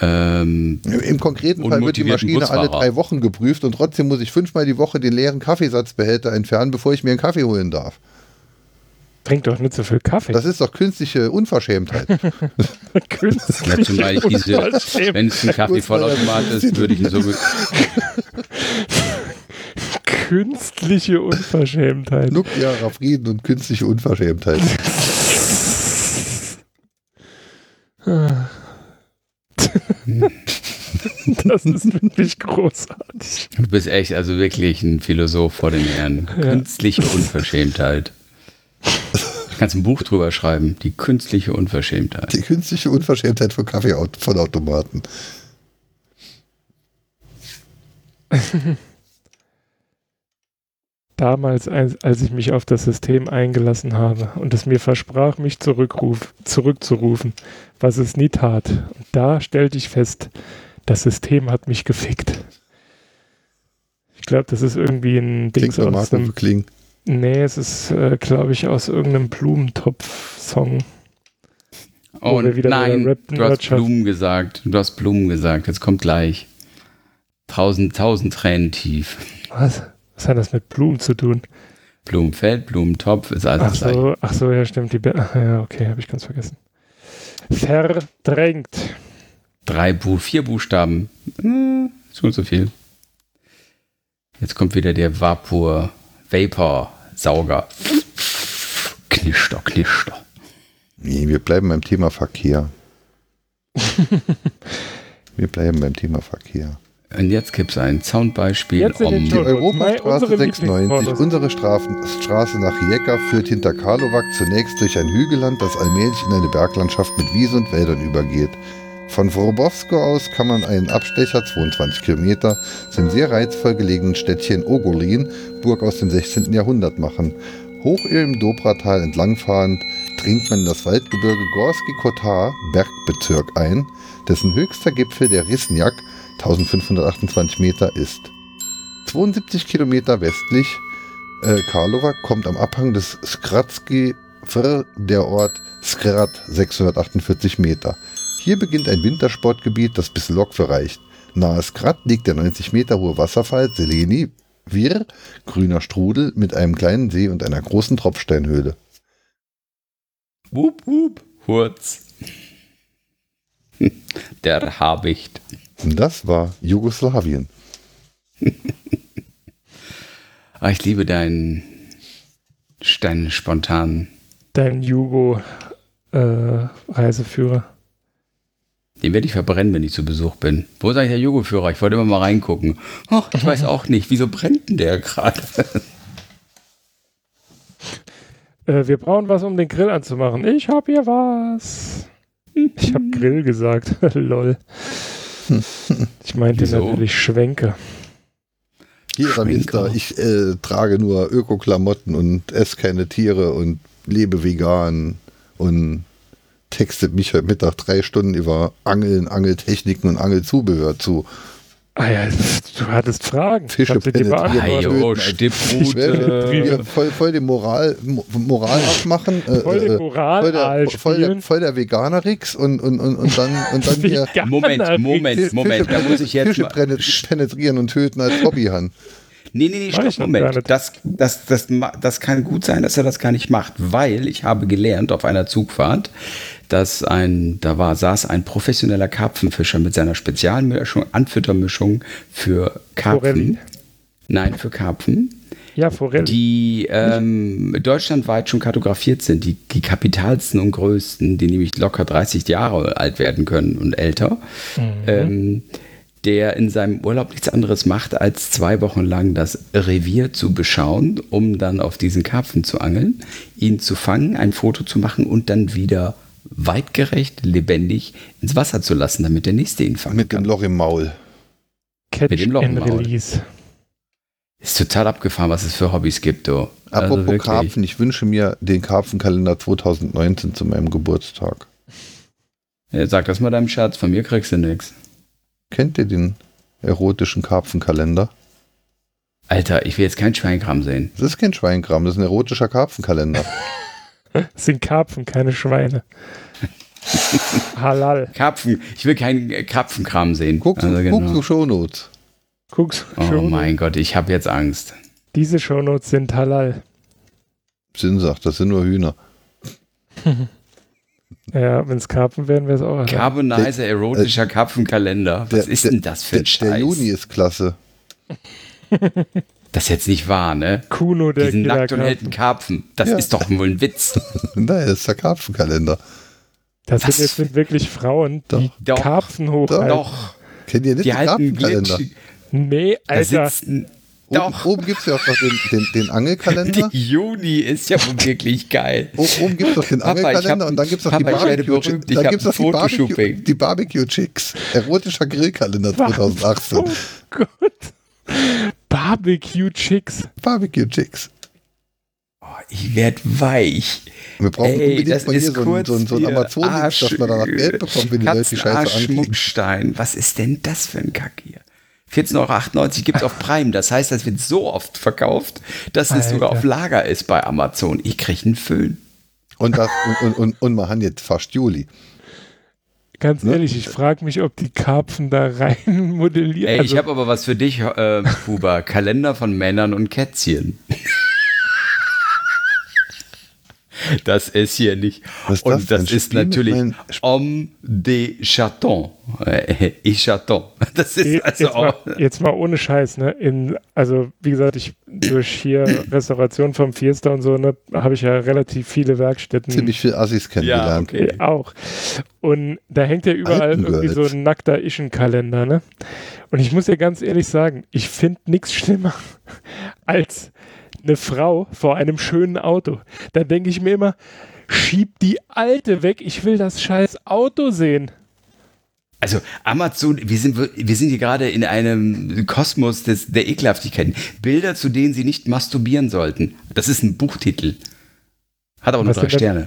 ähm, Im konkreten Fall wird die Maschine alle Busfahrer. drei Wochen geprüft und trotzdem muss ich fünfmal die Woche den leeren Kaffeesatzbehälter entfernen, bevor ich mir einen Kaffee holen darf. trink doch nicht so viel Kaffee. Das ist doch künstliche Unverschämtheit. Künstlich ja, zum Beispiel diese, unverschämt. wenn es ein Kaffeevollautomat ist, würde ich ihn so Künstliche Unverschämtheit. Nuklearer Frieden und künstliche Unverschämtheit. Das ist wirklich großartig. Du bist echt, also wirklich ein Philosoph vor den Herren. Künstliche Unverschämtheit. Du kannst ein Buch drüber schreiben. Die künstliche Unverschämtheit. Die künstliche Unverschämtheit von Kaffeevollautomaten. Damals, als, ich mich auf das System eingelassen habe und es mir versprach, mich zurückruf, zurückzurufen, was es nie tat. Und da stellte ich fest, das System hat mich gefickt. Ich glaube, das ist irgendwie ein Ding aus einem Marco Kling. Nee, es ist, äh, glaube ich, aus irgendeinem Blumentopf-Song. Oh nein, du hast Blumen gesagt. Du hast Blumen gesagt. Jetzt kommt gleich. Tausend, tausend Tränen tief. Was? Was hat das mit Blumen zu tun? Blumenfeld, Blumentopf ist alles Ach so, ach so, ja, stimmt. Die Be ja, okay, habe ich ganz vergessen. Verdrängt. Drei, Bu vier Buchstaben. Hm, schon zu viel. Jetzt kommt wieder der Vapor, Vapor, Sauger. Knischter, knischter. Nee, wir bleiben beim Thema Verkehr. wir bleiben beim Thema Verkehr. Und jetzt gibt es ein Soundbeispiel. Jetzt den Die Europastraße Unsere 96, Lieblingsworte. unsere Strafen, Straße nach Rijeka führt hinter Karlovac zunächst durch ein Hügelland, das allmählich in eine Berglandschaft mit Wiese und Wäldern übergeht. Von Vorobowsko aus kann man einen Abstecher, 22 Kilometer, zum sehr reizvoll gelegenen Städtchen Ogolin, Burg aus dem 16. Jahrhundert machen. Hoch im Dobratal entlangfahrend dringt man in das Waldgebirge Gorski Kotar, Bergbezirk ein, dessen höchster Gipfel der Risnjak 1528 Meter ist. 72 Kilometer westlich äh, Karlovac kommt am Abhang des Skratski Vr der Ort Skrat 648 Meter. Hier beginnt ein Wintersportgebiet, das bis Lokve reicht. Nahe Skrat liegt der 90 Meter hohe Wasserfall Seleni Wir, grüner Strudel mit einem kleinen See und einer großen Tropfsteinhöhle. Wup, wup, Hurz. Der Habicht. Und das war Jugoslawien. Ah, ich liebe deinen Stein spontan. Dein Jugo-Reiseführer. Den werde ich verbrennen, wenn ich zu Besuch bin. Wo ist eigentlich der Jugo-Führer? Ich wollte immer mal reingucken. Ach, ich weiß auch nicht. Wieso brennt denn der gerade? Äh, wir brauchen was, um den Grill anzumachen. Ich hab hier was. Ich hab Grill gesagt. Lol. Ich meinte Wieso? natürlich Schwenke. Hier. Mister, ich äh, trage nur Öko-Klamotten und esse keine Tiere und lebe vegan und textet mich heute Mittag drei Stunden über Angeln, Angeltechniken und Angelzubehör zu. Ah ja, du hattest Fragen. Fische penetrieren. beantwortet. Ajo, Ich werde voll, voll den Moral, Mo- Moral abmachen. Äh, Voll den äh, Moral voll der, voll der, voll der Veganer-Rix und, und, und, und dann, und dann hier Moment, Moment, Moment. Da muss ich jetzt Fische penetrieren und töten als Hobbyhand. Nee, nee, nee, ich stopp, Moment. Das, das, das, das kann gut sein, dass er das gar nicht macht, weil ich habe gelernt auf einer Zugfahrt, dass ein, da war, saß ein professioneller Karpfenfischer mit seiner Spezialmischung, Anfüttermischung für Karpfen. Forelli. Nein, für Karpfen, Ja, Forelle. die ähm, deutschlandweit schon kartografiert sind, die, die kapitalsten und größten, die nämlich locker 30 Jahre alt werden können und älter. Ähm, der in seinem Urlaub nichts anderes macht, als zwei Wochen lang das Revier zu beschauen, um dann auf diesen Karpfen zu angeln, ihn zu fangen, ein Foto zu machen und dann wieder weitgerecht, lebendig ins Wasser zu lassen, damit der nächste ihn fangen Mit dem kann. Loch im Maul. Catch mit dem Loch im and Maul. Release. Ist total abgefahren, was es für Hobbys gibt, du. Also Apropos wirklich. Karpfen, ich wünsche mir den Karpfenkalender 2019 zu meinem Geburtstag. Ja, sag das mal deinem Schatz, von mir kriegst du nichts. Kennt ihr den erotischen Karpfenkalender? Alter, ich will jetzt kein Schweinkram sehen. Das ist kein Schweinkram, das ist ein erotischer Karpfenkalender. Das sind Karpfen, keine Schweine. Halal. Karpfen, ich will keinen äh, Karpfenkram sehen. Guckst, Also du genau. guckst du Shownotes. Guck's. Oh Show- mein Gott, ich habe jetzt Angst. Diese Shownotes sind halal. Sinn sagt, das sind nur Hühner. Ja, wenn es Karpfen wären, wäre es auch halal. Carbonizer erotischer Karpfenkalender. Was ist denn das für ein der, Scheiß? der Juni ist klasse. Das ist jetzt nicht wahr, ne? Kuno, der Diesen nackt und hälten Karpfen. Das Ja. ist doch wohl ein Witz. Nein, das ist der Karpfenkalender. Das Was? sind jetzt sind wirklich Frauen, die Doch. Karpfen hochhalten. Doch. Kennt ihr nicht Die den Karpfenkalender? Nee, Alter. sitzen. Oben, Doch. oben gibt es ja auch noch den, den, den Angelkalender. Die Juni ist ja wirklich geil. O- Oben gibt es noch den Papa, Angelkalender hab- und dann gibt es noch die Papa, ich werde Barbecue berühmt, Chicks. ich Dann hab gibt es noch ein die Barbecue, Fotoshooting. die Barbecue Chicks. Erotischer Grillkalender 2018. Oh Gott. Barbecue Chicks. Barbecue Chicks. Oh, ich werde weich. Wir brauchen Ey, unbedingt das mal hier so, ein- so, ein- so ein hier amazon dass wir danach Geld bekommen, wenn die Leute die Scheiße. Schmuckstein. Was ist denn das für ein Kack hier? 14,98 Euro gibt es auf Prime. Das heißt, das wird so oft verkauft, dass es Alter. sogar auf Lager ist bei Amazon. Ich kriege einen Föhn. Und, das, und, und, und, und wir haben jetzt fast Juli. Ganz Ne? ehrlich, ich frage mich, ob die Karpfen da rein modellieren. Ey, ich also, habe aber was für dich, äh, Huber. Kalender von Männern und Kätzchen. Das ist hier nicht. Was ist und das denn? das ist Spiel natürlich Homme de Chaton. Äh, et Chaton. Das ist jetzt, also mal, auch. jetzt mal ohne Scheiß, ne? In, also, wie gesagt, ich durch hier Restauration vom Fiesta und so, ne, habe ich ja relativ viele Werkstätten. Ziemlich viel Assis kennengelernt. okay. Äh, auch. Und da hängt ja überall irgendwie so ein nackter Ischenkalender, ne? Und ich muss ja ganz ehrlich sagen, ich finde nichts schlimmer als eine Frau vor einem schönen Auto. Da denke ich mir immer, schieb die Alte weg, ich will das scheiß Auto sehen. Also Amazon, wir sind, wir sind hier gerade in einem Kosmos des, der Ekelhaftigkeiten. Bilder, zu denen sie nicht masturbieren sollten. Das ist ein Buchtitel. Hat aber nur drei denn Sterne.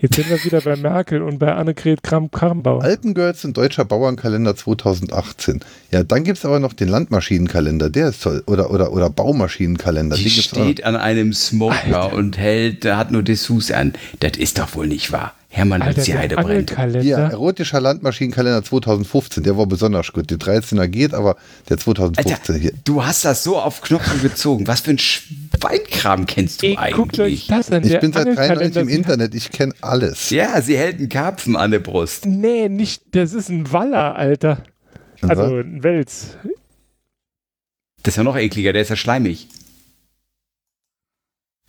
Jetzt sind wir wieder bei Merkel und bei Annegret Kramp-Karrenbauer. Alpengirls und Deutscher Bauernkalender 2018. Ja, dann gibt es aber noch den Landmaschinenkalender, der ist toll. Oder, oder, oder Baumaschinenkalender. Die noch. steht an einem Smoker und hält, hat nur Dessous an. Das ist doch wohl nicht wahr. Hermann Alter, die der Heide brennt. Angelkalender. Hier, erotischer Landmaschinenkalender 2015, der war besonders gut. Der 13er geht, aber der 2015 hier. Du hast das so auf Knopf gezogen. Was für ein Schweinkram kennst du Ey, guckt euch eigentlich? das an. Ich bin seit 93 Angelkalender im Internet, ich kenne alles. Ja, sie hält einen Karpfen an der Brust. Nee, nicht, das ist ein Waller, Alter. Also ein Wels. Das ist ja noch ekliger, der ist ja schleimig.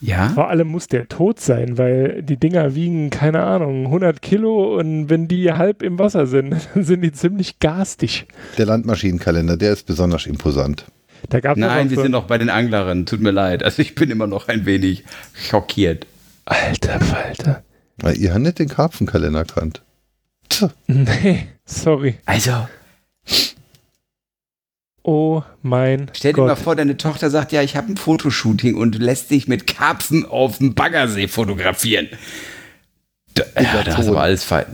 Ja? Vor allem muss der tot sein, weil die Dinger wiegen, keine Ahnung, 100 Kilo und wenn die halb im Wasser sind, dann sind die ziemlich garstig. Der Landmaschinenkalender, der ist besonders imposant. Nein, wir so, sind noch bei den Anglerinnen. Tut mir leid. Also ich bin immer noch ein wenig schockiert. Alter Falter. Weil ihr habt nicht den Karpfenkalender kannt. Tja, Nee, sorry. Also, Oh mein stell dir mal Gott. vor, deine Tochter sagt, ja, ich habe ein Fotoshooting und lässt sich mit Karpfen auf dem Baggersee fotografieren. Da, ja, da hast du aber alles fein.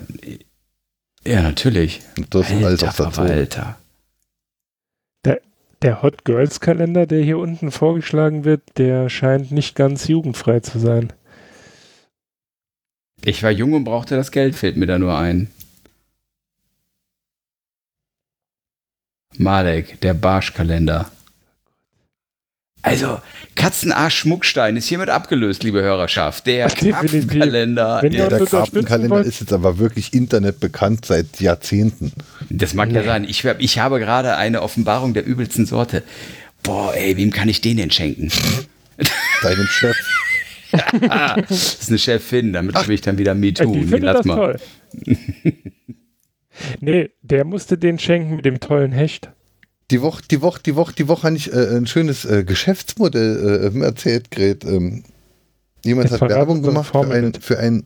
Ja, natürlich. das ist alles Alter, auf der. Alter. Der Hot Girls Kalender, der hier unten vorgeschlagen wird, der scheint nicht ganz jugendfrei zu sein. Ich war jung und brauchte das Geld, fällt mir da nur ein. Malek, der Barschkalender. Also, Katzenarsch-Schmuckstein ist hiermit abgelöst, liebe Hörerschaft. Der. Karpfenkalender. Ja, der Karpfenkalender ist jetzt aber wirklich internetbekannt seit Jahrzehnten. Das mag ja sein. Ich, ich habe gerade eine Offenbarung der übelsten Sorte. Boah, ey, wem kann ich den denn schenken? Deinem Chef. das ist eine Chefin, damit habe ich dann wieder MeToo. die Nee, findet lass das mal. toll. nee, der musste den schenken mit dem tollen Hecht. Die Woche, die Woche, die Woche, die Woche habe ich äh, ein schönes äh, Geschäftsmodell äh, erzählt, Gret. Ähm, jemand Jetzt hat Werbung gemacht für ein, für ein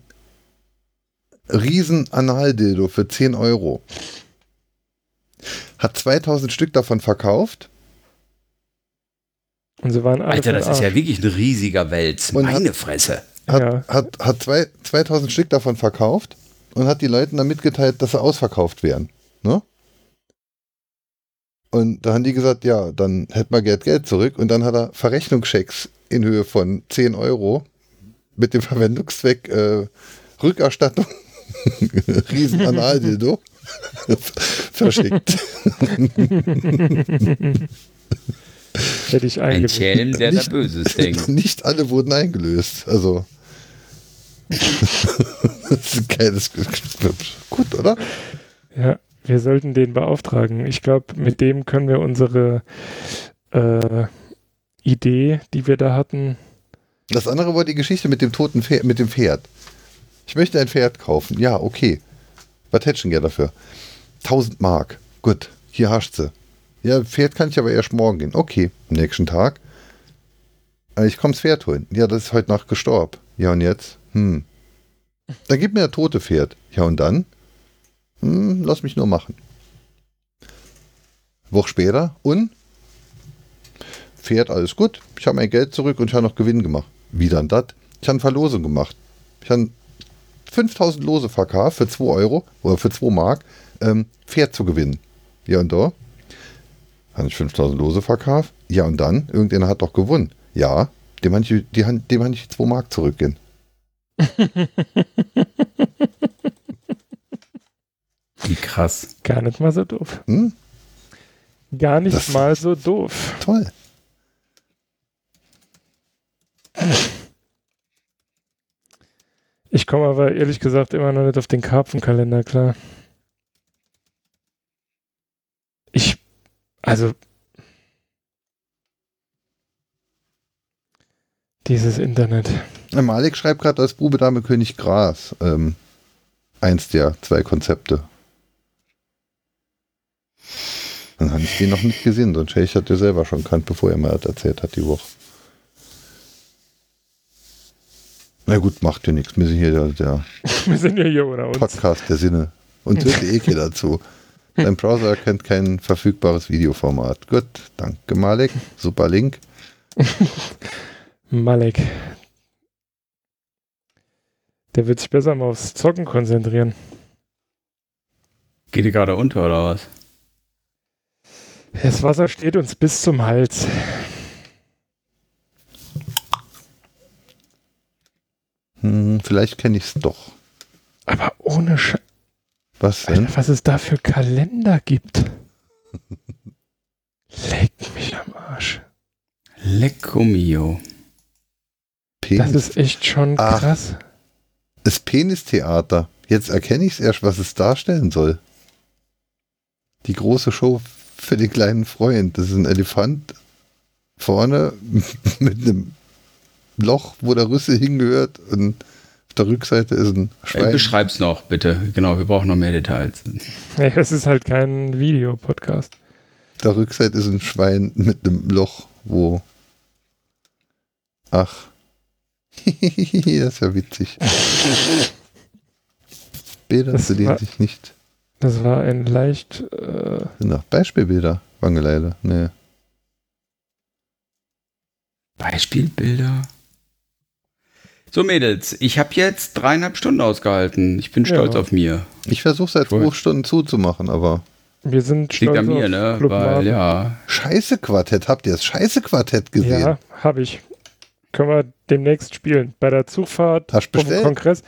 riesen Analdildo für 10 Euro. Hat 2000 Stück davon verkauft Und sie waren alle Alter, das ist ja wirklich ein riesiger Wels. Und Meine Fresse. hat, Ja. hat, hat zwei, 2000 Stück davon verkauft und hat die Leuten dann mitgeteilt, dass sie ausverkauft wären. Ne? Und da haben die gesagt, ja, dann hätten wir Geld, Geld zurück. Und dann hat er Verrechnungschecks in Höhe von 10 Euro mit dem Verwendungszweck äh, Rückerstattung, Riesenanaldildo, verschickt. Hätte ich Ein eingelegt. Schelm, der da Nicht- Böses denkt. Nicht alle wurden eingelöst. Also. das ist ein geiles. Gut, oder? Ja, wir sollten den beauftragen. Ich glaube, mit dem können wir unsere äh, Idee, die wir da hatten, Das andere war die Geschichte mit dem toten Pferd, mit dem Pferd. Ich möchte ein Pferd kaufen. Ja, okay. Was hättest du dafür? 1000 Mark. Gut, hier hast du. Ja, Pferd kann ich aber erst morgen gehen. Okay, am nächsten Tag. Äh, Ich komme das Pferd holen. Ja, das ist heute Nacht gestorben. Ja, und jetzt? Hm. Dann gib mir das tote Pferd. Ja, und dann? Hm, lass mich nur machen. Woche später. Und? Pferd, alles gut. Ich habe mein Geld zurück und ich habe noch Gewinn gemacht. Wie dann das? Ich habe eine Verlosung gemacht. Ich habe 5000 Lose verkauft für 2 Euro oder für 2 Mark, ähm, Pferd zu gewinnen. Ja, und da? Habe ich 5000 Lose verkauft? Ja, und dann? Irgendjemand hat doch gewonnen. Ja, dem habe ich, ich 2 Mark zurückgehen. Wie krass. Gar nicht mal so doof. Hm? Gar nicht Das- mal so doof. Toll. Ich komme aber ehrlich gesagt immer noch nicht auf den Karpfenkalender klar. Ich, also, dieses Internet. Malik schreibt gerade als Bube Dame König Gras. Ähm, eins der zwei Konzepte. Dann habe ich den noch nicht gesehen, sonst hätte ich das ja selber schon kannt, bevor er mir das erzählt hat die Woche. Na gut, macht ja nichts. Wir sind hier der, der Wir sind ja hier ohne uns. Podcast der Sinne. Und dritte Eke dazu. Dein Browser erkennt kein verfügbares Videoformat. Gut, danke Malik. Super Link. Malek. Der wird sich besser mal aufs Zocken konzentrieren. Geht die gerade unter oder was? Das Wasser steht uns bis zum Hals. Hm, vielleicht kenne ich es doch. Aber ohne Sch Was denn? Alter, was es da für Kalender gibt. Leck mich am Arsch. Lecco mio. Das Penis, ist echt schon Ach. krass. das Penistheater. Jetzt erkenne ich es erst, was es darstellen soll. Die große Show für den kleinen Freund. Das ist ein Elefant vorne mit einem Loch, wo der Rüssel hingehört und auf der Rückseite ist ein Schwein. beschreib's noch, bitte. Genau, wir brauchen noch mehr Details. Nee, das ist halt kein Videopodcast. Auf der Rückseite ist ein Schwein mit einem Loch, wo. Ach. das ist ja witzig. Bilder, Das zu denen sich nicht. Das war ein leicht. Äh, Sind noch Beispielbilder, Wangeleile. Nee. Beispielbilder. So, Mädels, ich habe jetzt dreieinhalb Stunden ausgehalten. Ich bin Ja. stolz auf mir. Ich versuche seit fünf Stunden zuzumachen, aber. wir sind Liegt an stolz mir, auf ne? Club Weil, ja. Scheiße-Quartett, habt ihr das Scheiße-Quartett gesehen? Ja, habe ich. Können wir demnächst spielen. Bei der Zugfahrt Hast dem bestellt? Kongress.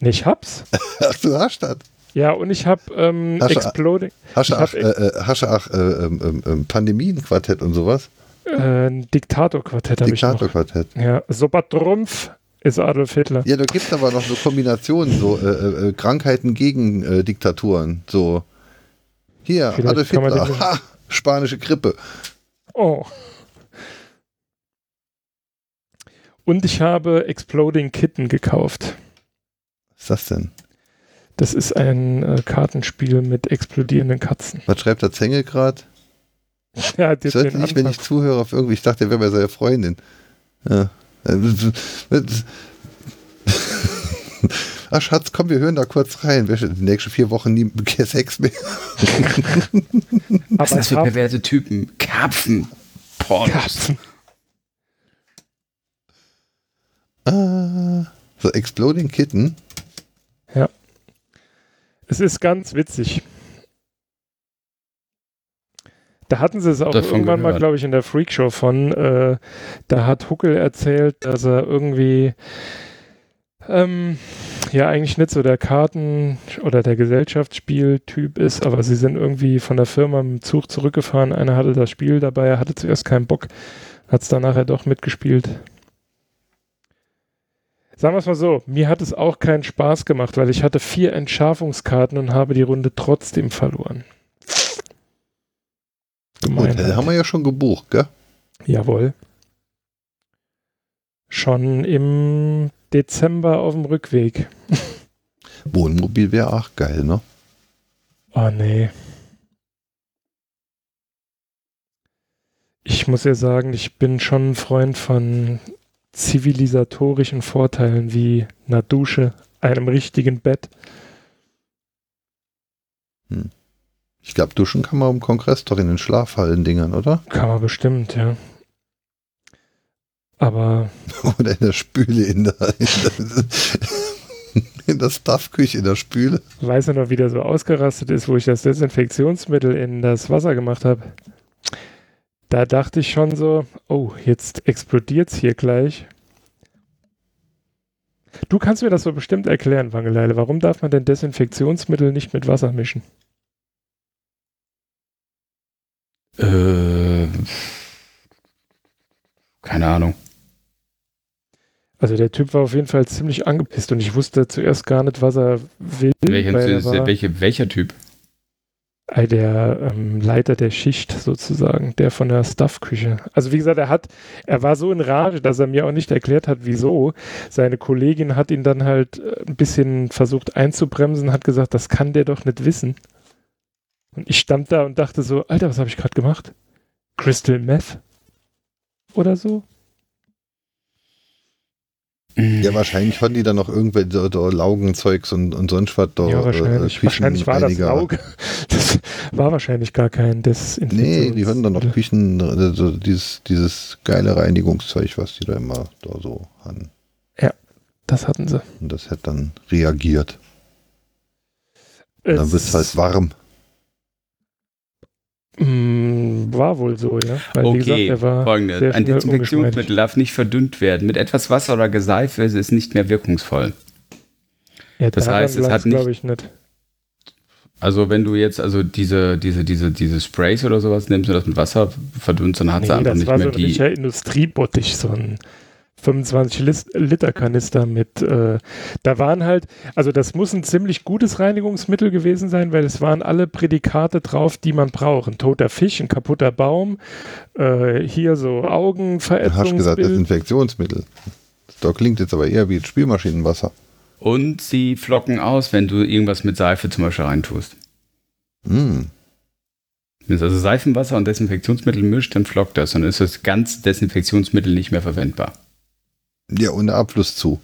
Nee, ich hab's. Ach, du hast das. Ja, und ich hab ähm, Exploding. Ich hab auch, äh, äh, äh, ähm, ähm, ähm, Pandemien-Quartett und sowas? Äh, Diktator-Quartett habe ich noch. Diktator-Quartett. Ja, Sobatrumpf ist Adolf Hitler. Ja, da gibt es aber noch so Kombinationen, so äh, Krankheiten gegen Diktaturen. So, hier, Vielleicht Adolf Hitler, ha, spanische Grippe. Oh. Und ich habe Exploding Kitten gekauft. Was ist das denn? Das ist ein äh, Kartenspiel mit explodierenden Katzen. Was schreibt der Zengel gerade? Ja, Ich sollte nicht, wenn ich zuhöre auf irgendwie, ich dachte, er wäre bei seiner Freundin. Ja. Ach Schatz, komm, wir hören da kurz rein. Wir die nächsten vier Wochen nie kein Sex mehr. Was sind das für perverse Typen? Karpfen. Pornos. Karpfen. Ah, so Exploding Kitten. Es ist ganz witzig. Da hatten sie es auch Davon irgendwann mal, gehört. glaube ich, in der Freakshow von. Äh, da hat Huckel erzählt, dass er irgendwie ähm, ja eigentlich nicht so der Karten- oder der Gesellschaftsspieltyp ist, aber sie sind irgendwie von der Firma mit dem Zug zurückgefahren. Einer hatte das Spiel dabei, er hatte zuerst keinen Bock, hat es dann nachher doch mitgespielt. Sagen wir es mal so, mir hat es auch keinen Spaß gemacht, weil ich hatte vier Entschärfungskarten und habe die Runde trotzdem verloren. Gemeinheit. Hotel haben wir ja schon gebucht, gell? Jawohl. Schon im Dezember auf dem Rückweg. Wohnmobil wäre auch geil, ne? Oh nee. Ich muss ja sagen, ich bin schon ein Freund von zivilisatorischen Vorteilen wie einer Dusche, einem richtigen Bett. Ich glaube, duschen kann man im Kongress doch in den Schlafhallen-Dingern, oder? Kann man bestimmt, ja. Aber Oder in der Spüle, in der, in der, in der Stuffküche, in der Spüle. weiß er noch, wie der so ausgerastet ist, wo ich das Desinfektionsmittel in das Wasser gemacht habe da dachte ich schon so, oh, jetzt explodiert's hier gleich. Du kannst mir das so bestimmt erklären, Wangeleile. Warum darf man denn Desinfektionsmittel nicht mit Wasser mischen? Äh, keine Ahnung. Also der Typ war auf jeden Fall ziemlich angepisst und ich wusste zuerst gar nicht, was er will. Welchen, welcher Typ? Äh, der ähm, Leiter der Schicht sozusagen, der von der Staffküche. Also wie gesagt, er hat, er war so in Rage, dass er mir auch nicht erklärt hat, wieso. Seine Kollegin hat ihn dann halt äh, ein bisschen versucht einzubremsen, hat gesagt, das kann der doch nicht wissen. Und ich stand da und dachte so, Alter, was habe ich gerade gemacht? Crystal Meth? Oder so? Ja, wahrscheinlich hatten die dann noch irgendwelche so, so Laugenzeugs und, und sonst was da. ja, wahrscheinlich. Küchen wahrscheinlich war das einiger- Auge. Das war wahrscheinlich gar kein Desinfektions... Nee, die hatten dann noch Küchen, äh, so dieses, dieses geile Reinigungszeug, was die da immer da so hatten. Das hatten sie. Und das hat dann reagiert. Und dann wird es halt warm. War wohl so, ja. Weil, gesagt, Okay, war folgendes. Ein Desinfektionsmittel darf nicht verdünnt werden. Mit etwas Wasser oder Geseife ist es nicht mehr wirkungsvoll. Ja, Das heißt, es hat nicht- nicht. Also wenn du jetzt also diese, diese, diese, diese Sprays oder sowas nimmst und das mit Wasser verdünnst, dann hat Nee, sie einfach das nicht war so mehr ein die. richtiger Industriebottich, so ein 25 Lis- Liter Kanister mit, äh, da waren halt, also das muss ein ziemlich gutes Reinigungsmittel gewesen sein, weil es waren alle Prädikate drauf, die man braucht. Ein toter Fisch, ein kaputter Baum, äh, hier so Du hast gesagt. Desinfektionsmittel. Da klingt jetzt aber eher wie Spielmaschinenwasser. Und sie flocken aus, wenn du irgendwas mit Seife zum Beispiel reintust. Hm. Wenn es also Seifenwasser und Desinfektionsmittel mischt, dann flockt das. Und dann ist das ganze Desinfektionsmittel nicht mehr verwendbar. Ja, und der Abfluss zu.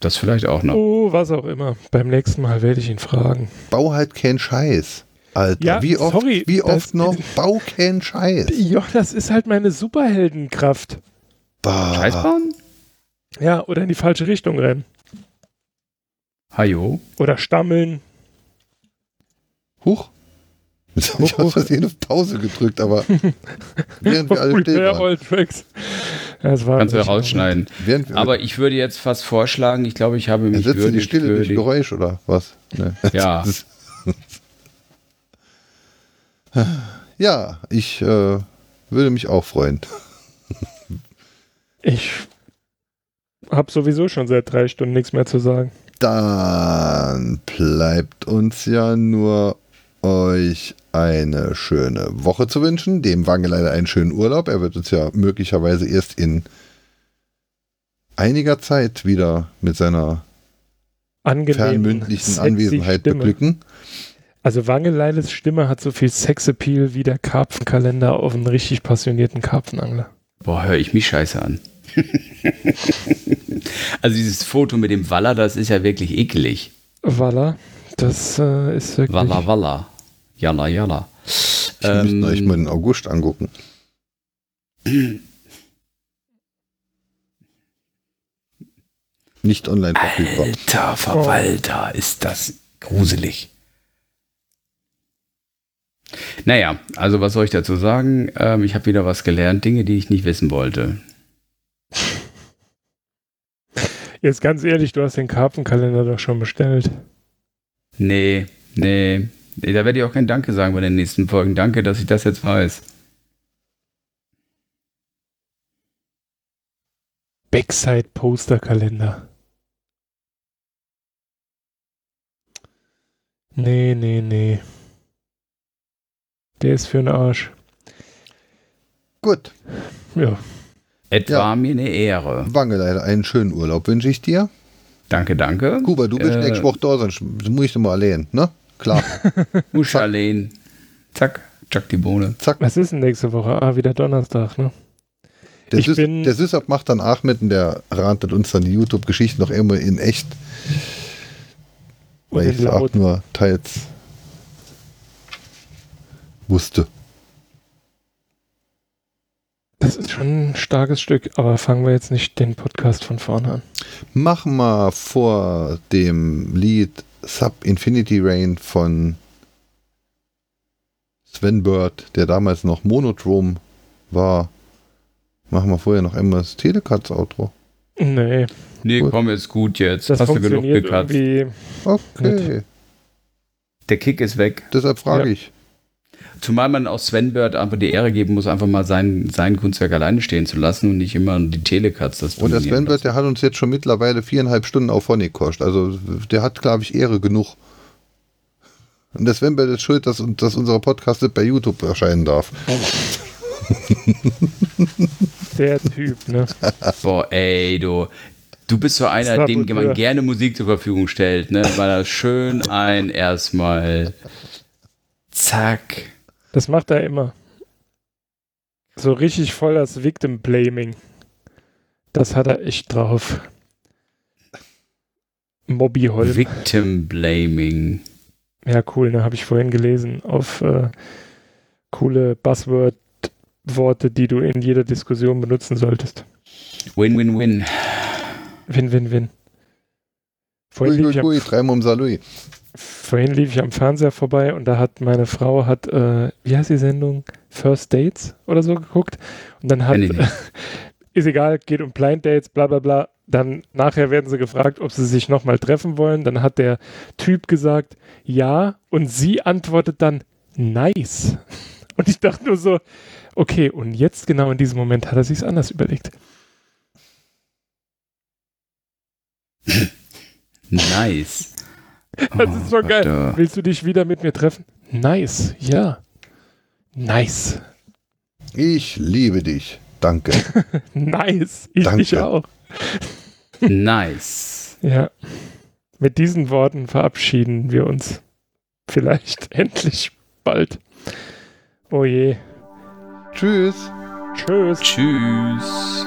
Das vielleicht auch noch. Oh, was auch immer. Beim nächsten Mal werde ich ihn fragen. Bau halt keinen Scheiß. Alter, Ja, wie oft, sorry, wie das- oft noch? Bau keinen Scheiß. Ja, das ist halt meine Superheldenkraft. Bah. Scheiß bauen? Ja, oder in die falsche Richtung rennen. Hajo. Oder stammeln. Huch. Jetzt habe ich aus Versehen auf Pause gedrückt, aber während wir alle waren. Old Tracks. Ja, das war Kannst du ja rausschneiden. Während Aber ich würde jetzt fast vorschlagen, ich glaube, ich habe mich ersetzt du die würdig Stille durch Geräusch oder was? Ne. Ja. Ja, ich äh, würde mich auch freuen. Ich habe sowieso schon seit drei Stunden nichts mehr zu sagen. Dann bleibt uns ja nur euch eine schöne Woche zu wünschen. Dem Wange leider einen schönen Urlaub. Er wird uns ja möglicherweise erst in einiger Zeit wieder mit seiner Angenehm. fernmündlichen Anwesenheit Stimme. beglücken. Also Wangeleiles Stimme hat so viel Sexappeal wie der Karpfenkalender auf einen richtig passionierten Karpfenangler. Boah, höre ich mich scheiße an. also dieses Foto mit dem Waller, das ist ja wirklich eklig. Voila, das äh, ist wirklich... Walla Walla. Jalla Jalla. Ich müsste euch mal den August angucken. Nicht online verfügbar. Alter Verwalter, ist das gruselig. Naja, also was soll ich dazu sagen? Ähm, ich habe wieder was gelernt, Dinge, die ich nicht wissen wollte. Jetzt ganz ehrlich, du hast den Karpfenkalender doch schon bestellt. Nee, nee, nee, da werde ich auch kein Danke sagen bei den nächsten Folgen. Danke, dass ich das jetzt weiß. Backside-Poster-Kalender. Nee, nee, nee. Der ist für den Arsch. Gut, Ja. Es Ja. war mir eine Ehre. Wange leider einen schönen Urlaub wünsche ich dir. Danke, danke. Kuba, du bist Äh, nächste Woche da, sonst muss ich nochmal allein, ne? Klar. Muss allein. Zack, zack die Bohne. Zack. Was ist denn nächste Woche? Ah, wieder Donnerstag, ne? Der, Ich Sys bin- der Sysab macht dann Ahmed und der rantet uns dann die YouTube-Geschichten noch immer in echt. Weil ich es auch nur teils wusste. Das ist schon ein starkes Stück, aber fangen wir jetzt nicht den Podcast von vorne an. Mach mal vor dem Lied Sub Infinity Rain von Sven Bird, der damals noch Monotrom war. Machen wir vorher noch einmal das Telecuts-Outro. Nee, Nee, Gut. komm, ist gut jetzt. das Hast du genug irgendwie. Okay, Der Kick ist weg. deshalb frage Ja. ich. Zumal man auch Sven Bird einfach die Ehre geben muss, einfach mal sein, sein Kunstwerk alleine stehen zu lassen und nicht immer die Telecuts das Und der Sven Bird, der hat uns jetzt schon mittlerweile viereinhalb Stunden auf Phonic gekostet. Also der hat, glaube ich, Ehre genug. Und der Sven Bird ist schuld, dass, dass unser Podcast nicht bei YouTube erscheinen darf. Der Typ, ne? Boah, ey, du. Du bist so einer, dem man gerne Musik zur Verfügung stellt, ne? Weil er schön ein erstmal. Zack. Das macht er immer. So richtig voll das Victim Blaming. Das hat er echt drauf. Mobby Holm. Victim Blaming. Ja, cool, ne? Habe ich vorhin gelesen. Auf äh, coole Buzzword-Worte, die du in jeder Diskussion benutzen solltest. Win, win, win. Win, win, win. Vorhin Ui, ui, ui, dreimal um Salui. Vorhin lief ich am Fernseher vorbei und da hat meine Frau hat, äh, wie heißt die Sendung? First Dates oder so geguckt. Und dann hat, ist egal, geht um Blind Dates, bla bla bla. Dann nachher werden sie gefragt, ob sie sich nochmal treffen wollen. Dann hat der Typ gesagt, ja. Und sie antwortet dann, nice. Und ich dachte nur so, okay, und jetzt genau in diesem Moment hat er sich's anders überlegt. Nice. Das ist so Oh, geil. Willst du dich wieder mit mir treffen? Nice, ja. Nice. Ich liebe dich. Danke. Nice. Ich Danke. dich auch. Nice. Ja. Mit diesen Worten verabschieden wir uns. Vielleicht endlich bald. Oh je. Tschüss. Tschüss. Tschüss.